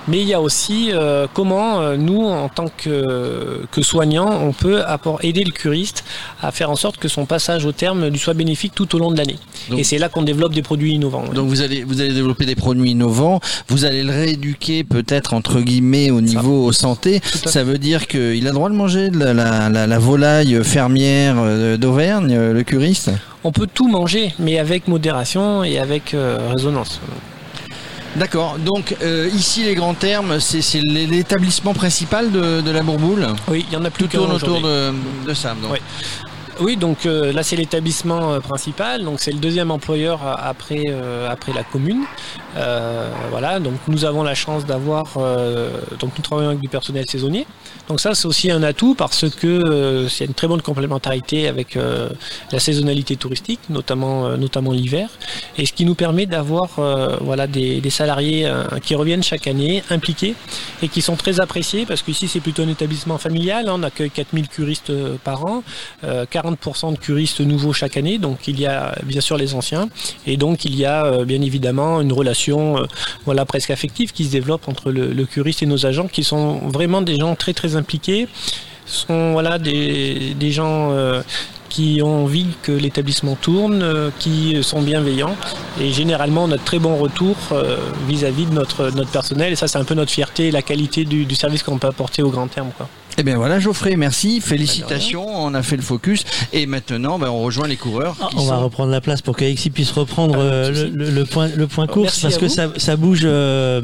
Mais il y a aussi euh, comment euh, nous, en tant que, que soignants, on peut aider le curiste à faire en sorte que son passage au terme lui soit bénéfique tout au long de l'année. Et c'est là qu'on développe des produits innovants. Donc vous allez vous allez développer des produits innovants, vous allez le rééduquer peut-être entre guillemets au niveau santé. Ça veut dire qu'il a le droit de manger de la, la, la- la volaille fermière d'Auvergne, le curiste? On peut tout manger, mais avec modération et avec euh, résonance. D'accord. Donc euh, ici les grands termes, c'est c'est l'é- l'établissement principal de, de la Bourboule? Oui, il y en a plus Tout tourne qu'un autour de, de ça. donc. Oui. Oui, donc euh, là c'est l'établissement euh, principal, donc c'est le deuxième employeur euh, après, après la commune. Voilà, donc nous avons la chance d'avoir, donc nous travaillons avec du personnel saisonnier. Donc ça c'est aussi un atout parce que c'est une très bonne complémentarité avec la saisonnalité touristique, notamment, notamment l'hiver, et ce qui nous permet d'avoir voilà, des, salariés qui reviennent chaque année, impliqués, et qui sont très appréciés parce qu'ici c'est plutôt un établissement familial, on accueille 4000 curistes par an, 40% de curistes nouveaux chaque année, donc il y a bien sûr les anciens, et donc il y a euh, bien évidemment une relation euh, voilà, presque affective qui se développe entre le, curiste et nos agents qui sont vraiment des gens très très impliqués, sont voilà, des, des gens euh, qui ont envie que l'établissement tourne, euh, qui sont bienveillants. Et généralement, on a de très bons retours euh, vis-à-vis de notre, notre personnel. Et ça, c'est un peu notre fierté et la qualité du, du service qu'on peut apporter au grand terme. Quoi. Eh bien voilà Geoffrey, merci, félicitations, on a fait le focus et maintenant ben, on rejoint les coureurs. qui Ah, On va reprendre la place pour qu'Alexis puisse reprendre euh, le, le- le point, le point course parce que ça, ça bouge. euh,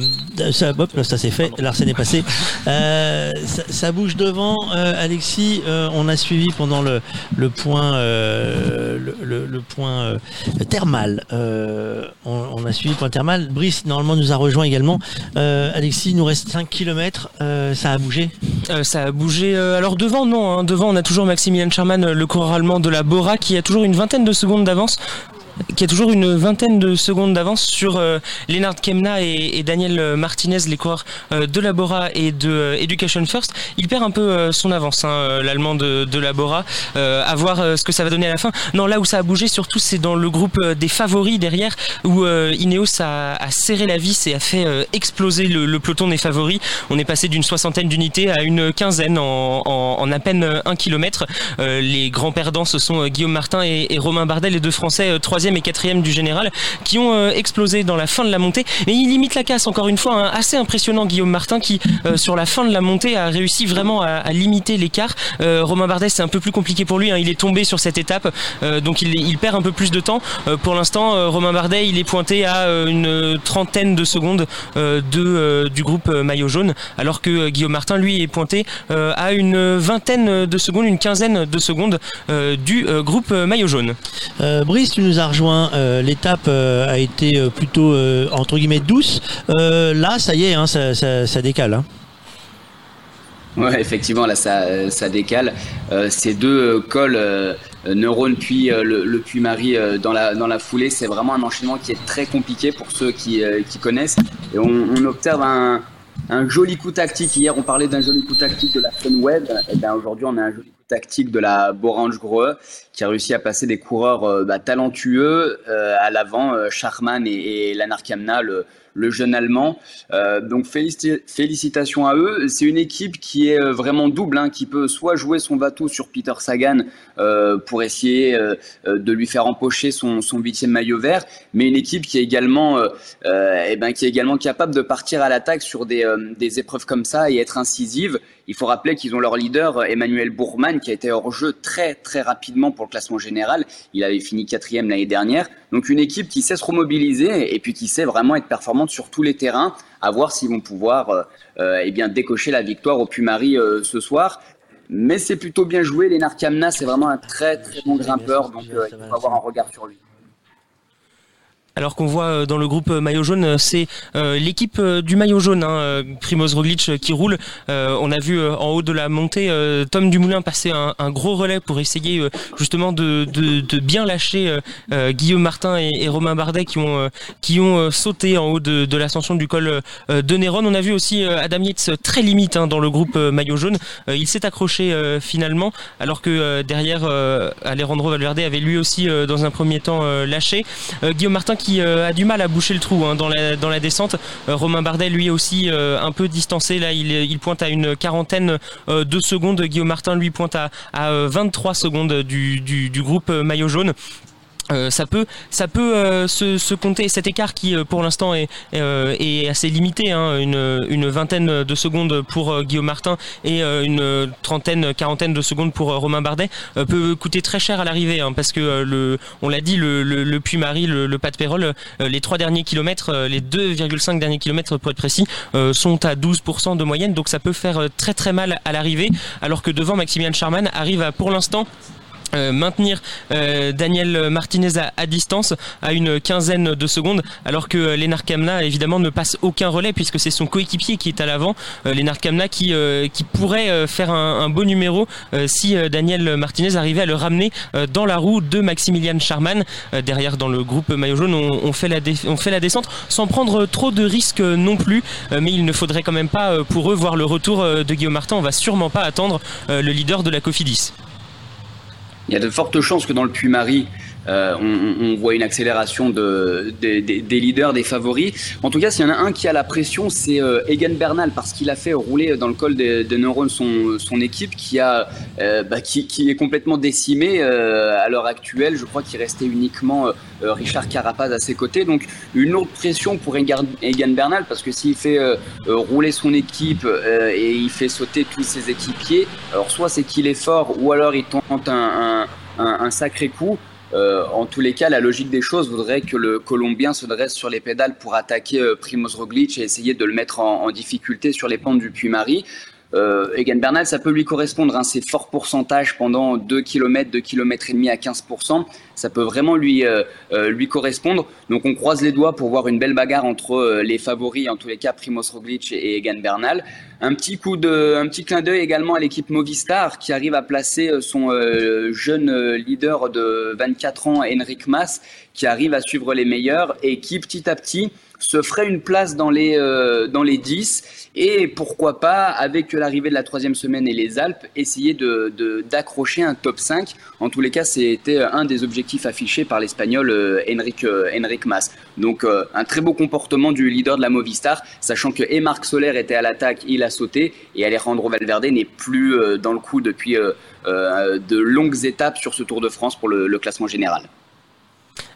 ça, hop, là, ça c'est fait. L'arsène est passé. Euh, ça, ça bouge devant. Euh, Alexis, euh, on a suivi pendant le, le point euh, le, point euh, thermal. Euh, on, a suivi le point thermal. Brice, normalement, nous a rejoint également. Alexis, il nous reste 5 km. ça a bougé ça a bougé. alors devant, non. hein. devant, on a toujours Maximilian Sherman, le coureur allemand de la Bora, qui a toujours une vingtaine de secondes d'avance. Qui a toujours une vingtaine de secondes d'avance sur euh, Lennart Kemna et, Daniel Martinez, les coureurs euh, de la Bora et de euh, Education First. Il perd un peu euh, son avance, hein, l'allemand de, de la Bora. Euh, à voir ce que ça va donner à la fin. Non, là où ça a bougé, surtout, c'est dans le groupe des favoris derrière, où Ineos a, serré la vis et a fait exploser le, peloton des favoris. On est passé d'une soixantaine d'unités à une quinzaine en, à peine un kilomètre. Les grands perdants, ce sont Guillaume Martin et, et Romain Bardet, les deux Français, euh, troisième et quatrième du général, qui ont euh, explosé dans la fin de la montée. Mais il limite la casse, encore une fois, hein, assez impressionnant Guillaume Martin, qui euh, sur la fin de la montée a réussi vraiment à, limiter l'écart. Euh, Romain Bardet, c'est un peu plus compliqué pour lui. hein. Il est tombé sur cette étape, donc il, perd un peu plus de temps. Pour l'instant, Romain Bardet, il est pointé à une trentaine de secondes de, du groupe maillot jaune, alors que Guillaume Martin, lui, est pointé à une vingtaine de secondes, une quinzaine de secondes du groupe maillot jaune. Brice, tu nous as Euh, L'étape euh, a été euh, plutôt entre guillemets douce. Là, ça y est, hein, ça, décale. hein. Ouais, effectivement, là, ça, décale. Ces deux cols, Neuronne puis le, le Puy-Marie euh, dans, la, foulée, c'est vraiment un enchaînement qui est très compliqué pour ceux qui, connaissent. Et on, observe un, un joli coup tactique. Hier, on parlait d'un joli coup tactique de la Funweb. Et bien aujourd'hui, on a un joli coup tactique de la Borange Grohe qui a réussi à passer des coureurs euh, bah, talentueux euh, à l'avant, euh, Charman et, et Lanar Kamna, le, le jeune allemand. Euh, donc félici- félicitations à eux. C'est une équipe qui est euh, vraiment double, hein, qui peut soit jouer son bateau sur Peter Sagan pour essayer de lui faire empocher son, huitième maillot vert, mais une équipe qui est également, eh ben, qui est également capable de partir à l'attaque sur des, des épreuves comme ça et être incisive. Il faut rappeler qu'ils ont leur leader euh, Emmanuel Bourman qui a été hors jeu très très rapidement pour le classement général. Il avait fini quatrième l'année dernière. Donc une équipe qui sait se remobiliser et puis qui sait vraiment être performante sur tous les terrains. À voir s'ils vont pouvoir euh, euh, eh bien décocher la victoire au Puy-Marie euh, ce soir. Mais c'est plutôt bien joué. Lénard Kamna, c'est vraiment un très très bon grimpeur. Donc euh, il faut avoir un regard sur lui. Alors qu'on voit euh, dans le groupe euh, maillot jaune, euh, c'est l'équipe du maillot jaune, hein, Primoz Roglic, qui roule. On a vu en haut de la montée Tom Dumoulin passer un, gros relais pour essayer justement de, bien lâcher Guillaume Martin et, Romain Bardet qui ont sauté en haut de, l'ascension du col de Néron. On a vu aussi Adam Yates très limite hein, dans le groupe maillot jaune. Il s'est accroché finalement, alors que derrière Alejandro Valverde avait lui aussi dans un premier temps lâché. Guillaume Martin qui euh, a du mal à boucher le trou hein, dans, la, descente. Euh, Romain Bardet lui aussi euh, un peu distancé. Là, il, pointe à une quarantaine de secondes. Guillaume Martin lui pointe à, à euh, 23 secondes du, groupe maillot jaune. Euh, ça peut, ça peut euh, se, se compter. Cet écart qui euh, pour l'instant est, euh, est assez limité, hein, une, une vingtaine de secondes pour euh, Guillaume Martin et une trentaine, quarantaine de secondes pour Romain Bardet peut coûter très cher à l'arrivée, hein, parce que le, on l'a dit, le, le, le Puy-Marie, le, le pas de Pérol, les trois derniers kilomètres, les 2,5 derniers kilomètres pour être précis, sont à 12% de moyenne, donc ça peut faire très très mal à l'arrivée, alors que devant Maximilian Charman arrive à pour l'instant euh, maintenir euh, Daniel Martinez à, distance à une quinzaine de secondes alors que euh, Lennart Kamna évidemment ne passe aucun relais puisque c'est son coéquipier qui est à l'avant. Euh, Lennart Kamna qui, qui pourrait faire un, un beau numéro si Daniel Martinez arrivait à le ramener dans la roue de Maximilian Charman derrière dans le groupe maillot jaune on, fait la on fait la descente sans prendre trop de risques non plus. Mais il ne faudrait quand même pas pour eux voir le retour de Guillaume Martin. On va sûrement pas attendre le leader de la Cofidis Il y a de fortes chances que dans le Puy-Marie, euh, on, on- voit une accélération de, des- des- des leaders, des favoris. En tout cas, s'il y en a un qui a la pression, c'est euh, Egan Bernal, parce qu'il a fait rouler dans le col de, de Neuron son, son équipe qui, a, euh, bah, qui, qui est complètement décimée euh, à l'heure actuelle. Je crois qu'il restait uniquement euh, Richard Carapaz à ses côtés. Donc, une lourde pression pour Egan, Bernal, parce que s'il fait euh, euh, rouler son équipe euh, et il fait sauter tous ses équipiers, alors soit c'est qu'il est fort, ou alors il tente un, un- un sacré coup. Euh, en tous les cas, la logique des choses voudrait que le Colombien se dresse sur les pédales pour attaquer euh, Primoz Roglic et essayer de le mettre en, en difficulté sur les pentes du Puy-Marie. Euh, Egan Bernal, ça peut lui correspondre. Hein, ces forts pourcentages pendant 2 km, 2 km et demi à 15%, ça peut vraiment lui, euh, euh, lui correspondre. Donc on croise les doigts pour voir une belle bagarre entre euh, les favoris, en tous les cas Primoz Roglic et Egan Bernal. Un petit coup de, un petit clin d'œil également à l'équipe Movistar qui arrive à placer euh, son euh, jeune leader de 24 ans, Henrik Mas, qui arrive à suivre les meilleurs et qui petit à petit se ferait une place dans les, euh, dans les 10 et pourquoi pas, avec l'arrivée de la troisième semaine et les Alpes, essayer de, de- d'accrocher un top 5. En tous les cas, c'était un des objectifs affichés par l'Espagnol euh, Enric, euh, Mas. Donc euh, un très beau comportement du leader de la Movistar, sachant que et Marc Soler était à l'attaque, il a sauté, et Alejandro Valverde n'est plus dans le coup depuis de longues étapes sur ce Tour de France pour le classement général.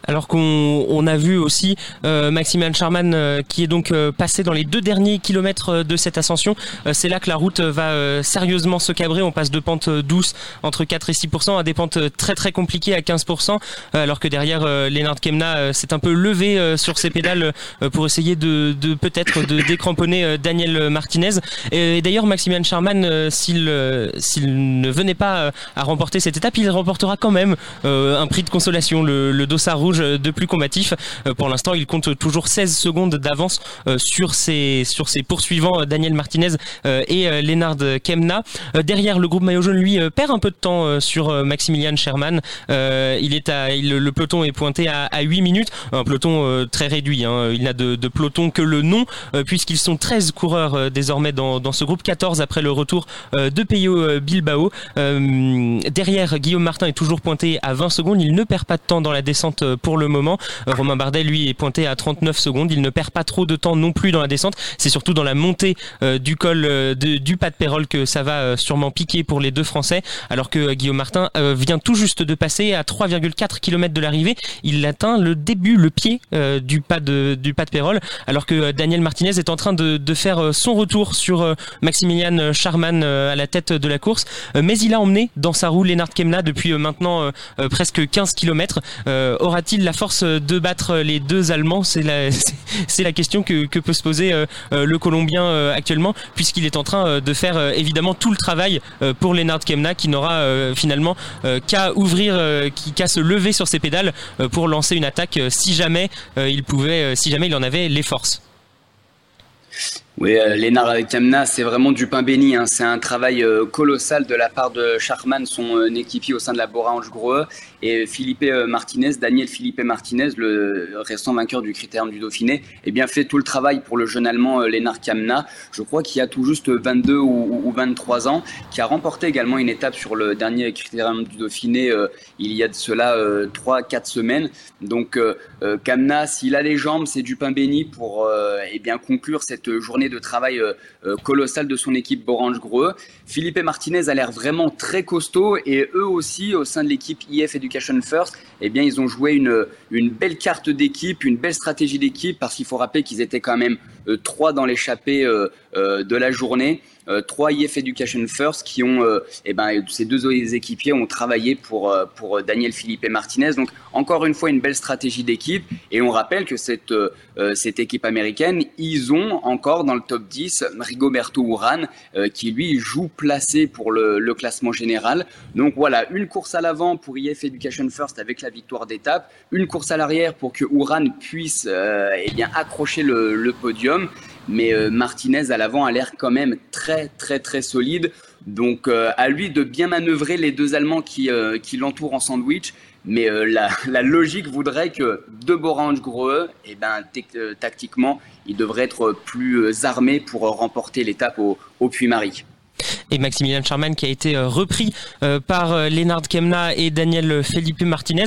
Alors qu'on on a vu aussi euh, Maximilian Charman euh, qui est donc euh, passé dans les deux derniers kilomètres euh, de cette ascension. C'est là que la route va sérieusement se cabrer. On passe de pentes douces entre 4 et 6% à des pentes très très compliquées à 15% euh, alors que derrière Lennart Kemna s'est un peu levé sur ses pédales pour essayer de, de peut-être de décramponner Daniel Martinez. Et, d'ailleurs Maximilian Charman s'il ne venait pas à remporter cette étape, il remportera quand même un prix de consolation, le, le dossard rouge de plus combatif. Euh, pour l'instant, il compte toujours 16 secondes d'avance euh, sur ses sur ses poursuivants euh, Daniel Martinez euh, et euh, Lennard Kemna. Euh, derrière, le groupe maillot jaune lui euh, perd un peu de temps euh, sur euh, Maximilian Sherman. Euh, il est à le peloton est pointé à, à 8 minutes, un peloton euh, très réduit. hein. Il n'a de, peloton que le nom euh, puisqu'ils sont 13 coureurs euh, désormais dans, dans ce groupe, 14 après le retour euh, de Peyo euh, Bilbao. Euh, derrière, Guillaume Martin est toujours pointé à 20 secondes. Il ne perd pas de temps dans la descente euh, pour le moment. Romain Bardet, lui, est pointé à 39 secondes. Il ne perd pas trop de temps non plus dans la descente. C'est surtout dans la montée euh, du col euh, du pas de Pérol que ça va euh, sûrement piquer pour les deux Français. Alors que Guillaume Martin vient tout juste de passer à 3,4 km de l'arrivée. Il atteint le début, le pied du pas de du pas de Pérol. Alors que Daniel Martinez est en train de, faire son retour sur Maximilian Charman à la tête de la course. Mais il a emmené dans sa roue Lennart Kemna depuis maintenant presque 15 km. Aura-t-il la force de battre les deux Allemands? C'est la, question que, peut se poser euh, euh, le Colombien euh, actuellement, puisqu'il est en train euh, de faire euh, évidemment tout le travail euh, pour Lennart Kemna, qui n'aura euh, finalement euh, qu'à ouvrir, euh, qu'à se lever sur ses pédales euh, pour lancer une attaque euh, si jamais euh, il pouvait, euh, si jamais il en avait les forces. Oui, euh, Lénard Kemna, c'est vraiment du pain béni. hein. C'est un travail euh, colossal de la part de Charman, son euh, équipier au sein de la Bora Grohe, et Philippe euh, Martinez, Daniel Philippe Martinez, le restant vainqueur du Critérium du Dauphiné, eh bien fait tout le travail pour le jeune Allemand euh, Lénard Kemna. Je crois qu'il a tout juste 22 ou, ou 23 ans, qui a remporté également une étape sur le dernier Critérium du Dauphiné euh, il y a de cela 3-4 semaines. Donc euh, euh, Kamna, s'il a les jambes, c'est du pain béni pour euh, eh bien conclure cette journée de travail euh, euh, colossale de son équipe Borange Grohe. Philippe Martinez a l'air vraiment très costaud et eux aussi au sein de l'équipe IF Education First, eh bien ils ont joué une belle carte d'équipe, une belle stratégie d'équipe parce qu'il faut rappeler qu'ils étaient quand même trois dans l'échappée euh, euh, de la journée. Euh, trois IF Education First qui ont, euh, eh ben, ces deux équipiers ont travaillé pour, euh, pour Daniel Philippe Martinez. Donc, encore une fois, une belle stratégie d'équipe. Et on rappelle que cette, euh, cette équipe américaine, ils ont encore dans le top 10 Rigoberto Urán, euh, qui lui joue placé pour le, classement général. Donc voilà, une course à l'avant pour IF Education First avec la victoire d'étape, une course à l'arrière pour que Urán puisse euh, eh bien, accrocher le podium mais euh, Martinez à l'avant a l'air quand même très très très solide. Donc euh, à lui de bien manœuvrer les deux Allemands qui, euh, l'entourent en sandwich. Mais la, logique voudrait que de Borange Grohe, eh ben, tactiquement, il devrait être plus armé pour remporter l'étape au, au Puy-Marie et Maximilian Charman qui a été euh, repris euh, par euh, Lennart Kemna et Daniel Felipe Martinez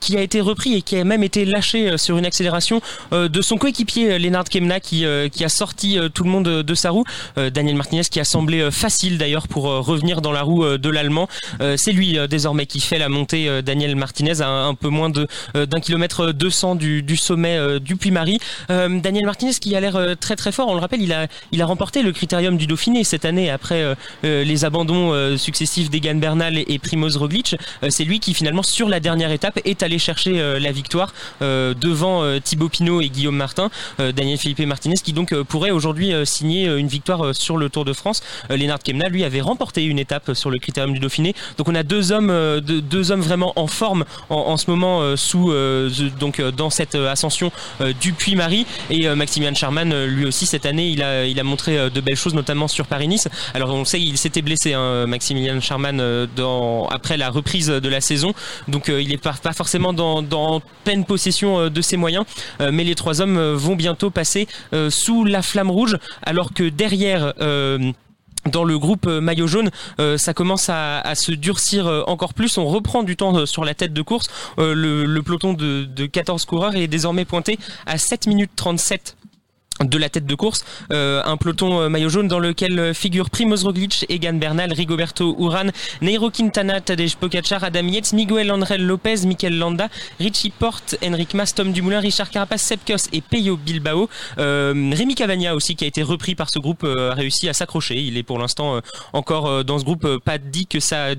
qui a été repris et qui a même été lâché sur une accélération de son coéquipier Lennart Kemna qui, qui a sorti tout le monde de sa roue. Daniel Martinez qui a semblé facile d'ailleurs pour revenir dans la roue de l'Allemand. C'est lui désormais qui fait la montée Daniel Martinez à un, peu moins d'un kilomètre 200 du, du sommet du Puy-Marie. Daniel Martinez qui a l'air très très fort. On le rappelle il a, il a remporté le critérium du Dauphiné cette année après euh, euh, les abandons euh, successifs d'Egan Bernal et, Primoz Roglic, c'est lui qui finalement sur la dernière étape est allé chercher la victoire devant Thibaut Pinot et Guillaume Martin, Daniel Felipe Martinez qui donc pourrait aujourd'hui signer une victoire sur le Tour de France. Lennart Kemna lui avait remporté une étape sur le critérium du Dauphiné. Donc on a deux hommes, deux, hommes vraiment en forme en, ce moment sous donc dans cette ascension du Puy-Marie et Maximilian Charman lui aussi cette année il a il a montré de belles choses notamment sur Alors on sait il s'était blessé hein, Maximilian Charman euh, après la reprise de la saison. Donc euh, il est pas, forcément dans, pleine possession euh, de ses moyens mais les trois hommes vont bientôt passer sous la flamme rouge alors que derrière dans le groupe maillot jaune, ça commence à, se durcir encore plus. On reprend du temps sur la tête de course. Le, peloton de 14 coureurs est désormais pointé à 7 minutes 37 de la tête de course, Euh, un peloton euh, maillot jaune dans lequel euh, figurent Primoz Roglic, Egan Bernal, Rigoberto Uran, Nairo Quintana, Tadej Pogacar, Adam Yates, Miguel André Lopez, Mikel Landa, Richie Porte, Enric Mas, Tom Dumoulin, Richard Carapace, Sepp Kuss et Peyo Bilbao. Euh, Rémi Cavagna aussi qui a été repris par ce groupe a réussi à s'accrocher. Il est pour l'instant encore dans ce groupe, pas dit que ça.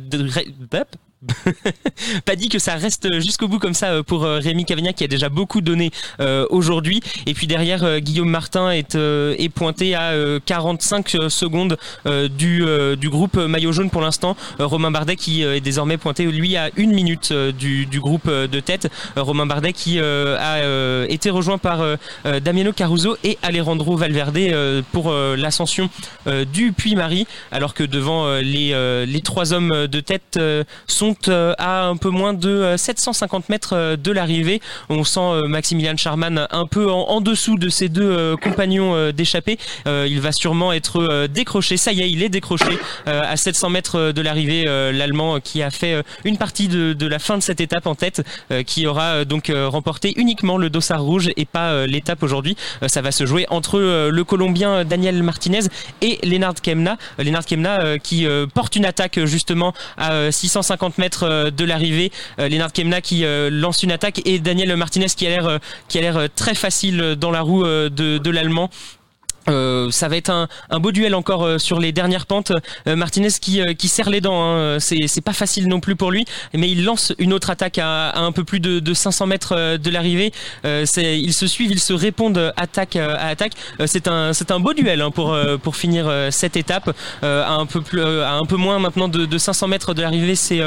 pas dit que ça reste jusqu'au bout comme ça euh, pour euh, Rémi Cavagna qui a déjà beaucoup donné euh, aujourd'hui. Et puis derrière Guillaume Martin est, est pointé à euh, 45 secondes du, du groupe maillot jaune pour l'instant. Romain Bardet qui est désormais pointé lui à une minute du, du groupe de tête. Romain Bardet qui a été rejoint par Damiano Caruso et Alejandro Valverde pour l'ascension du Puy-Marie. Alors que devant les, les trois hommes de tête euh, euh, à un peu moins de euh, 750 mètres euh, de l'arrivée. On sent Maximilian Charman un peu en, dessous de ses deux compagnons d'échappée. il va sûrement être décroché. Ça y est, il est décroché à 700 mètres de l'arrivée. L'Allemand qui a fait une partie de, la fin de cette étape en tête, qui aura donc remporté uniquement le dossard rouge et pas l'étape aujourd'hui. ça va se jouer entre le Colombien Daniel Martinez et Lennart Kemna. Lennart Kemna qui porte une attaque justement à 650 50 mètres euh, de l'arrivée. Euh, Lennart Kemna qui euh, lance une attaque et Daniel Martinez qui a l'air très facile dans la roue de l'allemand. Euh, ça va être un, beau duel encore euh, sur les dernières pentes. Euh, Martinez qui, euh, qui serre les dents, hein. c'est pas facile non plus pour lui, mais il lance une autre attaque à, un peu plus de, de 500 mètres de l'arrivée. Ils se suivent, ils se répondent attaque à attaque. C'est un beau duel hein, pour finir cette étape. À un peu moins maintenant de, de 500 mètres de l'arrivée, c'est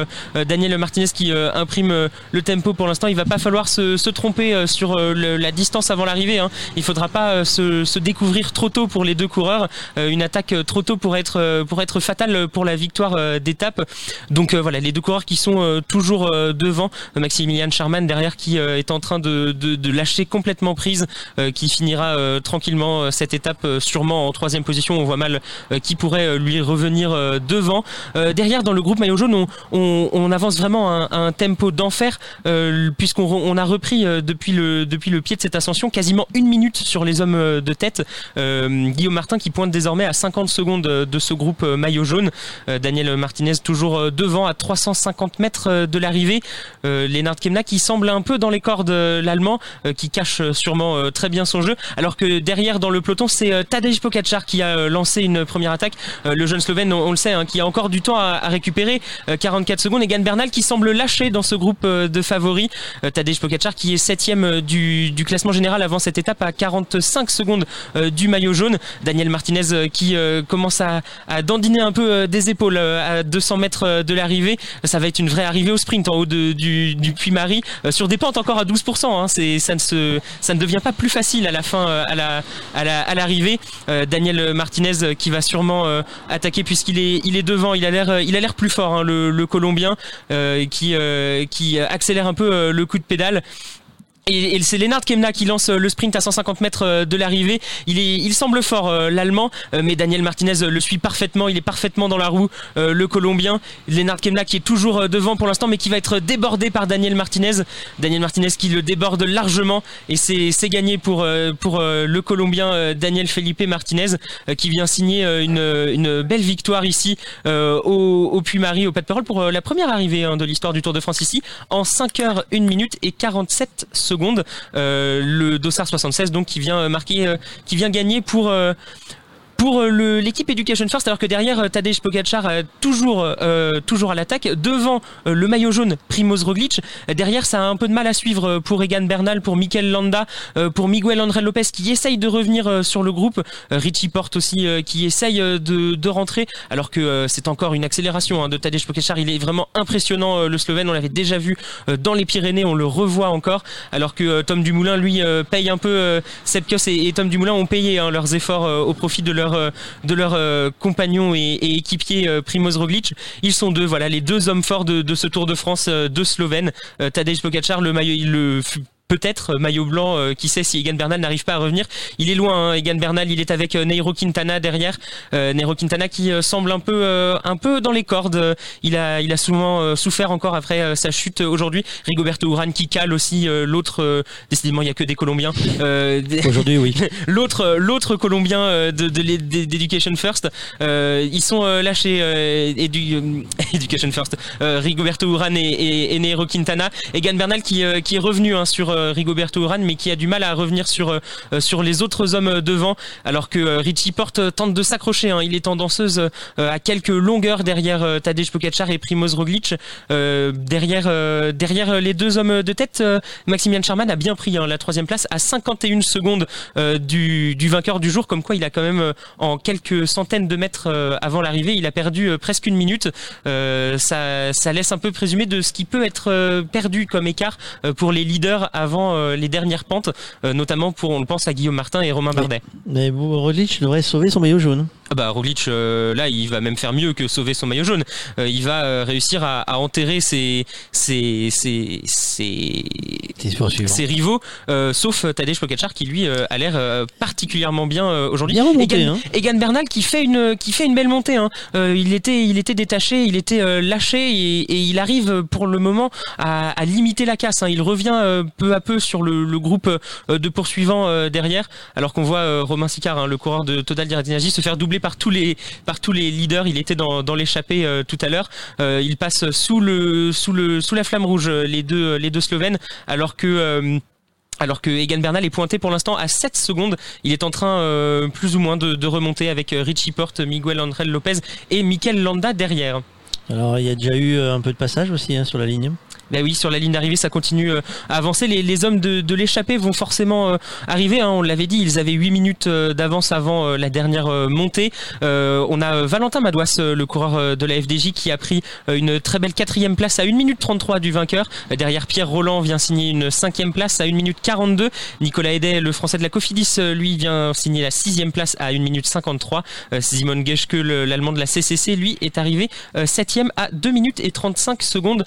Daniel Martinez qui imprime le tempo pour l'instant. Il va pas falloir se, tromper sur la distance avant l'arrivée. Hein. Il faudra pas se découvrir trop tôt pour les deux coureurs. Euh, une attaque euh, trop tôt pour être euh, pour être fatale pour la victoire d'étape. Donc voilà, les deux coureurs qui sont toujours devant. Maximilian Charman derrière qui est en train de, lâcher complètement prise, qui finira tranquillement cette étape sûrement en troisième position. On voit mal qui pourrait lui revenir devant. Derrière, dans le groupe maillot jaune, on, avance vraiment un, tempo d'enfer puisqu'on a repris depuis le pied de cette ascension quasiment une minute sur les hommes de tête. Guillaume Martin qui pointe désormais à 50 secondes euh, de ce groupe euh, maillot jaune. Euh, Daniel Martinez toujours euh, devant à 350 mètres euh, de l'arrivée. Euh, Lennart Kemna qui semble un peu dans les cordes euh, l'allemand, euh, qui cache euh, sûrement euh, très bien son jeu, alors que derrière dans le peloton c'est euh, Tadej Pogacar qui a euh, lancé une première attaque. Euh, le jeune Slovène, on, le sait, hein, qui a encore du temps à, récupérer. Euh, 44 secondes. Egan Bernal qui semble lâcher dans ce groupe euh, de favoris. Euh, Tadej Pogacar qui est septième euh, du, du classement général avant cette étape à 45 secondes euh, du maillot jaune. Daniel Martinez euh, qui euh, commence à, dandiner un peu euh, des épaules à 200 mètres de l'arrivée. Ça va être une vraie arrivée au sprint en haut du, du Puy-Marie sur des pentes encore à 12%. Hein. C'est, ça, ne se, ça ne devient pas plus facile à la fin, à, la, à, la, à l'arrivée. Daniel Martinez qui va sûrement attaquer puisqu'il est, il est devant. Il a l'air, il a l'air plus fort, hein, le, Colombien, qui, accélère un peu le coup de pédale. Et, et c'est Lennart Kemna qui lance euh, le sprint à 150 mètres euh, de l'arrivée. Il, est, il semble fort, euh, l'Allemand, mais Daniel Martinez le suit parfaitement. Il est parfaitement dans la roue, euh, le Colombien. Lennart Kemna qui est toujours devant pour l'instant, mais qui va être débordé par Daniel Martinez. Daniel Martinez qui le déborde largement, et c'est gagné pour, pour le Colombien Daniel Felipe Martinez, qui vient signer une, une belle victoire ici au, au Puy-Marie, au Pas de Parole, pour la première arrivée hein, de l'histoire du Tour de France ici, en 5 heures 1 minute et 47 secondes. Euh, le Dossard 76 donc qui vient euh, marquer, euh, qui vient gagner pour pour euh, l'équipe Education First, alors que derrière euh, Tadej Pogacar euh, toujours toujours à l'attaque, devant le maillot jaune Primoz Roglic. Derrière, ça a un peu de mal à suivre pour Egan Bernal, pour Mikel Landa, pour Miguel André Lopez qui essaye de revenir sur le groupe. Richie Porte aussi qui essaye de, de rentrer, alors que c'est encore une accélération hein, de Tadej Pogacar. Il est vraiment impressionnant le Slovène. On l'avait déjà vu dans les Pyrénées, on le revoit encore. Alors que Tom Dumoulin, lui, paye un peu. Sepkios et, et, Tom Dumoulin ont payé hein, leurs efforts au profit de leur euh, de leurs euh, compagnons et, et équipier euh, Primoz Roglic. Ils sont deux, voilà, les deux hommes forts de, de ce Tour de France de Slovène. Tadej Pogacar, le maillot, le peut-être euh, maillot blanc, euh, qui sait si Egan Bernal n'arrive pas à revenir. Il est loin, hein, Egan Bernal, il est avec euh, Neiro Quintana derrière. Neiro Quintana qui semble un peu, un peu dans les cordes. Il a, il a souvent souffert encore après sa chute aujourd'hui. Rigoberto Urán qui cale aussi l'autre. décidément, il y a que des Colombiens. aujourd'hui, oui. l'autre, l'autre Colombien de, d'Education First. ils sont lâchés. Edu, Education First. Rigoberto Urán et, et, et, Neiro Quintana. Egan Bernal qui, qui est revenu hein, sur euh, Rigoberto Urán, mais qui a du mal à revenir sur euh, euh, sur les autres hommes devant, alors que Richie Porte tente de s'accrocher. Hein. Il est en danseuse à quelques longueurs derrière Tadej Pogacar et Primoz Roglic. derrière derrière les deux hommes de tête, Maximian Charman a bien pris hein, la troisième place à 51 secondes du, du vainqueur du jour, comme quoi il a quand même en quelques centaines de mètres avant l'arrivée, il a perdu presque une minute. ça, ça laisse un peu présumer de ce qui peut être perdu comme écart pour les leaders avant euh, les dernières pentes, euh, notamment pour, on le pense, à Guillaume Martin et Romain Bardet. Mais, mais Roglic devrait sauver son maillot jaune. Ah bah Roglic, euh, là, il va même faire mieux que sauver son maillot jaune. il va réussir à, à, enterrer ses, ses, ses, ses, ses rivaux, sauf Tadej Pogacar qui lui a l'air particulièrement bien aujourd'hui. Egan, hein. Egan, Bernal qui fait une qui fait une belle montée. Hein. il était il était détaché, il était lâché et, et, il arrive pour le moment à, à limiter la casse. Hein. Il revient peu à peu sur le, groupe euh, de poursuivants euh, derrière, alors qu'on voit euh, Romain Sicard, hein, le coureur de Total Direct Energy, se faire doubler par tous les par tous les leaders. Il était dans, l'échappée tout à l'heure. il passe sous le sous le sous la flamme rouge les deux les deux Slovènes, alors que alors que Egan Bernal est pointé pour l'instant à 7 secondes. Il est en train plus ou moins de, de remonter avec Richie Porte, Miguel André Lopez et Mikel Landa derrière. Alors il y a déjà eu un peu de passage aussi hein, sur la ligne. Ben oui, sur la ligne d'arrivée, ça continue euh, à avancer. Les, hommes de, l'échappée vont forcément euh, arriver. Hein, on l'avait dit, ils avaient 8 minutes euh, d'avance avant la dernière montée. on a Valentin Madouas, le coureur de la FDJ, qui a pris une très belle quatrième place à 1 minute 33 du vainqueur. Derrière, Pierre Roland vient signer une cinquième place à 1 minute 42. Nicolas Edet, le français de la Cofidis, lui vient signer la sixième place à 1 minute 53. Simon Geschke, l'allemand de la CCC, lui est arrivé septième à 2 minutes et 35 secondes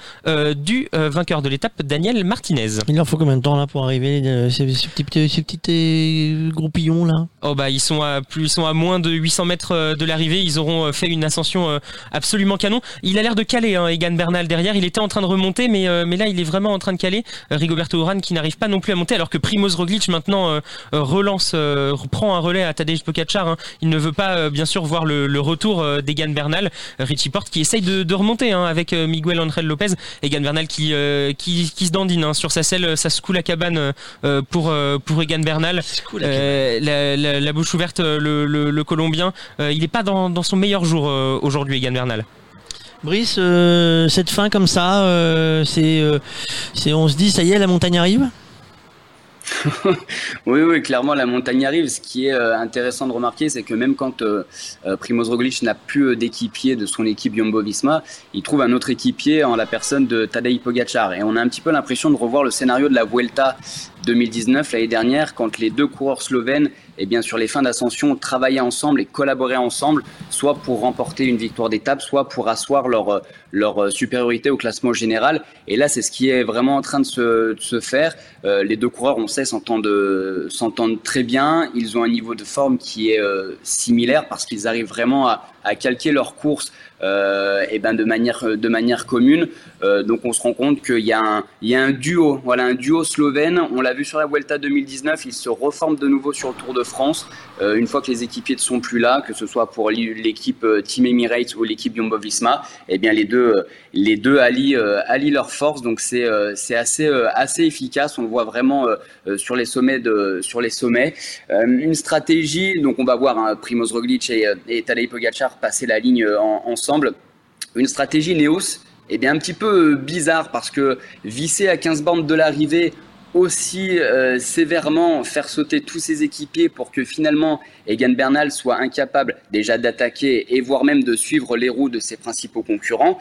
du euh, vainqueur de l'étape, Daniel Martinez. Il en faut combien de temps là pour arriver euh, ces, petits, ces petits euh, groupillons là? Oh bah ils sont à plus, ils sont à moins de 800 mètres de l'arrivée. Ils auront fait une ascension absolument canon. Il a l'air de caler, hein, Egan Bernal derrière. Il était en train de remonter, mais mais là il est vraiment en train de caler. Rigoberto Urán qui n'arrive pas non plus à monter, alors que Primoz Roglic maintenant relance, reprend un relais à Tadej Pogacar. Hein. Il ne veut pas bien sûr voir le, retour d'Egan Bernal. Richie Porte qui essaye de, remonter hein, avec Miguel Angel Lopez. Egan Bernal qui euh, qui, qui, se dandine hein. sur sa selle, ça se coule la cabane euh, pour euh, pour Egan Bernal. La, la, la, bouche ouverte, le, le, le Colombien, il n'est pas dans, dans, son meilleur jour aujourd'hui, Egan Bernal. Brice, cette fin comme ça, c'est, c'est, on se dit, ça y est, la montagne arrive? oui, oui, clairement, la montagne arrive. Ce qui est euh, intéressant de remarquer, c'est que même quand euh, euh, Primoz Roglic n'a plus d'équipier de son équipe Jumbo-Visma, il trouve un autre équipier en la personne de Tadej Pogacar. Et on a un petit peu l'impression de revoir le scénario de la Vuelta 2019, l'année dernière, quand les deux coureurs slovènes, et bien sur les fins d'ascension, travaillaient ensemble et collaboraient ensemble, soit pour remporter une victoire d'étape, soit pour asseoir leur, leur supériorité au classement général. Et là, c'est ce qui est vraiment en train de se, de se faire. Euh, les deux coureurs, on sait, s'entendent très bien. Ils ont un niveau de forme qui est euh, similaire parce qu'ils arrivent vraiment à, à calquer leurs courses euh, et ben de manière de manière commune. Euh, donc on se rend compte qu'il y a un il y a un duo, voilà un duo slovène. On l'a vu sur la Vuelta 2019, il se reforme de nouveau sur le Tour de France euh, une fois que les équipiers ne sont plus là, que ce soit pour l'équipe Team Emirates ou l'équipe Jumbo-Visma. Eh bien les deux les deux allient allient leurs forces, donc c'est c'est assez assez efficace. On le voit vraiment sur les sommets de sur les sommets. Une stratégie, donc on va voir hein, Primoz Roglic et, et Tadej Pogacar passer la ligne euh, en- ensemble. Une stratégie Neos, eh un petit peu euh, bizarre parce que visser à 15 bandes de l'arrivée aussi euh, sévèrement faire sauter tous ses équipiers pour que finalement Egan Bernal soit incapable déjà d'attaquer et voire même de suivre les roues de ses principaux concurrents.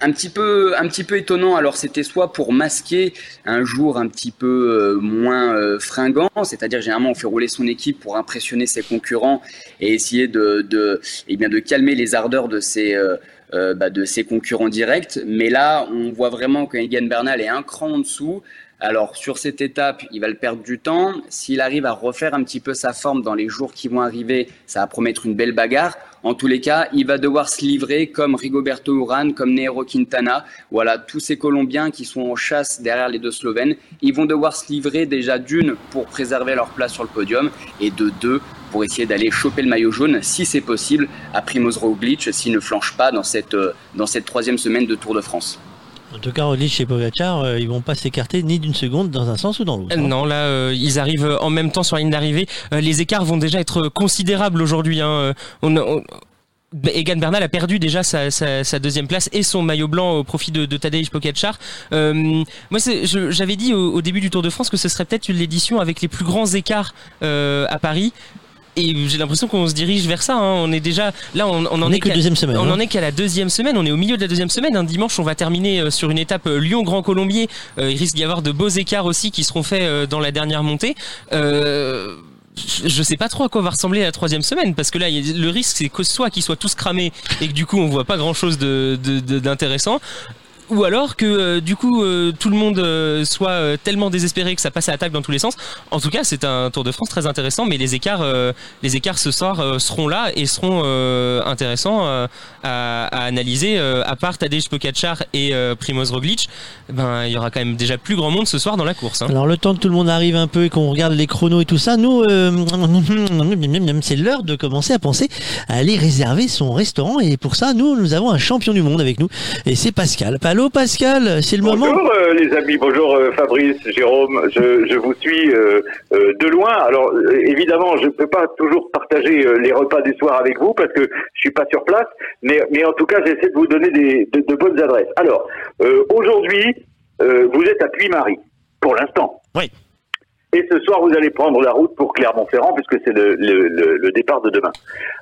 Un petit peu, un petit peu étonnant. Alors c'était soit pour masquer un jour un petit peu euh, moins euh, fringant, c'est-à-dire généralement on fait rouler son équipe pour impressionner ses concurrents et essayer de, de, eh bien, de calmer les ardeurs de ses, euh, euh, bah, de ses concurrents directs. Mais là, on voit vraiment que Egan Bernal est un cran en dessous. Alors sur cette étape, il va le perdre du temps. S'il arrive à refaire un petit peu sa forme dans les jours qui vont arriver, ça va promettre une belle bagarre. En tous les cas, il va devoir se livrer comme Rigoberto Urán, comme Nero Quintana. Voilà, tous ces Colombiens qui sont en chasse derrière les deux Slovènes. Ils vont devoir se livrer déjà d'une pour préserver leur place sur le podium et de deux pour essayer d'aller choper le maillot jaune, si c'est possible, à Primoz Roglic s'il ne flanche pas dans cette, euh, dans cette troisième semaine de Tour de France. En tout cas, Roglic et Pogacar, euh, ils vont pas s'écarter ni d'une seconde dans un sens ou dans l'autre. Euh, Non, là, euh, ils arrivent en même temps sur la ligne d'arrivée. Euh, les écarts vont déjà être considérables aujourd'hui. Hein. Euh, Egan Bernal a perdu déjà sa, deuxième place et son maillot blanc au profit de, de Tadej Pogacar. Euh, moi, j'avais dit au, début du Tour de France que ce serait peut-être l'édition avec les plus grands écarts euh, à Paris. Et j'ai l'impression qu'on se dirige vers ça. hein. On est déjà là, on, on en On est qu'à- deuxième semaine, On hein. en est qu'à la deuxième semaine. On est au milieu de la deuxième semaine. Un dimanche, on va terminer euh, sur une étape euh, Lyon-Grand Colombier. Euh, il risque d'y avoir de beaux écarts aussi qui seront faits dans la dernière montée. Euh, je sais pas trop à quoi va ressembler la troisième semaine parce que là le risque c'est que soit qu'ils soient tous cramés et que du coup on voit pas grand chose de, de- de- d'intéressant ou alors que euh, du coup euh, tout le monde euh, soit tellement désespéré que ça passe à l'attaque dans tous les sens. En tout cas, c'est un Tour de France très intéressant, mais les écarts, les écarts ce soir seront là et seront intéressants à, analyser. À part Tadej Pogacar et Primoz Roglic, ben il y aura quand même déjà plus grand monde ce soir dans la course. hein. Alors le temps que tout le monde arrive un peu et qu'on regarde les chronos et tout ça, nous, c'est l'heure de commencer à penser à aller réserver son restaurant. Et pour ça, nous, nous avons un champion du monde avec nous. Et c'est Pascal. Allô Pascal, c'est le moment. Bonjour euh, les amis, bonjour euh, Fabrice, Jérôme, je, je vous suis euh, euh, de loin. Alors euh, évidemment, je ne peux pas toujours partager euh, les repas du soir avec vous parce que je suis pas sur place, mais, mais en tout cas j'essaie de vous donner des, de, de bonnes adresses. Alors euh, aujourd'hui, euh, vous êtes à Puy-Marie, pour l'instant. Oui. Et ce soir, vous allez prendre la route pour Clermont-Ferrand puisque c'est le, le, le, le départ de demain.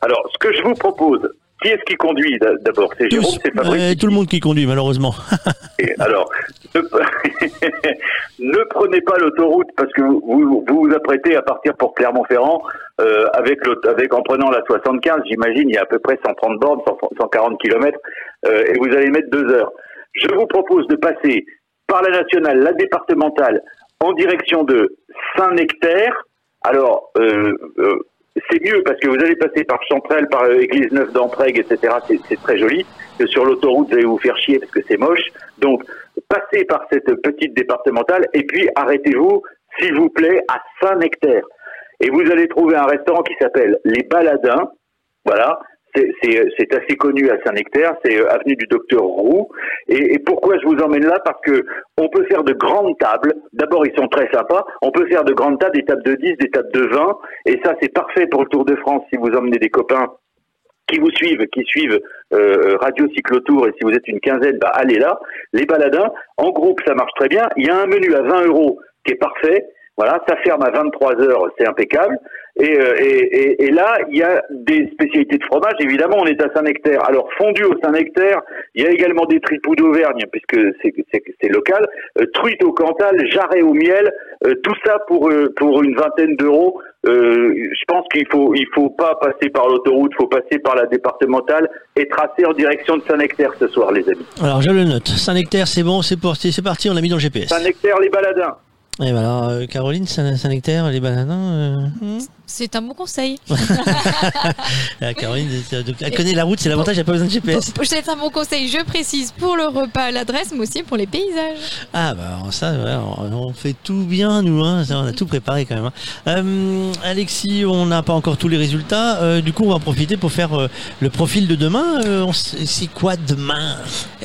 Alors, ce que je vous propose, qui est-ce qui conduit d'abord? C'est Jérôme, c'est Fabrice Euh, tout le monde qui conduit, malheureusement. et alors, ne, ne prenez pas l'autoroute parce que vous, vous vous apprêtez à partir pour Clermont-Ferrand euh, avec, avec en prenant la 75, j'imagine, il y a à peu près 130 bornes, 100 140 kilomètres, euh, et vous allez mettre deux heures. Je vous propose de passer par la nationale, la départementale, en direction de Saint-Nectaire. Alors, euh, euh, c'est mieux parce que vous allez passer par Chantrelle, par euh, Église Neuve d'Entraigues, etc. C'est- très joli. Sur l'autoroute, vous allez vous faire chier parce que c'est moche. Donc, passez par cette petite départementale et puis arrêtez-vous, s'il vous plaît, à Saint-Nectaire. Et vous allez trouver un restaurant qui s'appelle Les Baladins. Voilà. C'est- C'est c'est assez connu à Saint-Nectaire, c'est euh, avenue du Docteur Roux. Et, et pourquoi je vous emmène là? Parce que on peut faire de grandes tables. D'abord, ils sont très sympas. On peut faire de grandes tables, des tables de 10, des tables de 20. Et ça, c'est parfait pour le Tour de France si vous emmenez des copains qui vous suivent, qui suivent euh, Radio Cyclotour, et si vous êtes une quinzaine, bah allez là. Les baladins, en groupe, ça marche très bien. Il y a un menu à 20 euros qui est parfait. Voilà, ça ferme à 23 heures, c'est impeccable. Et, euh, et, et, et là, il y a des spécialités de fromage. Évidemment, on est à Saint-Nectaire. Alors, fondu au Saint-Nectaire, il y a également des tripous d'Auvergne, puisque c'est- local. Euh, truite au Cantal, jarret au miel, euh, tout ça pour euh, pour une vingtaine d'euros. Euh, je pense qu'il faut il faut pas passer par l'autoroute, faut passer par la départementale et tracer en direction de Saint-Nectaire ce soir, les amis. Alors je le note. Saint-Nectaire, c'est bon, c'est parti, c'est parti, on l'a mis dans le GPS. Saint-Nectaire, les baladins. Et bah alors, euh, Caroline, Saint- Saint-Nectaire, les bananes. euh, hmm. C'est un bon conseil. Ah, Caroline, elle connaît la route, c'est l'avantage, elle n'a pas besoin de GPS. C'est un bon conseil, je précise, pour le repas, l'adresse, mais aussi pour les paysages. Ah bah ça, ouais, on, on fait tout bien nous, hein, ça, on a tout préparé quand même. hein. Euh, Alexis, on n'a pas encore tous les résultats, euh, du coup on va en profiter pour faire euh, le profil de demain. Euh, c'est quoi demain?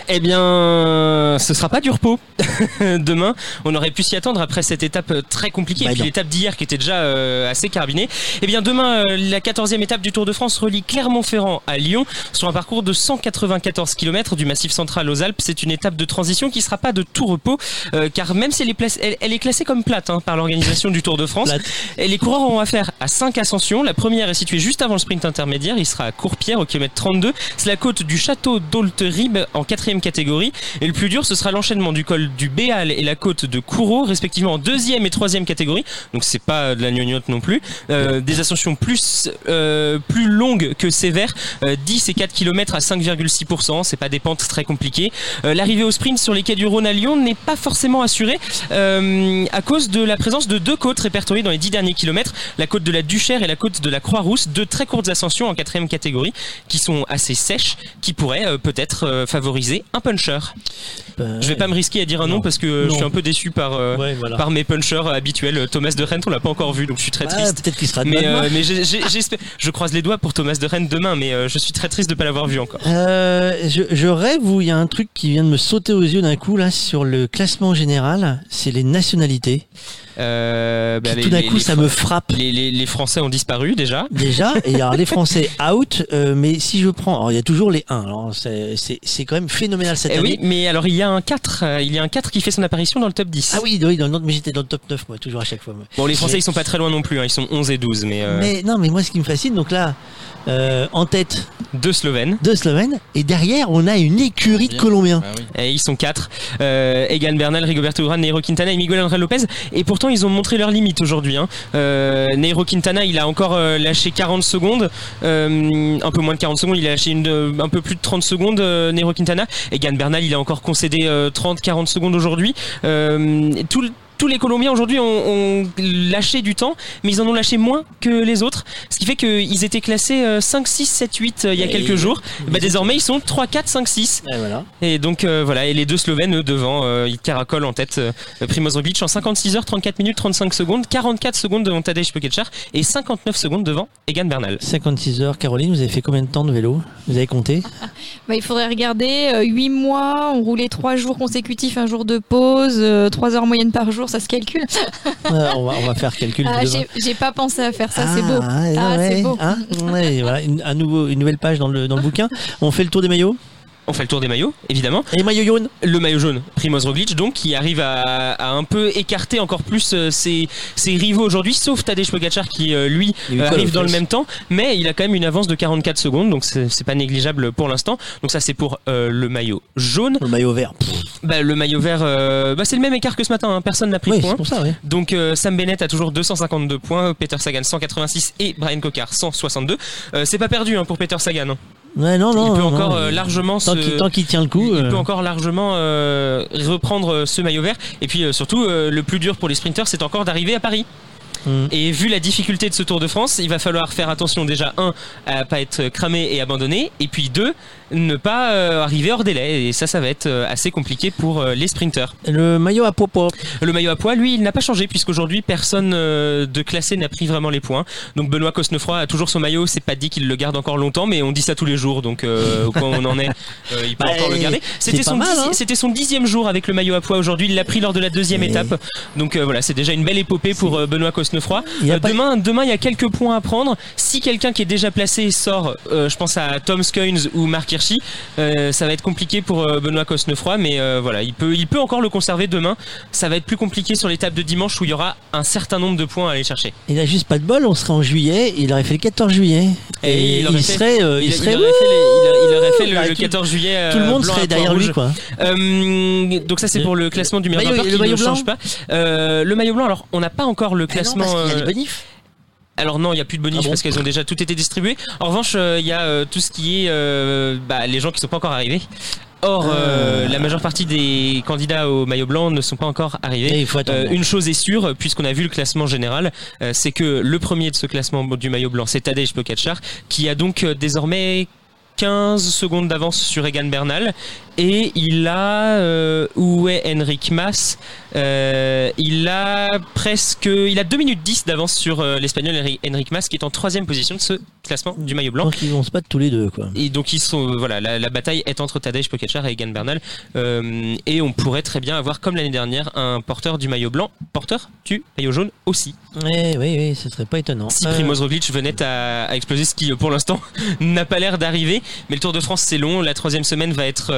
Eh bien, ce sera pas du repos. Demain, on aurait pu s'y attendre après cette étape euh, très compliquée Bah et puis l'étape d'hier qui était déjà euh, assez carbinée. Eh bien, demain, euh, la 14e étape du Tour de France relie Clermont-Ferrand à Lyon sur un parcours de 194 km du Massif central aux Alpes. C'est une étape de transition qui sera pas de tout repos, euh, car même si elle est, place- elle, elle est classée comme plate hein, par l'organisation du Tour de France, et les coureurs auront affaire à 5 ascensions. La première est située juste avant le sprint intermédiaire. Il sera à Courpierre au kilomètre 32. C'est la côte du château d'Olterib en quatrième catégorie. Et le plus dur, ce sera l'enchaînement du col du Béal et la côte de Kourou, respectivement en deuxième et troisième catégorie. Donc c'est pas de la gnognotte non plus. Euh, des ascensions plus euh, plus longues que sévères. Euh, 10 et 4 km à 5,6%. C'est pas des pentes très compliquées. Euh, L'arrivée au sprint sur les quais du Rhône à Lyon n'est pas forcément assurée euh, à cause de la présence de deux côtes répertoriées dans les 10 derniers kilomètres. La côte de la Duchère et la côte de la Croix-Rousse. Deux très courtes ascensions en quatrième catégorie qui sont assez sèches, qui pourraient euh, peut-être euh, favoriser un puncher. Je vais pas me risquer à dire un nom parce que Euh, Non. je suis un peu déçu par, euh, Ouais, voilà. Par mes punchers habituels. Thomas de Rennes, on l'a pas encore vu, donc je suis très triste. peut-être qu'il sera de mais, euh, mais j'espère- je croise les doigts pour Thomas de Rennes demain, mais euh, je suis très triste de pas l'avoir vu encore. Euh, je, je rêve où il y a un truc qui vient de me sauter aux yeux d'un coup là sur le classement général, c'est les nationalités. Euh, bah, Qui, tout d'un coup, ça me frappe. Les, les- les Français ont disparu déjà. Déjà, et alors les Français out, euh, mais si je prends, alors il y a toujours les 1, alors c'est- quand même phénoménal cette Eh année. oui, mais alors il y a un 4, euh, il y a un 4 qui fait son apparition dans le top 10. Ah oui, oui dans le, mais j'étais dans le top 9 moi, toujours à chaque fois. moi. Bon, les Français ils sont pas très loin non plus, hein, ils sont 11 et 12, mais, euh, Mais non, mais moi ce qui me fascine, donc là, euh, en tête, deux Slovènes. deux Slovènes, et derrière on a une écurie de Colombiens. Et ils sont 4. Euh, Egan Bernal, Rigoberto Urán, Neiro Quintana et Miguel Angel Lopez. Et pourtant, ils ont montré leurs limites aujourd'hui. Hein. Euh, Neiro Quintana, il a encore euh, lâché 40 secondes. Euh, un peu moins de 40 secondes. Il a lâché une, un peu plus de 30 secondes, euh, Neiro Quintana. Egan Bernal, il a encore concédé 30-40 secondes aujourd'hui. Euh, tout le- tous les Colombiens aujourd'hui ont, ont lâché du temps, mais ils en ont lâché moins que les autres. Ce qui fait qu'ils étaient classés euh, 5, 6, 7, 8 euh, il y a Et- quelques jours. Bah, désormais, ils sont 3, 4, 5, 6. Et voilà. Et donc euh, voilà, et les deux Slovènes eux, devant, euh, ils caracolent en tête euh, Primoz Roglic en 56 heures, 34 minutes, 35 secondes, 44 secondes devant Tadej Pogacar et 59 secondes devant Egan Bernal. 56 heures, Caroline, vous avez fait combien de temps de vélo? Vous avez compté? Bah, il faudrait regarder, 8 mois, on roulait 3 jours consécutifs, un jour de pause, 3 heures moyenne par jour, ça se calcule. On, va, on va faire calcul Ah, j'ai pas pensé à faire ça, c'est beau. Ah, Ah, ouais, c'est beau. hein, voilà, une, un nouveau, une nouvelle page dans le, dans le bouquin. On fait le tour des maillots? On fait le tour des maillots, évidemment. Et maillot jaune Le maillot jaune, Primoz Roglic, donc, qui arrive à, à un peu écarter encore plus euh, ses, ses rivaux aujourd'hui, sauf Tadej Pogacar qui, euh, lui, euh, arrive dans le même temps, mais il a quand même une avance de 44 secondes, donc c'est pas négligeable pour l'instant. Donc ça, c'est pour euh, le maillot jaune. Le maillot vert. Bah, le maillot vert, euh, bah, c'est le même écart que ce matin, hein, personne n'a pris Oui, de points. c'est pour ça, oui. Donc euh, Sam Bennett a toujours 252 points, Peter Sagan 186 et Brian Cocard 162. Euh, c'est pas perdu hein, pour Peter Sagan. Ouais, non, non. il peut encore non. euh, largement Tant se- qu'il tant qu'il tient le coup. il euh, peut encore largement euh, reprendre euh, ce maillot vert. Et puis euh, surtout, euh, le plus dur pour les sprinters, c'est encore d'arriver à Paris. Mm. Et vu la difficulté de ce Tour de France, il va falloir faire attention déjà un à pas être cramé et abandonné, et puis deux ne pas euh, arriver hors délai. Et ça, ça va être euh, assez compliqué pour euh, les sprinters. Le maillot à popo. Le maillot à poids, lui, il n'a pas changé puisqu'aujourd'hui personne euh, de classé n'a pris vraiment les points. Donc Benoît Cosnefroy a toujours son maillot. C'est pas dit qu'il le garde encore longtemps, mais on dit ça tous les jours. Donc euh, au point où on en est, euh, il peut Bah, encore le garder. C'était son, hein. c'était son dixième jour avec le maillot à poids aujourd'hui. Il l'a pris lors de la deuxième Et- étape. Donc euh, voilà, c'est déjà une belle épopée pour Benoît Cosnefroy. Pas- demain, demain, il y a quelques points à prendre. Si quelqu'un qui est déjà placé sort, euh, je pense à Tom Scoins ou Mark Hirschi, euh, ça va être compliqué pour euh, Benoît Cosnefroy, mais euh, voilà, il peut, il peut encore le conserver demain. Ça va être plus compliqué sur l'étape de dimanche où il y aura un certain nombre de points à aller chercher. Il a juste pas de bol, on serait en juillet, il aurait fait le 14 juillet. Et, il, aurait fait- serait. il, il, serait. aurait fait, les- il aurait fait le, le tout- 14 juillet. tout le monde serait derrière lui, quoi. Donc ça c'est pour le classement du meilleur Maillot- grimpeur le qui maillot ne change blanc pas. Le maillot blanc, alors on n'a pas encore le Ah classement. Alors non, il n'y a plus de bonus Ah bon parce qu'elles ont déjà tout été distribuées. En revanche, euh, il y a euh, tout ce qui est euh, bah, les gens qui sont pas encore arrivés. Or, euh, la majeure partie des candidats au maillot blanc ne sont pas encore arrivés. Il faut. Euh, une chose est sûre, puisqu'on a vu le classement général, euh, c'est que le premier de ce classement du maillot blanc, c'est Tadej Pogacar, qui a donc désormais 15 secondes d'avance sur Egan Bernal et il a euh, où est Henrik Mas Euh, il a presque il a 2 minutes 10 d'avance sur euh, l'espagnol Henri- Henrik Mas qui est en troisième position de ce classement du maillot blanc Donc ils vont se battre tous les deux, quoi. et donc ils sont voilà la, la bataille est entre Tadej Pogacar et Egan Bernal et on pourrait très bien avoir comme l'année dernière un porteur du maillot blanc porteur du maillot jaune aussi Eh oui, oui, ce serait pas étonnant. si Primoz Roglic venait à, à exploser, ce qui pour l'instant n'a pas l'air d'arriver. Mais le Tour de France c'est long, la troisième semaine va être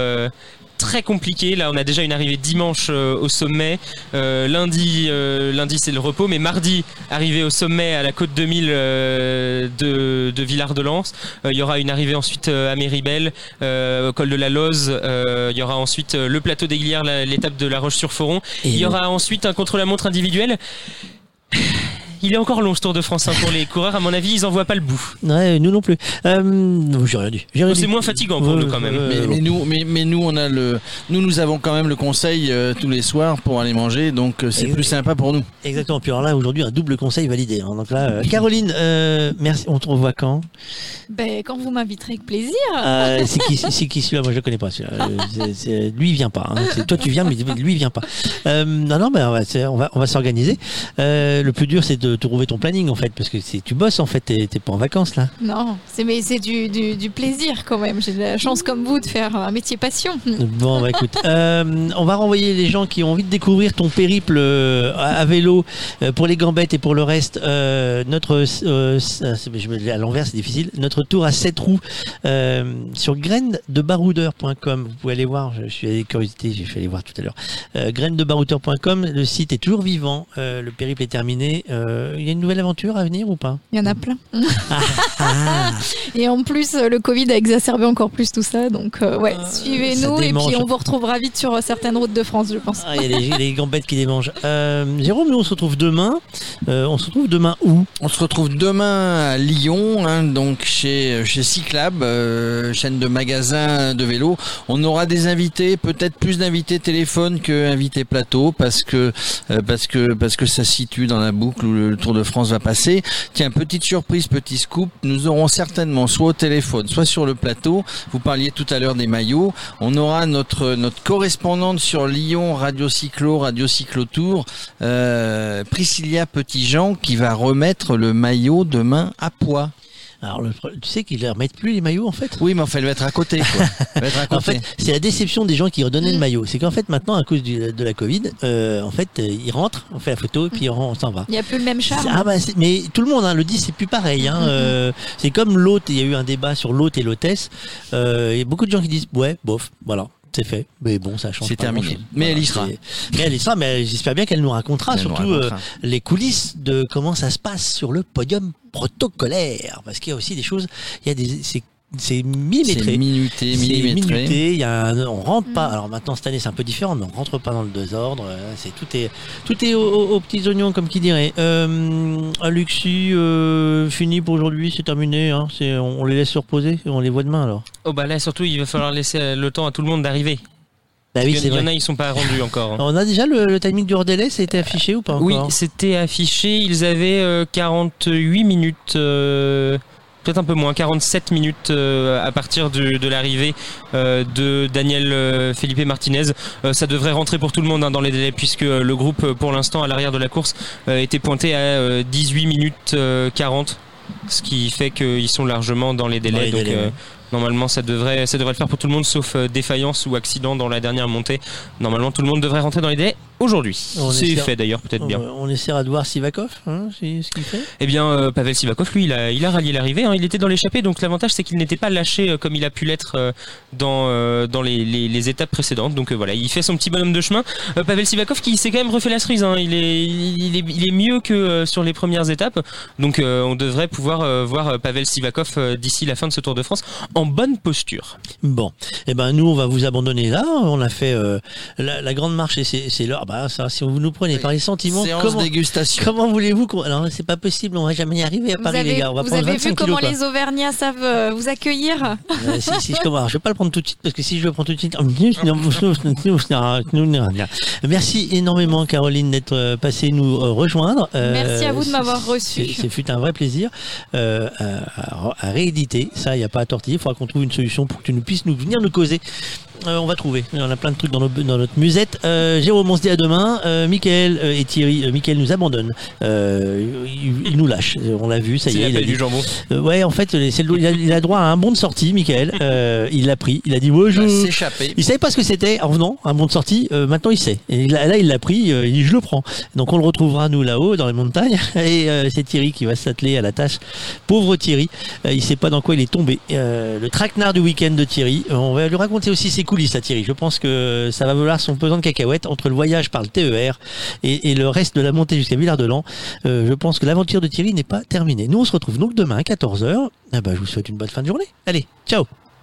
très compliquée. Là on a déjà une arrivée dimanche euh, au sommet, Euh, lundi euh, lundi c'est le repos, mais mardi arrivée au sommet à la côte 2000 euh, de, de Villard-de-Lans. Euh, Il y aura une arrivée ensuite euh, à Méribel, euh, au col de la Loze. Euh, Il y aura ensuite euh, le plateau d'Aiguilière, la- l'étape de la Roche-sur-Foron. Il y aura ensuite un contre-la-montre individuel. Il est encore long ce Tour de France hein, pour les coureurs. À mon avis, ils en voient pas le bout. Ouais, nous non plus. Euh, j'ai rien dit. C'est moins fatigant pour nous quand même. Mais, nous, mais, mais nous, on a le, nous, nous avons quand même le conseil euh, tous les soirs pour aller manger, donc euh, c'est plus sympa pour nous. Exactement. Puis alors là, aujourd'hui, un double conseil validé. hein. Donc là, euh, Caroline, euh, merci. On te revoit quand? Ben, quand vous m'inviterez avec plaisir. Euh, C'est qui, c'est qui celui-là? Moi, je le connais pas. celui-là. C'est- c'est- lui, il vient pas. hein. Toi, tu viens, mais lui, il vient pas. Euh, non, non, ben, on va, on va, on va s'organiser. Euh, le plus dur, c'est de trouver ton planning, en fait, parce que c'est, tu bosses, en fait. T'es, pas en vacances là. Non, c'est mais c'est du, du, du plaisir quand même. J'ai de la chance comme vous de faire un métier passion. Bon, bah écoute, euh, on va renvoyer les gens qui ont envie de découvrir ton périple euh, à, à vélo euh, pour les gambettes et pour le reste. euh, notre, euh, je me à l'envers, c'est difficile. Notre tour à 7 roues sur graines-de-baroudeur.com. Vous pouvez aller voir. Je suis allé curiosité, j'ai fait aller voir tout à l'heure. Graines-de-baroudeur.com. Le site est toujours vivant. le périple est terminé. Euh, Il y a une nouvelle aventure à venir ou pas Il y en a plein. Ah, Et en plus, euh, le Covid a exacerbé encore plus tout ça. Donc, euh, ouais, suivez-nous ça et puis on vous retrouvera vite sur euh, certaines routes de France, je pense. Ah, il y a les, les gambettes qui démangent. Euh, Jérôme, nous on se retrouve demain. Euh, on se retrouve demain où? On se retrouve demain à Lyon, hein, donc chez, chez Cyclab, euh, chaîne de magasins de vélo. On aura des invités, peut-être plus d'invités téléphone que invités plateau, parce que euh, parce que parce que ça se situe dans la boucle où le Tour de France va passer. Tiens, petite surprise, petit scoop, nous aurons certainement soit au téléphone, soit sur le plateau. Vous parliez tout à l'heure des maillots. On aura notre notre correspondante sur Lyon, Radio Cyclo, Radio Cyclo Tour, euh, Priscilla Petitjean, qui va remettre le maillot demain à poids. Alors, le tu sais qu'ils ne remettent plus les maillots en fait? Oui, mais enfin, elle va être à côté. Quoi. Elle va être à En côté. fait, c'est la déception des gens qui redonnaient le maillot. C'est qu'en fait, maintenant, à cause du- de la Covid, euh, en fait, euh, ils rentrent, on fait la photo et puis on, on s'en va. Il n'y a plus le même charme. Ah bah, mais tout le monde hein, le dit, c'est plus pareil. Hein, euh, c'est comme l'hôte, il y a eu un débat sur l'hôte et l'hôtesse. Euh, Il y a beaucoup de gens qui disent, ouais, bof, voilà. C'est fait, mais bon, ça change. C'est terminé. Mais elle y sera. Mais elle y sera, mais j'espère bien qu'elle nous racontera Elle nous surtout racontera. euh, les coulisses de comment ça se passe sur le podium protocolaire, parce qu'il y a aussi des choses, il y a des, c'est c'est millimétré. C'est minuté, C'est millimétré. minuté, il y a un- on rentre Mm. pas. Alors maintenant cette année c'est un peu différent, mais on rentre pas dans le désordre. euh, C'est tout est tout est aux, aux- aux petits oignons comme qui dirait. Euh, euh, fini pour aujourd'hui, c'est terminé. Hein, c'est on, on les laisse se reposer, on les voit demain alors. Oh bah là surtout il va falloir laisser euh, le temps à tout le monde d'arriver. Bah oui, Il y en- c'est il y en vrai. a ils sont pas rendus encore. hein. On a déjà le, le timing du hors délai, ça a été affiché ou pas encore Oui, c'était affiché. Ils avaient euh, 48 minutes, euh, peut-être un peu moins, 47 minutes euh, à partir de, de l'arrivée euh, de Daniel euh, Felipe Martinez. Ça devrait rentrer pour tout le monde hein, dans les délais puisque le groupe, pour l'instant, à l'arrière de la course, était pointé à euh, 18 minutes euh, 40. Ce qui fait qu'ils sont largement dans les délais. Dans les donc, délais. Normalement, ça devrait, ça devrait le faire pour tout le monde, sauf défaillance ou accident dans la dernière montée. Normalement, tout le monde devrait rentrer dans les délais aujourd'hui. C'est essaiera- fait d'ailleurs, peut-être bien. On, essaiera de voir Sivakov, hein, ce qu'il fait. Eh bien, euh, Pavel Sivakov, lui, il a, il a rallié l'arrivée. hein. Il était dans l'échappée, donc l'avantage, c'est qu'il n'était pas lâché euh, comme il a pu l'être euh, dans, dans les, les- les étapes précédentes. Donc voilà, il fait son petit bonhomme de chemin. Pavel Sivakov, qui s'est quand même refait la cerise. hein. Il, est, il, est, il est mieux que sur les premières étapes. Donc on devrait pouvoir voir Pavel Sivakov d'ici la fin de ce Tour de France en bonne posture. Bon, eh ben nous on va vous abandonner là. On a fait la, la grande marche et c'est l'heure. Bah ça, si vous nous prenez par les sentiments, Séance comment, dégustation. comment voulez-vous qu'on... Alors c'est pas possible, on va jamais y arriver à Vous Paris avez, les gars. On va vous prendre avez 25 vu comment kilos, les Auvergnats savent euh, vous accueillir Euh, si, si, je commence. Alors, je vais pas le prendre tout de suite parce que si je le prends tout de suite. Merci énormément Caroline d'être euh, passée nous euh, rejoindre. Euh, Merci à vous de m'avoir reçu. c'est- Ce fut un vrai plaisir euh, à, à- à rééditer. Ça, il n'y a pas à tortiller. Il faudra qu'on trouve une solution pour que tu nous puisses nous venir nous causer. Euh, on va trouver. En a plein de trucs dans, nos- dans notre musette. Euh, Jérôme, on se dit à demain. Euh, Michael euh, et Thierry, Michael nous abandonne. Il, il nous lâche. On l'a vu, ça y est. a il a dit- du jambon. Ouais, en fait, le- il, a, il a droit à un bon de sortie, Michael. Il l'a pris. Il a dit, je. Il s'échapper. Il savait pas ce que c'était en venant, un bon de sortie. Maintenant, il sait. Et là, il l'a pris. il dit, je le prends. Donc, on le retrouvera nous là-haut dans les montagnes. Et c'est Thierry qui va s'atteler à la tâche. Pauvre Thierry. Il sait pas dans quoi il est tombé. Le traquenard du week-end de Thierry. On va lui raconter aussi ses coulisses à Thierry. Je pense que ça va valoir son pesant de cacahuètes entre le voyage par le TER et, le reste de la montée jusqu'à Villard-de-Lans. Euh, je pense que l'aventure de Thierry n'est pas terminée. Nous, on se retrouve donc demain à 14h. Ah bah, je vous souhaite une bonne fin de journée. Allez, ciao